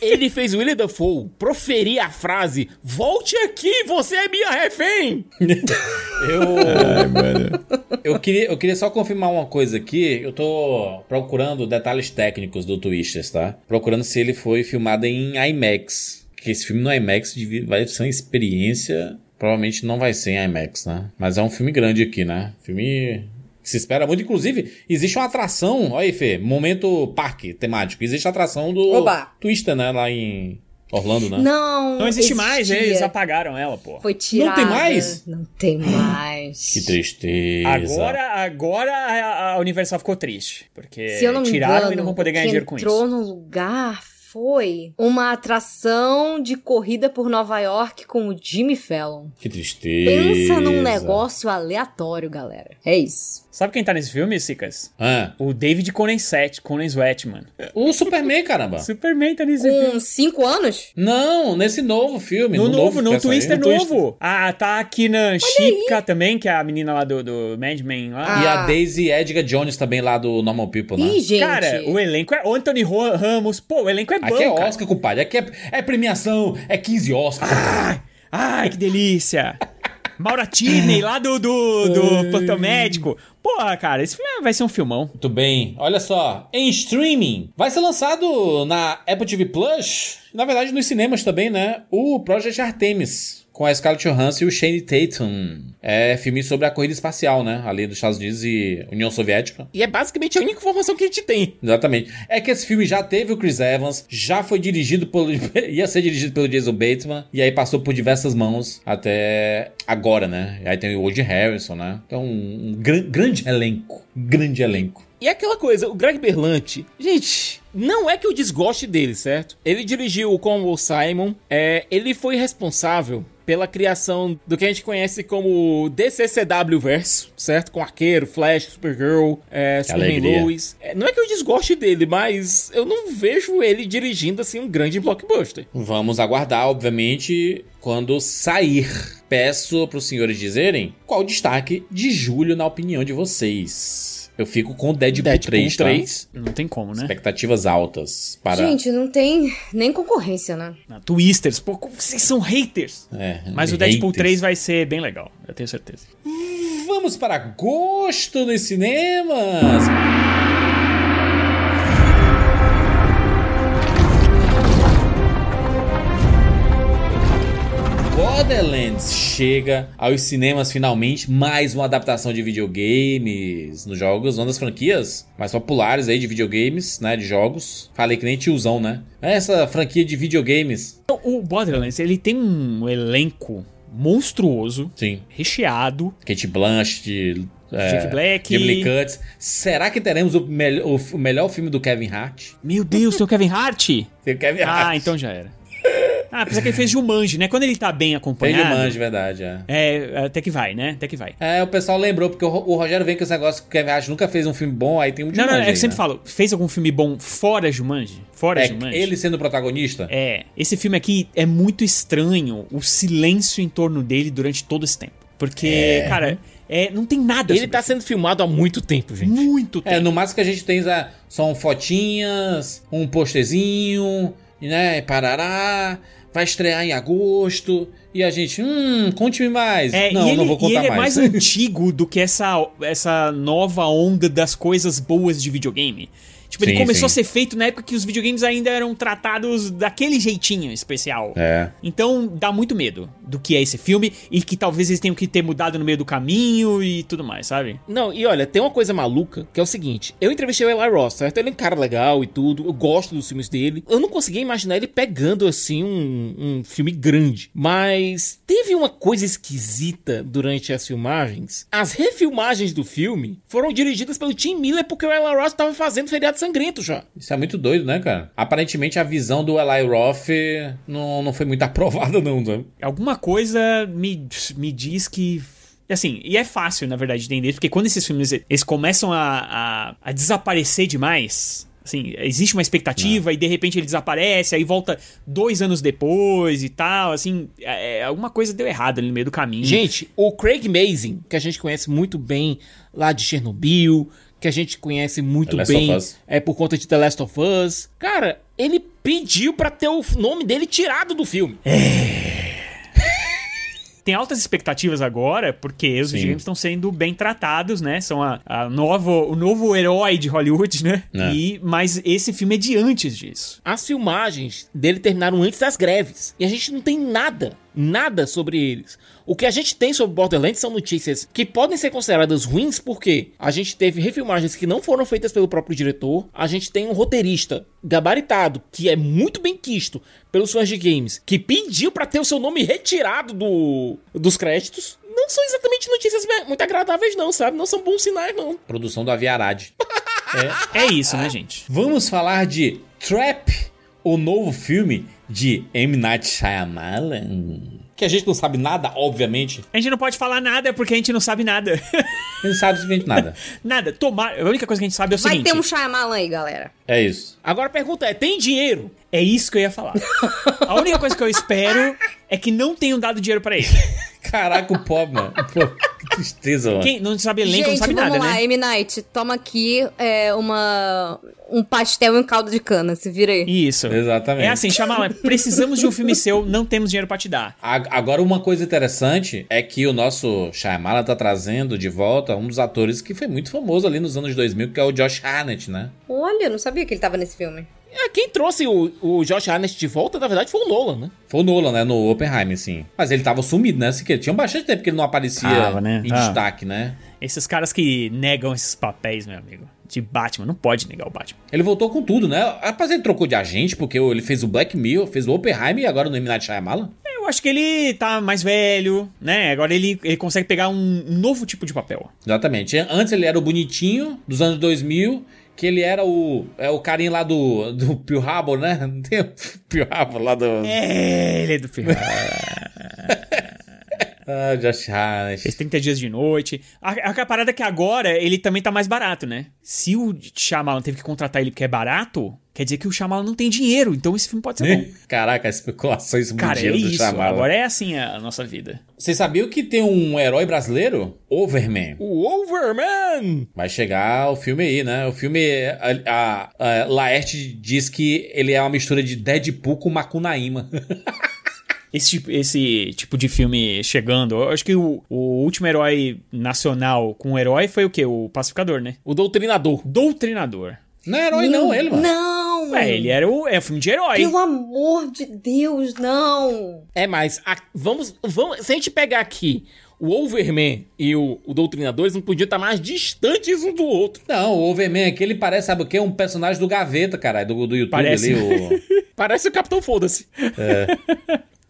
Ele fez William Dafoe proferir a frase Volte aqui, você é minha refém! [LAUGHS] Eu. eu, queria, eu queria só confirmar uma coisa aqui. Eu tô procurando detalhes técnicos do Twisters, tá? Procurando se ele foi filmado em IMAX. Que esse filme no IMAX vai ser uma experiência. Provavelmente não vai ser em IMAX, né? Mas é um filme grande aqui, né? Filme. Que Se espera muito, inclusive, existe uma atração. Olha aí, Fê, momento parque temático. Existe a atração do Oba. Twister, né? Lá em, Orlando, né? Não. Não existe mais, né? existia. eles apagaram ela, pô. Foi tirada. tem mais? Não tem mais. Que tristeza. Agora, agora a, a Universal ficou triste. Porque Se eu não me tiraram engano, e não vão poder ganhar dinheiro com entrou isso. no lugar foi uma atração de corrida por Nova York com o Jimmy Fallon. Que tristeza. Pensa num negócio aleatório, galera. É isso. Sabe quem tá nesse filme, Sicas? Ah, O David Conan Sweat, mano. o Superman, caramba. [LAUGHS] Superman tá nesse filme. Com cinco anos? Não, nesse novo filme. No novo, que no. Twister No novo. Ah, tá aqui na Chipka também, que é a menina lá do, do Madman lá. E Ah. a Daisy Edgar Jones também lá do Normal People, né? Ih, gente. Cara, o elenco é o Anthony Ramos. Pô, o elenco é bom, Aqui é cara. Oscar, compadre. Aqui é, é premiação. É 15 Oscars. Ai, que delícia. Maura Tierney, lá do, do, do Plantão Médico. Porra, cara, esse filme vai ser um filmão. Muito bem. Olha só. Em streaming. Vai ser lançado na Apple TV Plus. Na verdade, nos cinemas também, né? O Project Artemis. Com a Scarlett Johansson e o Shane Tatum. É filme sobre a corrida espacial, né? Ali dos Estados Unidos e União Soviética. E é basicamente a única informação que a gente tem. Exatamente. É que esse filme já teve o Chris Evans, já foi dirigido pelo. [LAUGHS] ia ser dirigido pelo Jason Bateman, e aí passou por diversas mãos até agora, né? E aí tem o Woody Harrison, né? Então, um gran- grande elenco. Grande elenco. E aquela coisa, o Greg Berlanti, gente, não é que eu desgoste dele, certo? Ele dirigiu o Conwell Simon, é, ele foi responsável pela criação do que a gente conhece como DCCW verso, certo? Com Arqueiro, Flash, Supergirl, é, Superman. Lois. É, não é que eu desgoste dele, mas eu não vejo ele dirigindo assim um grande blockbuster. Vamos aguardar, obviamente, quando sair. Peço para os senhores dizerem qual o destaque de julho na opinião de vocês. Eu fico com Deadpool, Deadpool 3, tá? 3. Não tem como, né? Expectativas altas para. Gente, não tem nem concorrência, né? Na Twisters, pô, vocês são haters. É, Mas o Deadpool haters. 3 vai ser bem legal, eu tenho certeza. Vamos para agosto nos cinemas. Borderlands chega aos cinemas finalmente, mais uma adaptação de videogames nos jogos, uma das franquias mais populares aí de videogames, né, de jogos. Falei que nem tiozão, né? Essa franquia de videogames. Então, o Borderlands, ele tem um elenco monstruoso, Sim. recheado. Kate Blanchett, é, Jack Black. Lee Curtis. Será que teremos o, melhor- o melhor filme do Kevin Hart? Meu Deus, tem o Kevin Hart? Tem o Kevin Hart. Ah, então já era. Ah, apesar que ele fez Jumanji, né? Quando ele tá bem acompanhado... Jumanji, verdade, é. É, até que vai, né? Até que vai. É, o pessoal lembrou, porque o, Ro- o Rogério vem com esse negócio que o Kevin Hart nunca fez um filme bom, aí tem um Não, Jumanji não, é que aí, eu sempre né? falo, fez algum filme bom fora Jumanji? Fora É, Jumanji? ele sendo protagonista? É, esse filme aqui é muito estranho, o silêncio em torno dele durante todo esse tempo. Porque, cara, é, não tem nada Ele tá esse sendo filmado há muito tempo, gente. muito tempo. É, no máximo que a gente tem é, são fotinhas, um posterzinho, né, parará, vai estrear em agosto, e a gente, hum, conte-me mais. É, não, ele, não vou contar ele é mais. mais [LAUGHS] antigo do que essa, essa nova onda das coisas boas de videogame. Tipo, ele Sim, começou sim. a ser feito na época que os videogames ainda eram tratados daquele jeitinho especial. É. Então dá muito medo do que é esse filme e que talvez eles tenham que ter mudado no meio do caminho e tudo mais, sabe? Não, e olha, tem uma coisa maluca, que é o seguinte. Eu entrevistei o Eli Ross, certo? Ele é um cara legal e tudo, eu gosto dos filmes dele. Eu não conseguia imaginar ele pegando, assim, um, um filme grande. Mas teve uma coisa esquisita durante as filmagens. As refilmagens do filme foram dirigidas pelo Tim Miller porque o Eli Ross tava fazendo Feriado Sangrento já. Isso é muito doido, né, cara? Aparentemente a visão do Eli Roth não, não foi muito [LAUGHS] aprovada, não, sabe? Alguma coisa me, me diz que. Assim, e é fácil, na verdade, de entender, porque quando esses filmes eles começam a, a, a desaparecer demais. Assim, existe uma expectativa e de repente ele desaparece, aí volta dois anos depois e tal. Assim, é, é, alguma coisa deu errado ali no meio do caminho. Gente, o Craig Mazin, que a gente conhece muito bem lá de Chernobyl, que a gente conhece muito bem é por conta de The Last of Us. Cara, ele pediu pra ter o nome dele tirado do filme. [LAUGHS] tem altas expectativas agora, porque os Sim. videogames estão sendo bem tratados, né? São a, a novo, o novo herói de Hollywood, né? É. E, mas esse filme é de antes disso. As filmagens dele terminaram antes das greves. E a gente não tem nada nada sobre eles. O que a gente tem sobre Borderlands são notícias que podem ser consideradas ruins porque a gente teve refilmagens que não foram feitas pelo próprio diretor, a gente tem um roteirista gabaritado que é muito bem quisto pelos fãs de games, que pediu pra ter o seu nome retirado do, dos créditos. Não são exatamente notícias muito agradáveis não, sabe? Não são bons sinais não. Produção do Aviarad. É isso, né, gente? Vamos falar de Trap, o novo filme de M. Night Shyamalan. Que a gente não sabe nada, obviamente. A gente não pode falar nada porque a gente não sabe nada. A gente sabe simplesmente nada. [LAUGHS] nada. Tomar. A única coisa que a gente sabe é o Vai seguinte. ter um Shyamalan aí, galera. É isso. Agora a pergunta é, tem dinheiro? É isso que eu ia falar. [LAUGHS] A única coisa que eu espero é que não tenham dado dinheiro pra ele. Caraca, o pobre, mano. Pô, que tristeza, mano. Quem não sabe elenco, não Gente, sabe vamos nada, lá, né? M. Night, toma aqui é, uma, um pastel em caldo de cana, se vira aí. Isso. Exatamente. É assim, Shyamalan, precisamos de um filme seu, não temos dinheiro pra te dar. A- Agora, uma coisa interessante é que o nosso Shyamalan tá trazendo de volta um dos atores que foi muito famoso ali nos anos 2000, que é o Josh Harnett, né? Olha, não sabia que ele tava nesse filme. É, quem trouxe o, o Josh Harnett de volta, na verdade, foi o Nolan, né? Foi o Nolan, né? No Oppenheimer, sim. Mas ele tava sumido, né? Assim, que tinha bastante tempo que ele não aparecia Tava, né? em Tava. destaque, né? Esses caras que negam esses papéis, meu amigo. De Batman, não pode negar o Batman. Ele voltou com tudo, né? Rapaz, ele trocou de agente, porque ele fez o Black Mirror, fez o Oppenheimer e agora no M. Night Shyamalan. Eu acho que ele tá mais velho, né? Agora ele, ele consegue pegar um novo tipo de papel. Exatamente. Antes ele era o bonitinho dos anos 2000, que ele era o é o carinha lá do do Pearl Harbor, né? Não [LAUGHS] tem o Pearl Harbor lá do É, ele é do filme. [LAUGHS] Ah, Josh Harnett. Fez 30 dias de noite. A, a parada é que agora ele também tá mais barato, né? Se o Shyamalan teve que contratar ele porque é barato, quer dizer que o Shyamalan não tem dinheiro. Então esse filme pode ser bom. [LAUGHS] Caraca, as especulações Cara, é mundiais do isso. Shyamalan. Agora é assim a nossa vida. Você sabia que tem um herói brasileiro? Overman. O Overman! Vai chegar o filme aí, né? O filme, a, a, a Laerte diz que ele é uma mistura de Deadpool com Macunaíma. [LAUGHS] Esse tipo, esse tipo de filme chegando. Eu acho que o, o último herói nacional com um herói foi o quê? O Pacificador, né? O Doutrinador. Doutrinador. Não é herói não, ele, mano. Não! É, ele era o. É um filme de herói. Pelo amor de Deus, não! É, mas a- vamos, vamos. Se a gente pegar aqui o Overman e o, o Doutrinador, eles não podiam estar mais distantes um do outro. Não, o Overman aqui, ele parece, sabe o quê? Um personagem do Gaveta, caralho, do, do YouTube Parece. ali. O... [LAUGHS] Parece o Capitão Foda-se.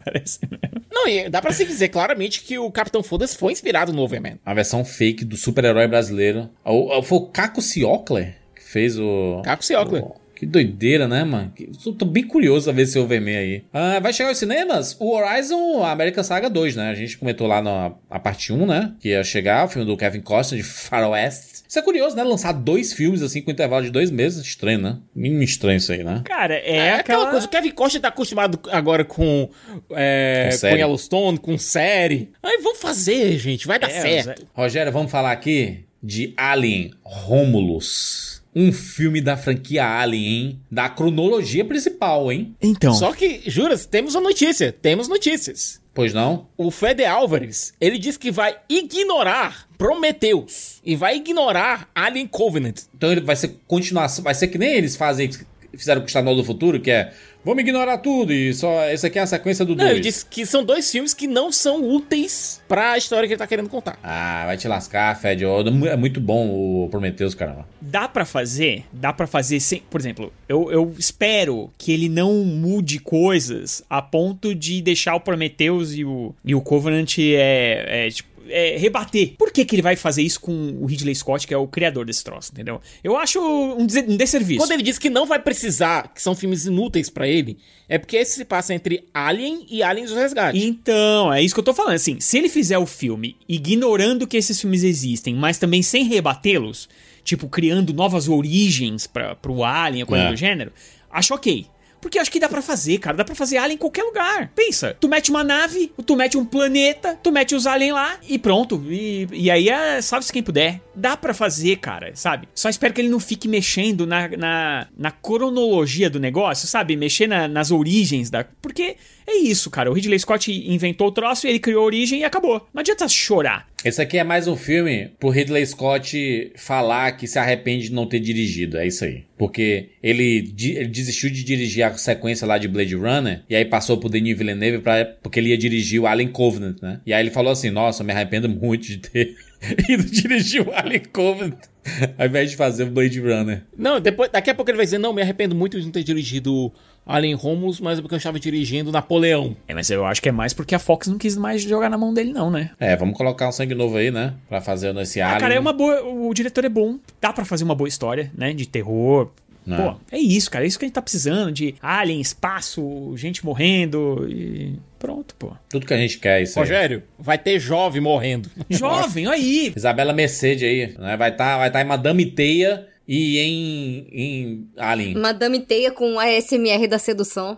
Parece mesmo. Não, e dá pra se dizer claramente que o Capitão Foda-se foi inspirado no Overman. a versão fake do super-herói brasileiro. O- o- Foi o Caco Ciocler que fez o... Caco Ciocler. o- Que doideira, né, mano? Que- Tô, bem curioso a ver esse Overman aí. Ah, vai chegar aos cinemas o Horizon American Saga 2, né? A gente comentou lá na a parte 1, né? Que ia chegar, o filme do Kevin Costner de Faroeste. Isso é curioso, né? Lançar dois filmes assim com intervalo de dois meses. Estranho, né? Mínimo estranho isso aí, né? Cara, é, É, aquela... aquela. coisa. O Kevin Costa tá acostumado agora com. É, Com com, série. Yellowstone, com série. Aí vamos fazer, gente. Vai dar É, certo. Rogério, vamos falar aqui de Alien Romulus. Um filme da franquia Alien, hein? Da cronologia principal, hein? Então. Só que, juras, temos uma notícia. Temos notícias. Pois não? O Fede Álvares, ele disse que vai ignorar Prometheus e vai ignorar Alien Covenant. Então ele vai ser continuação, vai ser que nem eles fazem, fizeram com o Exterminador do Futuro, que é vamos ignorar tudo e só essa aqui é a sequência do Não, ele 2. disse que são dois filmes que não são úteis pra história que ele tá querendo contar. Ah, vai te lascar, Fed. Ó, É muito bom o Prometheus, caramba. Dá pra fazer, dá pra fazer sem, por exemplo, eu, eu espero que ele não mude coisas a ponto de deixar o Prometheus e o, e o Covenant é, é, tipo, é, rebater. Por que, que ele vai fazer isso com o Ridley Scott, que é o criador desse troço, entendeu? Eu acho um, des- um desserviço. Quando ele diz que não vai precisar, que são filmes inúteis pra ele, é porque esse se passa entre Alien e Aliens do Resgate. Então, é isso que eu tô falando. Assim, se ele fizer o filme ignorando que esses filmes existem, mas também sem rebatê-los, tipo, criando novas origens pra, pro Alien, coisa É. do gênero, acho ok. Porque acho que dá pra fazer, cara. Dá pra fazer Alien em qualquer lugar. Pensa, tu mete uma nave, tu mete um planeta, tu mete os aliens lá e pronto. E, e aí é salve-se quem puder. Dá pra fazer, cara, sabe? Só espero que ele não fique mexendo na, na, na cronologia do negócio, sabe? Mexer na- nas origens da. Porque É isso, cara. O Ridley Scott inventou o troço, ele criou a origem e acabou. Não adianta chorar. Esse aqui é mais um filme pro Ridley Scott falar que se arrepende de não ter dirigido. É isso aí. Porque ele, ele desistiu de dirigir a sequência lá de Blade Runner e aí passou pro Denis Villeneuve pra, porque ele ia dirigir o Alien Covenant, né? E aí ele falou assim: Nossa, eu me arrependo muito de ter [LAUGHS] ido dirigir o Alien Covenant ao invés de fazer o Blade Runner. Não, depois, daqui a pouco ele vai dizer, não, me arrependo muito de não ter dirigido Alien Romulus, mas é porque eu estava dirigindo Napoleão. É, mas eu acho que é mais porque a Fox não quis mais jogar na mão dele, não, né? É, vamos colocar um sangue novo aí, né? Pra fazer esse Ah, Alien. cara, é uma boa. O diretor é bom. Dá pra fazer uma boa história, né? De terror. Não. Pô, é isso, cara. É isso que a gente tá precisando. De alien, espaço, gente morrendo e. Pronto, pô. Tudo que a gente quer, é isso aí. Rogério, vai ter jovem morrendo. Jovem, olha aí. Isabela Mercedes aí, né? Vai estar vai tá em Madame Teia e em, em Alien. Madame Teia com a SMR da sedução.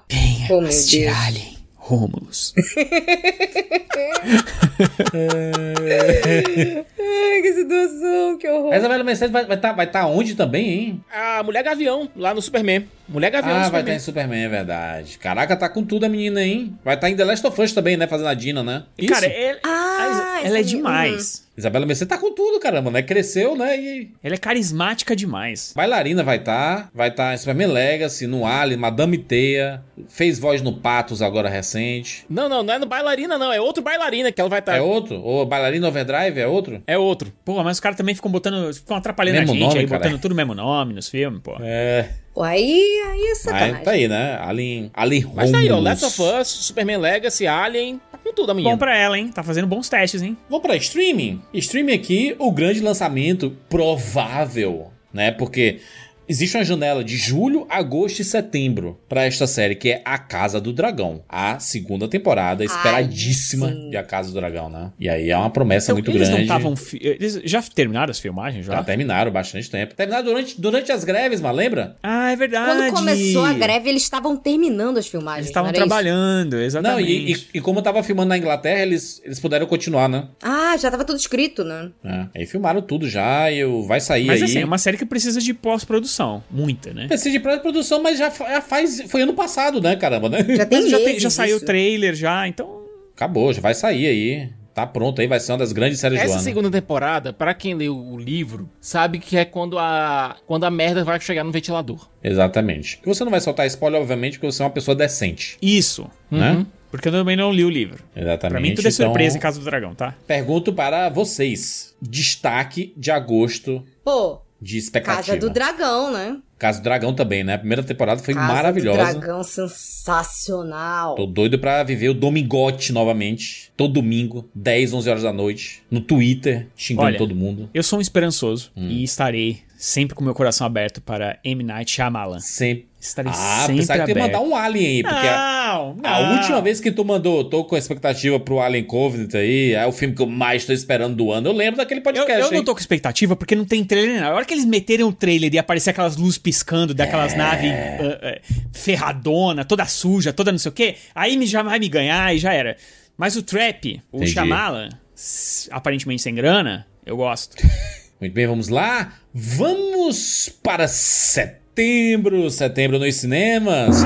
Oh, meu assistir Deus. Alien. Romulus. [LAUGHS] Ai, que situação, que horror. A Isabela Mercedes vai estar vai tá, vai tá onde também, hein? A Mulher Gavião, lá no Superman. Mulher Gavião Ah, vai estar Superman. em Superman, é verdade. Caraca, tá com tudo a menina, hein? Vai estar em The Last of Us também, né? Fazendo a Dina, né? Isso. Cara, ela, Ah, ela é demais. Isabela Mercedes tá com tudo, caramba, né? Cresceu, né? E Ela é carismática demais. bailarina vai estar, vai estar em Superman Legacy, no Alien, Madame Teia, fez voz no Patos agora recente. Não, não, não é no bailarina, não. É outro bailarina que ela vai estar. É outro? Ou Bailarina Overdrive é outro? É outro. Pô, mas os caras também ficam botando. Ficam atrapalhando Mesmo a gente nome, aí, cara. botando tudo o mesmo nome nos filmes, pô. É. Pô, aí, aí é sacanagem. Aí, tá aí, né? Alien, Alien Mas tá aí, ó. Romulus. Last of Us, Superman Legacy, Alien. Tá com tudo a menina. Bom pra ela, hein? Tá fazendo bons testes, hein? Vamos para streaming. Streaming aqui, o grande lançamento provável, né? Porque existe uma janela de julho, agosto e setembro para esta série, que é A Casa do Dragão. A segunda temporada, esperadíssima sim. de A Casa do Dragão, né? E aí é uma promessa Então, muito eles grande. não estavam. fi- Eles já terminaram as filmagens já? Já terminaram bastante tempo. Terminaram durante, durante as greves, mas lembra? Ah, é verdade. Quando começou a greve, eles estavam terminando as filmagens. Eles estavam não era isso? Não, trabalhando, exatamente. e, e, e como tava filmando na Inglaterra, eles, eles puderam continuar, né? Ah, já tava tudo escrito, né? É, aí filmaram tudo já e vai sair Mas aí. assim, é uma série que precisa de pós-produção. Muita, né? Precisa de pré-produção, mas já, fa- já faz. Foi ano passado, né, caramba, né? Já [LAUGHS] tem já, tem- já saiu o trailer já, então. Acabou, já vai sair aí. Tá pronto aí, vai ser uma das grandes séries do Essa ano. segunda temporada, pra quem leu o livro, sabe que é quando a quando a merda vai chegar no ventilador. Exatamente. Que você não vai soltar spoiler, obviamente, porque você é uma pessoa decente, Isso. né? Porque eu também não li o livro. Exatamente. Pra mim tudo é Então, surpresa em Casa do Dragão, tá? Pergunto para vocês: destaque de agosto Pô, de expectativa. Casa do Dragão, né? Casa do Dragão também, né? A primeira temporada foi Casa maravilhosa. do Dragão sensacional. Tô doido pra viver o Domingote novamente. Todo domingo, 10, 11 horas da noite. No Twitter, xingando Olha, todo mundo. Eu sou um esperançoso Hum. e estarei sempre com meu coração aberto para M. Night Shyamalan. Sempre. Estarei Ah, sempre pensava que tu ia mandar um Alien aí, porque a, Não, não. a última vez que tu mandou, tô com expectativa pro Alien Covenant aí, é o filme que eu mais tô esperando do ano. Eu lembro daquele Eu, podcast, eu não hein? tô com expectativa porque não tem trailer, não. A hora que eles meteram o trailer e aparecer aquelas luzes piscando daquelas É. naves ah, ah, ferradona, toda suja, toda não sei o quê, aí me- já vai me ganhar e já era. Mas o Trap, o Entendi. Shyamalan, s- aparentemente sem grana, eu gosto. [LAUGHS] Muito bem, vamos lá. Vamos para setembro. Setembro nos cinemas.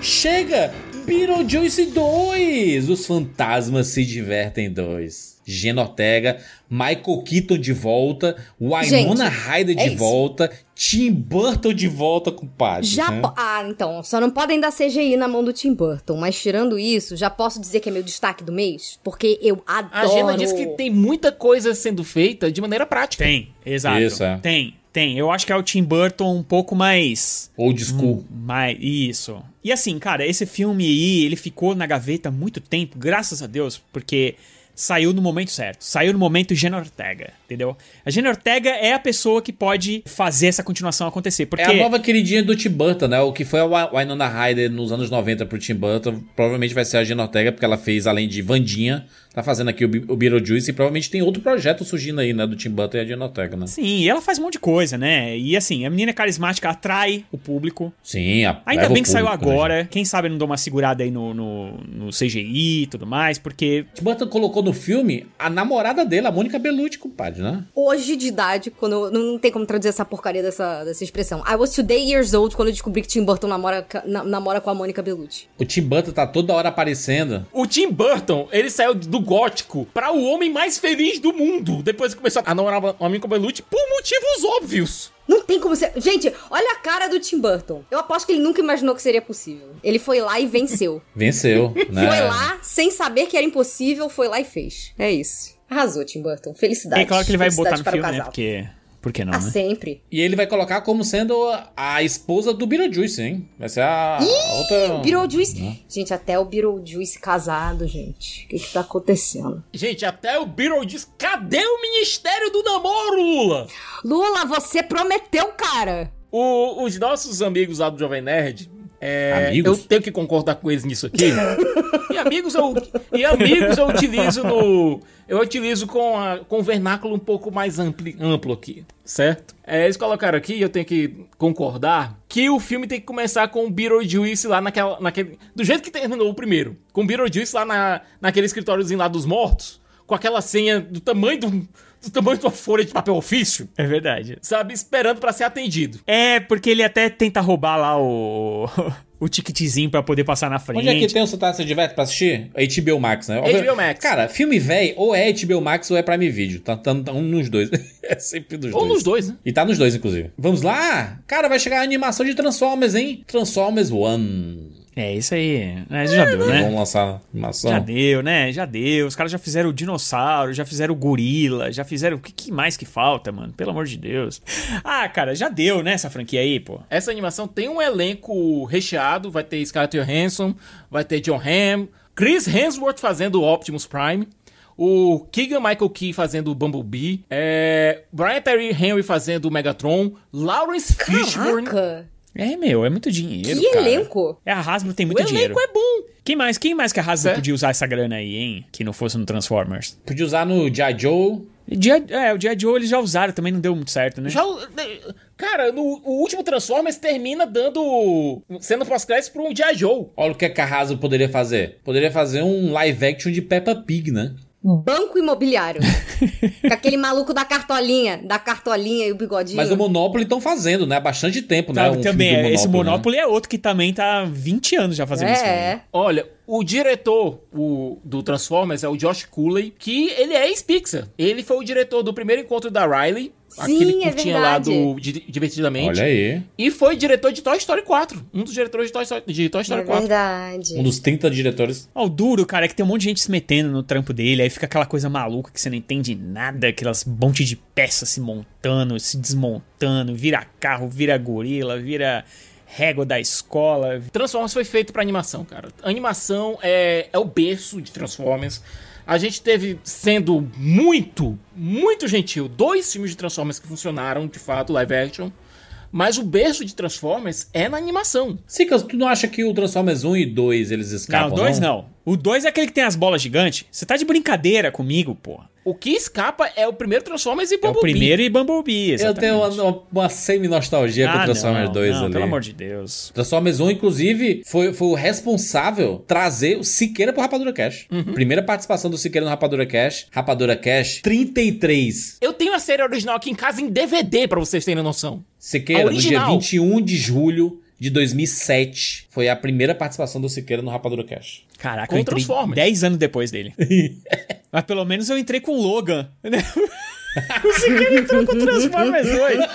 Chega! Beetlejuice 2! Os fantasmas se divertem 2. Gena Ortega, Michael Keaton de volta, Winona Gente, Ryder de é volta, Tim Burton de volta com. Já né? po- Ah, então, só não podem dar CGI na mão do Tim Burton, mas tirando isso, já posso dizer que é meu destaque do mês, porque eu adoro. A Gena diz que tem muita coisa sendo feita de maneira prática. Tem, exato. Isso, é. Tem, tem. Eu acho que é o Tim Burton um pouco mais. Old school. mais isso. E assim, cara, esse filme aí, ele ficou na gaveta há muito tempo, graças a Deus, porque saiu no momento certo. Saiu no momento Gena Ortega, entendeu? A Gena Ortega é a pessoa que pode fazer essa continuação acontecer. Porque. É a nova queridinha do Tim Burton, né? O que foi a Wi- Winona Ryder nos anos 90 pro Tim Burton, provavelmente vai ser a Gina Ortega, porque ela fez, além de Vandinha, tá fazendo aqui o, Be- o Beetlejuice e provavelmente tem outro projeto surgindo aí, né? Do Tim Burton e a Jenna Ortega, né? Sim, e ela faz um monte de coisa, né? E assim, a menina é carismática atrai o público. Sim, a, Ainda bem que saiu público, né, agora. Quem sabe não dou uma segurada aí no, no, no CGI e tudo mais, porque. Tim Burton colocou no filme a namorada dele, a Mônica Bellucci, compadre, né? Hoje de idade, quando eu- não, tem como traduzir essa porcaria dessa, dessa expressão. I was today years old quando eu descobri que Tim Burton namora, na- namora com a Mônica Bellucci. O Tim Burton tá toda hora aparecendo. O Tim Burton, ele saiu do gótico pra o homem mais feliz do mundo. Depois que começou a namorar o homem com Bellucci por motivos óbvios. Não tem como ser. Gente, olha a cara do Tim Burton. Eu aposto que ele nunca imaginou que seria possível. Ele foi lá e venceu. [LAUGHS] Venceu, né? Foi lá, sem saber que era impossível, foi lá e fez. É isso. Arrasou, Tim Burton. Felicidade. É claro que ele vai botar no para o filme, né? casal. Porque. Por que não, Ah, né? sempre. E ele vai colocar como sendo a esposa do Beetlejuice, hein? Vai ser a, a outra... Beetlejuice. Gente, até o Beetlejuice casado, gente. O que que tá acontecendo? Gente, até o Beetle diz: cadê o Ministério do Namoro, Lula? Lula, você prometeu, cara. O- os nossos amigos lá do Jovem Nerd. É? Eu tenho que concordar com eles nisso aqui. e amigos eu, e amigos eu utilizo no. Eu utilizo com, a, com o vernáculo um pouco mais ampli, amplo aqui, certo? É, eles colocaram aqui, eu tenho que concordar, que o filme tem que começar com o Beetlejuice lá naquela, naquele. Do jeito que terminou o primeiro. Com o Beetlejuice lá na, naquele escritóriozinho lá dos mortos. Com aquela senha do tamanho do, do tamanho de uma folha de papel ofício. É verdade. Sabe? Esperando pra ser atendido. É, porque ele até tenta roubar lá o. o ticketzinho pra poder passar na frente. Onde é que tem o Sotaque Se Diverte pra assistir? HBO Max, né? HBO Max. Cara, filme velho, ou é HBO Max ou é Prime Video. Tá, tá, tá um nos dois. [LAUGHS] é sempre dos Ou dois. nos dois, né? E tá nos dois, inclusive. Vamos lá? Cara, vai chegar a animação de Transformers, hein? Transformers One. É, isso aí. É, já deu, né? Vamos lançar a animação. Já deu, né? Já deu. Os caras já fizeram o dinossauro, já fizeram o gorila, já fizeram. O que, que mais que falta, mano? Pelo amor de Deus. Ah, cara, já deu, né? Essa franquia aí, pô. Essa animação tem um elenco recheado. Vai ter Scarlett Johansson, vai ter John Hamm, Chris Hemsworth fazendo o Optimus Prime, o Keegan Michael Key fazendo o Bumblebee, é, Brian Terry Henry fazendo o Megatron, Lawrence Fishburne. Caraca. É, meu, é muito dinheiro. Que cara. elenco. É, a Hasbro tem O muito elenco dinheiro. é bom. Quem mais? Quem mais que a Hasbro Certo. podia usar essa grana aí, hein? Que não fosse no Transformers. Podia usar no G.I. Joe. G.I. é, o G.I. Joe eles já usaram, também não deu muito certo, né? Já, o- cara, no o último Transformers termina dando. sendo pós-créditos pra um G.I. Joe. Olha o que, é que a Hasbro poderia fazer. Poderia fazer um live action de Peppa Pig, né? Banco imobiliário. [LAUGHS] Com aquele maluco da cartolinha, da cartolinha e o bigodinho. Mas o Monopoly estão fazendo, né? Há bastante tempo, né? Tá, um também, do esse né? Monopoly é outro que também tá há 20 anos já fazendo isso. É, Olha, o diretor o, do Transformers é o Josh Cooley, que ele é ex-Pixar. Ele foi o diretor do primeiro encontro da Riley, Sim, aquele é curtinha lá verdade. do Di- Divertidamente. Olha aí. E foi diretor de Toy Story 4. Um dos diretores de Toy Story, de Toy Story é 4. verdade. Um dos 30 diretores. Ó, o duro, cara, é que tem um monte de gente se metendo no trampo dele, aí fica aquela coisa maluca que você não entende nada, aquelas monte de peças se montando, se desmontando, vira carro, vira gorila, vira régua da escola. Transformers foi feito pra animação, cara. A animação é, é o berço de Transformers. A gente teve sendo muito, muito gentil, dois filmes de Transformers que funcionaram, de fato, live action. Mas o berço de Transformers é na animação. Sicas, tu não acha que o Transformers 1 e 2 eles escapam? não, dois não. O dois é aquele que tem as bolas gigantes. Você tá de brincadeira comigo, pô. O que escapa é o primeiro Transformers e É o Bumblebee. primeiro e Bumblebee, Eu exatamente. tenho uma, uma, semi-nostalgia com o Ah, Transformers não, 2 não, ali. pelo amor de Deus. Transformers 1, inclusive, foi, foi o responsável trazer o Siqueira pro Rapadura Cash. Uhum. Primeira participação do Siqueira no Rapadura Cash. Rapadura Cash 33. Eu tenho a série original aqui em casa em DVD, pra vocês terem noção. Siqueira, no dia original. 21 de julho de 2007, foi a primeira participação do Siqueira no Rapadura Cash. Caraca, Com eu entrei Transformers. 10 anos depois dele. [LAUGHS] Mas pelo menos eu entrei com o Logan. né? [LAUGHS] o Siqueira entrou com o Transformers 2.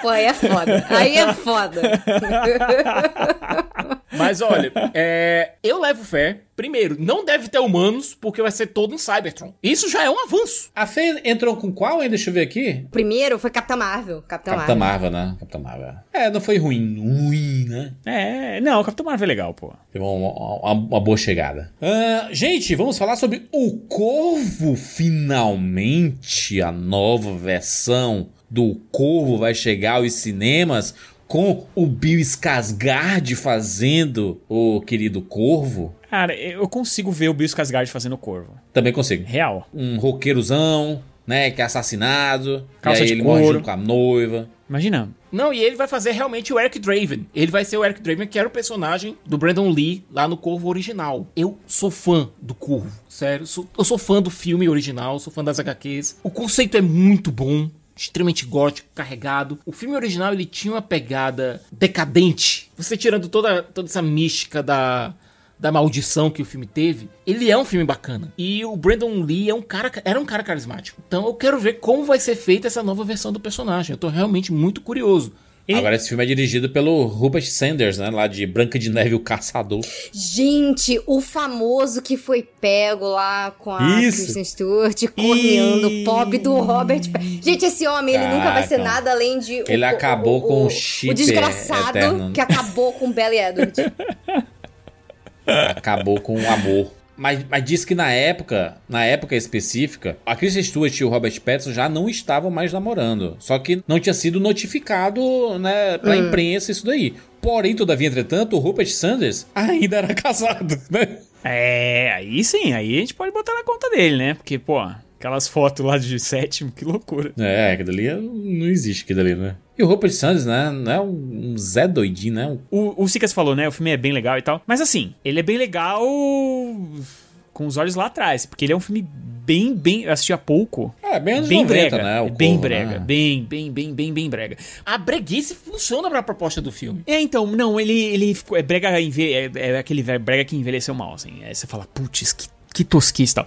Pô, aí é foda. Aí é foda. [LAUGHS] Mas olha, é, eu levo fé. Primeiro, não deve ter humanos, porque vai ser todo em Cybertron. Isso já é um avanço. A Fê entrou com qual, hein? Deixa eu ver aqui. Primeiro foi Capitã Marvel. Capitã, Capitã Marvel. Marvel, né? Capitã Marvel. É, não foi ruim. Ruim, né? É, não, o Capitão Marvel é legal, pô. Teve uma, uma- uma boa chegada. Ah, gente, vamos falar sobre O Corvo. Finalmente, a nova versão do Corvo vai chegar aos cinemas com o Bill Skarsgård fazendo o querido Corvo, Cara, eu consigo ver o Bill Skarsgård fazendo o corvo. também consigo. Real. Um roqueirozão, né, que é assassinado, Calça e aí de ele morre couro. junto com a noiva. Imagina. Não, e ele vai fazer realmente o Eric Draven. Ele vai ser o Eric Draven, que era o personagem do Brandon Lee lá no Corvo original. Eu sou fã do Corvo, sério. sou- eu sou fã do filme original, sou fã das HQs. O conceito é muito bom. Extremamente gótico, carregado. O filme original ele tinha uma pegada decadente. Você tirando toda, toda essa mística da, da maldição que o filme teve, ele é um filme bacana. E o Brandon Lee é um cara, era um cara carismático. Então eu quero ver como vai ser feita essa nova versão do personagem. Eu tô realmente muito curioso. E- Agora esse filme é dirigido pelo Rupert Sanders, né, lá de Branca de Neve e o Caçador. Gente, o famoso que foi pego lá com a Isso. Kristen Stewart, corneando Ih. o pobre do Robert. Gente, esse homem, ele nunca vai ser nada além de. Ele acabou com o chip O desgraçado eterno. que acabou com o Belly Edward. Acabou com o amor. Mas, mas diz que na época, na época específica, a Kristen Stewart e o Robert Pattinson já não estavam mais namorando. Só que não tinha sido notificado, né, pra imprensa isso daí. Porém, todavia, entretanto, o Rupert Sanders ainda era [LAUGHS] casado, né? É, aí sim, aí a gente pode botar na conta dele, né? Porque, pô, aquelas fotos lá de sétimo, que loucura. É, aquilo ali não existe aquilo ali, né? E o Rupert Sanders, né, não é um, um Zé doidinho, né? Um- O, o Sikas falou, né? O filme é bem legal e tal. Mas assim, ele é bem legal com os olhos lá atrás. Porque ele é um filme bem, bem. Eu assisti há pouco. É, bem anos Bem 90, brega. né? O é bem Corvo, brega. né? Bem, bem, bem, bem, bem brega. A breguice funciona pra proposta do filme. É, então, não, ele, ele ficou. É brega, é, é aquele brega que envelheceu mal, assim. Aí você fala, putz, que, que tosquice e tal.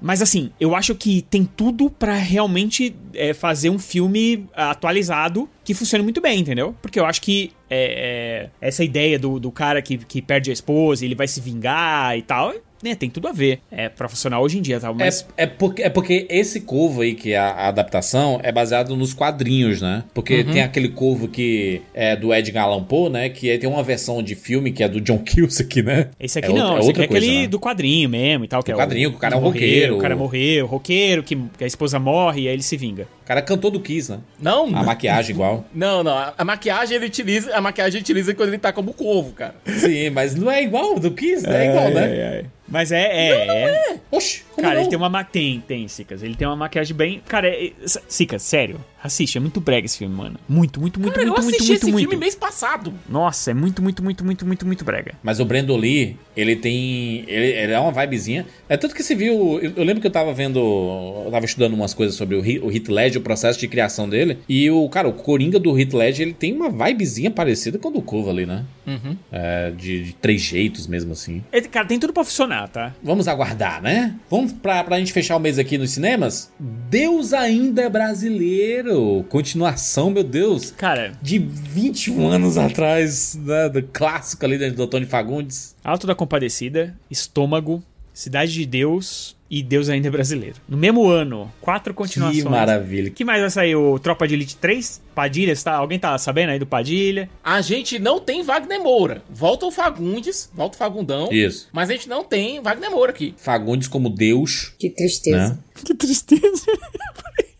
Mas assim, eu acho que tem tudo pra realmente é, fazer um filme atualizado que funcione muito bem, entendeu? Porque eu acho que é, é, essa ideia do, do cara que, que perde a esposa ele vai se vingar e tal, né, tem tudo a ver. É pra funcionar hoje em dia, tal. Mas É, é, porque, é porque esse corvo aí, que é a, a adaptação, é baseado nos quadrinhos, né? Porque Uhum. tem aquele corvo que é do Edgar Allan Poe, né? Que aí tem uma versão de filme que é do John Cusack, né? Esse aqui é não, outra- é esse aqui outra é coisa, aquele né? do quadrinho mesmo e tal. Que é quadrinho, que o cara é um roqueiro. O cara morreu, roqueiro, que, que a esposa morre e aí ele se vinga. O cara cantou do Kiss, né? Não, A maquiagem igual. [LAUGHS] não, não. A, a maquiagem ele utiliza, a maquiagem ele utiliza quando ele tá como corvo, cara. Sim, mas não é igual do Kiss, né? É igual, né? Mas é, é, é. Oxi, como Cara, não? ele tem uma ma... Tem, tem, Sicas. Ele tem uma maquiagem bem. Cara, é... é- Sicas, sério. Assiste, é muito brega esse filme, mano. Muito, muito, muito, Cara, eu muito, muito, assisti muito, esse muito. filme mês passado. Nossa, é muito, muito, muito, muito, muito, muito brega. Mas o Brandon Lee, ele tem. Ele, ele é uma vibezinha. É tanto que se viu. Eu, eu lembro que eu tava vendo. Eu tava estudando umas coisas sobre o, o Heath Ledger, o processo de criação dele. E o, cara, o Coringa do Heath Ledger, ele tem uma vibezinha parecida com a do Cova ali, né? Uhum. É, de, de três jeitos mesmo assim. Ele, cara, tem tudo pra funcionar, tá? Vamos aguardar, né? Vamos pra, pra gente fechar o mês aqui nos cinemas? Deus ainda é brasileiro. Continuação, meu Deus. Cara, De 21 anos atrás, né? Do clássico ali do Antônio Fagundes. Alto da Compadecida, Estômago, Cidade de Deus e Deus Ainda é Brasileiro. No mesmo ano, quatro continuações. Que maravilha. que mais vai sair? O Tropa de Elite 3? Padilha, tá? alguém tá sabendo aí do Padilha? A gente não tem Wagner Moura. Volta o Fagundes, volta o Fagundão. Isso. Mas a gente não tem Wagner Moura aqui. Fagundes como Deus, Que tristeza. né? Que tristeza. [LAUGHS]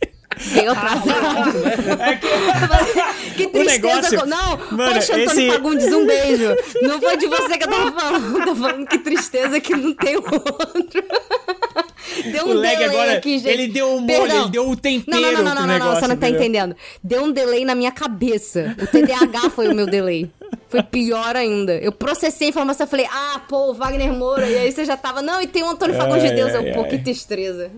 Bem atrasado. [LAUGHS] que tristeza. negócio- co- Não, Mano, poxa, Antônio esse- Fagundes, um beijo. Não foi de você que eu tava falando. Tô falando que tristeza que não tem outro. Deu um o delay agora, aqui, gente. ele deu o molho, Perdão. ele deu o Não, tempero não, não, não, não, não, negócio, você não tá entendeu? entendendo. Deu um delay na minha cabeça. O TDAH foi o meu delay. Foi pior ainda. Eu processei a informação e falei, ah, pô, o Wagner Moura. E aí você já tava, não, e tem o Antônio Fagundes de Deus. ai, Eu, pô, ai. que tristeza.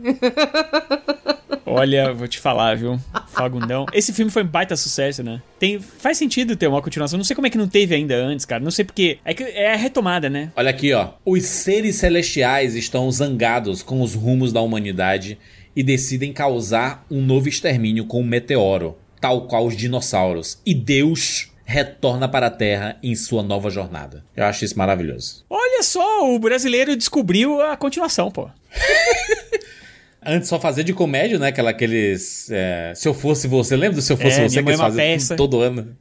Olha, vou te falar, viu? Fagundão. Esse filme foi um baita sucesso, né? Tem, faz sentido ter uma continuação. Não sei como é que não teve ainda antes, cara. Não sei porque. É que é a retomada, né? Olha aqui, ó. Os seres celestiais estão zangados com os rumos da humanidade e decidem causar um novo extermínio com um meteoro, tal qual os dinossauros. E Deus retorna para a Terra em sua nova jornada. Eu acho isso maravilhoso. Olha só, o brasileiro descobriu a continuação, pô. [LAUGHS] Antes só fazer de comédia, né? Aquela, aqueles. é, se eu fosse você, lembra do Se eu fosse É, você Minha que é eles uma faziam todo ano?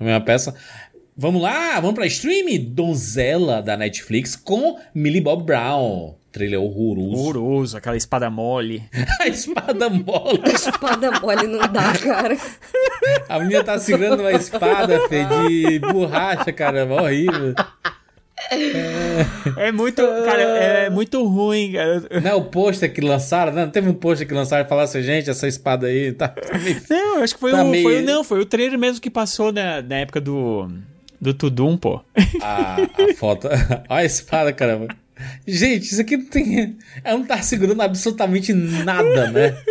A mesma peça. Vamos lá, vamos pra stream? Donzela da Netflix com Millie Bob Brown. Trailer horroroso. Horroroso, aquela espada mole. [LAUGHS] A espada mole. Espada mole não dá, cara. [LAUGHS] A menina tá segurando uma espada, Fê, de borracha, caramba, horrível. É muito, cara, é muito ruim, cara. Não é o pôster que lançaram? Não, teve um pôster que lançaram e falaram assim, gente, essa espada aí tá... tá meio- Não, acho que foi, Tá o, meio- foi o- Não, foi o trailer mesmo que passou na, na época do. Do Tudum, pô. a, a foto. [LAUGHS] Olha a espada, caramba. Gente, isso aqui não tem. Ela não tá segurando absolutamente nada, né? [LAUGHS]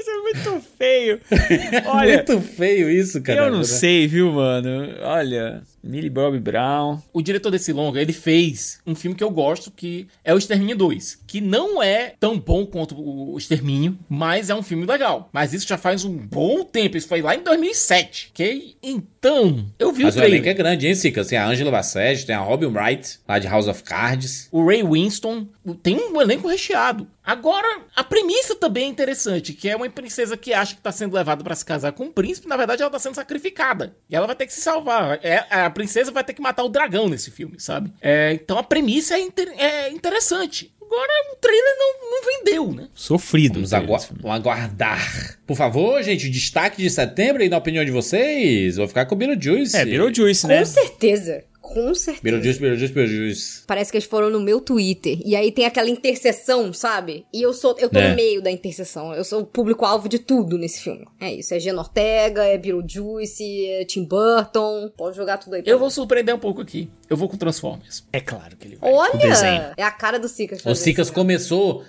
Isso é muito feio. [LAUGHS] Olha, Muito feio isso, cara. eu não sei, viu, mano? Olha, Millie Bob Brown. O diretor desse longa, ele fez um filme que eu gosto, que é o Extermínio 2. Que não é tão bom quanto o Extermínio, mas é um filme legal. Mas isso já faz um bom tempo. Isso foi lá em 2007, ok? Então, eu vi Mas o o elenco trailer. é grande, hein, Sica? Tem a Angela Bassett, tem a Robin Wright, lá de House of Cards. O Ray Winston tem um elenco recheado. Agora, a premissa também é interessante, que é uma princesa que acha que tá sendo levada pra se casar com um príncipe, na verdade ela tá sendo sacrificada. E ela vai ter que se salvar. É, a princesa vai ter que matar o dragão nesse filme, sabe? É, então a premissa é, inter- é interessante. Agora, o trailer não, não vendeu, né? Sofrido. Vamos, o filme. vamos aguardar. Por favor, gente, destaque de setembro aí na opinião de vocês. Vou ficar com o Beetlejuice. É, Beetlejuice, Com né? certeza. Com certeza. Beetlejuice, Beetlejuice, Beetlejuice. Parece que eles foram no meu Twitter. E aí tem aquela interseção, sabe? E eu sou. Eu tô É. no meio da interseção. Eu sou o público-alvo de tudo nesse filme. É isso. É Gena Ortega, é Beetlejuice, é Tim Burton. Pode jogar tudo aí. pra Eu mim. vou surpreender um pouco aqui. Eu vou com Transformers. É claro que ele vai. Olha! É a cara do Sicas. O Sicas né? começou.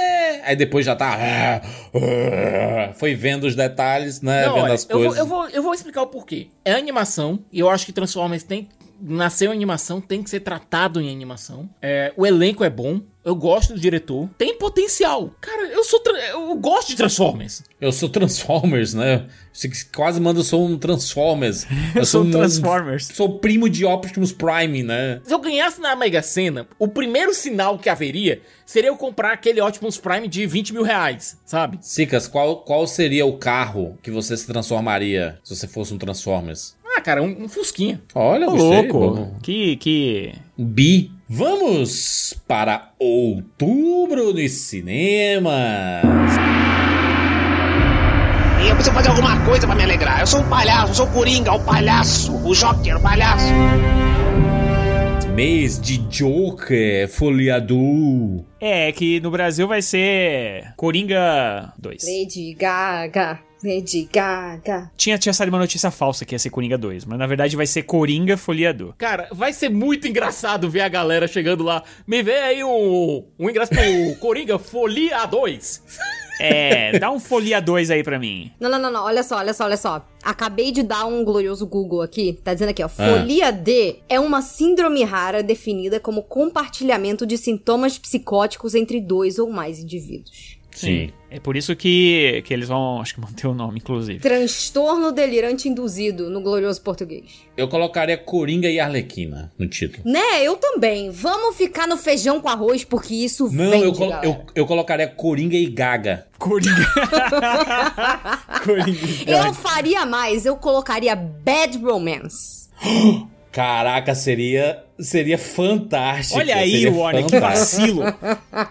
É, aí depois já tá. ah, ah, Foi vendo os detalhes, né? Não, vendo olha, as eu, vou, coisas. eu, vou, eu vou explicar o porquê. É animação, e eu acho que Transformers tem. Nasceu em animação, tem que ser tratado em animação. É, o elenco é bom. Eu gosto do diretor. Tem potencial. Cara, eu sou. Eu gosto de Transformers. Eu sou Transformers, né? Você quase manda eu sou um Transformers. [LAUGHS] Eu, sou um um- Transformers. Sou primo de Optimus Prime, né? Se eu ganhasse na Mega Sena, o primeiro sinal que haveria seria eu comprar aquele Optimus Prime de 20 mil reais, sabe? Sicas, qual, qual seria o carro que você se transformaria se você fosse um Transformers? Ah, cara, um, um Fusquinha. Olha, Ô, gostei. louco. Que, que... Bi. Vamos para outubro nos cinemas. E eu preciso fazer alguma coisa pra me alegrar. Eu sou um palhaço, eu sou o Coringa, o palhaço, o Joker, o palhaço. Mês de Joker, folheador. É, que no Brasil vai ser Coringa 2. Lady Gaga. Lady Gaga. Tinha, tinha saído uma notícia falsa que ia ser Coringa 2, mas na verdade vai ser Coringa Folheador. Cara, vai ser muito engraçado ver a galera chegando lá. Me vê aí um, um ingresso pro [LAUGHS] Coringa Folia 2. É, dá um Folia 2 aí pra mim. Não, não, não, não. Olha só, olha só, olha só. Acabei de dar um glorioso Google aqui. Tá dizendo aqui, ó. Folia D é uma síndrome rara definida como compartilhamento de sintomas psicóticos entre dois ou mais indivíduos. Sim. É por isso que, que eles vão, acho que manter o nome, inclusive. Transtorno delirante induzido no glorioso português. Eu colocaria Coringa e Arlequina no título. Né, eu também. Vamos ficar no feijão com arroz, porque isso Não, vende, eu, colo- galera. eu, eu colocaria Coringa e Gaga. Coringa. [LAUGHS] Coringa. Eu faria mais, eu colocaria Bad Romance. [GASPS] Caraca, seria seria fantástico. Olha aí, seria Warner, que fantástico. vacilo.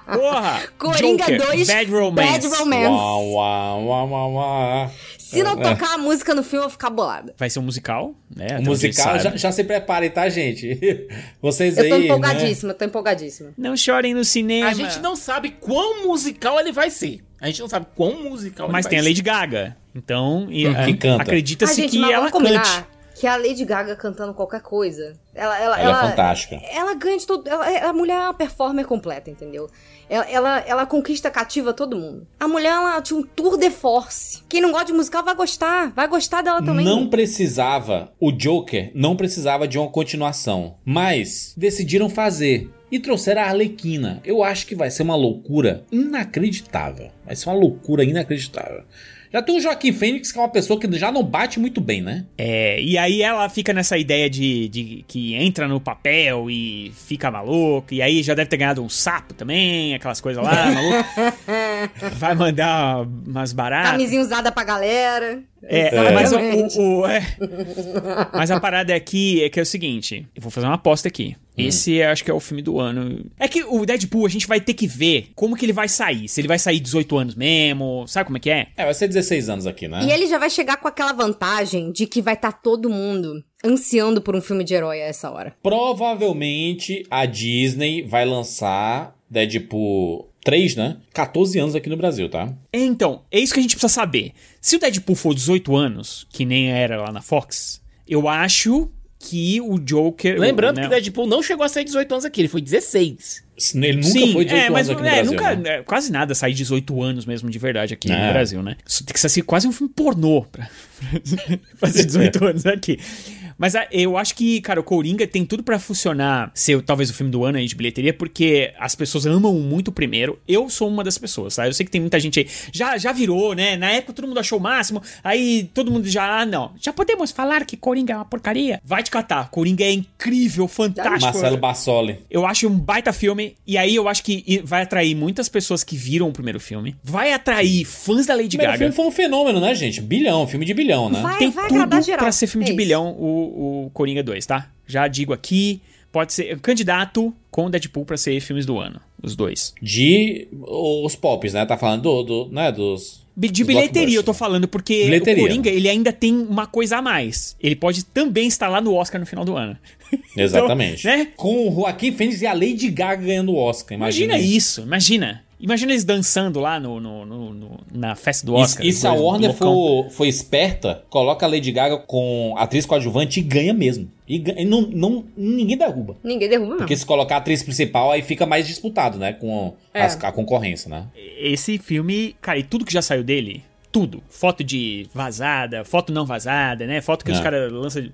Porra. Coringa Joker, 2, Bad Romance. Bad Romance. Uau, uau, uau, uau, uau. Se não É. tocar a música no filme, eu vou ficar bolada. Vai ser um musical, né? Onde musical, já, já se preparem, tá, gente? [LAUGHS] Vocês Eu aí. tô né? empolgadíssima, tô empolgadíssima. Não chorem no cinema. A gente não sabe quão musical ele vai ser. A gente não sabe quão musical Mas ele tem a vai Lady Gaga. Então, Hum, que a- canta. Ah, acredita-se gente, que mas ela combinar cante. Que a Lady Gaga cantando qualquer coisa, ela... Ela, Ela é fantástica. Ela ganha de todo... Ela, a mulher é uma performer completa, entendeu? Ela, ela, ela conquista, cativa todo mundo. A mulher, ela tinha um tour de force. Quem não gosta de musical vai gostar. Vai gostar dela também. Não precisava, o Joker não precisava de uma continuação, mas decidiram fazer e trouxeram a Arlequina. Eu acho que vai ser uma loucura inacreditável. Vai ser uma loucura inacreditável. Já tem o Joaquim Fênix, que é uma pessoa que já não bate muito bem, né? É, e aí ela fica nessa ideia de, de que entra no papel e fica maluco. E aí já deve ter ganhado um sapo também, aquelas coisas lá, maluco. [LAUGHS] Vai mandar umas baratas. Camisinha usada pra galera. É, mas, o, o- o- é. mas a parada aqui é que é o seguinte: eu vou fazer uma aposta aqui. Esse acho que é o filme do ano. É que o Deadpool a gente vai ter que ver como que ele vai sair. Se ele vai sair 18 anos mesmo, sabe como é que é? É, vai ser 16 anos aqui, né? E ele já vai chegar com aquela vantagem de que vai estar todo mundo ansiando por um filme de herói a essa hora. Provavelmente a Disney vai lançar Deadpool 3, né? 14 anos aqui no Brasil, tá? É, então, é isso que a gente precisa saber. Se o Deadpool for 18 anos, que nem era lá na Fox, eu acho que o Joker. Lembrando né, que o Deadpool não chegou a ser 18 anos aqui, ele foi 16. Ele nunca Sim, foi 18 é, mas anos aqui no é, Brasil. nunca, né? é, quase nada sai 18 anos mesmo de verdade aqui É. no Brasil, né? Isso tem que ser quase um filme pornô pra [LAUGHS] fazer 18 [LAUGHS] anos aqui. Mas ah, eu acho que, cara, o Coringa tem tudo pra funcionar, ser talvez o filme do ano aí de bilheteria, porque as pessoas amam muito o primeiro. Eu sou uma das pessoas, tá? Eu sei que tem muita gente aí. Já, já virou, né? Na época todo mundo achou o máximo, aí todo mundo já, ah, não. Já podemos falar que Coringa é uma porcaria? Vai te catar. Coringa é incrível, fantástico. Marcelo Bassoli. Eu acho um baita filme, e aí eu acho que vai atrair muitas pessoas que viram o primeiro filme. Vai atrair fãs da Lady O primeiro Gaga. filme foi um fenômeno, né, gente? Bilhão, filme de bilhão, né? Vai, Tem vai tudo geral. pra ser filme É de bilhão, o, o Coringa 2, tá? Já digo aqui, pode ser candidato com Deadpool pra ser filmes do ano, os dois. De os pops, né? Tá falando do, do né, dos... De dos bilheteria eu tô falando, porque Bilheteria. o Coringa, ele ainda tem uma coisa a mais. Ele pode também estar lá no Oscar no final do ano. [LAUGHS] Exatamente. Então, né? Com o Joaquim Fênix e a Lady Gaga ganhando o Oscar, imagina. Imagina isso, imagina. Imagina eles dançando lá no, no- no- no- na festa do Oscar. E, e se a os Warner for, for esperta, coloca a Lady Gaga com atriz coadjuvante e ganha mesmo. E, ganha- e não, não, ninguém derruba. Ninguém derruba, não. Porque se colocar a atriz principal, aí fica mais disputado, né? Com É. as- a concorrência, né? Esse filme, cara, e tudo que já saiu dele, tudo. Foto de vazada, foto não vazada, né? Foto que os É. caras lançam.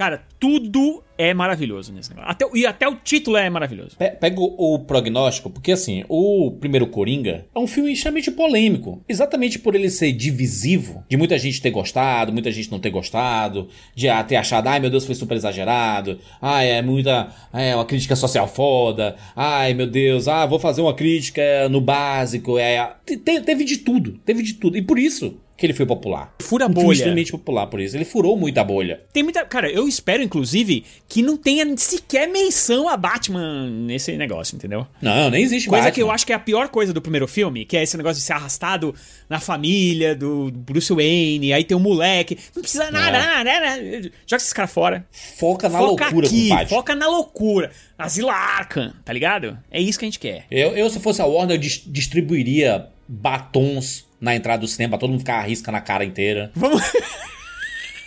Cara, tudo é maravilhoso nesse negócio. Até, e até o título é maravilhoso. Pe- Pega o, prognóstico, porque assim, o primeiro Coringa é um filme extremamente polêmico. Exatamente por ele ser divisivo, de muita gente ter gostado, muita gente não ter gostado, de ah, ter achado, ai meu Deus, foi super exagerado, ai, é muita. É uma crítica social foda, ai meu Deus, ah, vou fazer uma crítica no básico. É, te- teve de tudo, teve de tudo. E por isso que ele foi popular. Fura a bolha. extremamente popular por isso. Ele furou muita bolha. Tem muita. Cara, eu espero, inclusive, que não tenha sequer menção a Batman nesse negócio, entendeu? Não, nem existe Coisa Batman. que eu acho que é a pior coisa do primeiro filme, que é esse negócio de ser arrastado na família do Bruce Wayne, aí tem um moleque. Não precisa nada, nada, nada. Joga esses caras fora. Foca na foca loucura, aqui, compadre. foca na loucura. Asila Arkham, tá ligado? É isso que a gente quer. Eu, eu, se fosse a Warner, eu dis- distribuiria batons na entrada do cinema todo mundo ficar risca na cara inteira. Vamos. [LAUGHS]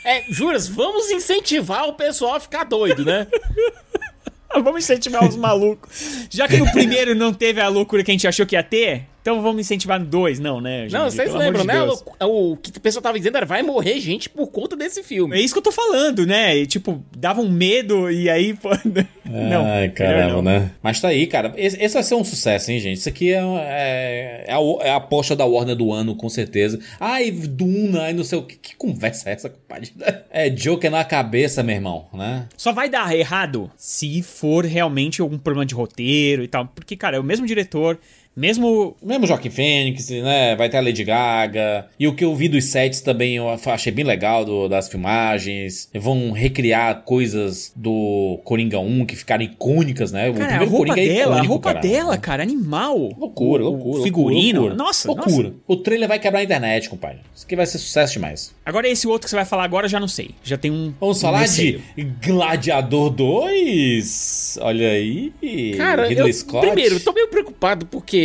É, Juras, vamos incentivar o pessoal a ficar doido, né? [LAUGHS] Vamos incentivar os malucos. Já que no primeiro não teve a loucura que a gente achou que ia ter, então vamos incentivar no dois, não, né? Não, Jandir? vocês Pelo lembram, de né? O, o que o pessoal tava dizendo era vai morrer gente por conta desse É filme. isso que eu tô falando, né? E, tipo, dava um medo e aí. pô, [LAUGHS] não. Ai, caramba, não. né? Mas tá aí, cara. Esse, esse vai ser um sucesso, hein, gente? Isso aqui é, é, é, a, é a aposta da Warner do ano, com certeza. Ai, Duna, ai, não sei o que. Que conversa é essa, compadre? [LAUGHS] É Joker na cabeça, meu irmão, né? Só vai dar errado se for realmente algum problema de roteiro e tal. Porque, cara, é o mesmo diretor, mesmo. Mesmo Joaquim Fênix, né? Vai ter a Lady Gaga. E o que eu vi dos sets também eu achei bem legal do- das filmagens. Vão recriar coisas do Coringa 1 que ficaram icônicas, né? O Cara, a roupa Coringa é dela, a icônico, roupa cara. dela, cara, animal. Loucura, O- o loucura. Figurino. loucura. Nossa, loucura. nossa. O trailer vai quebrar a internet, compadre. Isso aqui vai ser sucesso demais. Agora esse outro que você vai falar agora, eu já não sei. Já tem um. Vamos um falar receio. de Gladiador 2? Olha aí. Cara, eu, Scott. primeiro, eu tô meio preocupado porque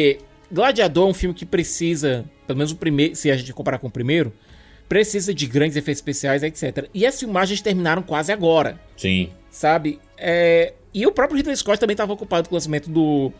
Gladiador é um filme que precisa, pelo menos o primeiro, se a gente comparar com o primeiro, precisa de grandes efeitos especiais, etc. E as filmagens terminaram quase agora, Sim. sabe? É, e o próprio Ridley Scott também tava ocupado com o lançamento do,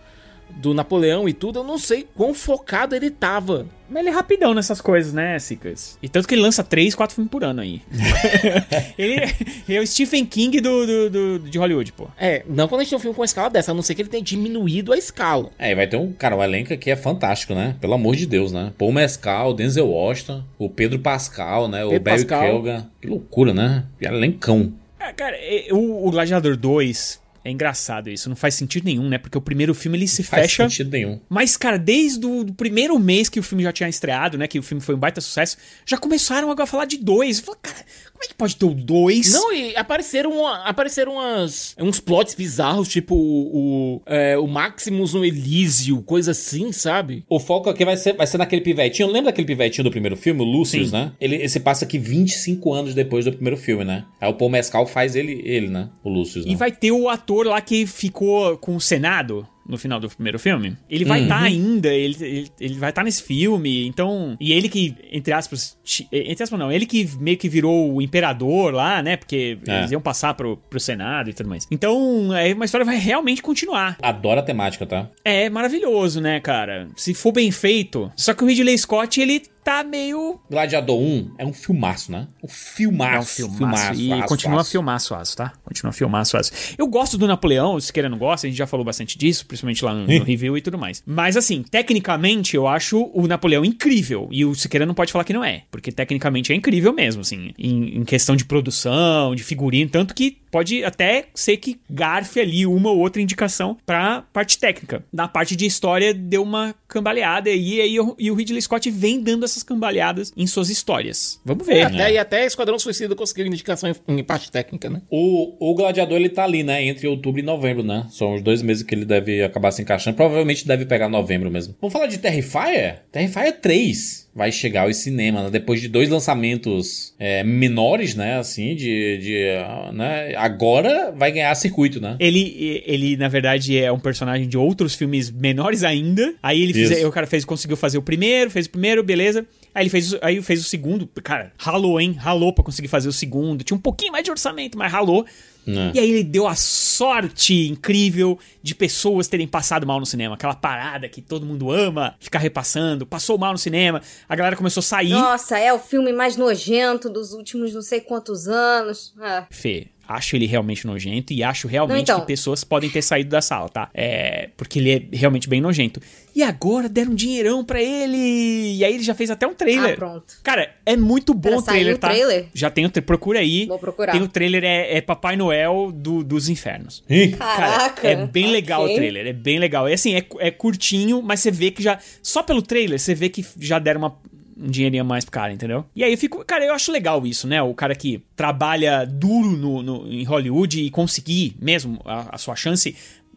do Napoleão e tudo. Eu não sei quão focado ele tava. Mas ele é rapidão nessas coisas, né, Sicas? E tanto que ele lança 3, 4 filmes por ano aí. [LAUGHS] ele é o Stephen King do, do, do- de Hollywood, pô. É, não quando a gente tem um filme com uma escala dessa, a não ser que ele tenha diminuído a escala. É, e vai ter um, cara, um elenco aqui é fantástico, né? Pelo amor de Deus, né? Paul Mescal, Denzel Washington, o Pedro Pascal, né? o Pedro Barry Pascal. Keoghan. Que loucura, né? Que elencão. Ah, cara, é, o, o Gladiador 2, É engraçado isso, não faz sentido nenhum, né? Porque o primeiro filme ele se Faz fecha. sentido nenhum. Mas, cara, desde o do primeiro mês que o filme já tinha estreado, né? Que o filme foi um baita sucesso, já começaram a falar de dois. Eu falei, cara, como é que pode ter o dois? Não, e apareceram, apareceram umas, uns plots bizarros, tipo o, o, é, o Maximus no Elísio, coisa assim, sabe? O foco aqui vai ser, vai ser naquele pivetinho. Lembra daquele pivetinho do primeiro filme, o Lucius, Sim. né? Ele, ele se passa aqui 25 anos depois do primeiro filme, né? Aí o Paul Mescal faz ele, ele né? O Lucius, né? E vai ter o ator lá que ficou com o Senado no final do primeiro filme. Ele vai Uhum. estar ainda, ele, ele, ele vai estar nesse filme, então... E ele que, entre aspas... ti- Entre aspas não, ele que meio que virou o imperador lá, né? Porque É. eles iam passar pro, pro Senado e tudo mais. Então, é uma história vai realmente continuar. Adoro a temática, tá? É maravilhoso, né, cara? Se for bem feito. Só que o Ridley Scott, ele tá meio... Gladiador 1 é um filmaço, né? Um filmaço. É um filmaço. e aço, continua aço. filmaço, aço, tá? Continua filmaço, aço. Eu gosto do Napoleão, se queira não gosta, a gente já falou bastante disso, principalmente lá no, no review e tudo mais. Mas assim, tecnicamente eu acho o Napoleão incrível. E o Siqueira não pode falar que não é. Porque tecnicamente é incrível mesmo, assim. Em, em questão de produção, de figurino, tanto que pode até ser que garfe ali uma ou outra indicação pra parte técnica. Na parte de história deu uma cambaleada e aí o- e o Ridley Scott vem dando essas cambaleadas em suas histórias. Vamos ver. É, até, E até Esquadrão Suicida conseguiu indicação em, em parte técnica, né? O, o Gladiador, ele tá ali, né? Entre outubro e novembro, né? São os dois meses que ele deve acabar se encaixando. Provavelmente deve pegar novembro mesmo. Vamos falar de Terrifier? Terrifier 3 vai chegar aos cinemas, né? Depois de dois lançamentos é, menores, né? Assim, de... de ah, né? Agora vai ganhar circuito, né? Ele, ele, na verdade, é um personagem de outros filmes menores ainda. Aí ele fez, aí o cara fez, conseguiu fazer o primeiro, fez o primeiro, beleza. Aí ele fez, aí fez o segundo. Cara, ralou, hein? Ralou pra conseguir fazer o segundo. Tinha um pouquinho mais de orçamento, mas ralou. Né? E aí ele deu a sorte incrível de pessoas terem passado mal no cinema. Aquela parada que todo mundo ama, ficar repassando. Passou mal no cinema, a galera começou a sair. Nossa, é o filme mais nojento dos últimos não sei quantos anos. É. Fê, acho ele realmente nojento e acho realmente Não, então. que pessoas podem ter saído da sala, tá? É, porque ele é realmente bem nojento. E agora deram um dinheirão pra ele. E aí ele já fez até um trailer. Ah, pronto. Cara, é muito bom Pera, o trailer, o tá? trailer? Já tem o tra- procura aí. Vou procurar. Tem o trailer é, é Papai Noel do- dos infernos. Ih, Caraca. Cara, é bem legal ok. o trailer, é bem legal. É assim, é, é curtinho, mas você vê que já. Só pelo trailer, você vê que já deram uma, um dinheirinho a mais pro cara, entendeu? E aí eu fico. Cara, eu acho legal isso, né? O cara que trabalha duro no, no- em Hollywood e conseguir mesmo a, a sua chance.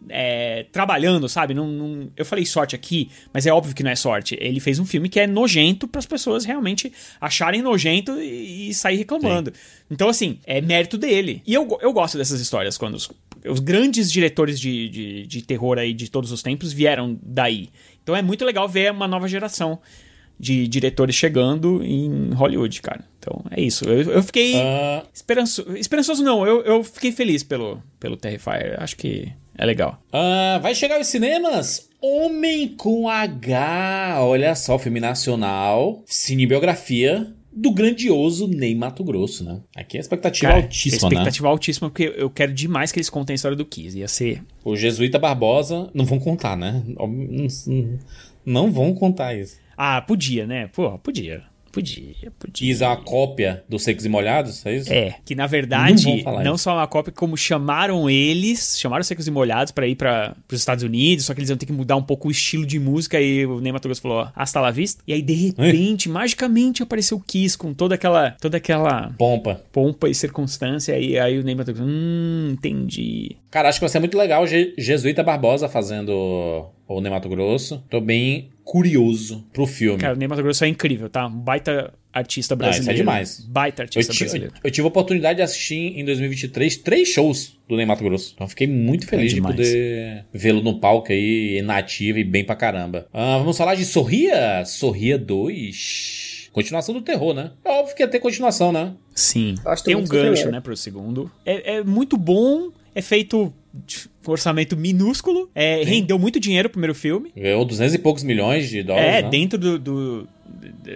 é, trabalhando, sabe? Não, não- eu falei sorte aqui, mas é óbvio que não é sorte. Ele fez um filme que é nojento para as pessoas realmente acharem nojento e, e sair reclamando. Então, assim, é mérito dele. E eu, eu gosto dessas histórias, quando os, os grandes diretores de, de, de terror aí de todos os tempos vieram daí. Então é muito legal ver uma nova geração de diretores chegando em Hollywood, cara. Então é isso. Eu, eu fiquei ah, esperanço, esperançoso, não. Eu, eu fiquei feliz pelo, pelo Terrifier. Acho que é legal. ah, vai chegar aos cinemas Homem com H. Olha só, filme nacional, cinebiografia do grandioso Ney Mato Grosso, né? Aqui a expectativa Cara, altíssima, né? expectativa altíssima, porque eu quero demais que eles contem a história do Kiss. Ia ser. O Jesuíta Barbosa, não vão contar, né? Não vão contar isso. Ah, podia, né? Pô, podia. Podia, podia. É uma cópia dos Secos e Molhados, é isso? É, que na Não verdade, não, falar só uma cópia, como chamaram eles, chamaram os Secos e Molhados pra ir para os Estados Unidos, só que eles iam ter que mudar um pouco o estilo de música e o Ney Mato Grosso falou, hasta la vista. E aí, de repente, magicamente apareceu o Kiss com toda aquela, toda aquela Pompa. pompa e circunstância e aí o Ney Mato Grosso, hum, entendi. Cara, acho que vai ser muito legal o Je- Jesuíta Barbosa fazendo o Ney Mato Grosso. Tô bem curioso pro filme. Cara, o Ney Mato Grosso é incrível, tá? Um baita artista isso é brasileiro. demais. Baita Eu, artista ti- brasileiro. eu tive a oportunidade de assistir em 2023 três shows do Ney Mato Grosso. Então eu fiquei muito feliz de demais. poder vê-lo no palco aí, nativo e bem pra caramba. Ah, vamos falar de Sorria? Sorria 2. Continuação do terror, né? É óbvio que ia ter continuação, né? Sim. Gosto Tem um gancho, né, pro segundo. É, é muito bom, é feito orçamento minúsculo, é, rendeu muito dinheiro o primeiro filme. Ganhou 200 e poucos milhões de dólares, É, né? dentro do, do-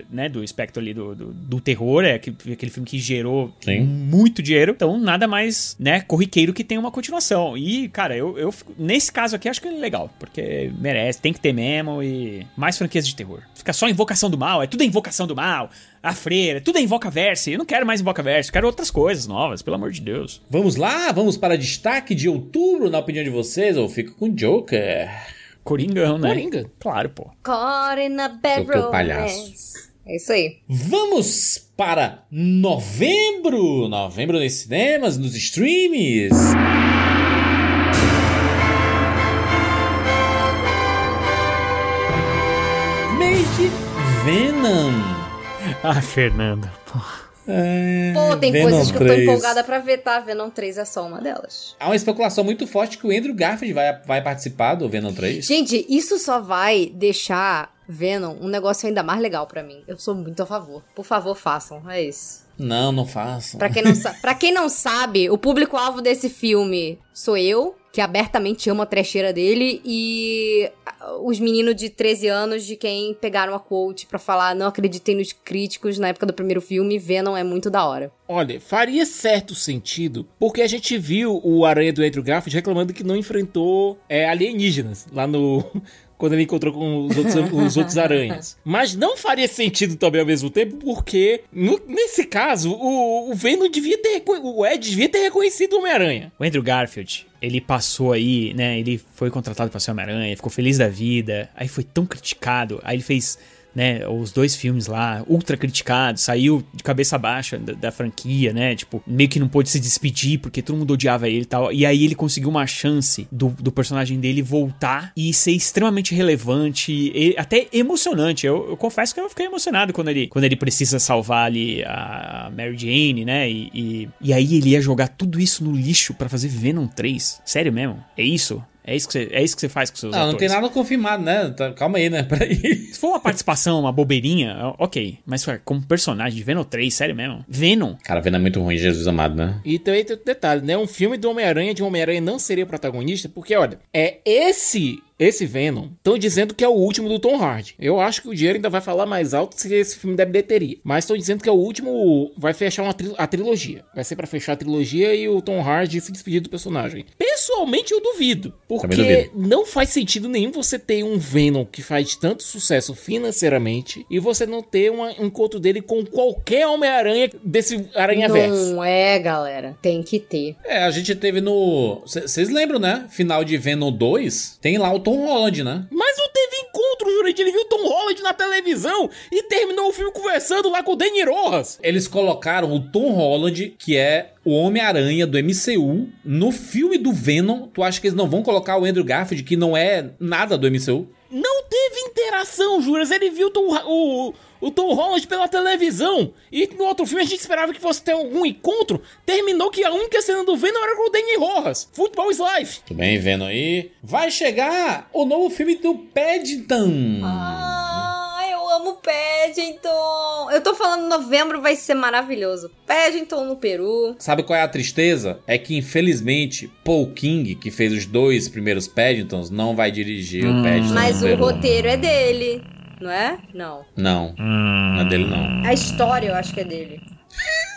né, do espectro ali do, do, do terror, é aquele, filme que gerou Sim. muito dinheiro. Então, nada mais, né, corriqueiro que tem uma continuação. E, cara, eu, eu fico- nesse caso aqui acho que é legal, porque merece, tem que ter mesmo e mais franquias de terror. Fica só invocação do mal, é tudo é invocação do mal. A freira, tudo é invocaverse. Eu não quero mais invocaverse, eu quero outras coisas novas, pelo amor de Deus. Vamos lá, vamos para destaque de outubro, na opinião de vocês, ou fico com Joker. Coringão, né? Coringa. Claro, pô. Caught in a bad romance. É isso aí. Vamos para novembro! Novembro nos cinemas, nos streams. Mês de Venom. Ah, Fernando. É, Pô, tem Venom coisas que eu tô 3. empolgada pra ver, tá? Venom 3 é só uma delas. Há uma especulação muito forte que o Andrew Garfield vai, vai participar do Venom 3. Gente, isso só vai deixar Venom um negócio ainda mais legal pra mim. Eu sou muito a favor. Por favor, façam. É isso. Não, não façam. Pra quem não, sa [LAUGHS] pra quem não sabe, o público-alvo desse filme sou eu, que abertamente amo a trecheira dele, e os meninos de 13 anos de quem pegaram a quote pra falar não acreditem nos críticos na época do primeiro filme, Venom é muito da hora. Olha, faria certo sentido, porque a gente viu o Aranha do Andrew Garfield reclamando que não enfrentou é, alienígenas lá no. Quando ele encontrou com os outros, os outros aranhas. [LAUGHS] Mas não faria sentido também ao mesmo tempo, porque no- nesse caso, o, o Venom devia ter. O Ed devia ter reconhecido o Homem-Aranha. O Andrew Garfield, ele passou aí, né? Ele foi contratado pra ser Homem-Aranha, ficou feliz da vida, aí foi tão criticado, aí ele fez. Né, os dois filmes lá, ultra criticados, saiu de cabeça baixa da, da franquia, né? Tipo, meio que não pôde se despedir porque todo mundo odiava ele e tal. E aí ele conseguiu uma chance do, do personagem dele voltar e ser extremamente relevante, e até emocionante. Eu, eu confesso que eu fiquei emocionado quando ele, quando ele precisa salvar ali a Mary Jane, né? E, e, e aí ele ia jogar tudo isso no lixo pra fazer Venom 3. Sério mesmo? É isso? É isso que você, é isso que você faz com seus Não, não atores? tem nada confirmado, né? Tá- calma aí, né? [LAUGHS] Peraí. Se for uma participação, uma bobeirinha, ok. Mas ué, como personagem de Venom 3, sério mesmo? Venom? Cara, Venom é muito ruim, Jesus amado, né? E também tem outro detalhe, né? Um filme do Homem-Aranha de um Homem-Aranha não seria o protagonista, porque, olha, é esse. Esse Venom, estão dizendo que é o último do Tom Hardy. Eu acho que o dinheiro ainda vai falar mais alto se esse filme der bilheteria. Mas estão dizendo que é o último. Vai fechar uma tri- a trilogia. Vai ser pra fechar a trilogia e o Tom Hardy se despedir do personagem. Pessoalmente, eu duvido. Porque duvido. não faz sentido nenhum você ter um Venom que faz tanto sucesso financeiramente e você não ter uma- um encontro dele com qualquer Homem-Aranha desse Aranha-Verso. Não é, galera. Tem que ter. É, a gente teve no. Vocês lembram, né? Final de Venom 2, tem lá o Tom Holland, né? Mas não teve encontro, Jurandir. Ele viu o Tom Holland na televisão e terminou o filme conversando lá com o Danny Rojas. Eles colocaram o Tom Holland, que é o Homem-Aranha do MCU, no filme do Venom. Tu acha que eles não vão colocar o Andrew Garfield, que não é nada do MCU? Não teve interação, Juras. Ele viu o Tom, o, o Tom Holland pela televisão. E no outro filme a gente esperava que fosse ter algum encontro. Terminou que a única cena do Venom era com o Danny Rojas. Football is life. Tudo bem, Venom aí. Vai chegar o novo filme do Paddington. Ah, eu amo Paddington. Eu tô falando novembro vai ser maravilhoso. Paddington no Peru. Sabe qual é a tristeza? É que, infelizmente, Paul King, que fez os dois primeiros Paddingtons, não vai dirigir o Paddington Mas no o Peru. roteiro é dele, não é? Não. Não, não é dele não. A história eu acho que é dele.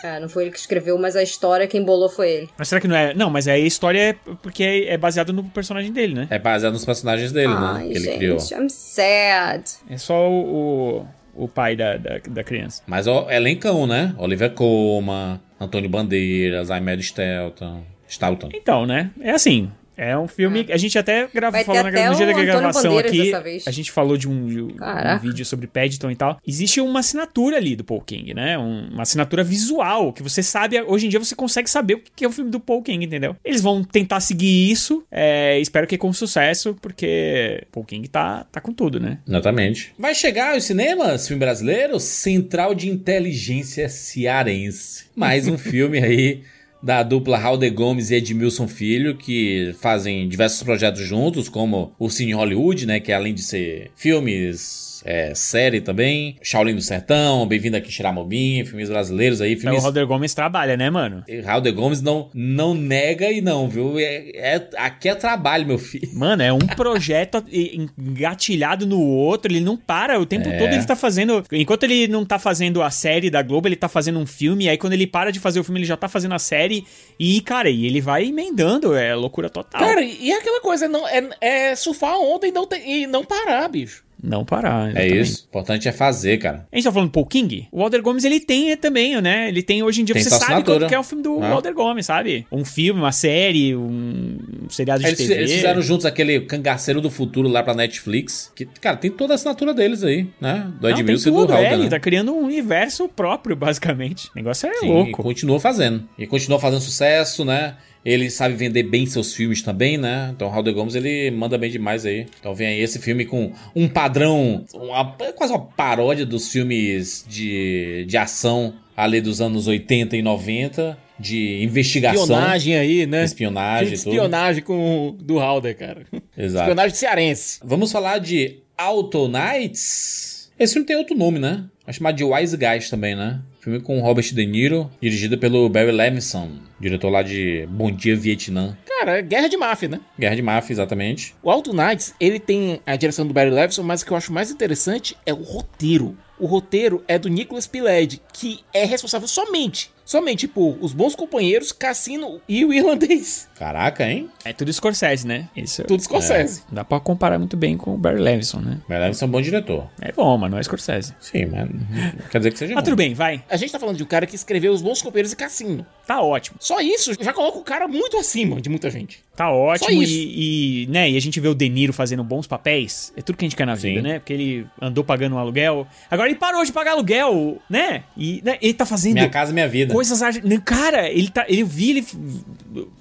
Ah, não foi ele que escreveu, mas a história quem bolou foi ele. Mas será que não é? Não, mas aí a história é porque é, é baseado no personagem dele, né? É baseado nos personagens dele, né? Ai, Que ele gente, criou. I'm sad. É só o, o, o pai da, da, da criança. Mas o elencão, né? Oliver Coma, Antônio Bandeiras, Aymed Stelton. Stalton. Então, né? É assim. É um filme. A gente até gravou na, até no dia da gravação Bandeiras aqui. A gente falou de um, de um- vídeo sobre Paddington e tal. Existe uma assinatura ali do Paul King, né? Um- uma assinatura visual que você sabe. Hoje em dia você consegue saber o que é o filme do Paul King, entendeu? Eles vão tentar seguir isso. é, espero que com sucesso, porque Paul King tá, tá com tudo, né? Exatamente. Vai chegar aos cinemas, filme brasileiro, Central de Inteligência Cearense. Mais um [LAUGHS] filme aí da dupla Raul de Gomes e Edmilson Filho, que fazem diversos projetos juntos, como o Cine Hollywood, né? Que além de ser filmes é, série também. Shaolin do Sertão, Bem-vindo aqui Xiramobim, filmes brasileiros aí, Então, o filmes... Roder Gomes trabalha, né, mano? Raul de Gomes não, não nega e não, viu? É, é- aqui é trabalho, meu filho. [LAUGHS] Mano, é um projeto [LAUGHS] engatilhado no outro, ele não para, o tempo É. todo ele tá fazendo. Enquanto ele não tá fazendo a série da Globo, ele tá fazendo um filme, e aí quando ele para de fazer o filme, ele já tá fazendo a série, e, cara, e ele vai emendando, é loucura total. Cara, e aquela coisa, não, é, é surfar a onda e não, ter- e não parar, bicho. Não parar. É exatamente. isso. O importante é fazer, cara. A gente tá falando do Paul King? O Walter Gomes, ele tem também, né? Ele tem hoje em dia, Tem você sabe qual que é o filme do Ah. Walter Gomes, sabe? Um filme, uma série, um seriado de Eles, TV. eles fizeram juntos aquele Cangaceiro do Futuro lá pra Netflix. Que, cara, tem toda a assinatura deles aí, né? Do Edmilson e do Raul. é, ele né? tá criando um universo próprio, basicamente. O negócio é Sim, e louco. continua fazendo. E continua fazendo sucesso, né? Ele sabe vender bem seus filmes também, né? Então o Raul de Gomes ele manda bem demais aí. Então vem aí esse filme com um padrão, uma, quase uma paródia dos filmes de, de ação ali dos anos 80 e 90, de investigação, Espionagem aí, né? espionagem espionagem com do Halder, cara. [LAUGHS] Exato. Espionagem cearense. Vamos falar de Autonights. Esse filme tem outro nome, né? É chamado de Wise Guys também, né? Filme com Robert De Niro, dirigido pelo Barry Levinson, diretor lá de Bom Dia Vietnã. Cara, é guerra de máfia, né? Guerra de Máfia, exatamente. O Alto Knights, ele tem a direção do Barry Levinson, mas o que eu acho mais interessante é o roteiro. O roteiro é do Nicholas Pileggi, que é responsável somente, somente por Os Bons Companheiros, Cassino e o Irlandês. Caraca, hein? É tudo Scorsese, né? Isso Tudo Scorsese. dá pra comparar muito bem com o Barry Levinson, né? Barry Levinson é um bom diretor. É bom, mas não é Scorsese. Sim, mas não quer dizer que seja Mas tudo bem, vai. A gente tá falando de um cara que escreveu Os Bons Companheiros e Cassino. Tá ótimo. Só isso já coloca o cara muito acima de muita gente. Tá ótimo Só isso. e, e, né, e a gente vê o De Niro fazendo bons papéis. É tudo que a gente quer na vida, Sim. né? Porque ele andou pagando um aluguel. Agora ele parou de pagar aluguel, né? E né, ele tá fazendo Minha Casa Minha Vida. Coisas Cara, ele tá. Ele eu vi ele.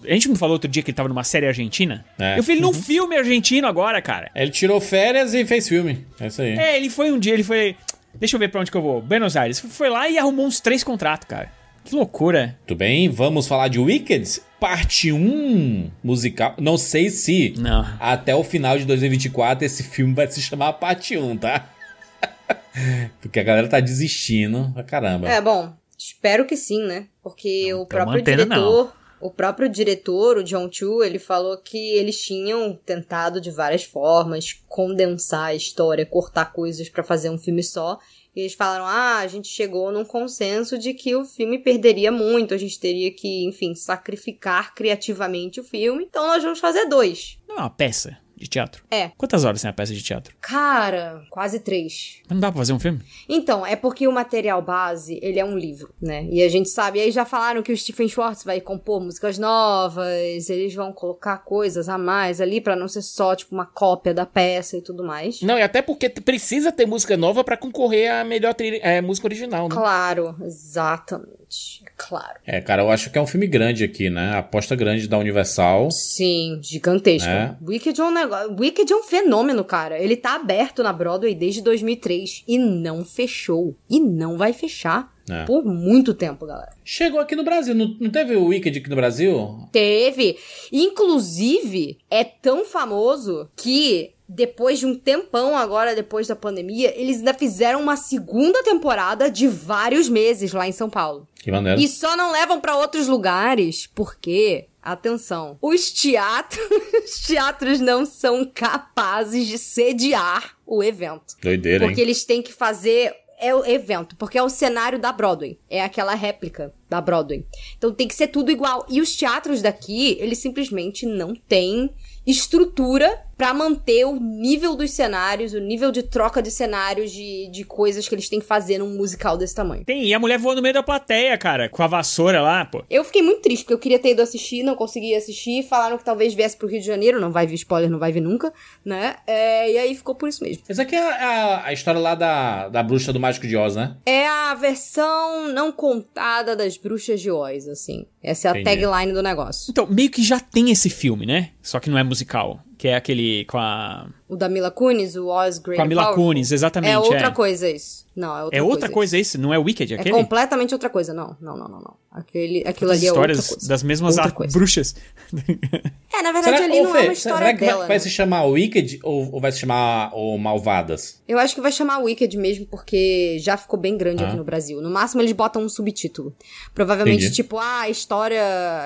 A gente me falou outro dia que ele tava numa série argentina. É. Eu vi ele num filme argentino agora, cara. Ele tirou férias e fez filme. É isso aí. É, ele foi um dia, ele foi. Deixa eu ver pra onde que eu vou. Buenos Aires. Foi lá e arrumou uns três contratos, cara. Que loucura. Tudo bem, vamos falar de Wicked, parte 1 musical. Não sei se Não. até o final de 2024 esse filme vai se chamar parte 1, tá? [LAUGHS] Porque a galera tá desistindo pra caramba. É, bom, espero que sim, né? Porque o pra próprio diretor, o próprio diretor, o John Chu, ele falou que eles tinham tentado de várias formas condensar a história, cortar coisas pra fazer um filme só. E eles falaram: "Ah, a gente chegou num consenso de que o filme perderia muito, a gente teria que, enfim, sacrificar criativamente o filme. Então nós vamos fazer dois." Não é uma peça de teatro? É. Quantas horas tem a peça de teatro? Cara, quase três. Não dá pra fazer um filme? Então, é porque o material base, ele é um livro, né? E a gente sabe, e aí já falaram que o Stephen Schwartz vai compor músicas novas, eles vão colocar coisas a mais ali pra não ser só, tipo, uma cópia da peça e tudo mais. Não, e até porque precisa ter música nova pra concorrer à melhor trilha- é, música original, né? Claro, exatamente. É Claro. É, cara, eu acho que é um filme grande aqui, né? Aposta grande da Universal. Sim, gigantesco. É. Wicked é um negócio. Wicked é um fenômeno, cara. Ele tá aberto na Broadway desde 2003 e não fechou. E não vai fechar É. por muito tempo, galera. Chegou aqui no Brasil. Não, não teve o Wicked aqui no Brasil? Teve. Inclusive, é tão famoso que depois de um tempão agora, depois da pandemia, eles ainda fizeram uma segunda temporada de vários meses lá em São Paulo. Que maneiro. E só não levam pra outros lugares porque, atenção, os teatros, [LAUGHS] os teatros não são capazes de sediar o evento. Doideira, Porque hein? eles têm que fazer é o evento, porque é o cenário da Broadway, é aquela réplica da Broadway. Então tem que ser tudo igual. E os teatros daqui, eles simplesmente não têm estrutura pra manter o nível dos cenários, o nível de troca de cenários, de, de coisas que eles têm que fazer num musical desse tamanho. Tem, e a mulher voou no meio da plateia, cara, com a vassoura lá, pô. Eu fiquei muito triste, porque eu queria ter ido assistir, não consegui assistir. Falaram que talvez viesse pro Rio de Janeiro, não vai vir spoiler, não vai vir nunca, né? É, e aí ficou por isso mesmo. Essa aqui é a, a história lá da, da bruxa do Mágico de Oz, né? É a versão não contada das bruxas de Oz, assim. Essa é a Entendi. tagline do negócio. Então, meio que já tem esse filme, né? Só que não é musical. Que é aquele com a O da Mila Kunis, o Oz Great com a Mila Powerful. Kunis, exatamente. É outra é. coisa isso. Não, é outra É coisa. outra coisa esse, não é Wicked É aquele? completamente outra coisa. Não, não, não, não. não. Aquele, aquilo ali é outra histórias coisa. das mesmas Outra ar- coisa. bruxas. [LAUGHS] É, na verdade ali ô, não Fê, é uma história será que vai- dela. vai, né? se chamar Wicked ou, ou vai se chamar o Malvadas? Eu acho que vai chamar Wicked mesmo, porque já ficou bem grande Ah. aqui no Brasil. No máximo eles botam um subtítulo. Provavelmente, Entendi. tipo, ah, a história,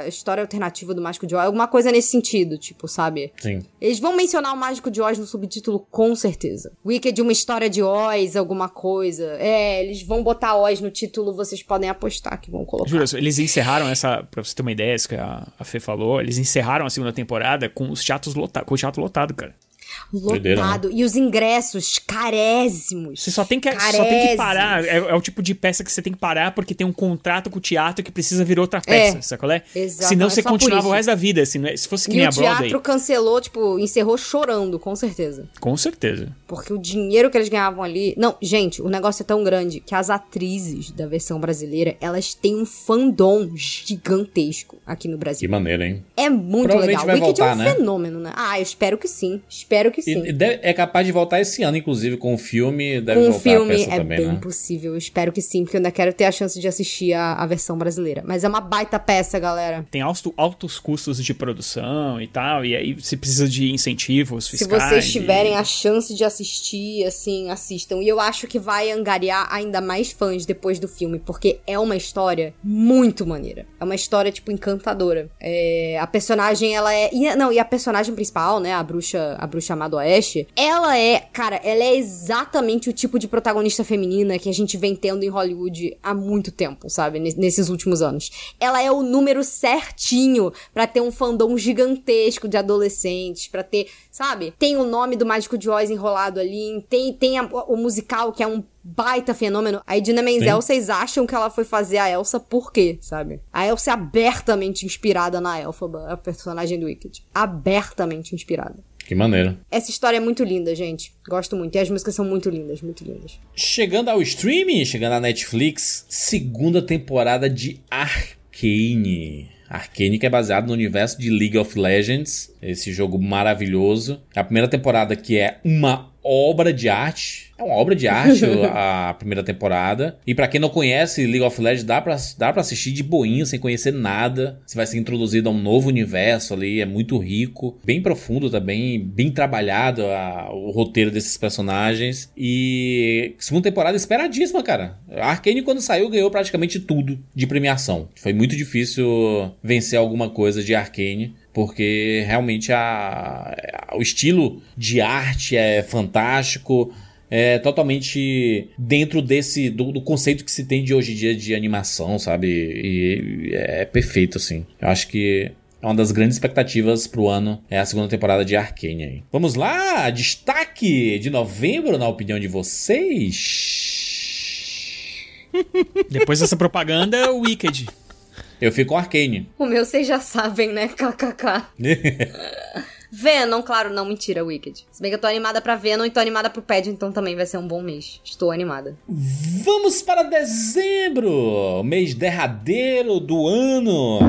história alternativa do Mágico de Oz. Alguma coisa nesse sentido, tipo, sabe? Sim. Eles vão mencionar o Mágico de Oz no subtítulo, com certeza. Wicked, uma história de Oz, alguma coisa. É, eles vão botar Oz no título, vocês podem apostar que vão colocar. Juro, eles encerraram essa, pra você ter uma ideia, isso que a, a Fê falou, eles encerraram a segunda temporada com os teatros lotados, com o teatro lotado, cara. Doideira, Lotado. E os ingressos carésimos. Você só tem que, só tem que parar. É, é o tipo de peça que você tem que parar porque tem um contrato com o teatro que precisa vir outra peça, É. sabe qual é? Exato, Senão é você continuava o resto da vida. Se, não é- se fosse que E nem o a Broadway. teatro cancelou, tipo, encerrou chorando, com certeza. Com certeza. Porque o dinheiro que eles ganhavam ali. Não, gente, o negócio é tão grande que as atrizes da versão brasileira, elas têm um fandom gigantesco aqui no Que Brasil. maneira, hein? É muito legal. vai Wicked é um voltar, né? fenômeno, né? Ah, eu espero que sim. Espero que E- sim. e deve- é capaz de voltar esse ano, inclusive, com o filme. Deve Com o voltar a filme peça é também, bem né? possível. Espero que sim, porque eu ainda quero ter a chance de assistir a, a versão brasileira. Mas é uma baita peça, galera. Tem alto- altos custos de produção e tal, e aí você precisa de incentivos Se fiscais. vocês e- tiverem a chance de assistir, assim, assistam. E eu acho que vai angariar ainda mais fãs depois do filme, porque é uma história muito maneira. É uma história, tipo, encantadora. É, a personagem, ela é. e- não, e a personagem principal, né? A bruxa, a bruxa amada Oeste, ela é, cara, ela é exatamente o tipo de protagonista feminina que a gente vem tendo em Hollywood há muito tempo, sabe? Nes- Nesses últimos anos. Ela é o número certinho pra ter um fandom gigantesco de adolescentes, pra ter, sabe? Tem o nome do Mágico de Oz enrolado ali, tem, tem a- o musical que é um baita fenômeno. A Idina Menzel, vocês acham que ela foi fazer a Elsa por quê, sabe? A Elsa é abertamente inspirada na Elphaba, a personagem do Wicked. Abertamente inspirada. Que maneira. Essa história é muito linda, gente. Gosto muito. E as músicas são muito lindas, muito lindas. Chegando ao streaming, chegando à Netflix, segunda temporada de Arcane. Arcane que é baseado no universo de League of Legends, esse jogo maravilhoso. A primeira temporada que é uma obra de arte. É uma obra de arte [LAUGHS] a primeira temporada. E pra quem não conhece League of Legends, dá pra, dá pra assistir de boinha, sem conhecer nada. Você vai ser introduzido a um novo universo ali, é muito rico, bem profundo também, bem trabalhado a- o roteiro desses personagens. E segunda temporada esperadíssima, cara. A Arcane, quando saiu, ganhou praticamente tudo de premiação. Foi muito difícil vencer alguma coisa de Arcane. Porque realmente a, a- o estilo de arte é fantástico, é totalmente dentro desse do, do conceito que se tem de hoje em dia de animação, sabe? E, e é perfeito, assim. Eu acho que é uma das grandes expectativas pro ano, é a segunda temporada de Arcane aí. Vamos lá, destaque de novembro, na opinião de vocês. Depois dessa propaganda, o Wicked. Eu fico com Arcane. O meu vocês já sabem, né? [LAUGHS] KKK. [LAUGHS] Venom, claro, não, mentira, Wicked. Se bem que eu tô animada pra Venom e tô animada pro Paddington também, vai ser um bom mês. Estou animada. Vamos para dezembro, mês derradeiro do ano.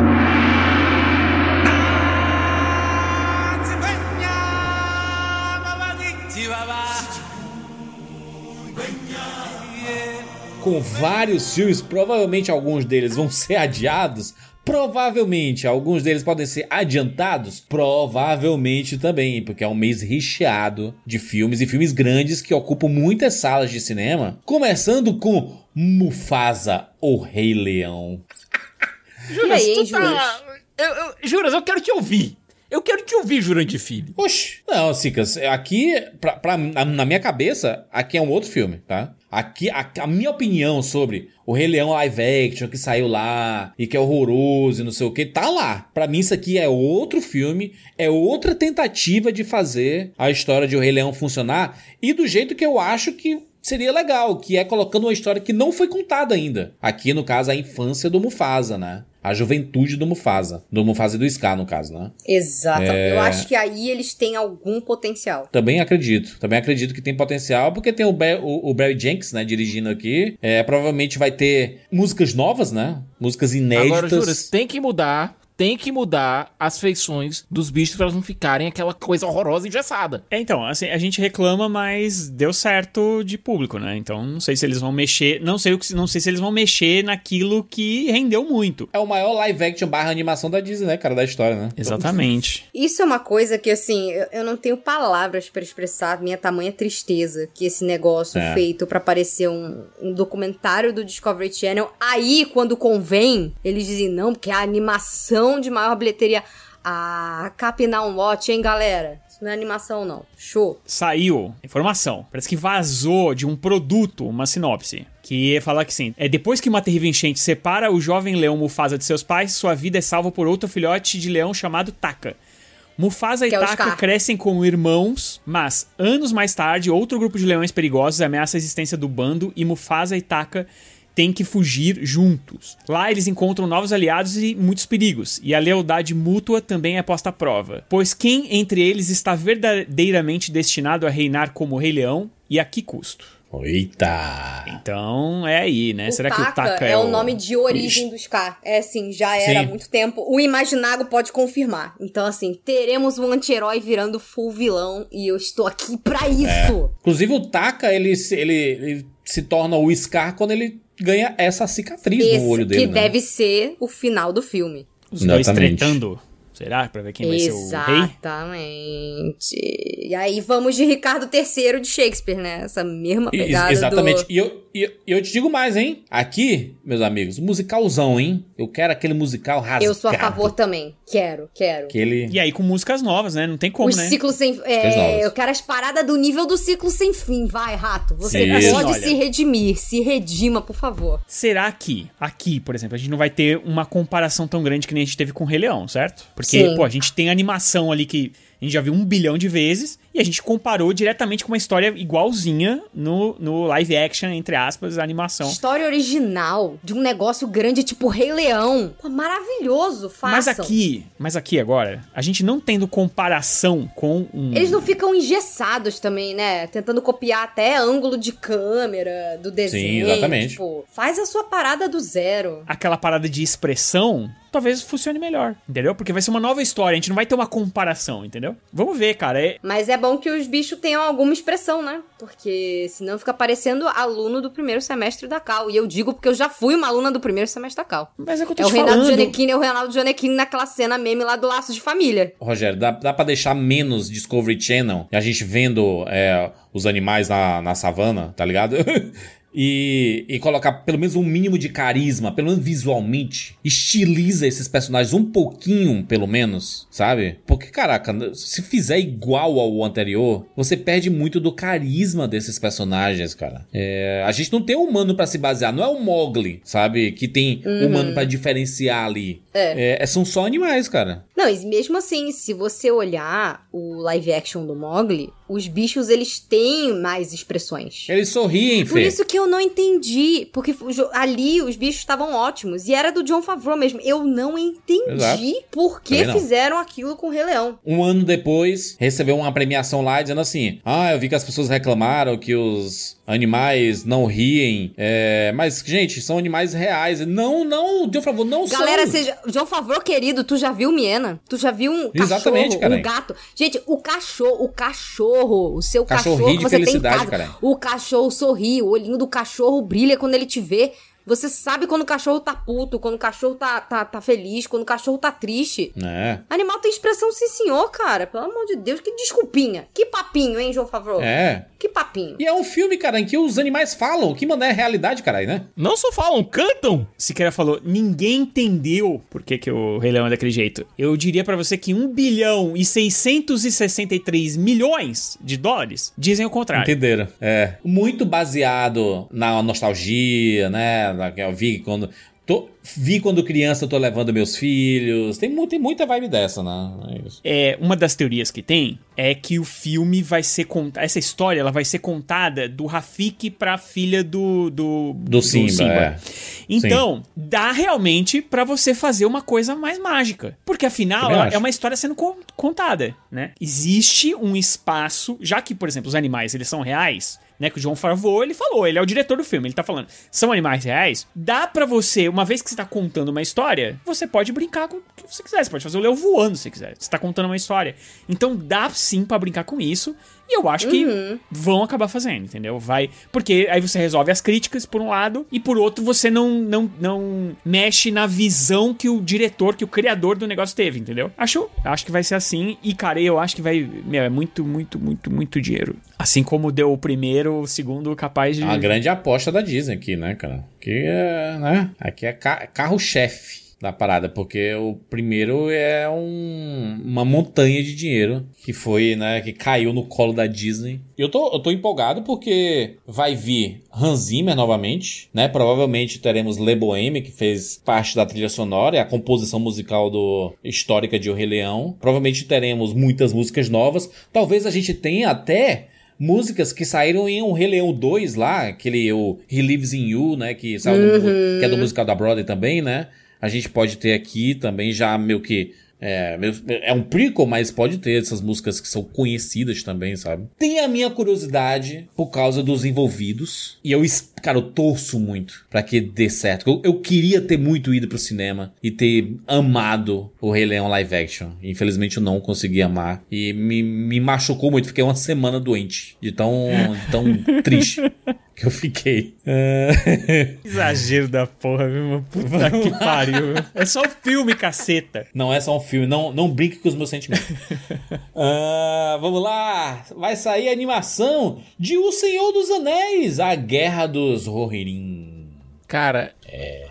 Com vários filmes, provavelmente alguns deles vão ser adiados. Provavelmente alguns deles podem ser adiantados. Provavelmente também, porque é um mês recheado de filmes e filmes grandes que ocupam muitas salas de cinema. Começando com Mufasa, o Rei Leão. e aí, hein, tu tá- Juras? Eu, eu- Juras, eu quero te ouvir. Eu quero te ouvir, Jurante Filho. Oxe, não, Cicas, aqui, pra, pra- na, na minha cabeça, aqui é um outro filme, tá? Aqui, a, a minha opinião sobre o Rei Leão live action que saiu lá e que é horroroso e não sei o que, tá lá. Pra mim, isso aqui é outro filme, é outra tentativa de fazer a história de O Rei Leão funcionar e do jeito que eu acho que seria legal, que é colocando uma história que não foi contada ainda. Aqui, no caso, a infância do Mufasa, né? A juventude do Mufasa. Do Mufasa e do Scar, no caso, né? Exato. É. Eu acho que aí eles têm algum potencial. Também acredito. Também acredito que tem potencial, porque tem o, Ba- o, o Barry Jenks, né, dirigindo aqui. É, provavelmente vai ter músicas novas, né? Músicas inéditas. Agora, Juras, tem que mudar. Tem que mudar as feições dos bichos pra elas não ficarem aquela coisa horrorosa e engessada. É, então, assim, a gente reclama, mas deu certo de público, né? Então, não sei se eles vão mexer, não sei o que, não sei se eles vão mexer naquilo que rendeu muito. É o maior live action barra animação da Disney, né, cara, da história, né? Exatamente. Isso é uma coisa que, assim, eu, eu não tenho palavras pra expressar minha tamanha tristeza que esse negócio É. feito pra parecer um, um documentário do Discovery Channel. Aí, quando convém, eles dizem não, porque a animação de maior bilheteria. Ah, Cap Now Watch, hein, galera? Isso não é animação, não. Show. Saiu informação. Parece que vazou de um produto uma sinopse. Que ia falar que sim. É depois que uma terrível enchente separa o jovem leão Mufasa de seus pais, sua vida é salva por outro filhote de leão chamado Taka. Mufasa Que e é Taka crescem como irmãos, mas anos mais tarde, outro grupo de leões perigosos ameaça a existência do bando e Mufasa e Taka têm que fugir juntos. Lá eles encontram novos aliados e muitos perigos, e a lealdade mútua também é posta à prova. Pois quem entre eles está verdadeiramente destinado a reinar como Rei Leão e a que custo? Eita! Então é aí, né? O Será que o Taka Taka é, é, o nome de origem do Scar. É assim, já era há Sim. muito tempo. O Imaginago pode confirmar. Então, assim, teremos um anti-herói virando full vilão e eu estou aqui pra isso. Inclusive o Taka, ele, se- ele, ele se torna o Scar quando ele ganha essa cicatriz Esse no olho dele, que né? deve ser o final do filme. Os dois Exatamente. tretando. Será? Pra ver quem vai ser o rei? Exatamente. E aí vamos de Ricardo III de Shakespeare, né? Essa mesma pegada Exatamente. do... E eu, e eu te digo mais, hein? Aqui, meus amigos, musicalzão, hein? Eu quero aquele musical rasgado. Eu sou a favor também. Quero, quero. Aquele... E aí com músicas novas, né? Não tem como, o né? ciclo sem... É, eu quero as paradas do nível do ciclo sem fim. Vai, rato. Você Isso. pode Olha. se redimir. Se redima, por favor. Será que aqui, por exemplo, a gente não vai ter uma comparação tão grande que nem a gente teve com o Rei Leão, certo? Porque, Sim. pô, a gente tem animação ali que a gente já viu um bilhão de vezes e a gente comparou diretamente com uma história igualzinha no, no live action, entre aspas, a animação. História original de um negócio grande tipo Rei Leão. Pô, maravilhoso. Façam. Mas aqui, mas aqui agora, a gente não tendo comparação com um. Eles não ficam engessados também, né? Tentando copiar até ângulo de câmera do desenho. exatamente. Tipo, faz a sua parada do zero. Aquela parada de expressão, talvez funcione melhor, entendeu? Porque vai ser uma nova história, a gente não vai ter uma comparação, entendeu? Vamos ver, cara. É, Mas é bom que os bichos tenham alguma expressão, né? Porque senão fica parecendo aluno do primeiro semestre da Cal. E eu digo porque eu já fui uma aluna do primeiro semestre da Cal. Mas é o que eu tô É o te Reinaldo falando. Giannettini, é o Reinaldo Giannettini naquela cena meme lá do Laço de Família. Rogério, dá, dá pra deixar menos Discovery Channel e a gente vendo é, os animais na, na savana, tá ligado? [LAUGHS] E, e colocar pelo menos um mínimo de carisma, pelo menos visualmente. Estiliza esses personagens um pouquinho, pelo menos, sabe? Porque, caraca, se fizer igual ao anterior, você perde muito do carisma desses personagens, cara. É, a gente não tem humano pra se basear, não é o Mogli, sabe? Que tem humano pra diferenciar ali. É, são só animais, cara. Não, e mesmo assim, se você olhar o live action do Mogli, os bichos eles têm mais expressões. Eles sorriem, Por Fê. isso que eu não entendi. Porque ali os bichos estavam ótimos. E era do John Favreau mesmo. Eu não entendi Exato. por que fizeram aquilo com o Rei Leão. Um ano depois, recebeu uma premiação lá dizendo assim: Ah, eu vi que as pessoas reclamaram que os animais não riem. É, mas, gente, são animais reais. Não, não, Deus favor, não Galera, são. seja, John Favreau, querido, tu já viu Miena? Tu já viu um Exatamente, cachorro, carai. um gato? Gente, o cachorro, o cachorro, o seu Cachorro que você tem em casa, o cachorro sorri, o olhinho do cachorro brilha quando ele te vê. Você sabe quando o cachorro tá puto, quando o cachorro tá, tá, tá feliz, quando o cachorro tá triste. É. Animal tem expressão sim, senhor, cara. Pelo amor de Deus, que desculpinha. Que papinho, hein, João Favreau? É. Que papinho. E é um filme, cara, em que os animais falam. Que mano é realidade, caralho, né? Não só falam, cantam. Siqueira falou, ninguém entendeu por que, que o Rei Leão é daquele jeito. Eu diria pra você que 1 bilhão e 663 milhões de dólares dizem o contrário. Entenderam? É. Muito baseado na nostalgia, né? Eu vi quando. Tô, vi quando criança, eu tô levando meus filhos. Tem, tem muita vibe dessa, né? É. É, uma das teorias que tem é que o filme vai ser contada. Essa história ela vai ser contada do Rafik pra filha do. Do, Do Simba, é. Então, dá realmente pra você fazer uma coisa mais mágica. Porque afinal, ela- é uma história sendo con- contada, né? Existe um espaço, já que, por exemplo, os animais eles são reais. Né, que o John Favreau, ele falou, ele é o diretor do filme, ele tá falando, são animais reais, dá pra você, uma vez que você tá contando uma história, você pode brincar com o que você quiser, você pode fazer o leão voando se quiser, você tá contando uma história. Então dá sim pra brincar com isso, e eu acho que vão acabar fazendo, entendeu? Vai, porque aí você resolve as críticas por um lado, e por outro você não, não, não mexe na visão que o diretor, que o criador do negócio teve, entendeu? Acho, acho que vai ser assim, e cara, eu acho que vai, meu, é muito, muito, muito, muito dinheiro. Assim como deu o primeiro, o segundo capaz de... A grande aposta da Disney aqui, né, cara? Que é, né? Aqui é ca- carro-chefe da parada, porque o primeiro é um- uma montanha de dinheiro que foi, né, que caiu no colo da Disney. E eu tô, eu tô empolgado porque vai vir Hans Zimmer novamente, né? Provavelmente teremos Le Boheme, que fez parte da trilha sonora e a composição musical do histórica de O Rei Leão. Provavelmente teremos muitas músicas novas. Talvez a gente tenha até músicas que saíram em um Rei Leão 2 lá, aquele o He Lives in You, né, que saiu do- que é do musical da Broadway também, né? A gente pode ter aqui também já meio que é, é um prequel, mas pode ter essas músicas que são conhecidas também, sabe? Tem a minha curiosidade por causa dos envolvidos. E eu, es- cara, eu torço muito pra que dê certo. Eu, eu queria ter muito ido pro cinema e ter amado o Rei Leão live action. Infelizmente eu não consegui amar. E me, me machucou muito. Fiquei uma semana doente. De tão, de tão [LAUGHS] triste que eu fiquei. É... [LAUGHS] Exagero da porra, viu? mano? Puta que pariu. É só filme, caceta. Não é só um filme, não, não brinque com os meus sentimentos. [LAUGHS] Ah, vamos lá, vai sair a animação de O Senhor dos Anéis, A Guerra dos Rohirrim. Cara,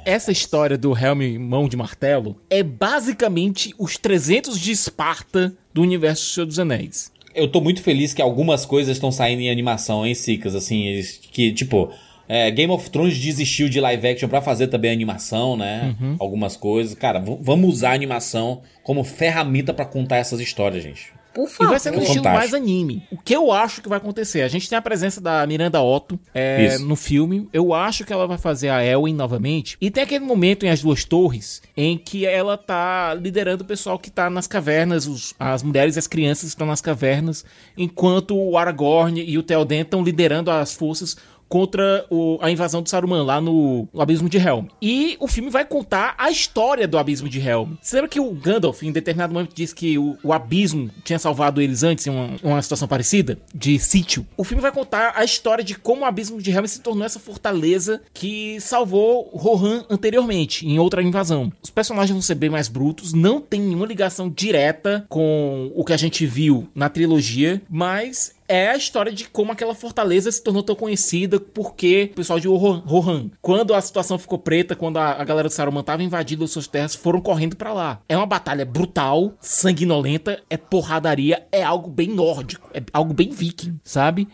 essa história do Helm Mão de Martelo é basicamente os 300 de Esparta do universo do Senhor dos Anéis. Eu tô muito feliz que algumas coisas estão saindo em animação, hein, Sicas, assim, que, tipo, é, Game of Thrones desistiu de live action pra fazer também animação, né? Algumas coisas. Cara, vamos usar a animação como ferramenta pra contar essas histórias, gente. Por E favor. vai ser no estilo Fantástico. mais anime. O que eu acho que vai acontecer? A gente tem a presença da Miranda Otto é, no filme. Eu acho que ela vai fazer a Elwin novamente. E tem aquele momento em As Duas Torres em que ela tá liderando o pessoal que tá nas cavernas, os- as mulheres e as crianças estão nas cavernas, enquanto o Aragorn e o Theoden estão liderando as forças contra o- a invasão do Saruman lá no, no Abismo de Helm. E o filme vai contar a história do Abismo de Helm. Você lembra que o Gandalf, em determinado momento, disse que o, o Abismo tinha salvado eles antes em uma, uma situação parecida? De sítio? O filme vai contar a história de como o Abismo de Helm se tornou essa fortaleza que salvou Rohan anteriormente, em outra invasão. Os personagens vão ser bem mais brutos, não tem nenhuma ligação direta com o que a gente viu na trilogia, mas é a história de como aquela fortaleza se tornou tão conhecida porque o pessoal de Rohan, quando a situação ficou preta, quando a, a galera do Saruman tava invadindo as suas terras, foram correndo pra lá. É uma batalha brutal, sanguinolenta, é porradaria, é algo bem nórdico, é algo bem viking, sabe?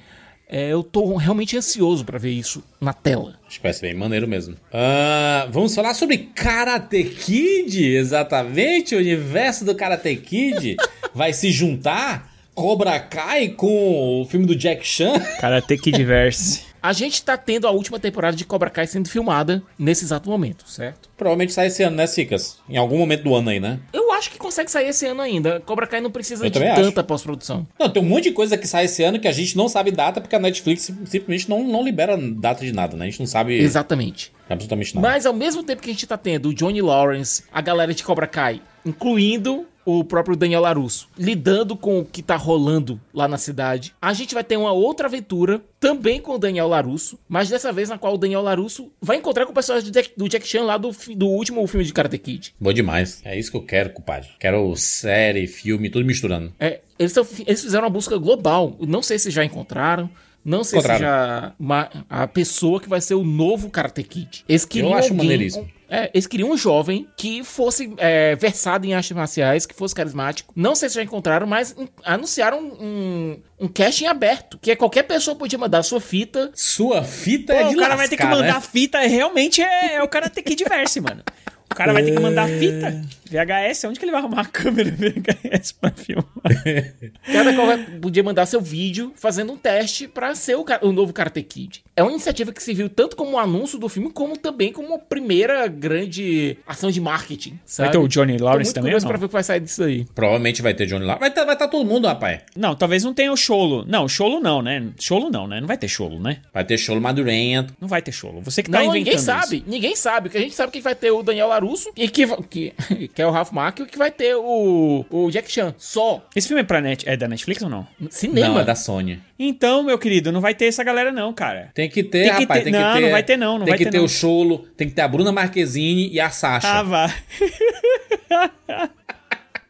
É, eu tô realmente ansioso pra ver isso na tela. Acho que vai ser bem maneiro mesmo. Ah, vamos falar sobre Karate Kid, exatamente. O universo do Karate Kid [LAUGHS] vai se juntar Cobra Kai com o filme do Jack Chan. Karate Kid Verse. [LAUGHS] A gente tá tendo a última temporada de Cobra Kai sendo filmada nesse exato momento, certo? Provavelmente sai esse ano, né, Cicas? Em algum momento do ano aí, né? Eu acho que consegue sair esse ano ainda. Cobra Kai não precisa Eu de tanta pós-produção. Não, tem um monte de coisa que sai esse ano que a gente não sabe data porque a Netflix sim- simplesmente não, não libera data de nada, né? A gente não sabe Exatamente. absolutamente nada. Mas ao mesmo tempo que a gente tá tendo o Johnny Lawrence, a galera de Cobra Kai, incluindo o próprio Daniel Larusso, lidando com o que tá rolando lá na cidade, a gente vai ter uma outra aventura, também com o Daniel Larusso, mas dessa vez na qual o Daniel Larusso vai encontrar com o personagem do Jack, Chan lá do, do último filme de Karate Kid. Boa demais. É isso que eu quero, compadre. Quero série, filme, tudo misturando. É, eles, tão- eles fizeram uma busca global. Não sei se já encontraram. Não sei se já uma- a pessoa que vai ser o novo Karate Kid. Eles queriam acho alguém, maneiríssimo. É, eles queriam um jovem que fosse é, versado em artes marciais, que fosse carismático. Não sei se já encontraram, mas anunciaram um, um casting aberto, que é qualquer pessoa podia mandar sua fita. Sua fita Pô, é de o cara vai ter que lascar, mandar né? fita, realmente é, é o Karate Kid Verse, mano. O cara vai ter que mandar fita, VHS, onde que ele vai arrumar a câmera VHS pra filmar? [LAUGHS] Cada qual vai- podia mandar seu vídeo fazendo um teste pra ser o, o novo Karate Kid. É uma iniciativa que se viu tanto como um anúncio do filme, como também como uma primeira grande ação de marketing. Sabe? Vai ter o Johnny Tô Lawrence muito também ou curioso não? pra ver o que vai sair disso aí. Provavelmente vai ter Johnny lá. Vai estar vai tá todo mundo, rapaz. Não, talvez não tenha o Cholo. Não, Cholo não, né? Cholo não, né? Não vai ter Cholo, né? Vai ter show madurento. Não vai ter Cholo. Você que tá Não, inventando ninguém isso. sabe. Ninguém sabe. O que a gente sabe que vai ter o Daniel Larusso e que, que, [LAUGHS] que é o Ralph Macchio e que vai ter o, o Jack Chan. Só. Esse filme é, pra net, é da Netflix ou não? Cinema. Não, é da Sony. Então, meu querido, não vai ter essa galera não, cara. Tem que ter, Tem que rapaz. ter- Tem não, que ter. não vai ter não, não Tem vai que ter ter não. o Cholo, tem que ter a Bruna Marquezine e a Sasha. Ah, vá. [LAUGHS]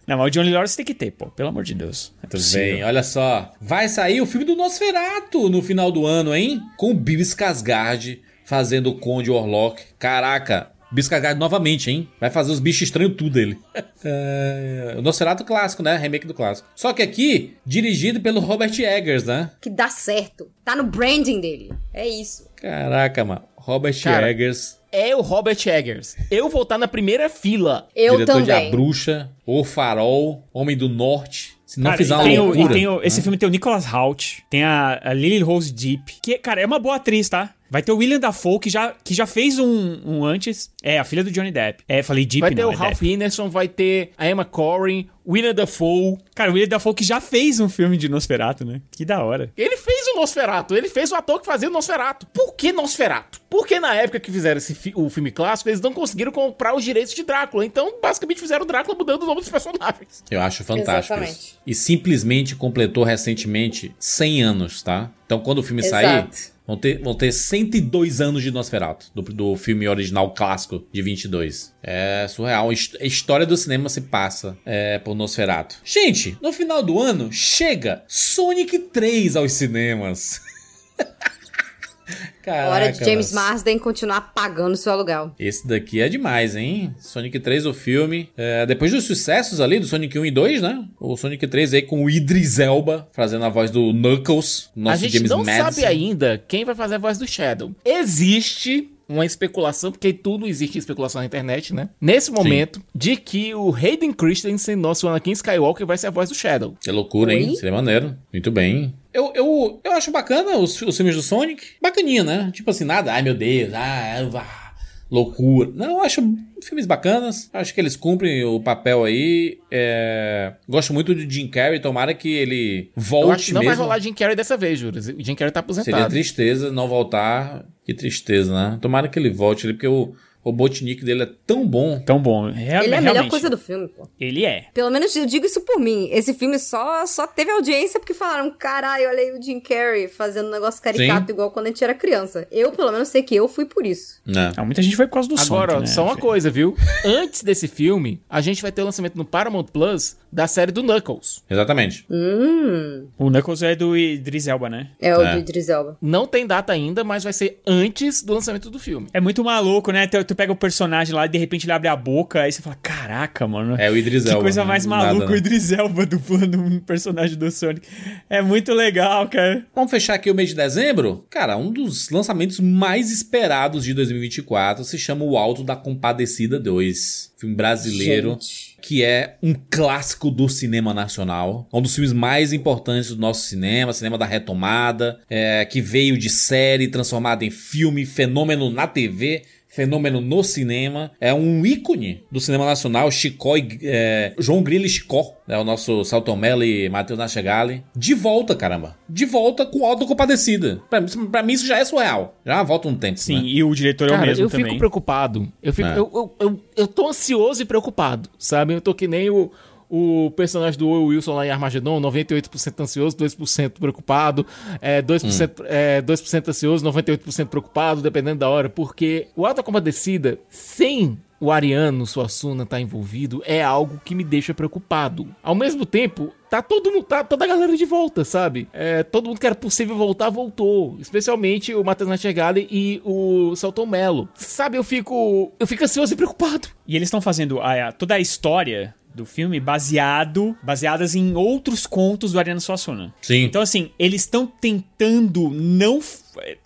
não, mas o Johnny Lawrence tem que ter, pô. Pelo amor de Deus. É Tudo possível. bem, olha só. Vai sair o filme do Nosferato no final do ano, hein? Com o Bill Skarsgård fazendo o Conde Orlok. Caraca, Skarsgård novamente, hein? Vai fazer os bichos estranhos tudo ele. [LAUGHS] É, o Nosferatu clássico, né? Remake do clássico. Só que aqui, dirigido pelo Robert Eggers, né? Que dá certo. Tá no branding dele. É isso. Caraca, mano. Robert Cara, Eggers, É o Robert Eggers. Eu vou estar na primeira fila. Eu diretor de A também. Bruxa, O Farol, Homem do Norte. Se não Cara, fizer e uma tem o- loucura... e tem o- esse filme tem o Nicholas Hoult, tem a, a Lily Rose Deep, que, cara, é uma boa atriz, tá? Vai ter o William Dafoe, que já, que já fez um, um antes. É, a filha do Johnny Depp. É, falei Deep, Vai ter não, o é Ralph Depp. Ineson, vai ter a Emma Corrin, William Dafoe. Cara, o William Dafoe que já fez um filme de Nosferatu, né? Que da hora. Ele fez o Nosferato, ele fez o ator que fazia o Nosferato. Por que Nosferato? Porque na época que fizeram esse fi- o filme clássico, eles não conseguiram comprar os direitos de Drácula. Então, basicamente, fizeram o Drácula mudando o nome dos personagens. Eu acho fantástico Exatamente. isso. E simplesmente completou recentemente 100 anos, tá? Então quando o filme sair, Exato. Vão ter, vão ter 102 anos de Nosferatu, do, do filme original clássico de 22. É surreal. A história do cinema se passa é, por Nosferatu. Gente, no final do ano, chega Sonic 3 aos cinemas. [LAUGHS] Caraca, Hora de James mas- Marsden continuar pagando seu aluguel. esse daqui é demais, hein? Sonic 3, o filme. É, depois dos sucessos ali do Sonic 1 e 2, né? O Sonic 3 aí com o Idris Elba fazendo a voz do Knuckles, nosso a gente James não Madison. sabe ainda quem vai fazer a voz do Shadow. Existe uma especulação, porque tudo existe especulação na internet, né? Nesse momento, de que o Hayden Christensen, nosso Anakin Skywalker, vai ser a voz do Shadow. Que loucura, hein? Oi? Seria maneiro. Muito bem. Eu, eu, eu acho bacana os, os filmes do Sonic. Bacaninha, né? Tipo assim, nada. Ai, meu Deus. Ah, ah, loucura. Não, eu acho filmes bacanas. Acho que eles cumprem o papel aí. É, Gosto muito do Jim Carrey. Tomara que ele volte Eu acho que não mesmo. vai rolar Jim Carrey dessa vez, Júlio. O Jim Carrey tá Seria aposentado. tristeza não voltar. Que tristeza, né? Tomara que ele volte porque o Robotnik dele é tão bom. Tão bom. Real- Ele é a melhor coisa do filme, pô. Ele é. Pelo menos eu digo isso por mim. Esse filme só, só teve audiência porque falaram: caralho, olha aí o Jim Carrey fazendo um negócio caricato Sim. igual quando a gente era criança. Eu, pelo menos, sei que eu fui por isso. Né? Ah, muita gente foi por causa do Agora, Sonic, né? só uma coisa, viu? Antes desse filme, a gente vai ter o lançamento no Paramount Plus da série do Knuckles. Exatamente. Hum. O Knuckles é do Idris Elba, né? É o É. do Idris Elba. Não tem data ainda, mas vai ser antes do lançamento do filme. É muito maluco, né? Tu, tu pega o personagem lá e de repente ele abre a boca, aí você fala, caraca, mano. É o Idris Que coisa né? mais Nada, maluca, né? o Idris Elba [LAUGHS] dublando um personagem do Sonic. É muito legal, cara. Vamos fechar aqui o mês de dezembro? Cara, um dos lançamentos mais esperados de 2024 se chama O Alto da Compadecida 2. Filme brasileiro. Gente. Que é um clássico do cinema nacional. Um dos filmes mais importantes do nosso cinema, cinema da retomada. é, que veio de série, transformado em filme, fenômeno na TV. Fenômeno no cinema. É um ícone do cinema nacional. Chicó e, é, João Grilo e Chicó. É o nosso Salton Mello e Matheus Nachegali. De volta, caramba. De volta com Alto Compadecida. Pra, pra mim isso já é surreal. Já volta um tempo. Sim, né? e o diretor é o mesmo eu também. fico preocupado. Eu, fico, É. eu, eu, eu, eu tô ansioso e preocupado, sabe? Eu tô que nem o, o personagem do Will Wilson lá em Armagedon, 98% ansioso, 2% preocupado, é, 2%, é, 2% ansioso, 98% preocupado, dependendo da hora, porque o Alta Compadecida, sem o Ariano Suassuna tá envolvido, é algo que me deixa preocupado. Ao mesmo tempo, tá todo mundo, tá toda a galera de volta, sabe? É, todo mundo que era possível voltar, voltou. Especialmente o Matheus Nachegali e o Celton Mello. Sabe, eu fico. Eu fico ansioso e preocupado. E eles estão fazendo a- a- toda a história do filme baseado baseadas em outros contos do Ariano Suassuna. Sim. Então, assim, eles estão tentando não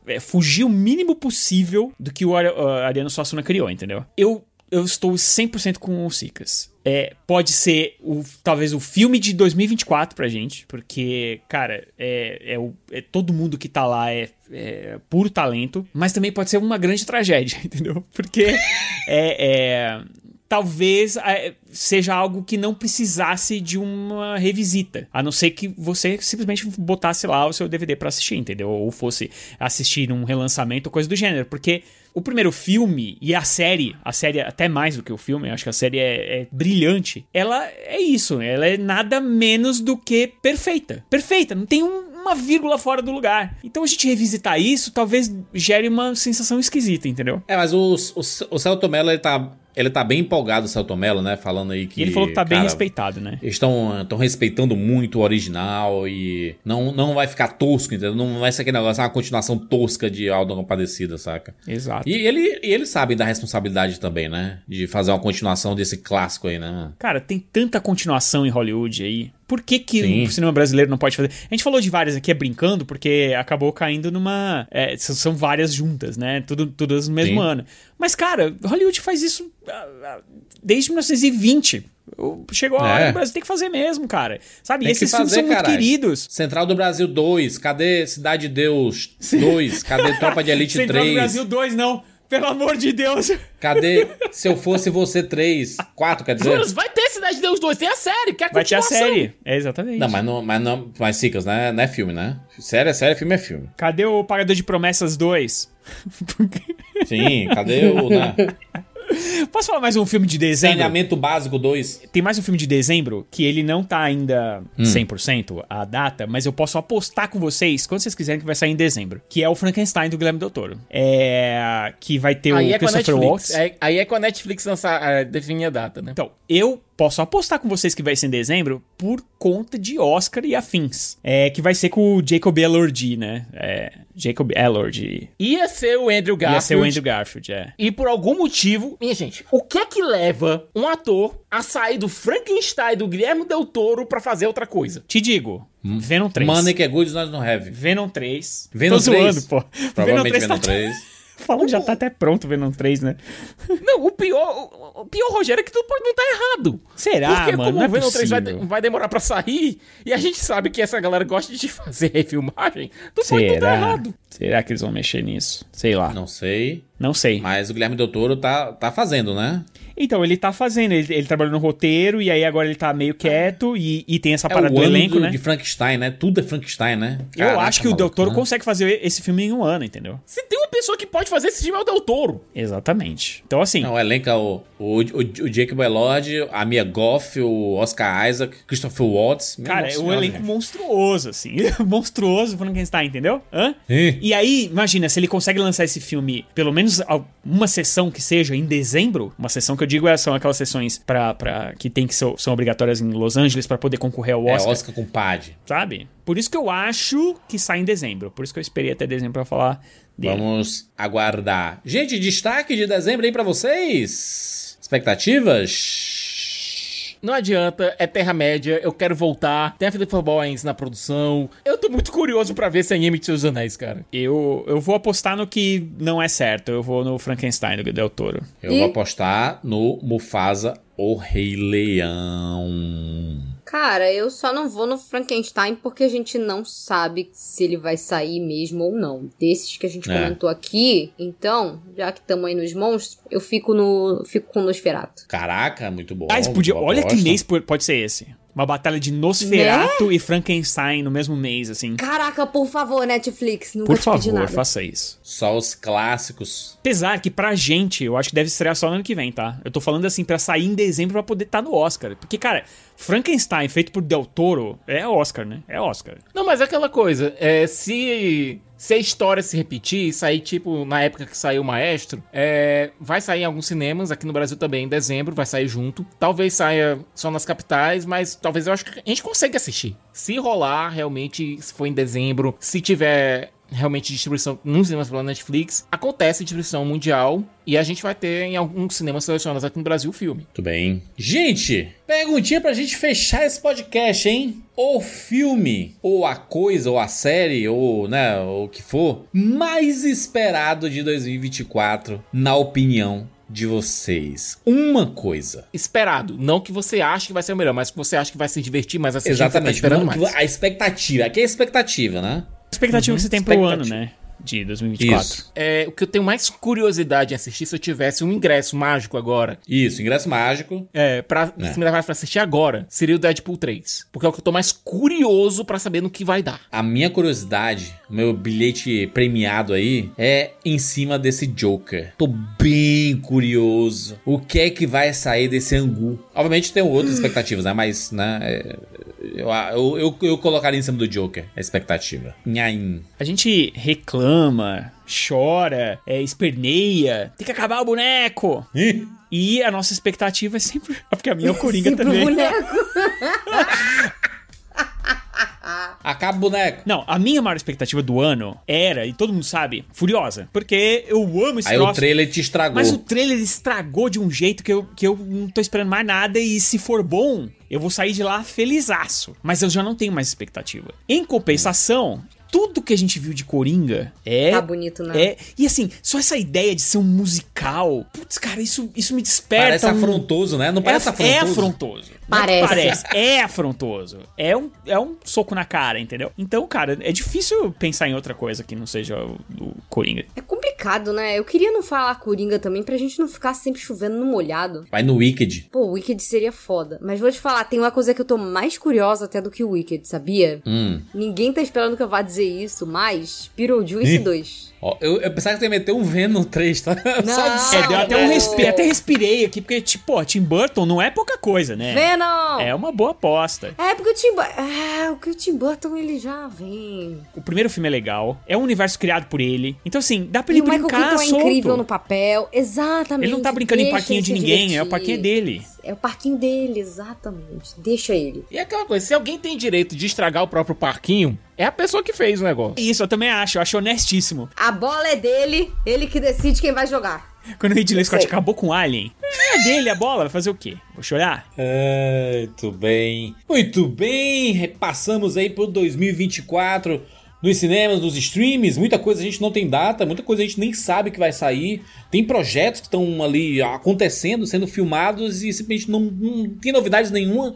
é, fugir o mínimo possível do que o Ariano Suassuna criou, entendeu? Eu, eu estou 100% com o Sicas. é, pode ser o, talvez o filme de 2024 pra gente, porque, cara, é, é, o, é todo mundo que tá lá é, é puro talento, mas também pode ser uma grande tragédia, [LAUGHS] entendeu? Porque é, é talvez é, seja algo que não precisasse de uma revisita. A não ser que você simplesmente botasse lá o seu DVD para assistir, entendeu? Ou fosse assistir um relançamento ou coisa do gênero. Porque o primeiro filme e a série, a série até mais do que o filme, acho que a série é, é, brilhante. Ela é isso, ela é nada menos do que perfeita. Perfeita, não tem um, uma vírgula fora do lugar. Então a gente revisitar isso talvez gere uma sensação esquisita, entendeu? É, mas o, o, o Celto Mello, ele tá ele tá bem empolgado, o Celto Mello, né? Falando aí que. E ele falou que tá cara, bem respeitado, né? Eles estão respeitando muito o original e não, não vai ficar tosco, entendeu? Não vai ser aquele negócio, uma continuação tosca de Aldo Compadecida, saca? Exato. E ele, e ele sabe da responsabilidade também, né? De fazer uma continuação desse clássico aí, né? Cara, tem tanta continuação em Hollywood aí. Por que, que o cinema brasileiro não pode fazer? A gente falou de várias aqui, é brincando, porque acabou caindo numa. É, são várias juntas, né? Tudo, todas no mesmo Sim. ano. Mas, cara, Hollywood faz isso ah, ah, desde 1920. Chegou a hora, é. o Brasil tem que fazer mesmo, cara. Sabe? Tem esses fazer, filmes são muito queridos. Central do Brasil 2, cadê Cidade de Deus 2? Cadê Tropa de Elite Central [LAUGHS] 3? Central do Brasil 2, não. Pelo amor de Deus. Cadê Se Eu Fosse Você 3? 4, quer dizer? Juras, vai ter Cidade de Deus 2, tem a série, que a Vai ter a série, é exatamente. Não, mas não, mas não, mas Cicas, não, é, não é filme, né? Série é série, filme é filme. Cadê o Pagador de Promessas 2? Sim, cadê o... Né? [LAUGHS] Posso falar mais um filme de dezembro? Saneamento Básico 2. Tem mais um filme de dezembro que ele não tá ainda hum. 100% a data, mas eu posso apostar com vocês, quando vocês quiserem, que vai sair em dezembro. Que é o Frankenstein do Guilherme Del Toro. É... Que vai ter aí o é Christopher Waltz. É, aí é com a Netflix lançar, é, definir a data, né? Então, eu posso apostar com vocês que vai ser em dezembro por conta de Oscar e afins. É, que vai ser com o Jacob Elordi, né? É, Jacob Elordi. Ia ser o Andrew Garfield. Ia ser o Andrew Garfield, é. E por algum motivo, minha gente, o que é que leva um ator a sair do Frankenstein do Guilherme Del Toro pra fazer outra coisa? Te digo, hum. Venom 3. Money que é good, nós não have. Venom 3. Venom Tô 3? zoando, pô. Provavelmente Venom 3. Venom 3. Tá... Falando já tá até pronto o Venom 3, né? Não, o pior, o, pior, Rogério, é que tudo pode não estar tá errado. Será, Porque mano? como é o Venom 3 vai, vai, demorar pra sair, e a gente sabe que essa galera gosta de fazer [LAUGHS] refilmagem, tudo Será? pode não estar tá errado. Será que eles vão mexer nisso? Sei lá. Não sei. Não sei. Mas o Guilherme Del Toro tá, tá fazendo, né? Então, ele tá fazendo, ele, ele trabalhou no roteiro e aí agora ele tá meio quieto e, e tem essa é parada do elenco, do, né? de Frankenstein, né? Tudo é Frankenstein, né? Caraca, eu acho que o Del Toro né? consegue fazer esse filme em um ano, entendeu? Se tem uma pessoa que pode fazer esse filme é o Del Toro. Exatamente. Então, assim... Não, o elenco é o, o, o, o Jacob Elord, a Mia Goff, o Oscar Isaac, Christopher Waltz. Cara, é um elenco monstruoso, assim. [LAUGHS] monstruoso Frankenstein, entendeu? Hã? E aí, imagina, se ele consegue lançar esse filme, pelo menos uma sessão que seja em dezembro, uma sessão que eu digo é, são aquelas sessões pra, pra, que tem que ser, são obrigatórias em Los Angeles para poder concorrer ao Oscar. É, Oscar com PAD. Sabe? Por isso que eu acho que sai em dezembro. Por isso que eu esperei até dezembro pra falar dele. Vamos aguardar. Gente, destaque de dezembro aí para vocês? Expectativas? Não adianta, é Terra-média, eu quero voltar. Tem a Felipe Boys na produção. Eu tô muito curioso para ver se anime de seus anéis, cara. Eu, eu vou apostar no que não é certo. Eu vou no Frankenstein do Del Toro. Eu e... vou apostar no Mufasa, o Rei Leão. Cara, eu só não vou no Frankenstein porque a gente não sabe se ele vai sair mesmo ou não. Desses que a gente é. comentou aqui, então, já que estamos aí nos monstros, eu fico no fico com o Nosferatu. Caraca, muito bom. Ah, podia, olha que mês pode ser esse. Uma batalha de Nosferatu né? e Frankenstein no mesmo mês, assim. Caraca, por favor, Netflix, nunca Por favor, faça isso. Só os clássicos. Apesar que pra gente, eu acho que deve estrear só no ano que vem, tá? Eu tô falando assim, pra sair em dezembro pra poder estar tá no Oscar. Porque, cara, Frankenstein feito por Del Toro é Oscar, né? É Oscar. Não, mas é aquela coisa, é, se se a história se repetir, sair tipo na época que saiu o Maestro, é, vai sair em alguns cinemas, aqui no Brasil também em dezembro, vai sair junto. Talvez saia só nas capitais, mas talvez eu acho que a gente consegue assistir. Se rolar realmente, se for em dezembro, se tiver realmente distribuição nos cinemas pela Netflix, acontece distribuição mundial e a gente vai ter em alguns cinemas selecionados aqui no Brasil o filme. Muito bem. Gente, perguntinha pra gente fechar esse podcast, hein? O filme, ou a coisa, ou a série, ou, né, o que for, mais esperado de 2024, na opinião de vocês. Uma coisa. Esperado. Não que você ache que vai ser o melhor, mas que você acha que vai se divertir mais assistindo. Exatamente. Você tá esperando mais. A expectativa. Aqui é a expectativa, né? Expectativa que você tem pro ano, expectativa. né? De 2024. Isso. É, o que eu tenho mais curiosidade em assistir se eu tivesse um ingresso mágico agora. Isso, ingresso mágico. É, pra É. se me levar pra assistir agora, seria o Deadpool 3. Porque é o que eu tô mais curioso pra saber no que vai dar. A minha curiosidade, o meu bilhete premiado aí, é em cima desse Joker. Tô bem curioso. O que é que vai sair desse angu? Obviamente tem outras expectativas, né? Mas, né? é, Eu, eu, eu, eu colocaria em cima do Joker a expectativa. Nhaim. A gente reclama, chora, é, esperneia, tem que acabar o boneco. Ih, E a nossa expectativa é sempre. [LAUGHS] Porque a minha é o Coringa Sempre o também. boneco. [LAUGHS] Acaba o boneco. Não, a minha maior expectativa do ano era, e todo mundo sabe, Furiosa. Porque eu amo esse Aí o troço. trailer te estragou. Mas o trailer estragou de um jeito que eu, que eu não tô esperando mais nada e se for bom, eu vou sair de lá felizaço. Mas eu já não tenho mais expectativa. Em compensação, tudo que a gente viu de Coringa é... Tá bonito, né? É, e assim, só essa ideia de ser um musical, putz, cara, isso, isso me desperta. Parece um- afrontoso, né? Não parece é, afrontoso? É afrontoso. Não é Parece. parece. É afrontoso. É um, é um soco na cara, entendeu? Então, cara, é difícil pensar em outra coisa que não seja o, o Coringa. É complicado, né? Eu queria não falar Coringa também pra gente não ficar sempre chovendo no molhado. Vai no Wicked. Pô, o Wicked seria foda. Mas vou te falar, tem uma coisa que eu tô mais curiosa até do que o Wicked, sabia? Hum. Ninguém tá esperando que eu vá dizer isso, mas Beetlejuice Ih. 2. Ó, eu, eu pensava que você ia meter um Venom 3, tá? [LAUGHS] Não. É, deu até um Não. respi até respirei aqui, porque, tipo, pô, Tim Burton não é pouca coisa, né? Venom! É uma boa aposta. É, porque o Tim Burton... É, porque o Tim Burton, ele já vem... O primeiro filme é legal, é um universo criado por ele. Então, assim, dá pra E ele o Michael brincar é solto. incrível no papel. Exatamente. Ele não tá brincando em parquinho ele de ninguém, é o divertir. parquinho dele. É o parquinho dele, exatamente. Deixa ele. E é aquela coisa, se alguém tem direito de estragar o próprio parquinho, é a pessoa que fez o negócio. Isso, eu também acho, eu acho honestíssimo. A bola é dele, ele que decide quem vai jogar. Quando o Ridley Scott Sei. acabou com o Alien, é dele a bola, vai fazer o quê? Vou chorar? É, Muito bem. Muito bem. Repassamos aí pro 2024 nos cinemas, nos streams. Muita coisa a gente não tem data, muita coisa a gente nem sabe que vai sair. Tem projetos que estão ali acontecendo, sendo filmados e simplesmente não, não tem novidades nenhuma.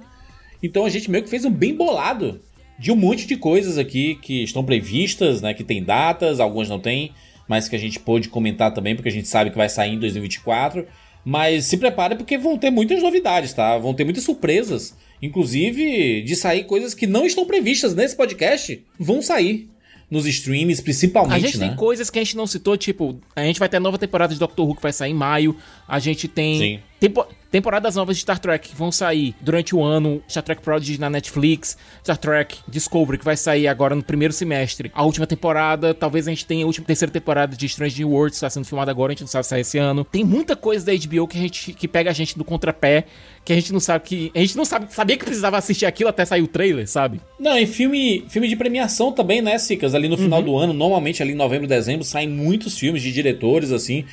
Então a gente meio que fez um bem bolado de um monte de coisas aqui que estão previstas, né? Que tem datas, algumas não tem, mas que a gente pôde comentar também, porque a gente sabe que vai sair em 2024. Mas se prepare porque vão ter muitas novidades, tá? Vão ter muitas surpresas. Inclusive de sair coisas que não estão previstas nesse podcast. Vão sair. Nos streams, A principalmente, gente né? tem coisas que a gente não citou, tipo, a gente vai ter a nova temporada de Doctor Who que vai sair em maio. A gente tem Sim. Tempo- temporadas novas de Star Trek que vão sair durante o ano. Star Trek Prodigy na Netflix, Star Trek Discovery que vai sair agora no primeiro semestre. A última temporada, talvez a gente tenha a última terceira temporada de Strange New Worlds, está sendo filmada agora, a gente não sabe se sai esse ano. Tem muita coisa da HBO que a gente que pega a gente do contrapé, que a gente não sabe que a gente não sabe, sabia que precisava assistir aquilo até sair o trailer, sabe? Não, e filme, filme de premiação também, né, Cicas? Ali no final do ano, normalmente ali em novembro, dezembro, saem muitos filmes de diretores, assim,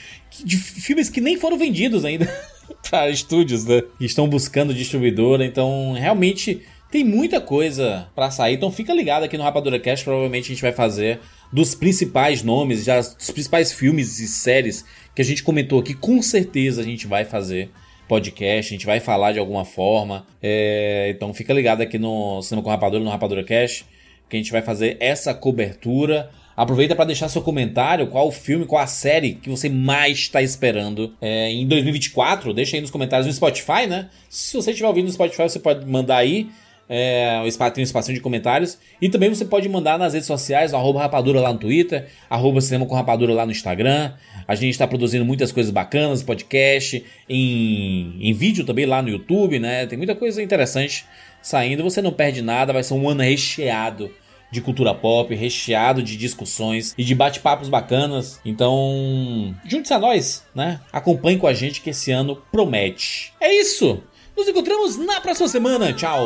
de filmes que nem foram vendidos ainda [LAUGHS] para [LAUGHS] estúdios, né? Que estão buscando distribuidora, então realmente tem muita coisa pra sair. Então fica ligado aqui no Rapadura Cast, provavelmente a gente vai fazer dos principais nomes, já dos principais filmes e séries que a gente comentou aqui, com certeza a gente vai fazer podcast, a gente vai falar de alguma forma. É, então fica ligado aqui no Cinema com Rapadura, no Rapadura Cash, que a gente vai fazer essa cobertura. Aproveita para deixar seu comentário, qual o filme, qual a série que você mais está esperando é, em 2024. Deixa aí nos comentários no Spotify, né? Se você estiver ouvindo no Spotify, você pode mandar aí. É, tem um espacinho de comentários. E também você pode mandar nas redes sociais, arroba rapadura lá no Twitter, arroba cinema com rapadura lá no Instagram. A gente está produzindo muitas coisas bacanas, podcast, em, em vídeo também lá no YouTube, né? Tem muita coisa interessante saindo. Você não perde nada, vai ser um ano recheado de cultura pop, recheado de discussões e de bate-papos bacanas. Então, junte-se a nós, né? Acompanhe com a gente que esse ano promete. É isso! Nos encontramos na próxima semana. Tchau!